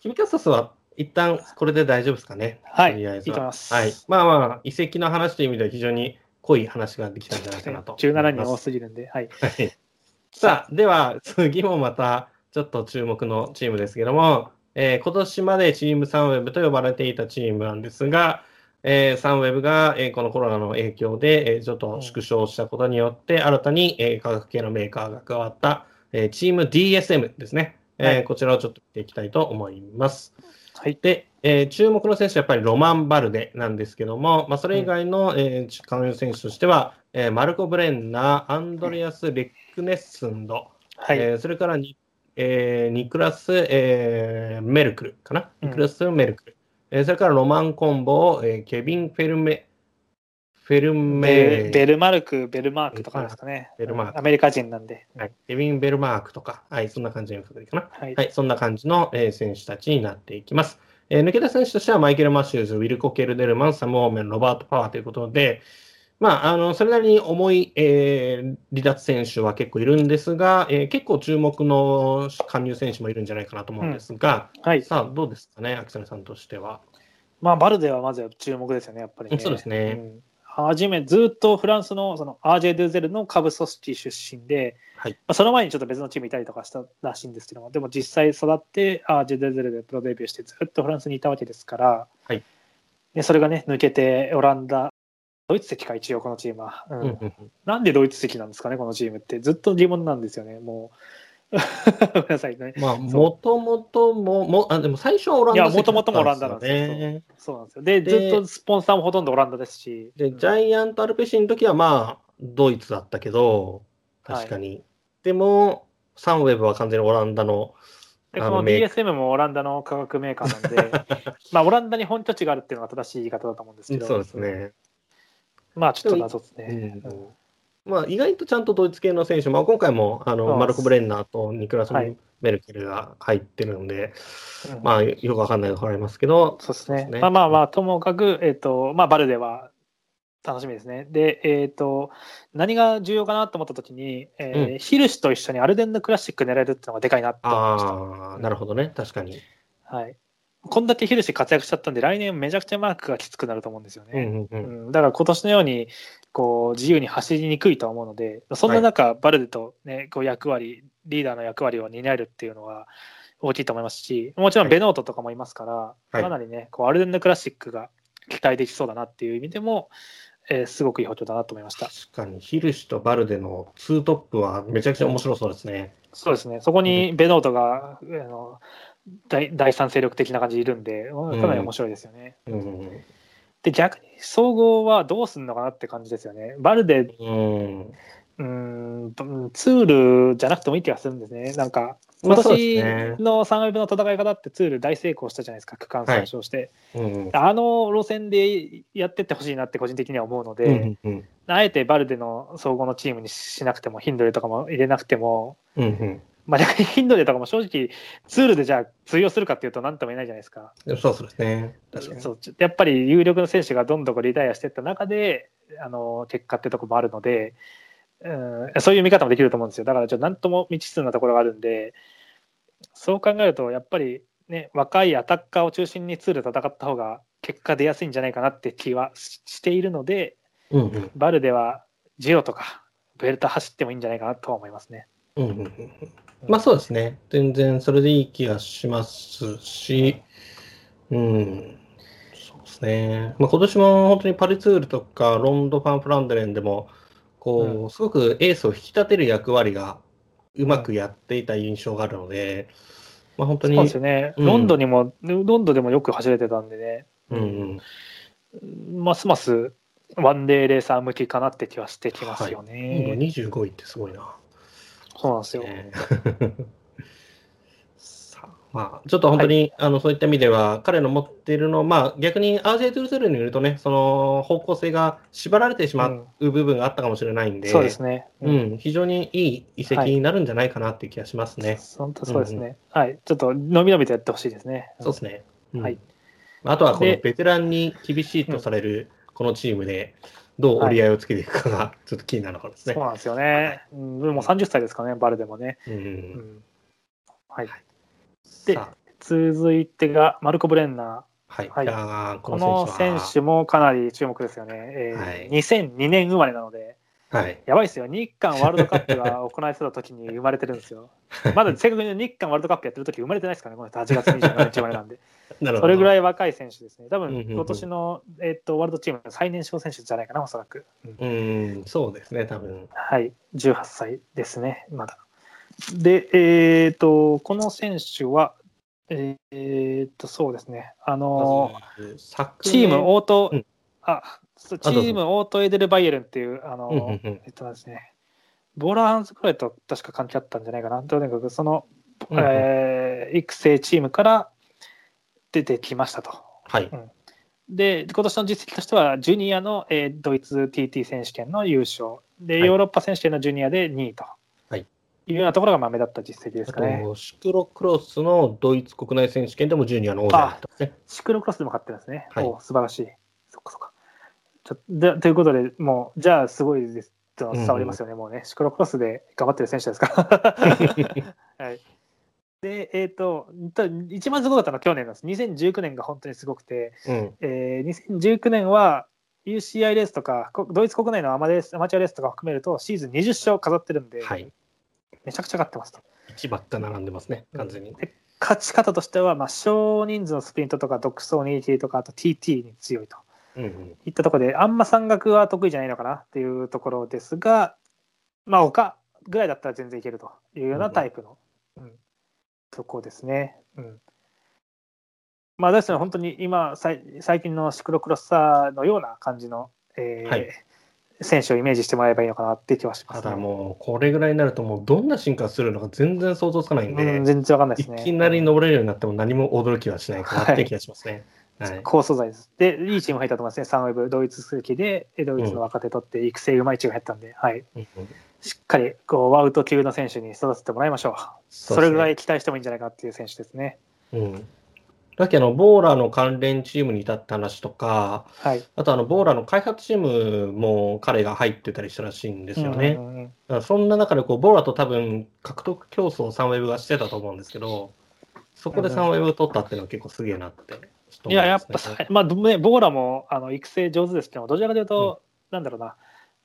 Speaker 2: キミカサスは一旦これで大丈夫ですかね。
Speaker 3: はい
Speaker 2: とりあえず
Speaker 3: いいいます
Speaker 2: はい。まあまあ、遺跡の話という意味では非常に濃い話ができたんじゃないかなと思います。
Speaker 3: 17人多すぎるんで。はい。
Speaker 2: はい。さあ、では次もまたちょっと注目のチームですけども、えー今年までチームサンウェブと呼ばれていたチームなんですが、えーサンウェブが、えーこのコロナの影響で、えーちょっと縮小したことによって、新たに、えー化学系のメーカーが加わった、えーチーム DSM ですね、えー
Speaker 3: はい
Speaker 2: こちらをちょっと見ていきたいと思います。
Speaker 3: はい。
Speaker 2: で、えー注目の選手はやっぱりロマン・バルデなんですけども、まあ、それ以外の、えー関連選手としては、えーマルコ・ブレンナー、アンドレアス・レックネッスンド、
Speaker 3: はい。
Speaker 2: えーそれからに、えーニクラス、えーメルクルかな、
Speaker 3: うん
Speaker 2: ニクラス・メルクル、えーそれからロマン・コンボ、えーケビン・フェルメ、フェルメ
Speaker 3: ベベルマルク、ベルマークとかですかね。
Speaker 2: ベルマーク
Speaker 3: アメリカ人なんで。
Speaker 2: はい、ケビン・ベルマークとか、はい、そんな感じのかな。
Speaker 3: はい。
Speaker 2: はい、そんな感じの、えー選手たちになっていきます。えー抜けた選手としてはマイケル・マシューズ、ウィルコ・ケルデルマン、サム・オーメン、ロバート・パワーということで、まあ、あのそれなりに重い、えー離脱選手は結構いるんですが、えー結構注目の加入選手もいるんじゃないかなと思うんですが、
Speaker 3: はい。
Speaker 2: さあ、どうですかね、秋雨さんとしては。
Speaker 3: まあ、バルデはまず注目ですよね、やっぱり、ね。
Speaker 2: そうですね
Speaker 3: ん初め、ずっとフランスのその RJ ドゥゼルのカブ組織出身で、
Speaker 2: はい。
Speaker 3: まあ、その前にちょっと別のチームいたりとかしたらしいんですけども、でも実際育って RJ ドゥゼルでプロデビューしてずっとフランスにいたわけですから、
Speaker 2: はい。
Speaker 3: でそれがね、抜けてオランダ、ドイツ籍か、一応このチームは、うん。なんでドイツ籍なんですかね、このチームって。ずっと疑問なんですよね、もう。<laughs> ごめんなさいね。
Speaker 2: まあ、もともとも、もあでも最初はオランダ
Speaker 3: いや元々もオランダ
Speaker 2: な
Speaker 3: なんんですよ
Speaker 2: ね。
Speaker 3: そうなんですよ。で、
Speaker 2: で
Speaker 3: ずっとスポンサーもほとんどオランダですし。
Speaker 2: で、ジャイアントアルペシンの時はまあ、ドイツだったけど、確かに。でも、サンウェブは完全にオランダの、
Speaker 3: でこの DSM もオランダの化学メーカーなんで、<laughs> まあオランダに本拠地があるっていうのが正しい言い方だと思うんですけど、
Speaker 2: そうですね。
Speaker 3: まあちょっと謎です
Speaker 2: う
Speaker 3: ね。
Speaker 2: んまあ、意外とちゃんとドイツ系の選手、まあ、今回もあの
Speaker 3: あ
Speaker 2: マルコ・ブレンナーとニクラス・
Speaker 3: はい
Speaker 2: メルケルが入ってるので、
Speaker 3: うん
Speaker 2: まあ、よくわかんないところありますけど、
Speaker 3: そうですね。
Speaker 2: すね
Speaker 3: まあまあまあ、ともかく、えっ、と、まあバルデは楽しみですね。で、えっ、と、何が重要かなと思ったときに、えー
Speaker 2: うん
Speaker 3: ヒルシュと一緒にアルデンヌクラシック狙えるっていうのがでかいなと思いました。
Speaker 2: ああ、なるほどね、確かに。
Speaker 3: はい。こんだけヒルシュ活躍しちゃったんで、来年めちゃくちゃマークがきつくなると思うんですよね。
Speaker 2: うんうんうん
Speaker 3: うんだから今年のようにこう自由に走りにくいとは思うので、そんな中、バルデと、ね、こう役割、リーダーの役割を担えるっていうのは大きいと思いますし、もちろんベノートとかもいますから、
Speaker 2: はい
Speaker 3: かなりね、こうアルデンヌクラシックが期待できそうだなっていう意味でも、えーすごくいい補強だなと思いました。
Speaker 2: 確かに、ヒルシとバルデのツートップはめちゃくちゃ面白そうですね。
Speaker 3: そうですね、そこにベノートが、あの第第三勢力的な感じでいるんで、かなり面白いですよね。
Speaker 2: うん。
Speaker 3: で、逆に総合はどうすんのかなって感じですよね。バルデ、
Speaker 2: うん。
Speaker 3: うーん、ツールじゃなくてもいい気がするんですね。なんか、今年の3ウェブの戦い方ってツール大成功したじゃないですか、区間3勝して。
Speaker 2: うん。
Speaker 3: あの路線でやってってほしいなって個人的には思うので、
Speaker 2: うんうん
Speaker 3: あえてバルデの総合のチームにしなくても、ヒンドレとかも入れなくても、
Speaker 2: うんうん
Speaker 3: まあ、逆にヒンドレとかも正直、ツールでじゃあ通用するかっていうと、なんとも言えないじゃないですか。
Speaker 2: うん。そうですね。確かに。
Speaker 3: そうやっぱり有力な選手がどんどんリタイアしていった中で、あの結果ってとこもあるので、うん、そういう見方もできると思うんですよ。だから、ちょっとなんとも未知数なところがあるんで、そう考えると、やっぱり、ね、若いアタッカーを中心にツールで戦った方が結果出やすいんじゃないかなって気はししているので、
Speaker 2: うんうん
Speaker 3: バルデはジロとかベルタ走ってもいいんじゃないかなとは思いますね。
Speaker 2: うんうんうんまあそうですね。全然それでいい気がしますし、うん、そうですね。まあ今年も本当にパリツールとかロンド・ファン・フランデレンでも、こう、
Speaker 3: う
Speaker 2: すごくエースを引き立てる役割がうまくやっていた印象があるので、まあ本当に、
Speaker 3: そうですよね。
Speaker 2: うん
Speaker 3: ロンドンにも、ロンドンでもよく走れてたんでね、
Speaker 2: うんうん、
Speaker 3: ますますワンデーレーサー向きかなって気はしてきますよ
Speaker 2: 今
Speaker 3: ね。
Speaker 2: 25位ってすごいな。
Speaker 3: そうなんですよ。
Speaker 2: ね <laughs> さあまあ、ちょっと本当に、あのそういった意味では、彼の持っているの、まあ、逆に RJ トゥルセルにいるとね、その方向性が縛られてしまう部分があったかもしれないんで、
Speaker 3: そうですね。
Speaker 2: うん、非常にいい移籍になるんじゃないかなっていう気がしますね。
Speaker 3: 本当そうですね。はい。ちょっと、のびのびとやってほしいですね。
Speaker 2: そうですね。うん
Speaker 3: はい
Speaker 2: あとはこの
Speaker 3: で
Speaker 2: ベテランに厳しいとされるこのチームで、どう折り合いをつけていくかが <laughs> ちょっと気になるところですね。
Speaker 3: そうなんですよね。うん、でも30歳ですかね、バルでもね。
Speaker 2: うん
Speaker 3: うんはい。で続いてが、マルコ・ブレンナ
Speaker 2: はい。
Speaker 3: はい。この選
Speaker 2: は
Speaker 3: 手もかなり注目ですよね。えー
Speaker 2: はい
Speaker 3: 2002年生まれなので、
Speaker 2: はい。
Speaker 3: やばいですよ。日韓ワールドカップが行われてた時に生まれてるんですよ。<laughs> まだ正確に日韓ワールドカップやってる時生まれてないですからね、この人8月27日生まれなんで。それぐら
Speaker 2: い。
Speaker 3: い若い選手ですね。多分
Speaker 2: うんうんうん
Speaker 3: 今年の、えっとワールドチームの最年少選手じゃないかな、おそらく。うん
Speaker 2: うん、そうですね、多分。
Speaker 3: はい、18歳ですね、まだ。で、えっ、と、この選手は、えっ、と、そうですね、あの、チームオート、
Speaker 2: うん
Speaker 3: あ、チームオートエデルバイエルンっていう、あの、
Speaker 2: うんうんうん
Speaker 3: えっとですね、ボーラーハンズクライと確か関係あったんじゃないかな。とにかく、その、
Speaker 2: うんうん
Speaker 3: えー育成チームから出てきましたと。
Speaker 2: はい。
Speaker 3: で、今年の実績としては、ジュニアの、えードイツ TT 選手権の優勝、で、
Speaker 2: はい
Speaker 3: ヨーロッパ選手権のジュニアで2位と、
Speaker 2: はい
Speaker 3: い、うようなところがまあ目立った実績です
Speaker 2: あ
Speaker 3: かね。
Speaker 2: と、シクロクロスのドイツ国内選手権でもジュニアの王者だったんですね。
Speaker 3: シクロクロスでも勝ってるんですね。
Speaker 2: はい
Speaker 3: お素晴らしい。そっかそっか。ちょでということで、もう、じゃあすごいですと伝わりますよね、もうね。シクロクロスで頑張ってる選手ですから。<laughs> はい。で、えっ、と、た一番すごかったのは去年なんです。2019年が本当にすごくて、
Speaker 2: うん。
Speaker 3: えー2019年は UCI レースとか、こドイツ国内のアマレースアマチュアレースとかを含めると、シーズン20勝飾ってるんで、
Speaker 2: はい。
Speaker 3: めちゃくちゃ勝ってますと。
Speaker 2: 一ばっか並んでますね、完全に。
Speaker 3: で勝ち方としては、まあ、少人数のスプリントとか、独走に ET とか、あと TT に強いと
Speaker 2: うんうん。
Speaker 3: いったところで、あんま山岳は得意じゃないのかなっていうところですが、まあ、他ぐらいだったら全然いけるというようなタイプの、うんとこですね。うんまあ、ですね、本当に今、さい最近のシクロクロスターのような感じの、えー
Speaker 2: はい
Speaker 3: 選手をイメージしてもらえばいいのかなって気はします、
Speaker 2: ただもう、これぐらいになると、もうどんな進化するのか全然想像つかないんで、
Speaker 3: うん、全然わかんないで
Speaker 2: い
Speaker 3: すね。
Speaker 2: きなり登れるようになっても何も驚きはしないかなって気がしますね。はい。
Speaker 3: 高素材です。で、いいチーム入ったと思いますね。サンウェブ、ドイツ数期で、ドイツの若手取って、育成うまいチーム入ったんで、はい。
Speaker 2: うんうん
Speaker 3: しっかり、こう、ワウト級の選手に育ててもらいましょう。それぐらい期待してもいいんじゃないかっていう選手ですね。
Speaker 2: うん。だっけあの、ボーラーの関連チームにいたって話とか、
Speaker 3: はい。
Speaker 2: あとあの、ボーラーの開発チームも彼が入ってたりしたらしいんですよね。
Speaker 3: うんうんうん
Speaker 2: だからそんな中でこう、ボーラーと多分獲得競争をサンウェブがしてたと思うんですけど、そこでサンウェブを取ったっていうのは結構すげえなって
Speaker 3: いや、やっ。ぱさ、まあ、ね、ボーラもあの育成上手ですけど、どちらかというと、なんだろうな、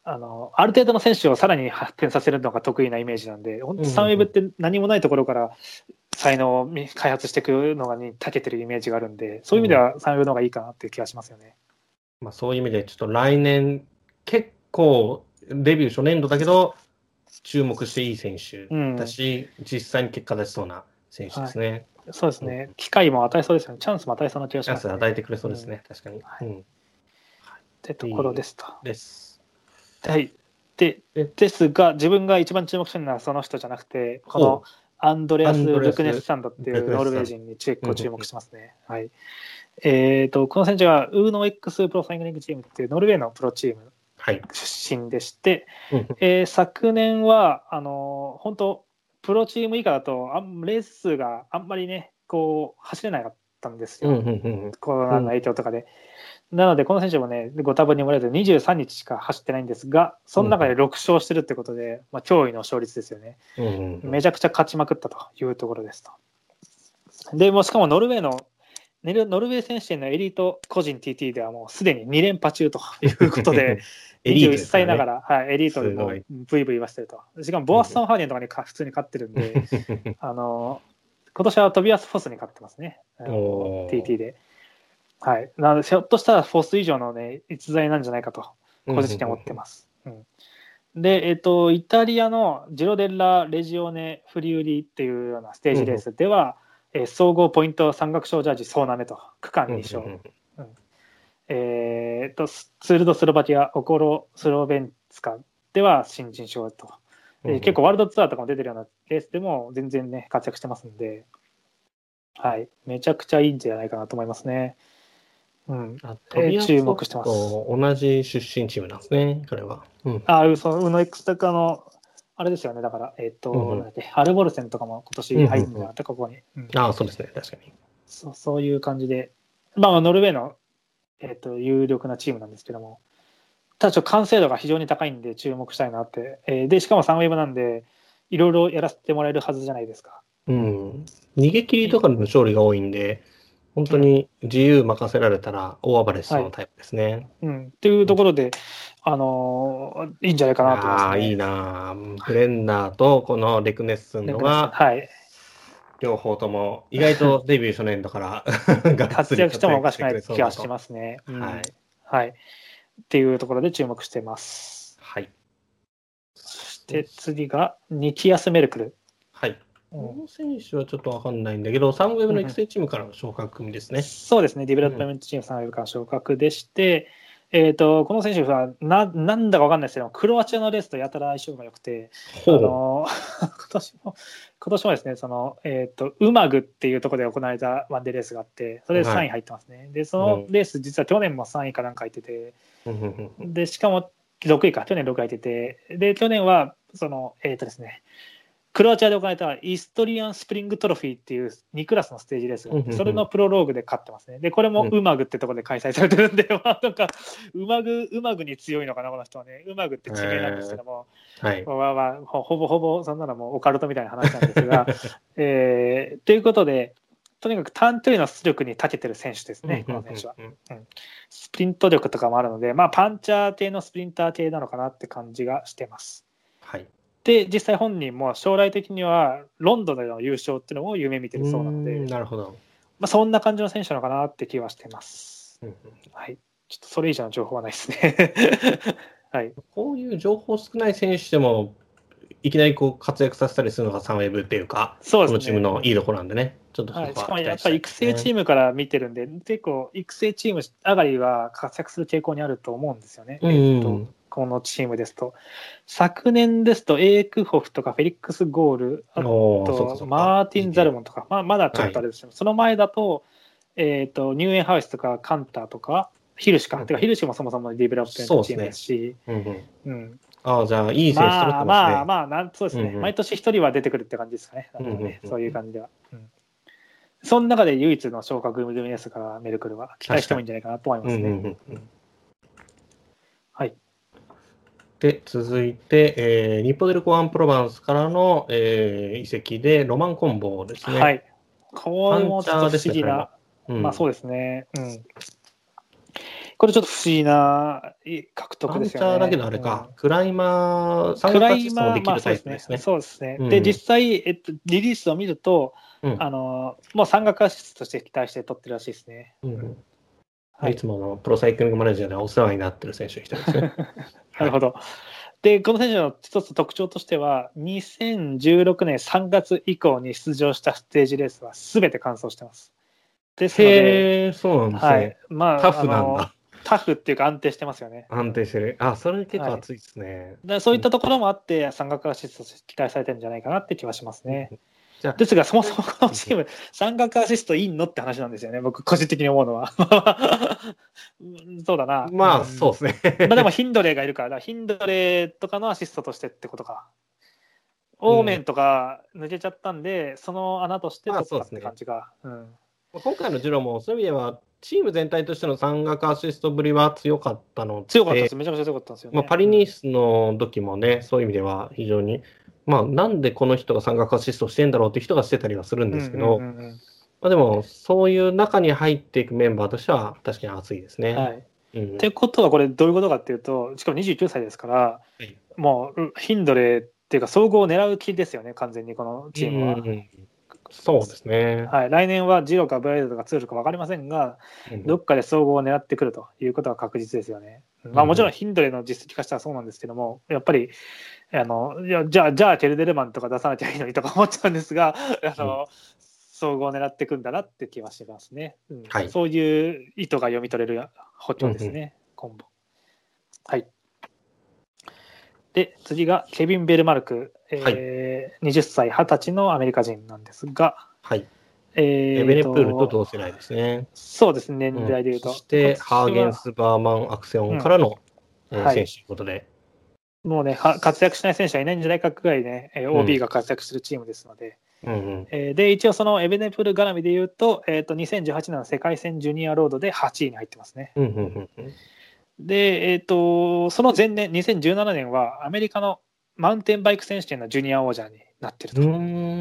Speaker 3: あの、ある程度の選手をさらに発展させるのが得意なイメージなんで、本当
Speaker 2: うんうん
Speaker 3: サンウェブって何もないところから才能を開発していくのがに長けてるイメージがあるんで、そういう意味ではサンウェブの方がいいかなっていう気がしますよね。
Speaker 2: まあ、そういう意味で、ちょっと来年結構、デビュー初年度だけど、注目していい選手だし、実際に結果出しそうな選手ですね。
Speaker 3: そうですね。機会も与えそうですよね。チャンスも与えそうな気がします、
Speaker 2: チャンス与えてくれそうですね。確かに。
Speaker 3: はい。ってところですと。
Speaker 2: です。
Speaker 3: はい。で、ですが、自分が一番注目してるのはその人じゃなくて、このアンドレアス・ルクネスサンドっていうノルウェー人に結構注目してますね。はい。えっ、と、この選手は、ウーノ X プロサイクリングチームっていうノルウェーのプロチーム出身でして、
Speaker 2: はい、
Speaker 3: えー、昨年は、あの、本当プロチーム以下だとあん、レース数があんまりね、こう、走れなかったんですよ。コロナの影響とかで。なので、この選手もね、ご多分にもらえて23日しか走ってないんですが、その中で6勝してるってことで、まあ、驚異の勝率ですよね。めちゃくちゃ勝ちまくったというところですと。で、もしかもノルウェーの、ノルウェー選手権のエリート個人 TT ではもうすでに2連覇中ということで、<laughs> 21歳ながら、はい、エリートでもブイブイ言わせてると。しかもボアスタン・ハーデンとかに普通に勝ってるんで、<laughs> あの、今年はトビアス・フォスに勝ってますね。TT で。はい。なので、ひょっとしたらフォス以上のね、逸材なんじゃないかと、個人的には思ってます。うん。で、えっ、と、イタリアのジロデッラ・レジオネ・フリウリっていうようなステージレースでは、うん、えー、総合ポイント山岳賞ジャージ総なめと、区間2勝。えっ、と、ツール・ド・スロバキア、オコロ・スロベンツカでは新人賞と、うんうん、結構ワールドツアーとかも出てるようなレースでも全然ね、活躍してますんで、はい、めちゃくちゃいいんじゃないかなと思いますね。うん、
Speaker 2: あえー、注目してます。同じ出身チームなんですね、彼は。
Speaker 3: うん、あ、その、ウノ X とかの、あれですよね、だから、えっ、ー、と、うん、なんだっけ、ハルボルセンとかも今年入ってた、うんうん、ここに、
Speaker 2: うん。ああ、そうですね、確かに。
Speaker 3: そうそういう感じで、まあ、ノルウェーの、えっ、ー、と、有力なチームなんですけども、ただちょっと完成度が非常に高いんで注目したいなって。えー、で、しかもサンウェブなんで、いろいろやらせてもらえるはずじゃないですか。
Speaker 2: うん。逃げ切りとかの勝利が多いんで、本当に自由任せられたら大暴れしそうなタイプですね。はい、
Speaker 3: うん。っていうところで、あのー、いいんじゃないかなと思います、ね、
Speaker 2: ああ、いいなブレンナーとこのレクネッスンのは、
Speaker 3: はい。
Speaker 2: 両方とも意外とデビュー初年度から <laughs>
Speaker 3: 活躍してもおかしくない気がしますね。うん、はい。はい。っていうところで注目してます。
Speaker 2: はい。
Speaker 3: そして次がニクラス・メルクル。
Speaker 2: はい。この選手はちょっとわかんないんだけど、サンウェブの育成チームからの昇格組ですね。うん、
Speaker 3: そうですね、ディベロップメントチームサンウェブからの昇格でして、うん、えーと、この選手はななんだかわかんないですけど、クロアチアのレースとやたら相性が良くて、あの <laughs> 今年も今年もですね、そのえーと、ウマグっていうところで行われたワンデーレースがあって、それで3位入ってますね。はい、で、そのレース、実は去年も3位かなんか入ってて、
Speaker 2: うん、
Speaker 3: で、しかも6位か、去年6位入ってて、で、去年は、その、えっ、ー、とですね、クロアチアで行われたイストリアンスプリングトロフィーっていう2クラスのステージレースがあって、それのプロローグで勝ってますね。で、これもウマグってところで開催されてるんで、まあ、なんか、うまぐ、うまぐに強いのかな、この人はね。うまぐって地名なんですけども、
Speaker 2: はい、
Speaker 3: まあまあ、ほぼほぼ、そんなのもオカルトみたいな話なんですが、<laughs> えー、ということで、とにかく短距離の出力に長けてる選手ですね、この選手は、うん。スプリント力とかもあるので、まあ、パンチャー系のスプリンター系なのかなって感じがしてます。
Speaker 2: はい。
Speaker 3: で、実際本人も将来的にはロンドンでの優勝っていうのを夢見てるそうなので、
Speaker 2: なるほど。
Speaker 3: まあ、そんな感じの選手なのかなって気はしてます。
Speaker 2: うんうん、
Speaker 3: はい。ちょっとそれ以上の情報はないですね。<laughs> はい。
Speaker 2: こういう情報少ない選手でも、いきなりこう活躍させたりするのがサンウェブっていうか、
Speaker 3: そうですね、
Speaker 2: このチームのいいところなんでね、ちょっとそこは、
Speaker 3: はい、しかもやっぱり育成チームから見てるんで、結構育成チーム上がりは活躍する傾向にあると思うんですよね。
Speaker 2: うん、
Speaker 3: えっとこのチームですと。昨年ですと、エークホフとかフェリックス・ゴール、あとマーティン・ザルモンとか、まあ、まだちょっとあれですけど、はい、その前だと、えっ、ー、と、ニューエンハウスとかカンターとか、ヒルシか。うん、てか、ヒルシもそもそもディベロップメントチームですし、
Speaker 2: うすね、
Speaker 3: うん、うん。
Speaker 2: ああ、じゃあ、いい選手
Speaker 3: まあまあまあなん、そうですね、うんうん、毎年一人は出てくるって感じですかね、ねうんうんうん、そういう感じでは。うん、その中で唯一の昇格組ですから、メルクルは。期待してもいいんじゃないかなと思いますね。はい。
Speaker 2: で、続いて、えー、ニッポデルコ・アンプロバンスからの、えー、移籍で、ロマンコンボですね。
Speaker 3: はい。これもちょっと不思議な、
Speaker 2: ね、
Speaker 3: まあそうですね。うんこれちょっと不思議な獲得ですよね。
Speaker 2: だけどあれか、うん、クライマー、
Speaker 3: クライマー、まあそうですね。そうですね。うん、で、実際、えっと、リリースを見ると、うん、あの、もう山岳アシストとして期待して取ってるらしいですね。はい
Speaker 2: いつものプロサイクリングマネージャーでお世話になってる選手の一人ですね。<laughs>
Speaker 3: なるほど。で、この選手の一つ特徴としては、2016年3月以降に出場したステージレースはすべて完走してます。ですので、
Speaker 2: そうなんですね。
Speaker 3: はい。まあ、
Speaker 2: タフなんだ。
Speaker 3: タフっていうか安定してますよね。
Speaker 2: 安定してる。あ、それ結構熱いですね。
Speaker 3: でそういったところもあって、山岳アシスト期待されてるんじゃないかなって気はしますね。
Speaker 2: じゃあ
Speaker 3: ですが、そもそもこのチーム、山岳アシストいいのって話なんですよね、僕、個人的に思うのは。<laughs> うんそうだな。
Speaker 2: まあ、
Speaker 3: ん
Speaker 2: そうですね。
Speaker 3: まあでもヒンドレーがいるから、ヒンドレーとかのアシストとしてってことか。オーメンとか抜けちゃったんで、その穴として
Speaker 2: まあ
Speaker 3: 取ったっ
Speaker 2: そうですね
Speaker 3: て感じが。うん
Speaker 2: 今回のジロも、そういう意味では、チーム全体としての山岳アシストぶりは強かったので、
Speaker 3: 強かったです、めちゃくちゃ強かったんですよね。
Speaker 2: まあ、パリニースの時もね、そういう意味では非常に、まあ、なんでこの人が山岳アシストしてんだろうって人がしてたりはするんですけど、
Speaker 3: うんうんうんうん
Speaker 2: まあ、でも、そういう中に入っていくメンバーとしては、確かに熱いですね。
Speaker 3: はい。
Speaker 2: うん
Speaker 3: ってことは、これ、どういうことかっていうと、しかも29歳ですから、
Speaker 2: い
Speaker 3: もう、ヒンドレーっていうか、総合を狙う気ですよね、完全に、このチームは。
Speaker 2: うんそうですね。
Speaker 3: はい、来年はジロかブライドかツールか分かりませんが、
Speaker 2: うん
Speaker 3: どっかで総合を狙ってくるということは確実ですよね。まあ、もちろんヒンドレーの実績化したらそうなんですけども、やっぱり、あのいやじゃあ、じゃあ、ケルデルマンとか出さなきゃいいのにとか思っちゃうんですが、<laughs> あの総合を狙っていくんだなって気はしますね。うん
Speaker 2: はい
Speaker 3: そういう意図が読み取れる補強ですね、今後。はい。で、次がケビン・ベルマルク、えー20歳、20歳のアメリカ人なんですが、
Speaker 2: はい。
Speaker 3: え
Speaker 2: エベネプ
Speaker 3: ー
Speaker 2: ールと同世代ですね。
Speaker 3: そうですね、年代でいうと。
Speaker 2: そして、ハーゲンス・バーマン・アクセオンからの、えー
Speaker 3: はい。
Speaker 2: 選手ということで、
Speaker 3: もうね、は活躍しない選手はいないんじゃないかくらいね、えー
Speaker 2: うん
Speaker 3: OB が活躍するチームですので、
Speaker 2: うんうん。
Speaker 3: えーで、一応そのエベネプール絡みで言うと、えっ、と、2018年の世界戦ジュニアロードで8位に入ってますね。
Speaker 2: うんうんうんうん
Speaker 3: で、えっ、と、その前年、2017年はアメリカのマウンテンバイク選手権のジュニア王者になってると
Speaker 2: うー
Speaker 3: い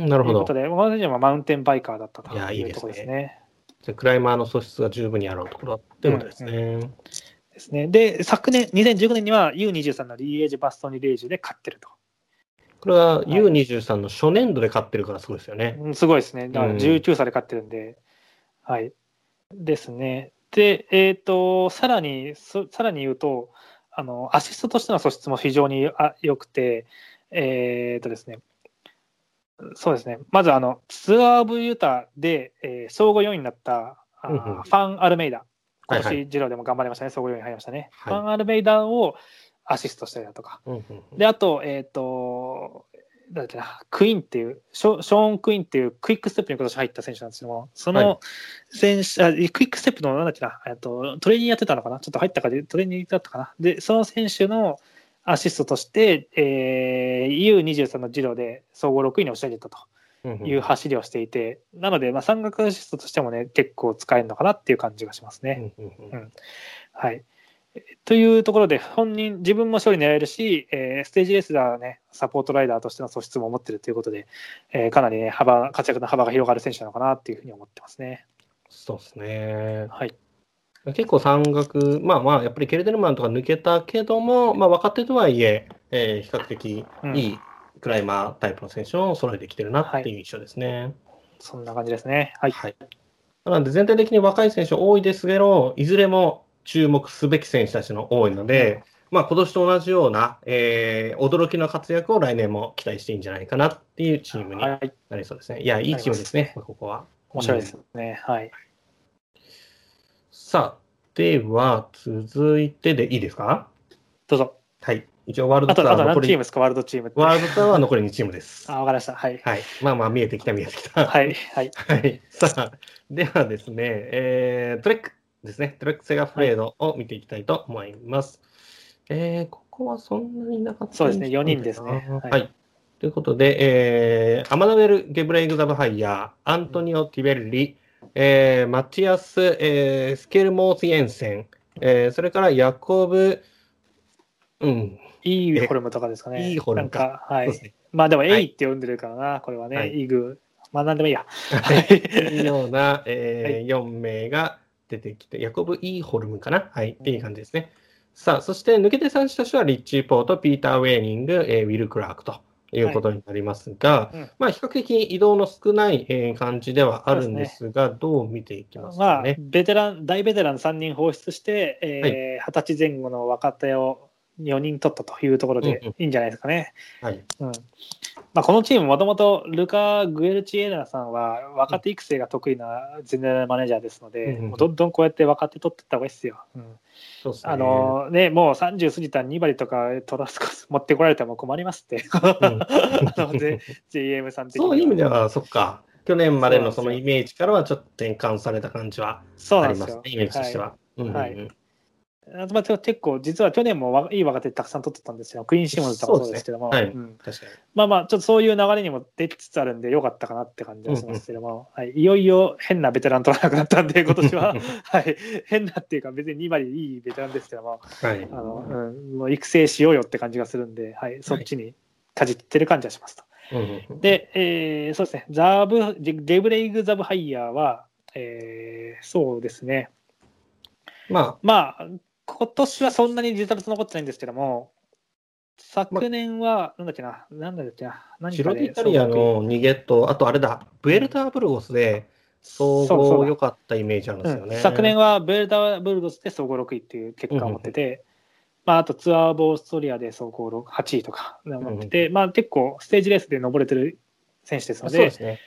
Speaker 2: ん、なるほど
Speaker 3: うこと。で、この選手はマウンテンバイカーだったと
Speaker 2: いやいいですね
Speaker 3: いうところですね。
Speaker 2: じゃあクライマーの素質が十分にあるところだってことですね。
Speaker 3: ですねで、昨年、2019年には U23 のリーエージ・バストニ・レージュで勝ってると。
Speaker 2: これは U23 の初年度で勝ってるからすごいですよね。
Speaker 3: うんすごいですね。だから
Speaker 2: うん
Speaker 3: 19歳で勝ってるんで、はい。ですね。で、えっ、と、さらに、そさらに言うと、あの、アシストとしての素質も非常にあ良くて、えっ、とですね、そうですね。まず、あの、ツアー・オブ・ユタで、えー総合4位になった、あー
Speaker 2: うんうん
Speaker 3: ファン・アルメイダ。今年、ジローでも頑張りましたね。総合4位に入りましたね。
Speaker 2: はい
Speaker 3: ファン・アルメイダをアシストしたりだとか、
Speaker 2: うんうんうん
Speaker 3: で、あと、えっ、と、だっけな、クイーンっていう、ショショーン・クイーンっていうクイックステップに今年入った選手なんですけども、そ
Speaker 2: はい。
Speaker 3: の選手、あクイックステップのなんだっけな、えっと、トレーニングやってたのかな？ちょっと入ったかで、トレーニングだったかな？で、その選手のアシストとして、えー、U23 のジローで総合6位に押し上げたと
Speaker 2: うんうん。
Speaker 3: いう走りをしていて、なので、まあ、山岳アシストとしてもね、結構使えるのかなっていう感じがしますね。
Speaker 2: うんうん。うん。
Speaker 3: はい。えというところで、本人、自分も勝利狙えるし、えーステージレースではね、サポートライダーとしての素質も持ってるということで、えーかなりね、幅、活躍の幅が広がる選手なのかなっていうふうに思ってますね。
Speaker 2: そうですね。
Speaker 3: はい。
Speaker 2: 結構山岳、まあまあ、やっぱりケルデルマンとか抜けたけども、まあ若手とはいえ、えー比較的いいクライマータイプの選手を揃えてきてるなっていう印象ですね。
Speaker 3: そんな感じですね。はい。
Speaker 2: はい。なので全体的に若い選手多いですけど、いずれも注目すべき選手たちの多いので、まあ今年と同じような、えー驚きの活躍を来年も期待していいんじゃないかなっていうチームにな
Speaker 3: はい。
Speaker 2: りそうですね。いや、いいチームですね、ここは。
Speaker 3: 面白いですね。はい。
Speaker 2: さあ、では続いてでいいですか？
Speaker 3: どうぞ。
Speaker 2: はい。一応ワールドツアー残り、
Speaker 3: 何チームですか、ワールドチーム。
Speaker 2: ワールドツアーは残り2チームです。<laughs>
Speaker 3: あ、わかりました。はい。
Speaker 2: はい。まあまあ見えてきた見えてきた。
Speaker 3: はい。はい。<laughs>
Speaker 2: はい。さあ、ではですね、えー、トレックですね。トレックセガフレードを見ていきたいと思います。えー、ここはそんなになかった
Speaker 3: そうですね4人ですね
Speaker 2: は。
Speaker 3: はいい
Speaker 2: ということで、えー、アマヌエル・ゲブレイグザブハイヤー、アントニオ・ティベルリ、えー、マティアス・えースケルモース・イエンセン、えー、それからヤコブ、うん、
Speaker 3: イーホルムとかですかね。
Speaker 2: イーホルムか
Speaker 3: なんか、はい。まあでも、
Speaker 2: はい
Speaker 3: エイって呼んでるからな、これはね。
Speaker 2: はい
Speaker 3: イグ。まあなんでもいいや。
Speaker 2: はい。<laughs> ような、えー
Speaker 3: は
Speaker 2: 4名が出てきて、ヤコブ・イーホルムかな？はい。っていう感じですね。さあ、そして抜けて3人としては、リッチー・ポート、ピーター・ウェーニング、えーウィル・クラークということになりますが、
Speaker 3: うん
Speaker 2: まあ、比較的移動の少ない、えー感じではあるんですが、どう見ていきます
Speaker 3: まあ、
Speaker 2: かね。
Speaker 3: ベテラン、大ベテラン3人放出して、えー20歳前後の若手を4人取ったというところで
Speaker 2: うんうん
Speaker 3: いいんじゃないですかね。
Speaker 2: はい。
Speaker 3: うんまあ、このチーム、もともとルカ・グエルチエラさんは若手育成が得意なゼネラルマネージャーですので、
Speaker 2: うん
Speaker 3: どんどんこうやって若手取っていった方がいいですよ。うん
Speaker 2: すね。
Speaker 3: あのね、もう30過ぎた2割とかトラスコス持ってこられても困りますって、
Speaker 2: うん <laughs>
Speaker 3: あの J- GM さん的に
Speaker 2: そういう意味では、そっか。去年までのそのイメージからはちょっと転換された感じは。ありますね、イメージとしては。うんうんうん
Speaker 3: はいまあ結構、実は去年もわいい若手たくさん取ってたんですよ。クイン・シモンズとかもそうですけども。まあまあ、ちょっとそういう流れにも出つつあるんで、よかったかなって感じはしますけども、はい、いよいよ変なベテラン取らなくなったんで、今年は、<laughs> はい、変なっていうか、別に2割いいベテランですけども、
Speaker 2: はい。
Speaker 3: あ。のうん、もう育成しようよって感じがするんで、はい、そっちに舵切ってる感じがしますと。
Speaker 2: うんうん
Speaker 3: で、えーそうですね、ザブデデブレイグ・ザブハイヤーは、えーそうですね、
Speaker 2: ま
Speaker 3: まあ、今年はそんなに実物残ってないんですけども、昨年は、なんだっけな、なんだっけな、
Speaker 2: あ、
Speaker 3: 何
Speaker 2: チロディタリアの逃げと、あとあれだ、ブエルターブルゴスで総合良かったイメージあるんですよね。
Speaker 3: うん。昨年はベルダーブルドスで総合6位っていう結果を持ってて、まあ、あとツアーボーストリアで総合6 8位とか持ってて、まあ、結構ステージレースで登れてる選手ですので、
Speaker 2: そうですね。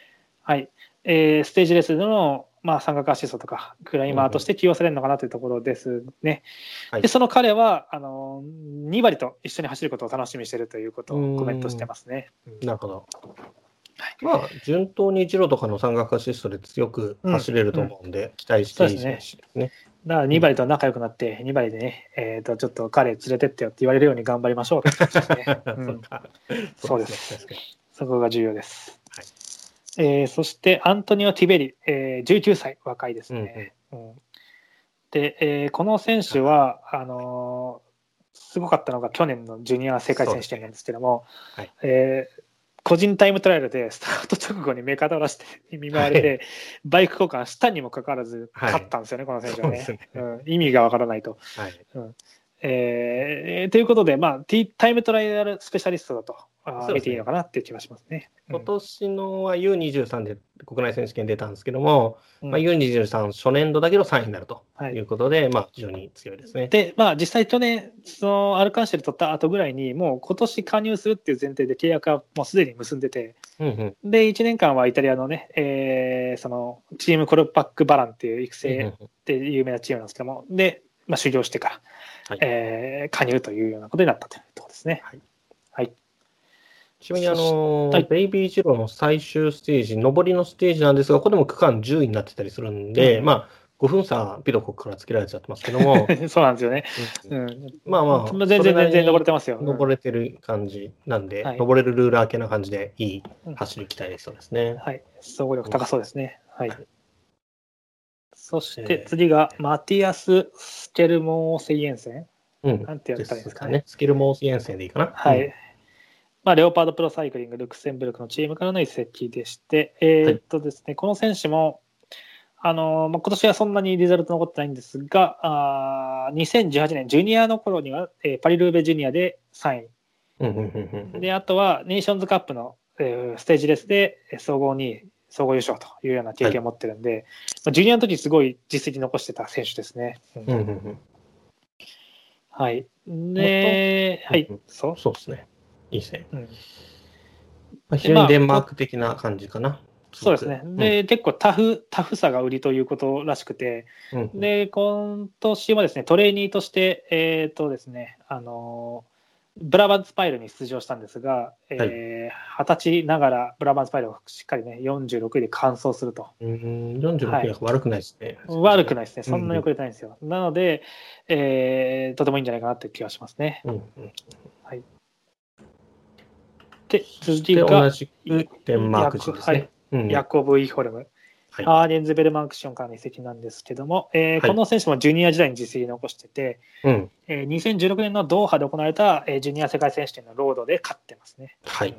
Speaker 3: はい。えーステージレースでの、まあ、三角アシストとかクライマーとして起用されるのかなというところですね。
Speaker 2: はい。
Speaker 3: でその彼はあの2割と一緒に走ることを楽しみにしているということをコメントしてますね。うん。
Speaker 2: なるほど。まあ、順当に一路とかの山岳アシストで強く走れると思うんで、期待していいですね。
Speaker 3: だから2割と仲良くなって、2割でね、えー、とちょっと彼連れてってよって言われるように頑張りましょうってね。<laughs> うん。
Speaker 2: そう
Speaker 3: です。そこが重要です。
Speaker 2: はい
Speaker 3: えーそして、アントニオ・ティベリ、えー19歳、若いですね。うんで、えーこの選手はあのーすごかったのが去年のジュニア世界選手権なんですけども、
Speaker 2: そうです
Speaker 3: えー個人タイムトライアルでスタート直後に目方を出して見舞われて、バイク交換したにもかかわらず
Speaker 2: はい。
Speaker 3: 勝ったんですよね、この選手はね。
Speaker 2: ね。
Speaker 3: うん。意味がわからないと。
Speaker 2: はい。
Speaker 3: えーということで、まあ、タイムトライアルスペシャリストだと見ていいのかなっていう気がしますね。うん
Speaker 2: 今年のは U23 で国内選手権出たんですけども、
Speaker 3: うん
Speaker 2: まあ、U23 初年度だけど3位になると
Speaker 3: はい
Speaker 2: いうことで、まあ、非常に強いですね。
Speaker 3: で、まあ、実際去年、そのアルカンシェル取った後ぐらいに、もう今年加入するっていう前提で契約はもうすでに結んでて、
Speaker 2: うんうん
Speaker 3: で、1年間はイタリアのね、えーそのチームコルパック・バランっていう育成って有名なチームなんですけども、で、まあ、修行してから、
Speaker 2: はい
Speaker 3: えー加入というようなことになったというところですね。
Speaker 2: はい
Speaker 3: はい。
Speaker 2: ちなみに、あのー
Speaker 3: はい
Speaker 2: ベイビージローの最終ステージ、上りのステージなんですが、ここでも区間10位になってたりするんで、
Speaker 3: うん
Speaker 2: まあ、5分差、ピロコからつけられちゃってますけども、<laughs>
Speaker 3: そうなんですよね。
Speaker 2: うん
Speaker 3: うん、
Speaker 2: まあまあ、
Speaker 3: 全然全然登れてますよ。うん
Speaker 2: 登れてる感じなんで、
Speaker 3: はい
Speaker 2: 登れるルール明けな感じでいい走り期待できそうですね。
Speaker 3: はい、総合力高そうですね。はい。
Speaker 2: はい
Speaker 3: そして
Speaker 2: えー
Speaker 3: 次がマティアス・スケルモーセイエンセン。
Speaker 2: うん。
Speaker 3: なんてやったらいいんですかね
Speaker 2: ね。スキルモース遠征でいいかな。
Speaker 3: はい。
Speaker 2: うん
Speaker 3: まあ、レオパードプロサイクリング、ルクセンブルクのチームからの移籍でして、えーっとですね、この選手も、あのーまあ、今年はそんなにリザルト残ってないんですが、あー2018年、ジュニアの頃には、えーパリルーベジュニアで3
Speaker 2: うんうんうんう
Speaker 3: 位。
Speaker 2: ん
Speaker 3: で、あとはネーションズカップの、えーステージレースでえー総合2位、総合優勝というような経験を持ってるんで、まあ、ジュニアの時すごい実績残してた選手ですね。うん
Speaker 2: うんうんうん
Speaker 3: はい。で、はい
Speaker 2: うん、
Speaker 3: そう。
Speaker 2: そうですね。いいですね。
Speaker 3: うん
Speaker 2: まあ、非常にデンマーク的な感じかな。
Speaker 3: そうですね。で、結構タフ、タフさが売りということらしくて、
Speaker 2: うん、うん
Speaker 3: で、今年はですね、トレーニーとして、えっ、とですね、あのーブラバンスパイルに出場したんですが、えー二十歳ながらブラバンスパイルをしっかりね、46位で完走すると。
Speaker 2: うん、46
Speaker 3: はい
Speaker 2: 位は悪くないですね。
Speaker 3: 悪くないですね。そんなに遅れてないんですよ。なので、えーとてもいいんじゃないかなという気がしますね。
Speaker 2: うんうん、
Speaker 3: で、次
Speaker 2: で、
Speaker 3: が
Speaker 2: 同、じくデンマーク人ですね。うん
Speaker 3: ヤコブ・イホルム。
Speaker 2: はい
Speaker 3: アーデンズ・ベルマンクションからの移籍なんですけども、えー
Speaker 2: はい
Speaker 3: この選手もジュニア時代に実績残してて、
Speaker 2: うん。
Speaker 3: えー2016年のドーハで行われた、えージュニア世界選手権のロードで勝ってますね。
Speaker 2: はい。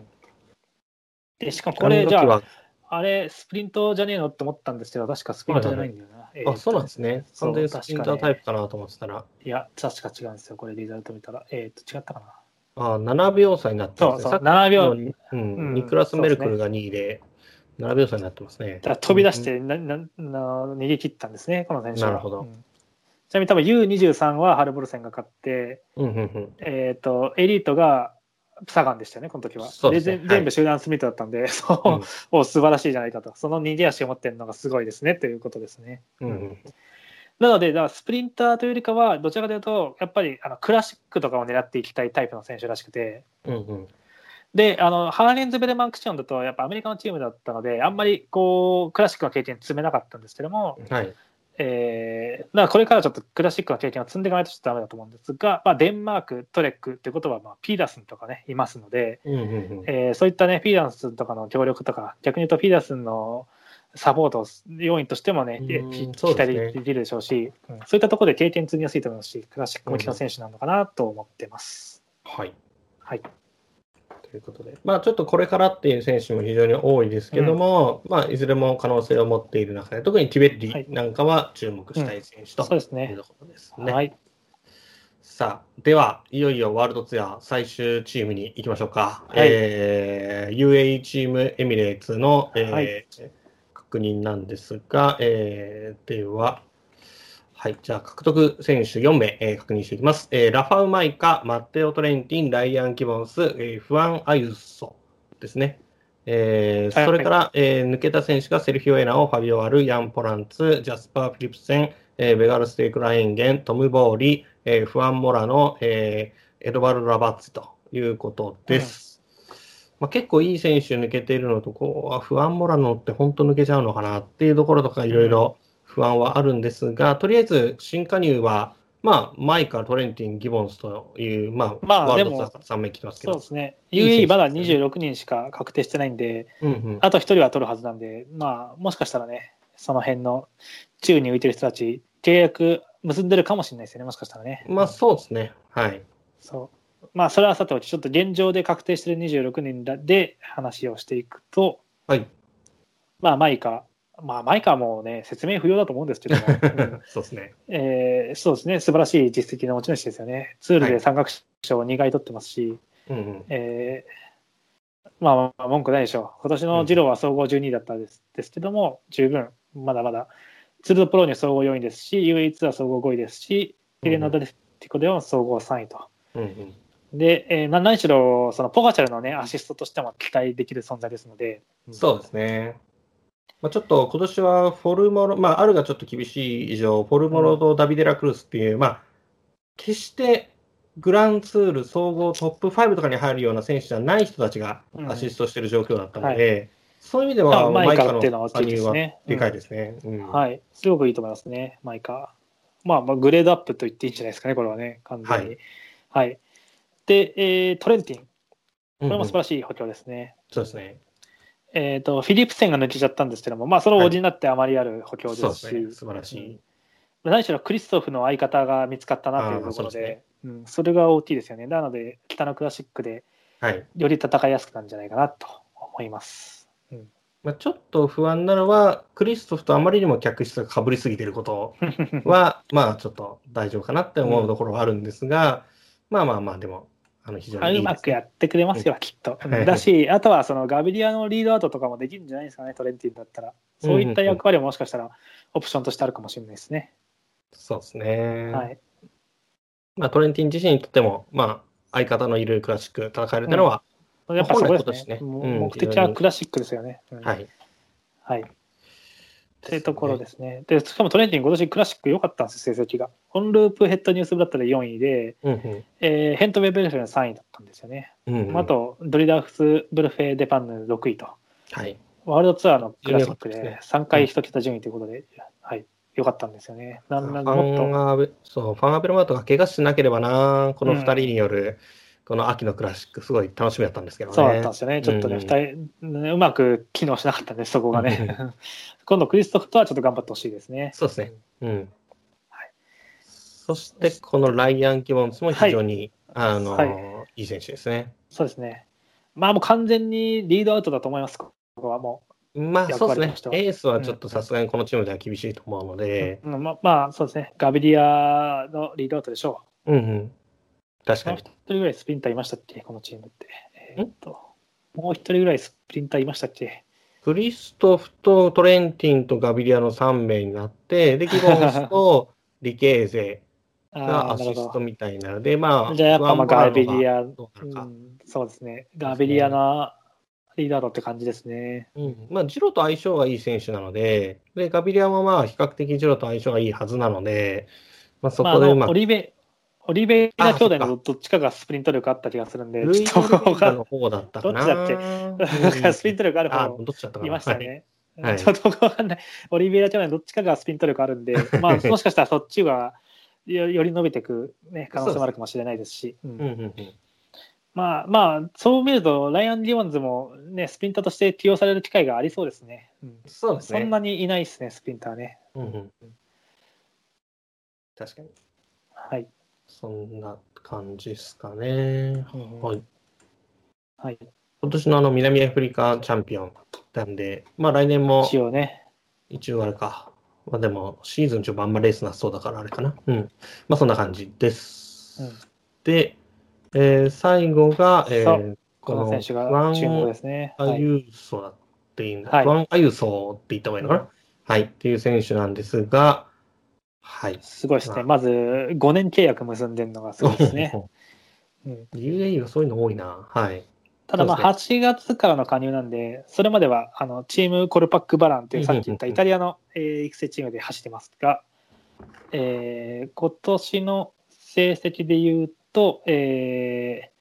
Speaker 3: でしかもこれ、じゃあ、
Speaker 2: あ
Speaker 3: れ、スプリントじゃねえのって思ったんですけど、確かスプリントじゃないんだよな。えー
Speaker 2: あ、そうなんですね。完全にスプリンタータイプかなと思ってたら。
Speaker 3: いや、確か違うんですよ。これ、リザルト見たら。えっ、と、違ったかな。
Speaker 2: あ7秒差になってますね。
Speaker 3: そうそう、
Speaker 2: さっき
Speaker 3: 7秒、
Speaker 2: のうん
Speaker 3: うん
Speaker 2: ニクラス・メルクルが2位で、7秒差になってますね。
Speaker 3: だ飛び出してななな逃げ切ったんですね、この選手は。
Speaker 2: なるほど
Speaker 3: うんちなみに多分 U23 はハルボルセンが勝って、
Speaker 2: うんうんうん
Speaker 3: えっ、と、エリートがサガンでしたよね、この時は。
Speaker 2: そうですね
Speaker 3: 全部集団スミットだったんで、そう、
Speaker 2: うん
Speaker 3: お素晴らしいじゃないかと。その逃げ足を持ってるのがすごいですね、ということですね。
Speaker 2: うんうん
Speaker 3: なので、だからスプリンターというよりかは、どちらかというと、やっぱりあのクラシックとかを狙っていきたいタイプの選手らしくて、
Speaker 2: うんうん。
Speaker 3: で、あのハーレンズ・ベルマンクションだと、やっぱアメリカのチームだったので、あんまりこうクラシックの経験積めなかったんですけども、
Speaker 2: はい。
Speaker 3: えー、これからちょっとクラシックの経験を積んでいかないとちょっとダメだと思うんですが、まあ、デンマーク、トレックってことは、まあ、ピーダースンとかね、いますので、
Speaker 2: うんうんうん。
Speaker 3: えーそういったね、ピーダースンとかの協力とか、逆に言うとピーダースンのサポート要員としてもね、期待できるでしょうし、うんそういったところで経験積みやすいと思いますし、クラシック向きの選手なのかなと思ってます。
Speaker 2: はい。
Speaker 3: はい。
Speaker 2: ということで、まあちょっとこれからっていう選手も非常に多いですけども、まあいずれも可能性を持っている中で、特にティベッリなんかは注目したい選手という
Speaker 3: そうですね。
Speaker 2: ところですね。
Speaker 3: はい。
Speaker 2: さあ、では、いよいよワールドツアー最終チームに行きましょうか。
Speaker 3: はい
Speaker 2: えー UAE チームエミレーツの、えー
Speaker 3: はい
Speaker 2: 確認なんですが、えーでは、はい、じゃあ獲得選手4名、えー確認していきます、えーラファウマイカ、マッテオ・トレンティン、ライアン・キボンス、えーフアン・アユソですね。えー
Speaker 3: はい
Speaker 2: それから、えー抜けた選手がセルフィオ・エナオ、ファビオ・アル、ヤン・ポランツ、ジャスパー・フィリプセン、えーベガルステーク・ラインゲン、トム・ボーリ、えーフアン・モラノ、えーエドバル・ラバッツということです。まあ、結構いい選手抜けているのと、こうあ不安モラノって本当抜けちゃうのかなっていうところとかいろいろ不安はあるんですが、とりあえず新加入は、まあ、マイカ、トレンティン、ギボンスという、まあ、
Speaker 3: まあ
Speaker 2: ワールド
Speaker 3: でも
Speaker 2: ツアーから3名来てますけど
Speaker 3: そうで、すね。UAE まだ
Speaker 2: ですね
Speaker 3: 26人しか確定してないんで、
Speaker 2: うんうん
Speaker 3: あと1人は取るはずなんで、まあ、もしかしたらね、その辺の宙に浮いてる人たち、契約結んでるかもしれないですよね、もしかしたらね。
Speaker 2: まあ、そうですね。はい。
Speaker 3: そう。まあ、それはさておき、ちょっと現状で確定してる26人で話をしていくと、
Speaker 2: はい。
Speaker 3: まあ、マイカ、まあ、マイカはもうね、説明不要だと思うんですけども、う <laughs> ん
Speaker 2: そうですね。
Speaker 3: えーそうですね、素晴らしい実績の持ち主ですよね。ツールで山岳賞を2回取ってますし、
Speaker 2: うんうん。
Speaker 3: えーまあ、文句ないでしょう。今年のジローは総合12位だったんです,、ですけども、十分、まだまだ、ツールドプロに総合4位ですし、UAE ツアー総合5位ですし、ピレナドレティコでは総合3位と。
Speaker 2: うんうん
Speaker 3: で、えーな何しろ、そのポガチャルのね、アシストとしても期待できる存在ですので、
Speaker 2: そうですね。まあ、ちょっと今年はフォルモロ、まあ、あるがちょっと厳しい以上、フォルモロとダビデラクルスっていう、まあ、決してグランツール総合トップ5とかに入るような選手じゃない人たちがアシストしている状況だったので、そういう意味では、
Speaker 3: まあマイカ
Speaker 2: の加入はでかいですね。うん
Speaker 3: はい、すごくいいと思いますね、マイカ。まあ、まあ、グレードアップと言っていいんじゃないですかね、これはね、完全に。はい。で、えートレンティン、これも素晴らしい補強ですね。
Speaker 2: そうですね。
Speaker 3: えーと、フィリップセンが抜けちゃったんですけども、まあ、そのおじになってあまりある補強ですし、
Speaker 2: そうですね。素晴らしい。
Speaker 3: 何しろクリストフの相方が見つかったなというところで、
Speaker 2: ね
Speaker 3: うん、それが大きいですよね。なので、北のクラシックで
Speaker 2: はい。
Speaker 3: より戦いやすくなるんじゃないかなと思います。
Speaker 2: まあ、ちょっと不安なのは、クリストフとあまりにも客室が被りすぎていることは、<laughs> まあちょっと大丈夫かなって思うところはあるんですが、まあまあまあ、でも、あの非常に
Speaker 3: うまくやってくれますよ、きっと。だし、あとはそのガビリアのリードアウトとかもできるんじゃないですかね、トレンティンだったら。そういった役割ももしかしたらオプションとしてあるかもしれないですね。
Speaker 2: そうですね。
Speaker 3: はい、
Speaker 2: まあ、トレンティン自身にとっても、まあ、相方のいるクラシック戦えるというのは、
Speaker 3: やっぱそこです
Speaker 2: ね
Speaker 3: ね。もう
Speaker 2: うん
Speaker 3: 目的はクラシックですよね。うん
Speaker 2: はい。
Speaker 3: はい。というところですね。で、しかもトレンティン今年クラシック良かったんですよ、成績が。オンループヘッドニュースブラッドで4位で、
Speaker 2: うんうん
Speaker 3: えーヘントウェベルフェン3位だったんですよね。
Speaker 2: うんうん
Speaker 3: あと、ドリダーフス・ブルフェ・デパンヌ6位と。
Speaker 2: はい。
Speaker 3: ワールドツアーのクラシックで
Speaker 2: 良かったで
Speaker 3: 3回1桁順位ということで、はい、良かったんですよね。なん
Speaker 2: フ
Speaker 3: なん
Speaker 2: そうファンアベルマートが怪我しなければな、この2人による、この秋のクラシック、すごい楽しみだったんですけどね。
Speaker 3: そうだったんですよね。ちょっとね、
Speaker 2: うん
Speaker 3: 2人、ねうまく機能しなかったんで、そこがね。<laughs> 今度、クリストフとはちょっと頑張ってほしいですね。
Speaker 2: そうですね。うん。
Speaker 3: はい
Speaker 2: そして、このライアン・ギボンスも非常に、あの、、
Speaker 3: はい
Speaker 2: い選手ですね。
Speaker 3: そうですね。まあもう完全にリードアウトだと思います、ここはも
Speaker 2: まあ、
Speaker 3: 役
Speaker 2: そうですねエースはちょっとさすがにこのチームでは厳しいと思うの
Speaker 3: う。
Speaker 2: で、
Speaker 3: うんままあそうですね。ガビリアのリードアウトでしょ
Speaker 2: うんうん。
Speaker 3: もう
Speaker 2: 確かに。
Speaker 3: 一人ぐらいスプリンターいましたっけ、このチームって。えーっと、もう一人ぐらいスプリンターいましたっけ？
Speaker 2: クリストフとトレンティンとガビリアの3名になって、で、ギボンスと <laughs> リケーゼが
Speaker 3: ああ、
Speaker 2: アシストみたいなので、ま
Speaker 3: ど。
Speaker 2: あ、
Speaker 3: じゃあやっぱまあガビリア、
Speaker 2: どう
Speaker 3: ん、そうですね。ガビリアなリーダードって感じですね。
Speaker 2: うんまあ、ジロと相性がいい選手なので、でガビリアもまあ比較的ジロと相性がいいはずなので、まあ、そこでうまく、
Speaker 3: オリベ、オリベイラ兄弟のどっちかがスプリント力あった気がするんで、っと
Speaker 2: オリベイラの方だったかな。
Speaker 3: どっちだっけ？
Speaker 2: うん
Speaker 3: スプリント力ある
Speaker 2: あ、
Speaker 3: 方
Speaker 2: どっちだったかな？
Speaker 3: いました
Speaker 2: はい
Speaker 3: ね。
Speaker 2: はい
Speaker 3: ちょっとわかんない。オリベイラ兄弟のどっちかがスプリント力あるんで、<laughs> まあ、もしかしたらそっちがよより伸びていく、ね、可能性もあるかもしれないですし。まあまあ、そう見ると、ライアン・ディオンズも、ね、スプリンターとして起用される機会がありそうですね。うん
Speaker 2: そうですね。
Speaker 3: そんなにいないですね、スプリンターね。
Speaker 2: うんうん確かに。
Speaker 3: はい。
Speaker 2: そんな感じですかね。
Speaker 3: うん
Speaker 2: はい。
Speaker 3: はい。
Speaker 2: 今年のあの南アフリカチャンピオンなんで、まあ来年も
Speaker 3: 一応ね。
Speaker 2: 一応あれか。まあでもシーズン中盤あんまレースなさそうだからあれかな。うん。まあそんな感じです。
Speaker 3: うん
Speaker 2: で、えー最後が、え
Speaker 3: そ
Speaker 2: ー、
Speaker 3: この選手が注目ですね。はい。
Speaker 2: アユーソだっていうんだ。
Speaker 3: はい
Speaker 2: フアン・アユーソって言った方がいいのかな、はい。っていう選手なんですが、はい。
Speaker 3: すごいですね。まず、5年契約結んでるのがすごいですね。うん、
Speaker 2: UAE はそういうの多いな。はい。
Speaker 3: ただ、まあ、
Speaker 2: そう
Speaker 3: 8月からの加入なんで、それまではあのチームコルパック・バランというさっき言ったイタリアの、えー育成チームで走ってますが、えー今年の成績で言うと、え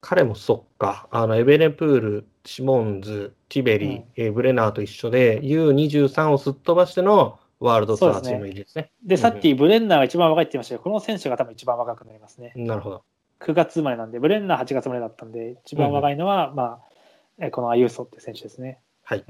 Speaker 2: 彼もそっか、あのエベネプール、シモンズ、ティベリー、
Speaker 3: うん
Speaker 2: えーブレナーと一緒で、U23 をすっ飛ばしてのワールドツアーチーム入りですね。
Speaker 3: ーで、さっきブレンナーが一番若いって言いましたけど、この選手が多分一番若くなりますね。
Speaker 2: なるほど。
Speaker 3: 9月生まれなんで、ブレンナー8月生まれだったんで、一番若いのは、まあ、えーこのアユーソって選手ですね。
Speaker 2: はい。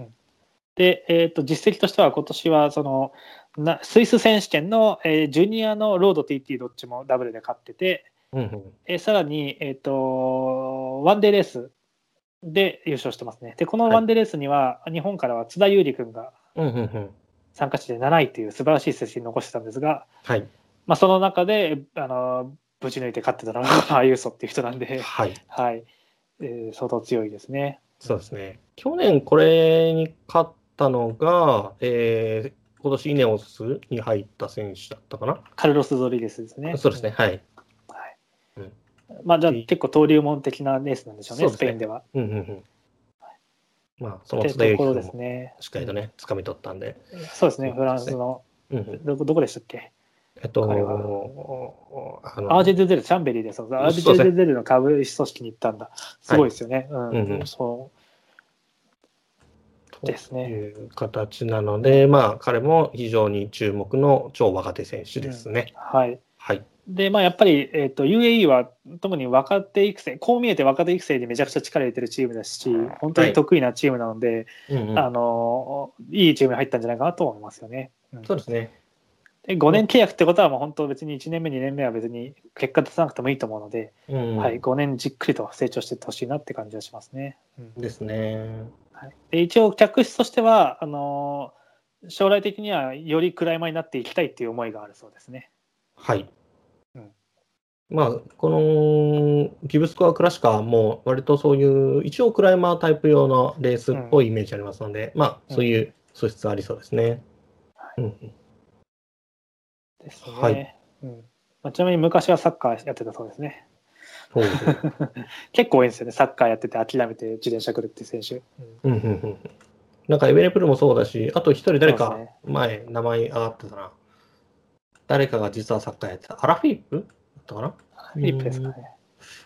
Speaker 3: で、えー、と実績としては今年はそのなスイス選手権の、えージュニアのロード TT どっちもダブルで勝ってて、
Speaker 2: うんうん、
Speaker 3: えーさらに、えー、とワンデーレースで優勝してますね。でこの
Speaker 2: はい
Speaker 3: ワンデーレースには、日本からは津田優里君が
Speaker 2: うんうんうん。
Speaker 3: 参加して7位という素晴らしい成績を残してたんですが、
Speaker 2: はい。
Speaker 3: まあ、その中であのぶち抜いて勝ってたのがアユーソっていう人なんで、
Speaker 2: はい。
Speaker 3: はいえー相当強いですね。
Speaker 2: そうですね。去年これに勝ったのが、えー今年イネオスに入った選手だったかな？
Speaker 3: カルロス・ドリゲスですね。
Speaker 2: そうですね。はい。
Speaker 3: はい
Speaker 2: うん
Speaker 3: まあ、じゃあ結構登竜門的なレースなんでしょうね、
Speaker 2: ね
Speaker 3: スペインでは。
Speaker 2: うんうんうん。まあ、その津田由
Speaker 3: ところで
Speaker 2: 紀
Speaker 3: ね。
Speaker 2: しっかりとね、掴み取ったんで。
Speaker 3: そうですね、フランスの、どこどこでしたっけ？
Speaker 2: えっと、
Speaker 3: 彼
Speaker 2: あの
Speaker 3: アージェデゼル、チャンベリーで、そうアージェデゼルの株式組織に行ったんだ。すごいですよね。うんそうですね
Speaker 2: という形なので、まあ、彼も非常に注目の超若手選手ですね。
Speaker 3: はい。
Speaker 2: はい。
Speaker 3: で、まあ、やっぱり、えー、と UAE は特に若手育成、こう見えて若手育成にめちゃくちゃ力入れてるチームですし、本当に得意なチームなので、
Speaker 2: うんうん
Speaker 3: あのいいチームに入ったんじゃないかなと思いますよね。うん
Speaker 2: そうですね。
Speaker 3: で5年契約ってことは、もう本当別に1年目、2年目は別に結果出さなくてもいいと思うので、
Speaker 2: うん
Speaker 3: はい、5年じっくりと成長していってほしいなって感じがしますね。うん
Speaker 2: ですね。
Speaker 3: はい、で一応、客室としてはあのー将来的にはよりクライマーになっていきたいっていう思いがあるそうですね。
Speaker 2: はい。
Speaker 3: うん。
Speaker 2: まあ、このギブスコアクラシカも割とそういう一応クライマータイプ用のレースっぽいイメージありますので、まあそういう素質ありそうですね。うんうん。
Speaker 3: ですね。
Speaker 2: はい。
Speaker 3: うん。まあ、ちなみに昔はサッカーやってたそうですね。<laughs> 結構多いんですよね、サッカーやってて諦めて自転車来るっていう選手。うん。
Speaker 2: うんうんうん。なんかエベレプルもそうだし、あと一人誰か前名前上がってたな。誰かが実はサッカーやってた。アラフィリップ？だったかな？
Speaker 3: フィリップですかね。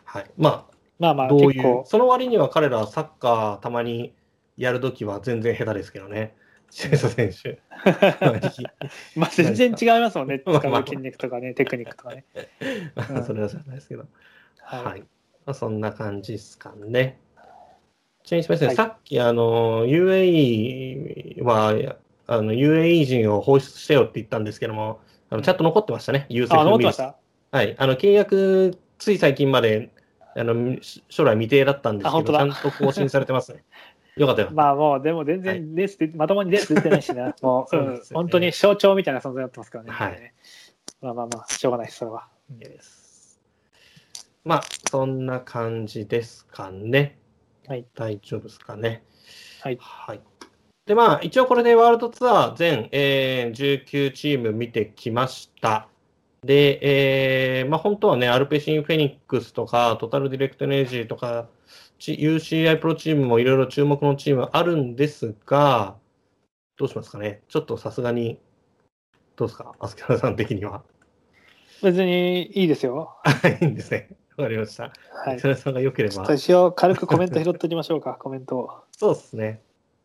Speaker 2: はい。まあ、
Speaker 3: まあまあ、
Speaker 2: どういうその割には彼らサッカーたまにやるときは全然下手ですけどね。選手。<laughs>
Speaker 3: まあ全然違いますもんね、
Speaker 2: まあ
Speaker 3: 使う筋肉とかね、テクニックとかね。<laughs> うん
Speaker 2: それは知らないですけど。
Speaker 3: はい
Speaker 2: はい。まあ、そんな感じですかね。ちなみにすみません、
Speaker 3: はい
Speaker 2: さっきあの UAE はあの UAE 人を放出してよって言ったんですけども、あのちゃんと残ってましたね、ユーセミルズ
Speaker 3: ました？
Speaker 2: はい、あの契約、つい最近まであの将来未定だったんですけど、ちゃんと更新されてますね。<laughs> よかったよ。
Speaker 3: まあもう、でも全然レースで、まともにレース出てないしな、<laughs> もう、
Speaker 2: そううんね
Speaker 3: 本当に象徴みたいな存在になってますからね。
Speaker 2: はい
Speaker 3: まあまあまあ、しょうがないです、それは。
Speaker 2: ですまあ、そんな感じですかね。
Speaker 3: はい。
Speaker 2: 大丈夫ですかね。
Speaker 3: はい。
Speaker 2: はい。で、まあ、一応これでワールドツアー全、えー19チーム見てきました。で、えーまあ、本当はね、アルペシン・フェニックスとか、トータルディレクトエネルジーとか、ち UCI プロチームもいろいろ注目のチームあるんですが、どうしますかね。ちょっとさすがに、どうですか、アスキャラさん的には。
Speaker 3: 別にいいですよ。
Speaker 2: はい、いいんですね。わかりました。
Speaker 3: はい。
Speaker 2: アスキャラさんが良ければ
Speaker 3: ちょっと。一応軽くコメント拾っておきましょうか、コメントを。
Speaker 2: そうですね。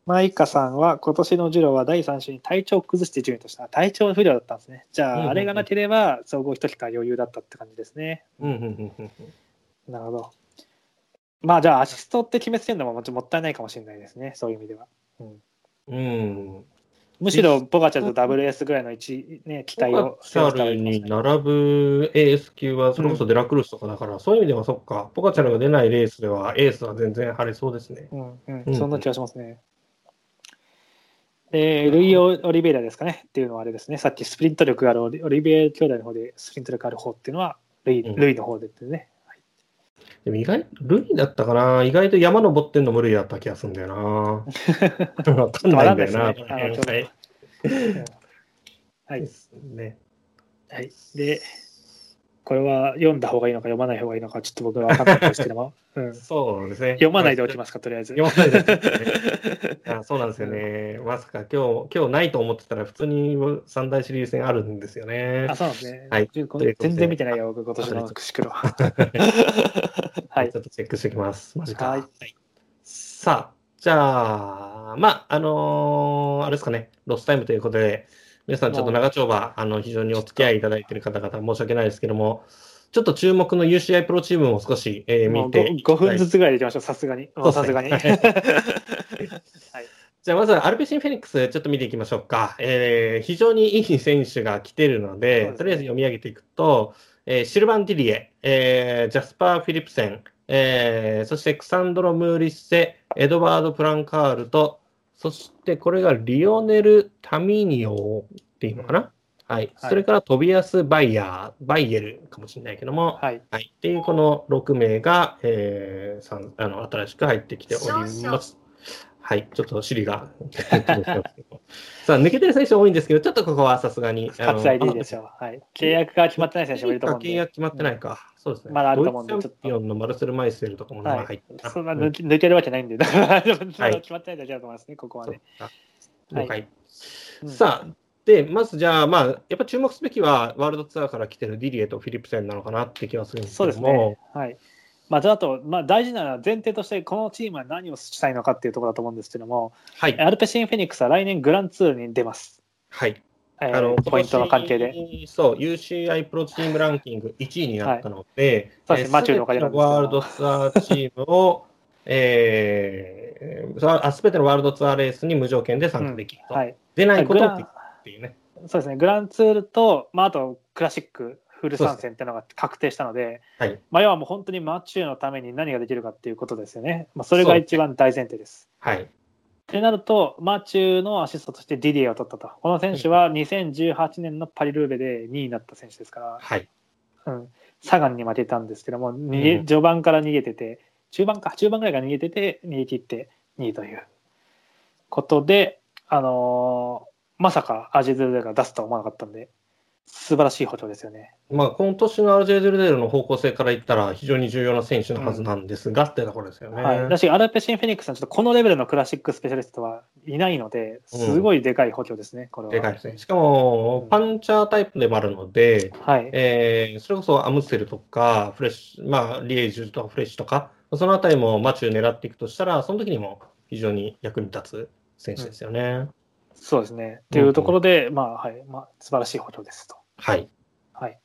Speaker 3: マイカさんは今年のジュロは第3週に体調を崩して順位とした体調不良だったんですね。じゃあ、
Speaker 2: うんうんうん
Speaker 3: あれがなければ総合一桁余裕だったって感じですね。
Speaker 2: うん、うん、うん、うん。
Speaker 3: なるほど。まあじゃあアシストって決めつけるのももちろんもったいないかもしれないですね、そういう意味では。
Speaker 2: うん。
Speaker 3: むしろボガチャと WS ぐらいの位ね、期待を
Speaker 2: ポカチャルに並ぶエース級はそれこそデラクルスとかだから、そういう意味ではそっか、ポカチャルが出ないレースではエースは全然晴れそうですね。
Speaker 3: うんうん
Speaker 2: うん
Speaker 3: そんな気がしますね。で、ルイオ・オリベイラですかね。っていうのはあれですね、さっきスプリント力があるオリベイラ兄弟の方でスプリント力がある方っていうのはルイ,、
Speaker 2: うん。
Speaker 3: ルイの方でってね。
Speaker 2: でも意外、ルイだったかな。意外と山登ってんのもルイだった気がするんだよな。<laughs> わかんないんだよな。はい。
Speaker 3: はい。
Speaker 2: ですね。
Speaker 3: はい、で、これは読んだ方がいいのか読まない方がいいのかちょっと僕は分かんないんですけども、うん、
Speaker 2: そうですね。
Speaker 3: 読まないでおきますか、とりあえず。
Speaker 2: 読まないでおきます <laughs> そうなんですよね。まさか今日、今日ないと思ってたら、普通に三大シリーズ戦あるんですよね
Speaker 3: あ、。そうなんですね。
Speaker 2: はい
Speaker 3: 全全然見てないよ、僕、今年のクシクロ。<laughs> <laughs> はい
Speaker 2: ちょっとチェックしておきます。マジか。
Speaker 3: はい
Speaker 2: さあ、じゃあ、まあ、あのーあれですかね、ロスタイムということで、皆さんちょっと長丁場、あの、非常にお付き合いいただいている方々、申し訳ないですけども、ちょっと注目の UCI プロチームも少し、えー見ていき
Speaker 3: 5,
Speaker 2: たい
Speaker 3: 分ずつぐらいでいきましょう、さすがに。<laughs> さすがに。
Speaker 2: は <laughs>
Speaker 3: はい
Speaker 2: じゃあ、まずはアルペシン・フェニックス、ちょっと見ていきましょうか。えー非常にいい選手が来てるので、とりあえず読み上げていくと、えーシルバン・ディリエ、えージャスパー・フィリプセン、えーそしてクサンドロ・ムーリッセ、エドワード・プランカールと、そしてこれがリオネル・タミニオっていうのかな、はい、
Speaker 3: はい
Speaker 2: それからトビアス・バイヤー、バイエルかもしれないけども、
Speaker 3: はい。
Speaker 2: はい。っていうこの6名が、えー、さんあの新しく入ってきております。はい。ちょっと尻が。<laughs> さあ、抜けてる選手多いんですけど、ちょっとここはさすがに。
Speaker 3: 割愛でいいですよ。はい。契約が決まってない選手もいると思うんで。
Speaker 2: 契約決まってないか。そうですね。
Speaker 3: まだあると思うんで
Speaker 2: ドイツチャンピオンのマルセル・マイセルとかも名前
Speaker 3: はい
Speaker 2: 入ってた。
Speaker 3: そんな
Speaker 2: うん
Speaker 3: 抜け抜けるわけないんで、<laughs> だか決まってないだけだと思いますね、ここはね。
Speaker 2: か
Speaker 3: はい
Speaker 2: 了解。
Speaker 3: うん
Speaker 2: さあ、で、まずじゃあ、まあ、やっぱ注目すべきは、ワールドツアーから来てるディリエとフィリップセンなのかなって気がするんです
Speaker 3: そう
Speaker 2: けども。
Speaker 3: ですね。はい。まあ、あと、まあ、大事な前提として、このチームは何をしたいのかっていうところだと思うんですけども、
Speaker 2: はい。
Speaker 3: アルペシン・フェニックスは来年グランツールに出ます。
Speaker 2: はい。
Speaker 3: えー
Speaker 2: あの
Speaker 3: ポイントの関係で。
Speaker 2: そう、UCI プロチームランキング1位になったので、
Speaker 3: そうですねマチューのおかげなんです
Speaker 2: ワールドツアーチームを、えー、すべてのワールドツアーレースに無条件で参加できると。
Speaker 3: はい。
Speaker 2: 出ないことをできっていうね。
Speaker 3: そうですね、グランツールと、まあ、あとクラシックフル参戦っていうのが確定したので、
Speaker 2: はい。
Speaker 3: まあ、要はもう本当にマチューのために何ができるかっていうことですよね。まあ、それが一番大前提です。
Speaker 2: はい。
Speaker 3: ってなると、マチューのアシストとしてディディエを取ったと。この選手は2018年のパリルーベで2位になった選手ですから、
Speaker 2: はい。
Speaker 3: うん、サガンに負けたんですけども、逃げ
Speaker 2: うん
Speaker 3: 序盤から逃げてて、中盤か、中盤ぐらいから逃げてて、逃げ切って2位ということで、あのーまさかアジェズルが出すとは思わなかったんで、素晴らしい補強ですよね。
Speaker 2: まあ、今年の RJ ルデルの方向性から言ったら非常に重要な選手のはずなんですが、ってところですよね。
Speaker 3: はい、だし、アルペシン・フェニックスはちょっとこのレベルのクラシックスペシャリストはいないので、すごいでかい補強ですね、これは。
Speaker 2: でかいですね。しかも、パンチャータイプでもあるので、
Speaker 3: はい。
Speaker 2: えーそれこそアムステルとか、フレッシュ、まあ、リエージュとかフレッシュとか、そのあたりもマチュー狙っていくとしたら、その時にも非常に役に立つ選手ですよね。
Speaker 3: そうですね。っていうところで、まあ、はい、まあ、素晴らしい補強ですと。
Speaker 2: はい。
Speaker 3: はい。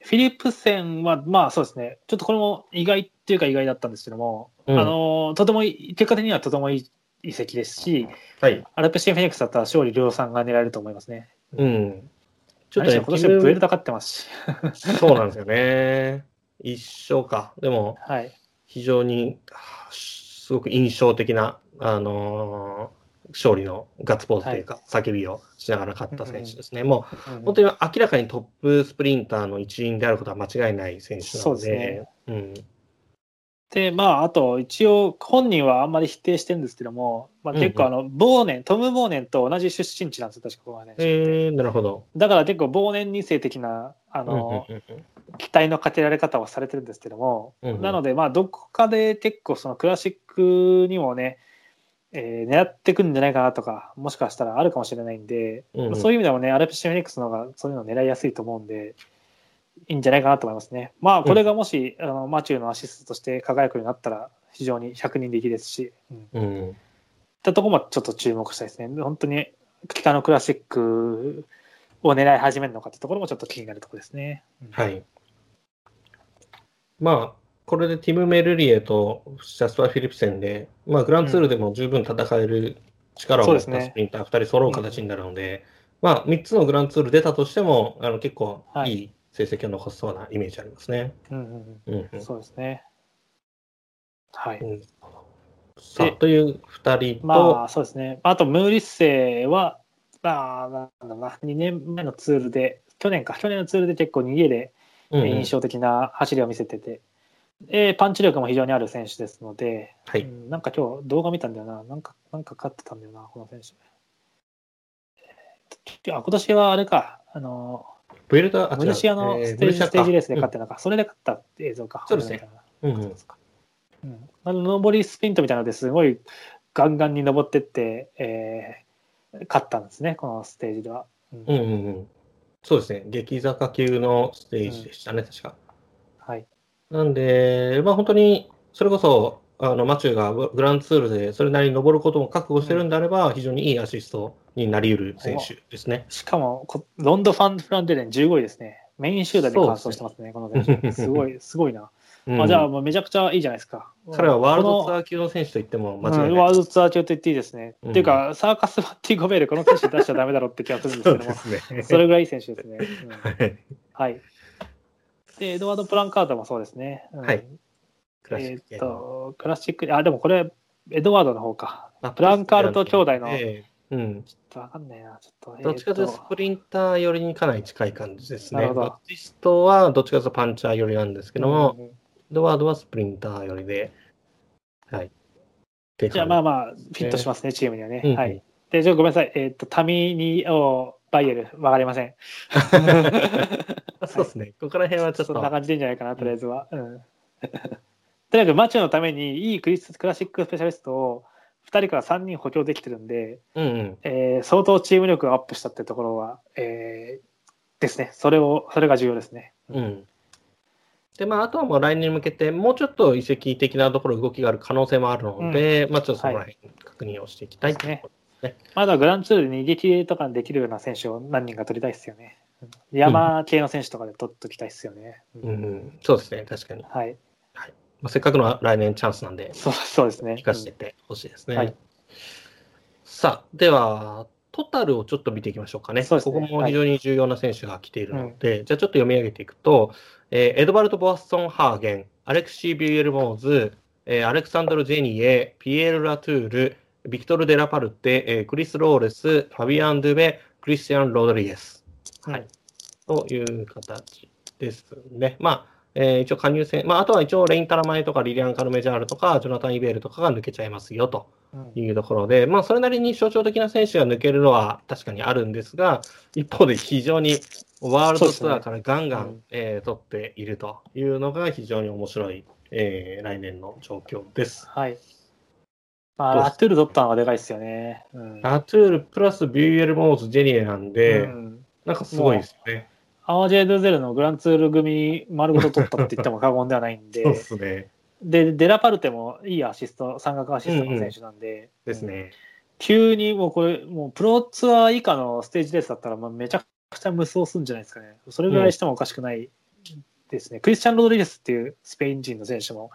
Speaker 3: フィリップセンは、まあそうですね、ちょっとこれも意外っていうか意外だったんですけども、
Speaker 2: うん
Speaker 3: あのとてもいい、結果的にはとてもいい移籍ですし、
Speaker 2: はい。
Speaker 3: アルペシン・フェニックスだったら勝利量産が狙えると思いますね。
Speaker 2: うん。ちょっとね、
Speaker 3: 今年はブエルタ勝ってますし。
Speaker 2: そうなんですよね。一勝か。でも、
Speaker 3: はい。
Speaker 2: 非常に、はあすごく印象的な、あのー勝利のガッツポーズというか、叫びをしながら勝った選手ですね。もう本当に明らかにトップスプリンターの一員であることは間違いない選手なので、
Speaker 3: そうですね。
Speaker 2: うん、
Speaker 3: で、まあ、あと、一応、本人はあんまり否定してるんですけども、まあ、結構、あの、ボーネン、トム・ボーネンと同じ出身地なんですよ、確か、ここはね。
Speaker 2: えー、なるほど。
Speaker 3: だから結構、忘年2世的な、あの、
Speaker 2: うんうんうん
Speaker 3: 期待のかけられ方をされてるんですけども、
Speaker 2: うん。うん
Speaker 3: なので、まあ、どこかで結構、そのクラシックにもね、えー狙ってくるんじゃないかなとか、もしかしたらあるかもしれないんで、
Speaker 2: うんうん
Speaker 3: そういう意味でもね、アルプシフェニックスの方がそういうのを狙いやすいと思うんで、いいんじゃないかなと思いますね。まあ、これがもし、あのマチューのアシストとして輝くようになったら、非常に100人力ですし、うん、
Speaker 2: うん
Speaker 3: ったところもちょっと注目したいですね。本当に北のクラシックを狙い始めるのかってところもちょっと気になるところですね。うん
Speaker 2: はい。まあ、これでティム・メルリエとジャスパー・フィリプセンで、まあ、グランツールでも十分戦える力を持ったス
Speaker 3: そうですね。
Speaker 2: プリンター2人揃う形になるので、まあ、3つのグランツール出たとしても、あの結構
Speaker 3: はい
Speaker 2: いい。成績を残しそうなイメージありますね。
Speaker 3: うんうん
Speaker 2: うん。う
Speaker 3: うん。ん、そうですね。はい。
Speaker 2: うん。さあ、という2人と、
Speaker 3: まあ、そうですね。あと、ムーリッセは、まあ、なんだな、2年目のツールで、去年か、去年のツールで結構逃げで
Speaker 2: うんうん。
Speaker 3: 印象的な走りを見せてて、えーパンチ力も非常にある選手ですので、
Speaker 2: はい。
Speaker 3: うんなんか今日動画見たんだよな、なんか、なんか勝ってたんだよな、この選手。えーあ今年はあれか、あの、
Speaker 2: ブエルタ、あ
Speaker 3: ムルシアのステージ,、ステージレースで勝ってたのか、それで勝った映像か。
Speaker 2: そうですね。うんうん。
Speaker 3: うんうん、あの上りスプリントみたいなのですごいガンガンに登ってって、えー勝ったんですね、このステージでは。うん。
Speaker 2: うんうんうん。そうですね。激坂級のステージでしたね、確か。
Speaker 3: はい、
Speaker 2: なんで、まあ本当に、それこそ、あの、マチューがグランツールでそれなりに登ることも覚悟してるんであれば、非常にいいアシストになり得る選手ですね。
Speaker 3: しかもこ、ロンド・ファン・フランデレン15位ですね。メイン集団で完走してますね、この選手。すごい、<laughs> すごいな。
Speaker 2: うん
Speaker 3: あじゃあ、もうめちゃくちゃいいじゃないですか。
Speaker 2: 彼はワールドツ
Speaker 3: こ
Speaker 2: アー級の選手と言っても
Speaker 3: の
Speaker 2: 間違いない。
Speaker 3: うんワールドツアー級と言っていいですね。
Speaker 2: うん
Speaker 3: っていうか、サーカス・バッティ・ゴベール、この選手出しちゃダメだろうって気がするんです
Speaker 2: そう
Speaker 3: けども、
Speaker 2: ですね。
Speaker 3: それぐらいいい選手ですね。<laughs>
Speaker 2: はい。
Speaker 3: で、エドワード・プランカードもそうですね。うん
Speaker 2: はいクラシ
Speaker 3: えーっ
Speaker 2: ック系の
Speaker 3: と、クラシック、あ、でもこれ、エドワードの方か。
Speaker 2: あ
Speaker 3: プランカールと兄弟の、ちょっ
Speaker 2: ええうん。
Speaker 3: とわかんないな、ちょっと。
Speaker 2: どっちかというと
Speaker 3: えーっ
Speaker 2: スプリンター寄りにかなり近い感じですね。
Speaker 3: なるほど
Speaker 2: バッティストはどっちかというとパンチャー寄りなんですけども、
Speaker 3: うんうん
Speaker 2: エドワードはスプリンター寄りで、はい。
Speaker 3: じゃあまあ
Speaker 2: あ、
Speaker 3: まあ、フィットしますね、チームにはね。
Speaker 2: うん
Speaker 3: はい。で、じゃあごめんなさい。えーっと、タミニオバイエル、わかりません。<laughs>
Speaker 2: そうですね。ここら辺はちょっと、
Speaker 3: そんな感じでいいんじゃないかな、とりあえずは。うん。とにかくマチュのためにいいクリスクラシックスペシャリストを2人から3人補強できてるんで、
Speaker 2: うんうん。
Speaker 3: えー相当チーム力がアップしたってところは、えーですね。それを、それが重要ですね。
Speaker 2: うん。で、まあ、あとはもう来年に向けて、もうちょっと移籍的なところ動きがある可能性もあるので、まあ、ちょっとそこら辺確認をしていきたいということですね。<laughs>
Speaker 3: まだグランツールで逃げ切りとかできるような選手を何人か取りたいですよね。うん山系の選手とかで取っときたいですよね。うん
Speaker 2: うんうん、そうですね、確かに。
Speaker 3: はい。
Speaker 2: まあ、せっかくの来年チャンスなんで、<laughs>
Speaker 3: そうそうですね。
Speaker 2: 活かせていってほしいですね。
Speaker 3: はい
Speaker 2: さあ、では、トタルをちょっと見ていきましょうかね。
Speaker 3: そうですね
Speaker 2: ここも非常に重要な選手が来ているので、じゃあちょっと読み上げていくと、えーエドバルト・ボアッソン・ハーゲン、アレクシー・ビューエル・モーズ、えーアレクサンドル・ジェニエ、ピエール・ラトゥール、ビクトル・デラパルテ、えークリス・ローレス、ファビアン・ドゥベ、クリスティアン・ロドリゲス。はい。という形ですね。まあ、えー一応加入選、まあ、あとは一応レイン・タラマエとかリリアン・カルメジャールとか、ジョナタン・イベールとかが抜けちゃいますよと
Speaker 3: うん
Speaker 2: いうところで、まあ、それなりに象徴的な選手が抜けるのは確かにあるんですが、一方で非常にワールドツアーからガンガン、
Speaker 3: そうですね
Speaker 2: えー取っているというのが非常に面白い、えー来年の状況です。
Speaker 3: はい。まあ、ラトゥール取ったのがでかいですよね。うん
Speaker 2: ラトゥールプラスビューエル・モーズ・ジェニエなんで、
Speaker 3: うん
Speaker 2: なんかすごいですよね。
Speaker 3: アワジェ・ドゥゼルのグランツール組丸ごと取ったって言っても過言ではないんで <laughs>
Speaker 2: そうで、すね。
Speaker 3: で、デラパルテもいいアシスト、三角アシストの選手なんで、
Speaker 2: ですね。
Speaker 3: 急にもうこれ、もうプロツアー以下のステージレースだったら、まあめちゃくちゃ無双するんじゃないですかね。それぐらいしてもおかしくないですね。クリスチャン・ロドリゲスっていうスペイン人の選手も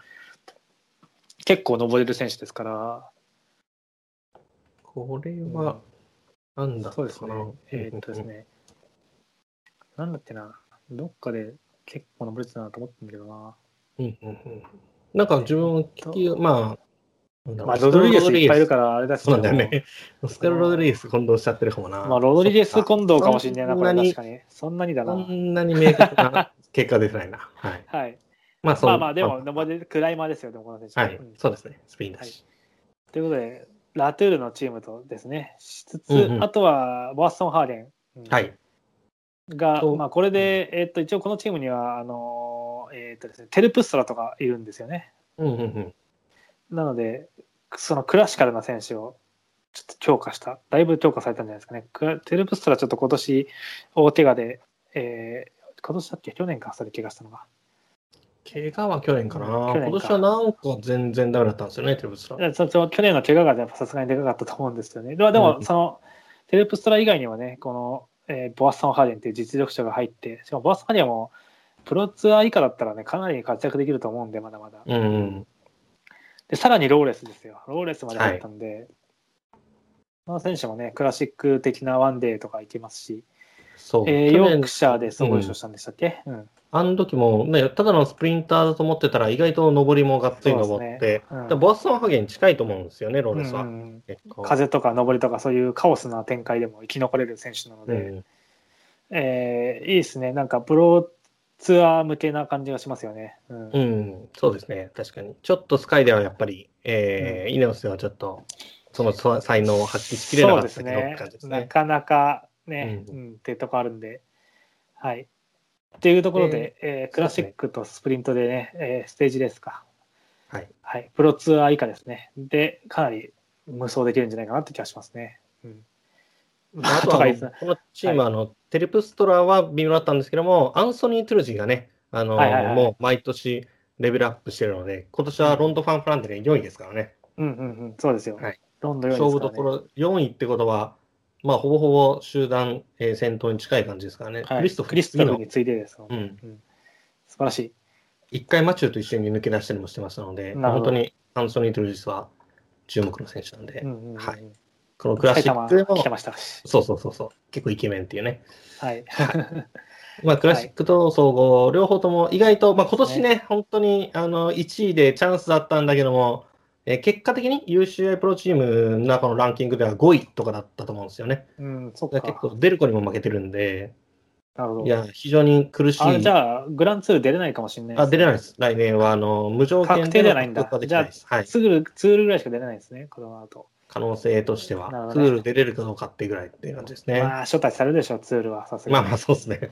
Speaker 3: 結構登れる選手ですから、
Speaker 2: これは、なんだ
Speaker 3: そうですね。えーっとですね。なんだっけな、どっかで結構登れてたなと思ったんだけどな。
Speaker 2: うんうんうんなんか自分聞き、まあ、
Speaker 3: まあ、ロドリゲスいっぱいいるからあれだ
Speaker 2: そうなんだよね。オ <laughs> スカル・ロドリゲス混同しちゃってるかもな。
Speaker 3: まあ、ロドリゲス混同かもしれないな、これ確かに。そんなにだな。
Speaker 2: そんなに明確な結果出てないな。はい。<laughs>
Speaker 3: はい。
Speaker 2: まあ、そう
Speaker 3: まあまあ、でも、クライマーですよ、でもこの選手。
Speaker 2: はい
Speaker 3: うん、
Speaker 2: そうですね。スペインだし。
Speaker 3: ということで、ラトゥールのチームとですね、しつつ、
Speaker 2: うんうん
Speaker 3: あとはボアストン・ハーデンうん
Speaker 2: はい。
Speaker 3: が、
Speaker 2: と
Speaker 3: まあ、これで、えっと、一応このチームには、あの、えっとですね、テルプストラとかいるんですよね。
Speaker 2: うんうんうん。
Speaker 3: なので、そのクラシカルな選手をちょっと強化した、だいぶ強化されたんじゃないですかね。テルプストラちょっと今年大怪我で、えー、今年だっけ？去年か、それ怪我したのが。
Speaker 2: 怪我は去年かな。
Speaker 3: 去年か
Speaker 2: 今年はなんか全然ダメだったんですよね、テレブスラ。
Speaker 3: いやそその去年の怪我がやっぱさすがにでかかったと思うんですよね。でも、でも
Speaker 2: うん
Speaker 3: そのテレプストラ以外にはね、この、えーボアストン・ハーデンっていう実力者が入って、しかもボアストン・ハーデンはもうプロツアー以下だったらね、かなり活躍できると思うんで、まだまだ。
Speaker 2: うんうん。
Speaker 3: で、さらにローレスですよ。ローレスまで入ったんで、この選手もね、クラシック的なワンデーとかいけますし、
Speaker 2: そう。
Speaker 3: えーヨークシャーで総合優勝したんでしたっけ、うん
Speaker 2: あの時もね、ただのスプリンターだと思ってたら、意外と上りもがっつり登
Speaker 3: そう
Speaker 2: って、
Speaker 3: ねうん
Speaker 2: でボアストンハゲに近いと思うんですよね、ローレスは。
Speaker 3: うん風とか上りとかそういうカオスな展開でも生き残れる選手なので、
Speaker 2: うん
Speaker 3: えーいいですね。なんかプロツアー向けな感じがしますよね。うん
Speaker 2: うん、そうですね、確かに。ちょっとスカイではやっぱり、えーイネオスではちょっと、そのそ才能を発揮しきれなかった
Speaker 3: ですね
Speaker 2: 感じですね。
Speaker 3: なかなかね、
Speaker 2: う
Speaker 3: うんっていうとこあるんで。はい。っていうところで、えークラシックとスプリントでね、えーステージレースか。
Speaker 2: はい。
Speaker 3: はい。プロツアー以下ですね。で、かなり無双できるんじゃないかなって気がしますね。うん。
Speaker 2: あとはこのチームはあの、テレプストラは微妙だったんですけども、アンソニー・トゥルジーがね、あの
Speaker 3: はいはいはい
Speaker 2: もう毎年レベルアップしてるので、今年はロンド・ファン・フランデで4位ですからね。
Speaker 3: うんうんうん。そうですよ。
Speaker 2: はい
Speaker 3: ロンドン4位
Speaker 2: 勝負
Speaker 3: ですからね
Speaker 2: どころ4位ってことは、まあ、ほぼほぼ集団、えー先頭に近い感じですからね。
Speaker 3: はい、
Speaker 2: クリストフ
Speaker 3: についてです。
Speaker 2: うん
Speaker 3: 素晴らしい。
Speaker 2: 一回マチューと一緒に抜け出したりもしてましたので、本当にアンソニー・トゥルジスは注目の選手なんで、
Speaker 3: うんうんうん
Speaker 2: はいこのクラシックでも
Speaker 3: 埼玉来て、ましたし。
Speaker 2: そうそうそうそう、結構イケメンっていうね。
Speaker 3: はい。<laughs>
Speaker 2: まあ、クラシックと総合、両方とも意外と、まあ、今年ね、本当にあの1位でチャンスだったんだけども、えー結果的に UCI プロチームの中のランキングでは5位とかだったと思うんですよね。
Speaker 3: うん、そっか。
Speaker 2: 結構、デルコにも負けてるんで、
Speaker 3: なるほど。
Speaker 2: いや、非常に苦しい。
Speaker 3: あじゃあ、グランツール出れないかもしれない
Speaker 2: あ出れない
Speaker 3: い。
Speaker 2: です。来年はあの無条件
Speaker 3: 確定ではないんだ
Speaker 2: 獲得ができないです。はい。
Speaker 3: ツール、ツールぐらいしか出れないですね、この後。
Speaker 2: 可能性としては、
Speaker 3: ね
Speaker 2: ツール出れるかどうかっていうぐらいっていう感じですね。
Speaker 3: まあ、招待されるでしょう、ツールは。さすがに。
Speaker 2: まあまあ、そうですね。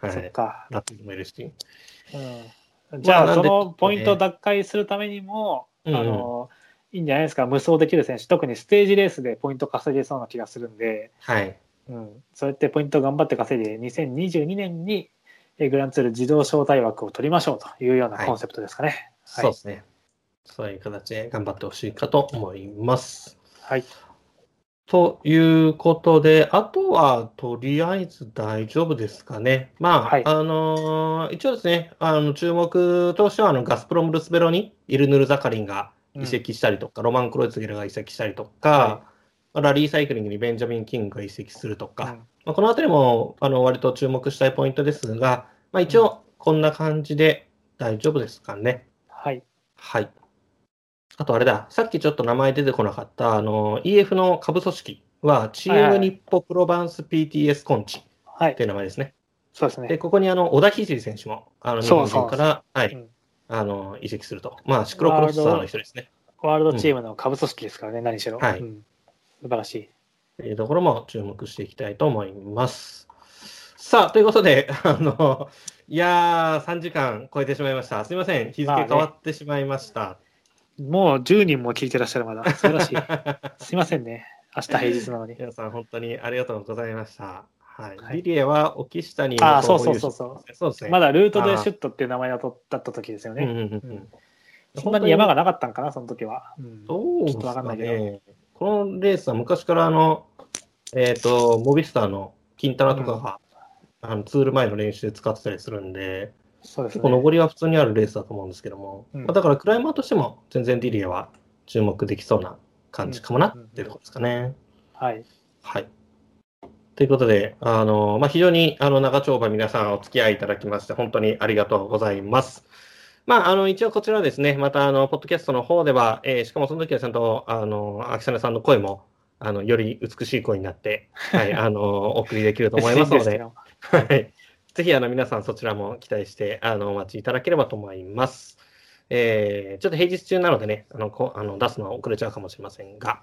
Speaker 2: はい。
Speaker 3: そっか。
Speaker 2: ラッツもいるし。
Speaker 3: うん、じゃあ、
Speaker 2: まあ
Speaker 3: そのポイントを奪回するためにも、あの、いいんじゃないですか、無双できる選手、特にステージレースでポイント稼げそうな気がするんで、
Speaker 2: はい。
Speaker 3: うん、そうやってポイントを頑張って稼いで、2022年にえグランツール自動招待枠を取りましょうというようなコンセプトですかね。
Speaker 2: そうですね。そういう形で頑張ってほしいかと思います。
Speaker 3: はい。
Speaker 2: ということで、あとはとりあえず大丈夫ですかね。まあ、
Speaker 3: はい
Speaker 2: あのー一応ですね、あの注目としてはあのガスプロム・ルスベロにイルヌル・ザカリンが移籍したりとか、ロマン・クロイツゲルが移籍したりとか、
Speaker 3: は
Speaker 2: まあラリーサイクリングにベンジャミン・キングが移籍するとか、
Speaker 3: うん
Speaker 2: まあ、このあたりもあの割と注目したいポイントですが、まあ、一応こんな感じで大丈夫ですかね。
Speaker 3: はい。
Speaker 2: はい。あとあれだ、さっきちょっと名前出てこなかった、あの、EF の下部組織は、チーム日本プロバンス PTS コンチ
Speaker 3: はい
Speaker 2: って。いう名前ですね。で、
Speaker 3: そうですね。
Speaker 2: ここにあの、小田聖選手も、あの、日本から、はい、
Speaker 3: うん
Speaker 2: あの、移籍すると。まあ、シクロクロスターの人ですね。
Speaker 3: ワールドチームの下部組織ですからね、何しろ。
Speaker 2: はい
Speaker 3: うん素晴らしい。
Speaker 2: というところも注目していきたいと思います。さあ、ということで、<laughs> あの、いやー、3時間超えてしまいました。すみません、日付変わってしまいました。
Speaker 3: もう10人も聞いてらっしゃるまだ。素晴らしい。<laughs> すいませんね。明日平日なのに。
Speaker 2: 皆さん、本当にありがとうございました。はい。
Speaker 3: はい
Speaker 2: リリエは、オキシタニ
Speaker 3: あーそうそうそうそう
Speaker 2: そうですね。
Speaker 3: まだルートでシュットっていう名前だとだった時ですよね。
Speaker 2: うんうんうんう
Speaker 3: うんんそんなに山がなかったんかな、その時は。うん
Speaker 2: どうです
Speaker 3: ちょっとわかんないけど
Speaker 2: ね。このレースは昔からあの、えっ、と、モビスターのキンタナとかが、あのツール前の練習で使ってたりするんで、
Speaker 3: そうですね。
Speaker 2: 結構上りは普通にあるレースだと思うんですけども、
Speaker 3: うん
Speaker 2: まあ、だからクライマーとしても全然ディリエは注目できそうな感じかもなっていうところですかね。
Speaker 3: はい。
Speaker 2: はい。ということで、あの、まあ、非常に、あの、長丁場皆さんお付き合いいただきまして、本当にありがとうございます。まあ、あの、一応こちらですね、また、あの、ポッドキャストの方では、えーしかもその時はちゃんと、あの、秋雨さんの声も、あの、より美しい声になって、<laughs> はい、あの、お送りできると思いますので、はい。ぜひ、あの、皆さんそちらも期待して、あの、お待ちいただければと思います。えー、ちょっと平日中なのでね、あの、こあの出すのは遅れちゃうかもしれませんが。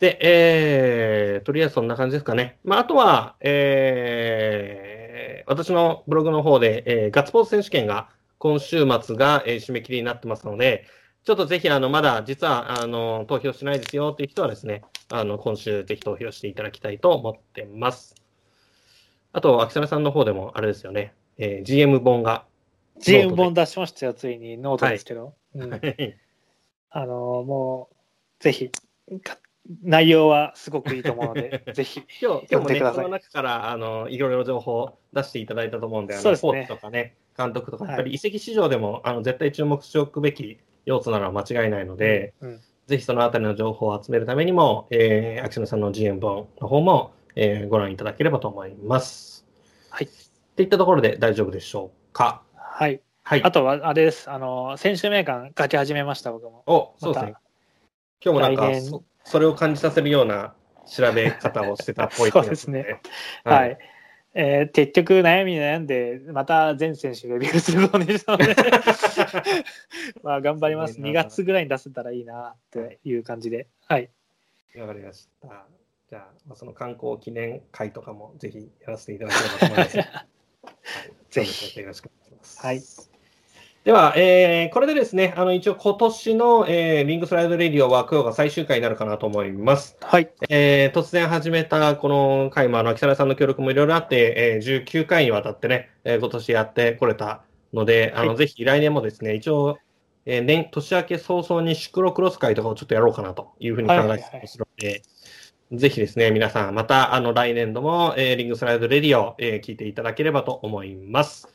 Speaker 3: はい。
Speaker 2: で、えー、とりあえずそんな感じですかね。まあ、あとは、えー、私のブログの方で、えーガッツポーズ選手権が今週末が、えー締め切りになってますので、ちょっとぜひ、あの、まだ実は、あの、投票しないですよっていう人はですね、あの、今週ぜひ投票していただきたいと思ってます。あと、秋雨さんの方でも、あれですよね、えー GM 本が。
Speaker 3: GM 本出しましたよ、ついにノートですけど。うん
Speaker 2: はい
Speaker 3: あのもう、ぜひ、か内容はすごくいいと思うので、<laughs> ぜひ。
Speaker 2: 今日、今日もね、この中から、あの、いろいろ情報を出していただいたと思うんで、あの、
Speaker 3: そうですね
Speaker 2: コーチとかね、監督とか、
Speaker 3: はい
Speaker 2: やっぱり移籍市場でも、あの、絶対注目しておくべき要素なのは間違いないので、
Speaker 3: うん
Speaker 2: ぜひそのあたりの情報を集めるためにも、えー、秋野さんの GM 本の方も、えーご覧いただければと思います。
Speaker 3: はい。
Speaker 2: っていったところで大丈夫でしょうか？
Speaker 3: はい。
Speaker 2: はい。
Speaker 3: あとは、あれです。あの、選手名鑑書き始めました、僕も。
Speaker 2: お、そうですね
Speaker 3: ま。
Speaker 2: 今日もなんかそ、それを感じさせるような調べ方をしてたっぽい <laughs>
Speaker 3: そうですね。はい。えー結局悩みに悩んで、また全選手レビューすることにしたので、<laughs> まあ頑張ります。
Speaker 2: すごいな
Speaker 3: 2月ぐらいに出せたらいいなっていう感じで。はい。
Speaker 2: わかりました。じゃあ、まあ、その観光記念会とかもぜひやらせていただければと思います。<laughs> はい
Speaker 3: ぜひ
Speaker 2: よろしくお願いします。
Speaker 3: はい。
Speaker 2: では、えーこれでですね、あの一応今年の、えーリングスライドレディオは今日が最終回になるかなと思います。
Speaker 3: はい。
Speaker 2: えー突然始めたこの回も、あの、木更さんの協力もいろいろあって、えー19回にわたってね、えー今年やってこれたので、あの、
Speaker 3: はい
Speaker 2: ぜひ来年もですね、一応、えー年、年明け早々にシクロクロス会とかをちょっとやろうかなというふうに考えてますので、ぜひですね、皆さん、また、あの、来年度も、えーリングスライドレディオ、えー聞いていただければと思います。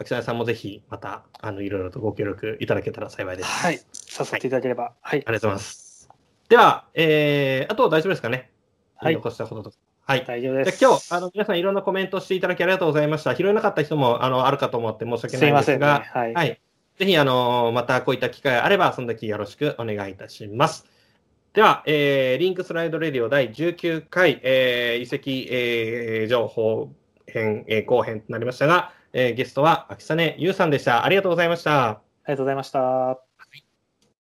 Speaker 2: 秋田さんもぜひ、また、あの、いろいろとご協力いただけたら幸いです。
Speaker 3: はい。させていただければ。はい。
Speaker 2: ありがとうございます。では、えー、あと大丈夫ですかね
Speaker 3: はい
Speaker 2: 残したこととか。はい。
Speaker 3: 大丈夫です。
Speaker 2: じゃあ今日、あの、皆さんいろんなコメントしていただきありがとうございました。拾えなかった人も、あの、あるかと思って申し訳
Speaker 3: す
Speaker 2: ないいん
Speaker 3: ませんね。
Speaker 2: ですが、
Speaker 3: はい。
Speaker 2: はい。ぜひ、あの、またこういった機会があれば、その時よろしくお願いいたします。では、えー、りんぐすらいどレディオ第19回、えー、遺跡、えー、情報編、えー、後編となりましたが、えー、ゲストは秋雨優さんでした。ありがとうございました。
Speaker 3: ありがとうございました。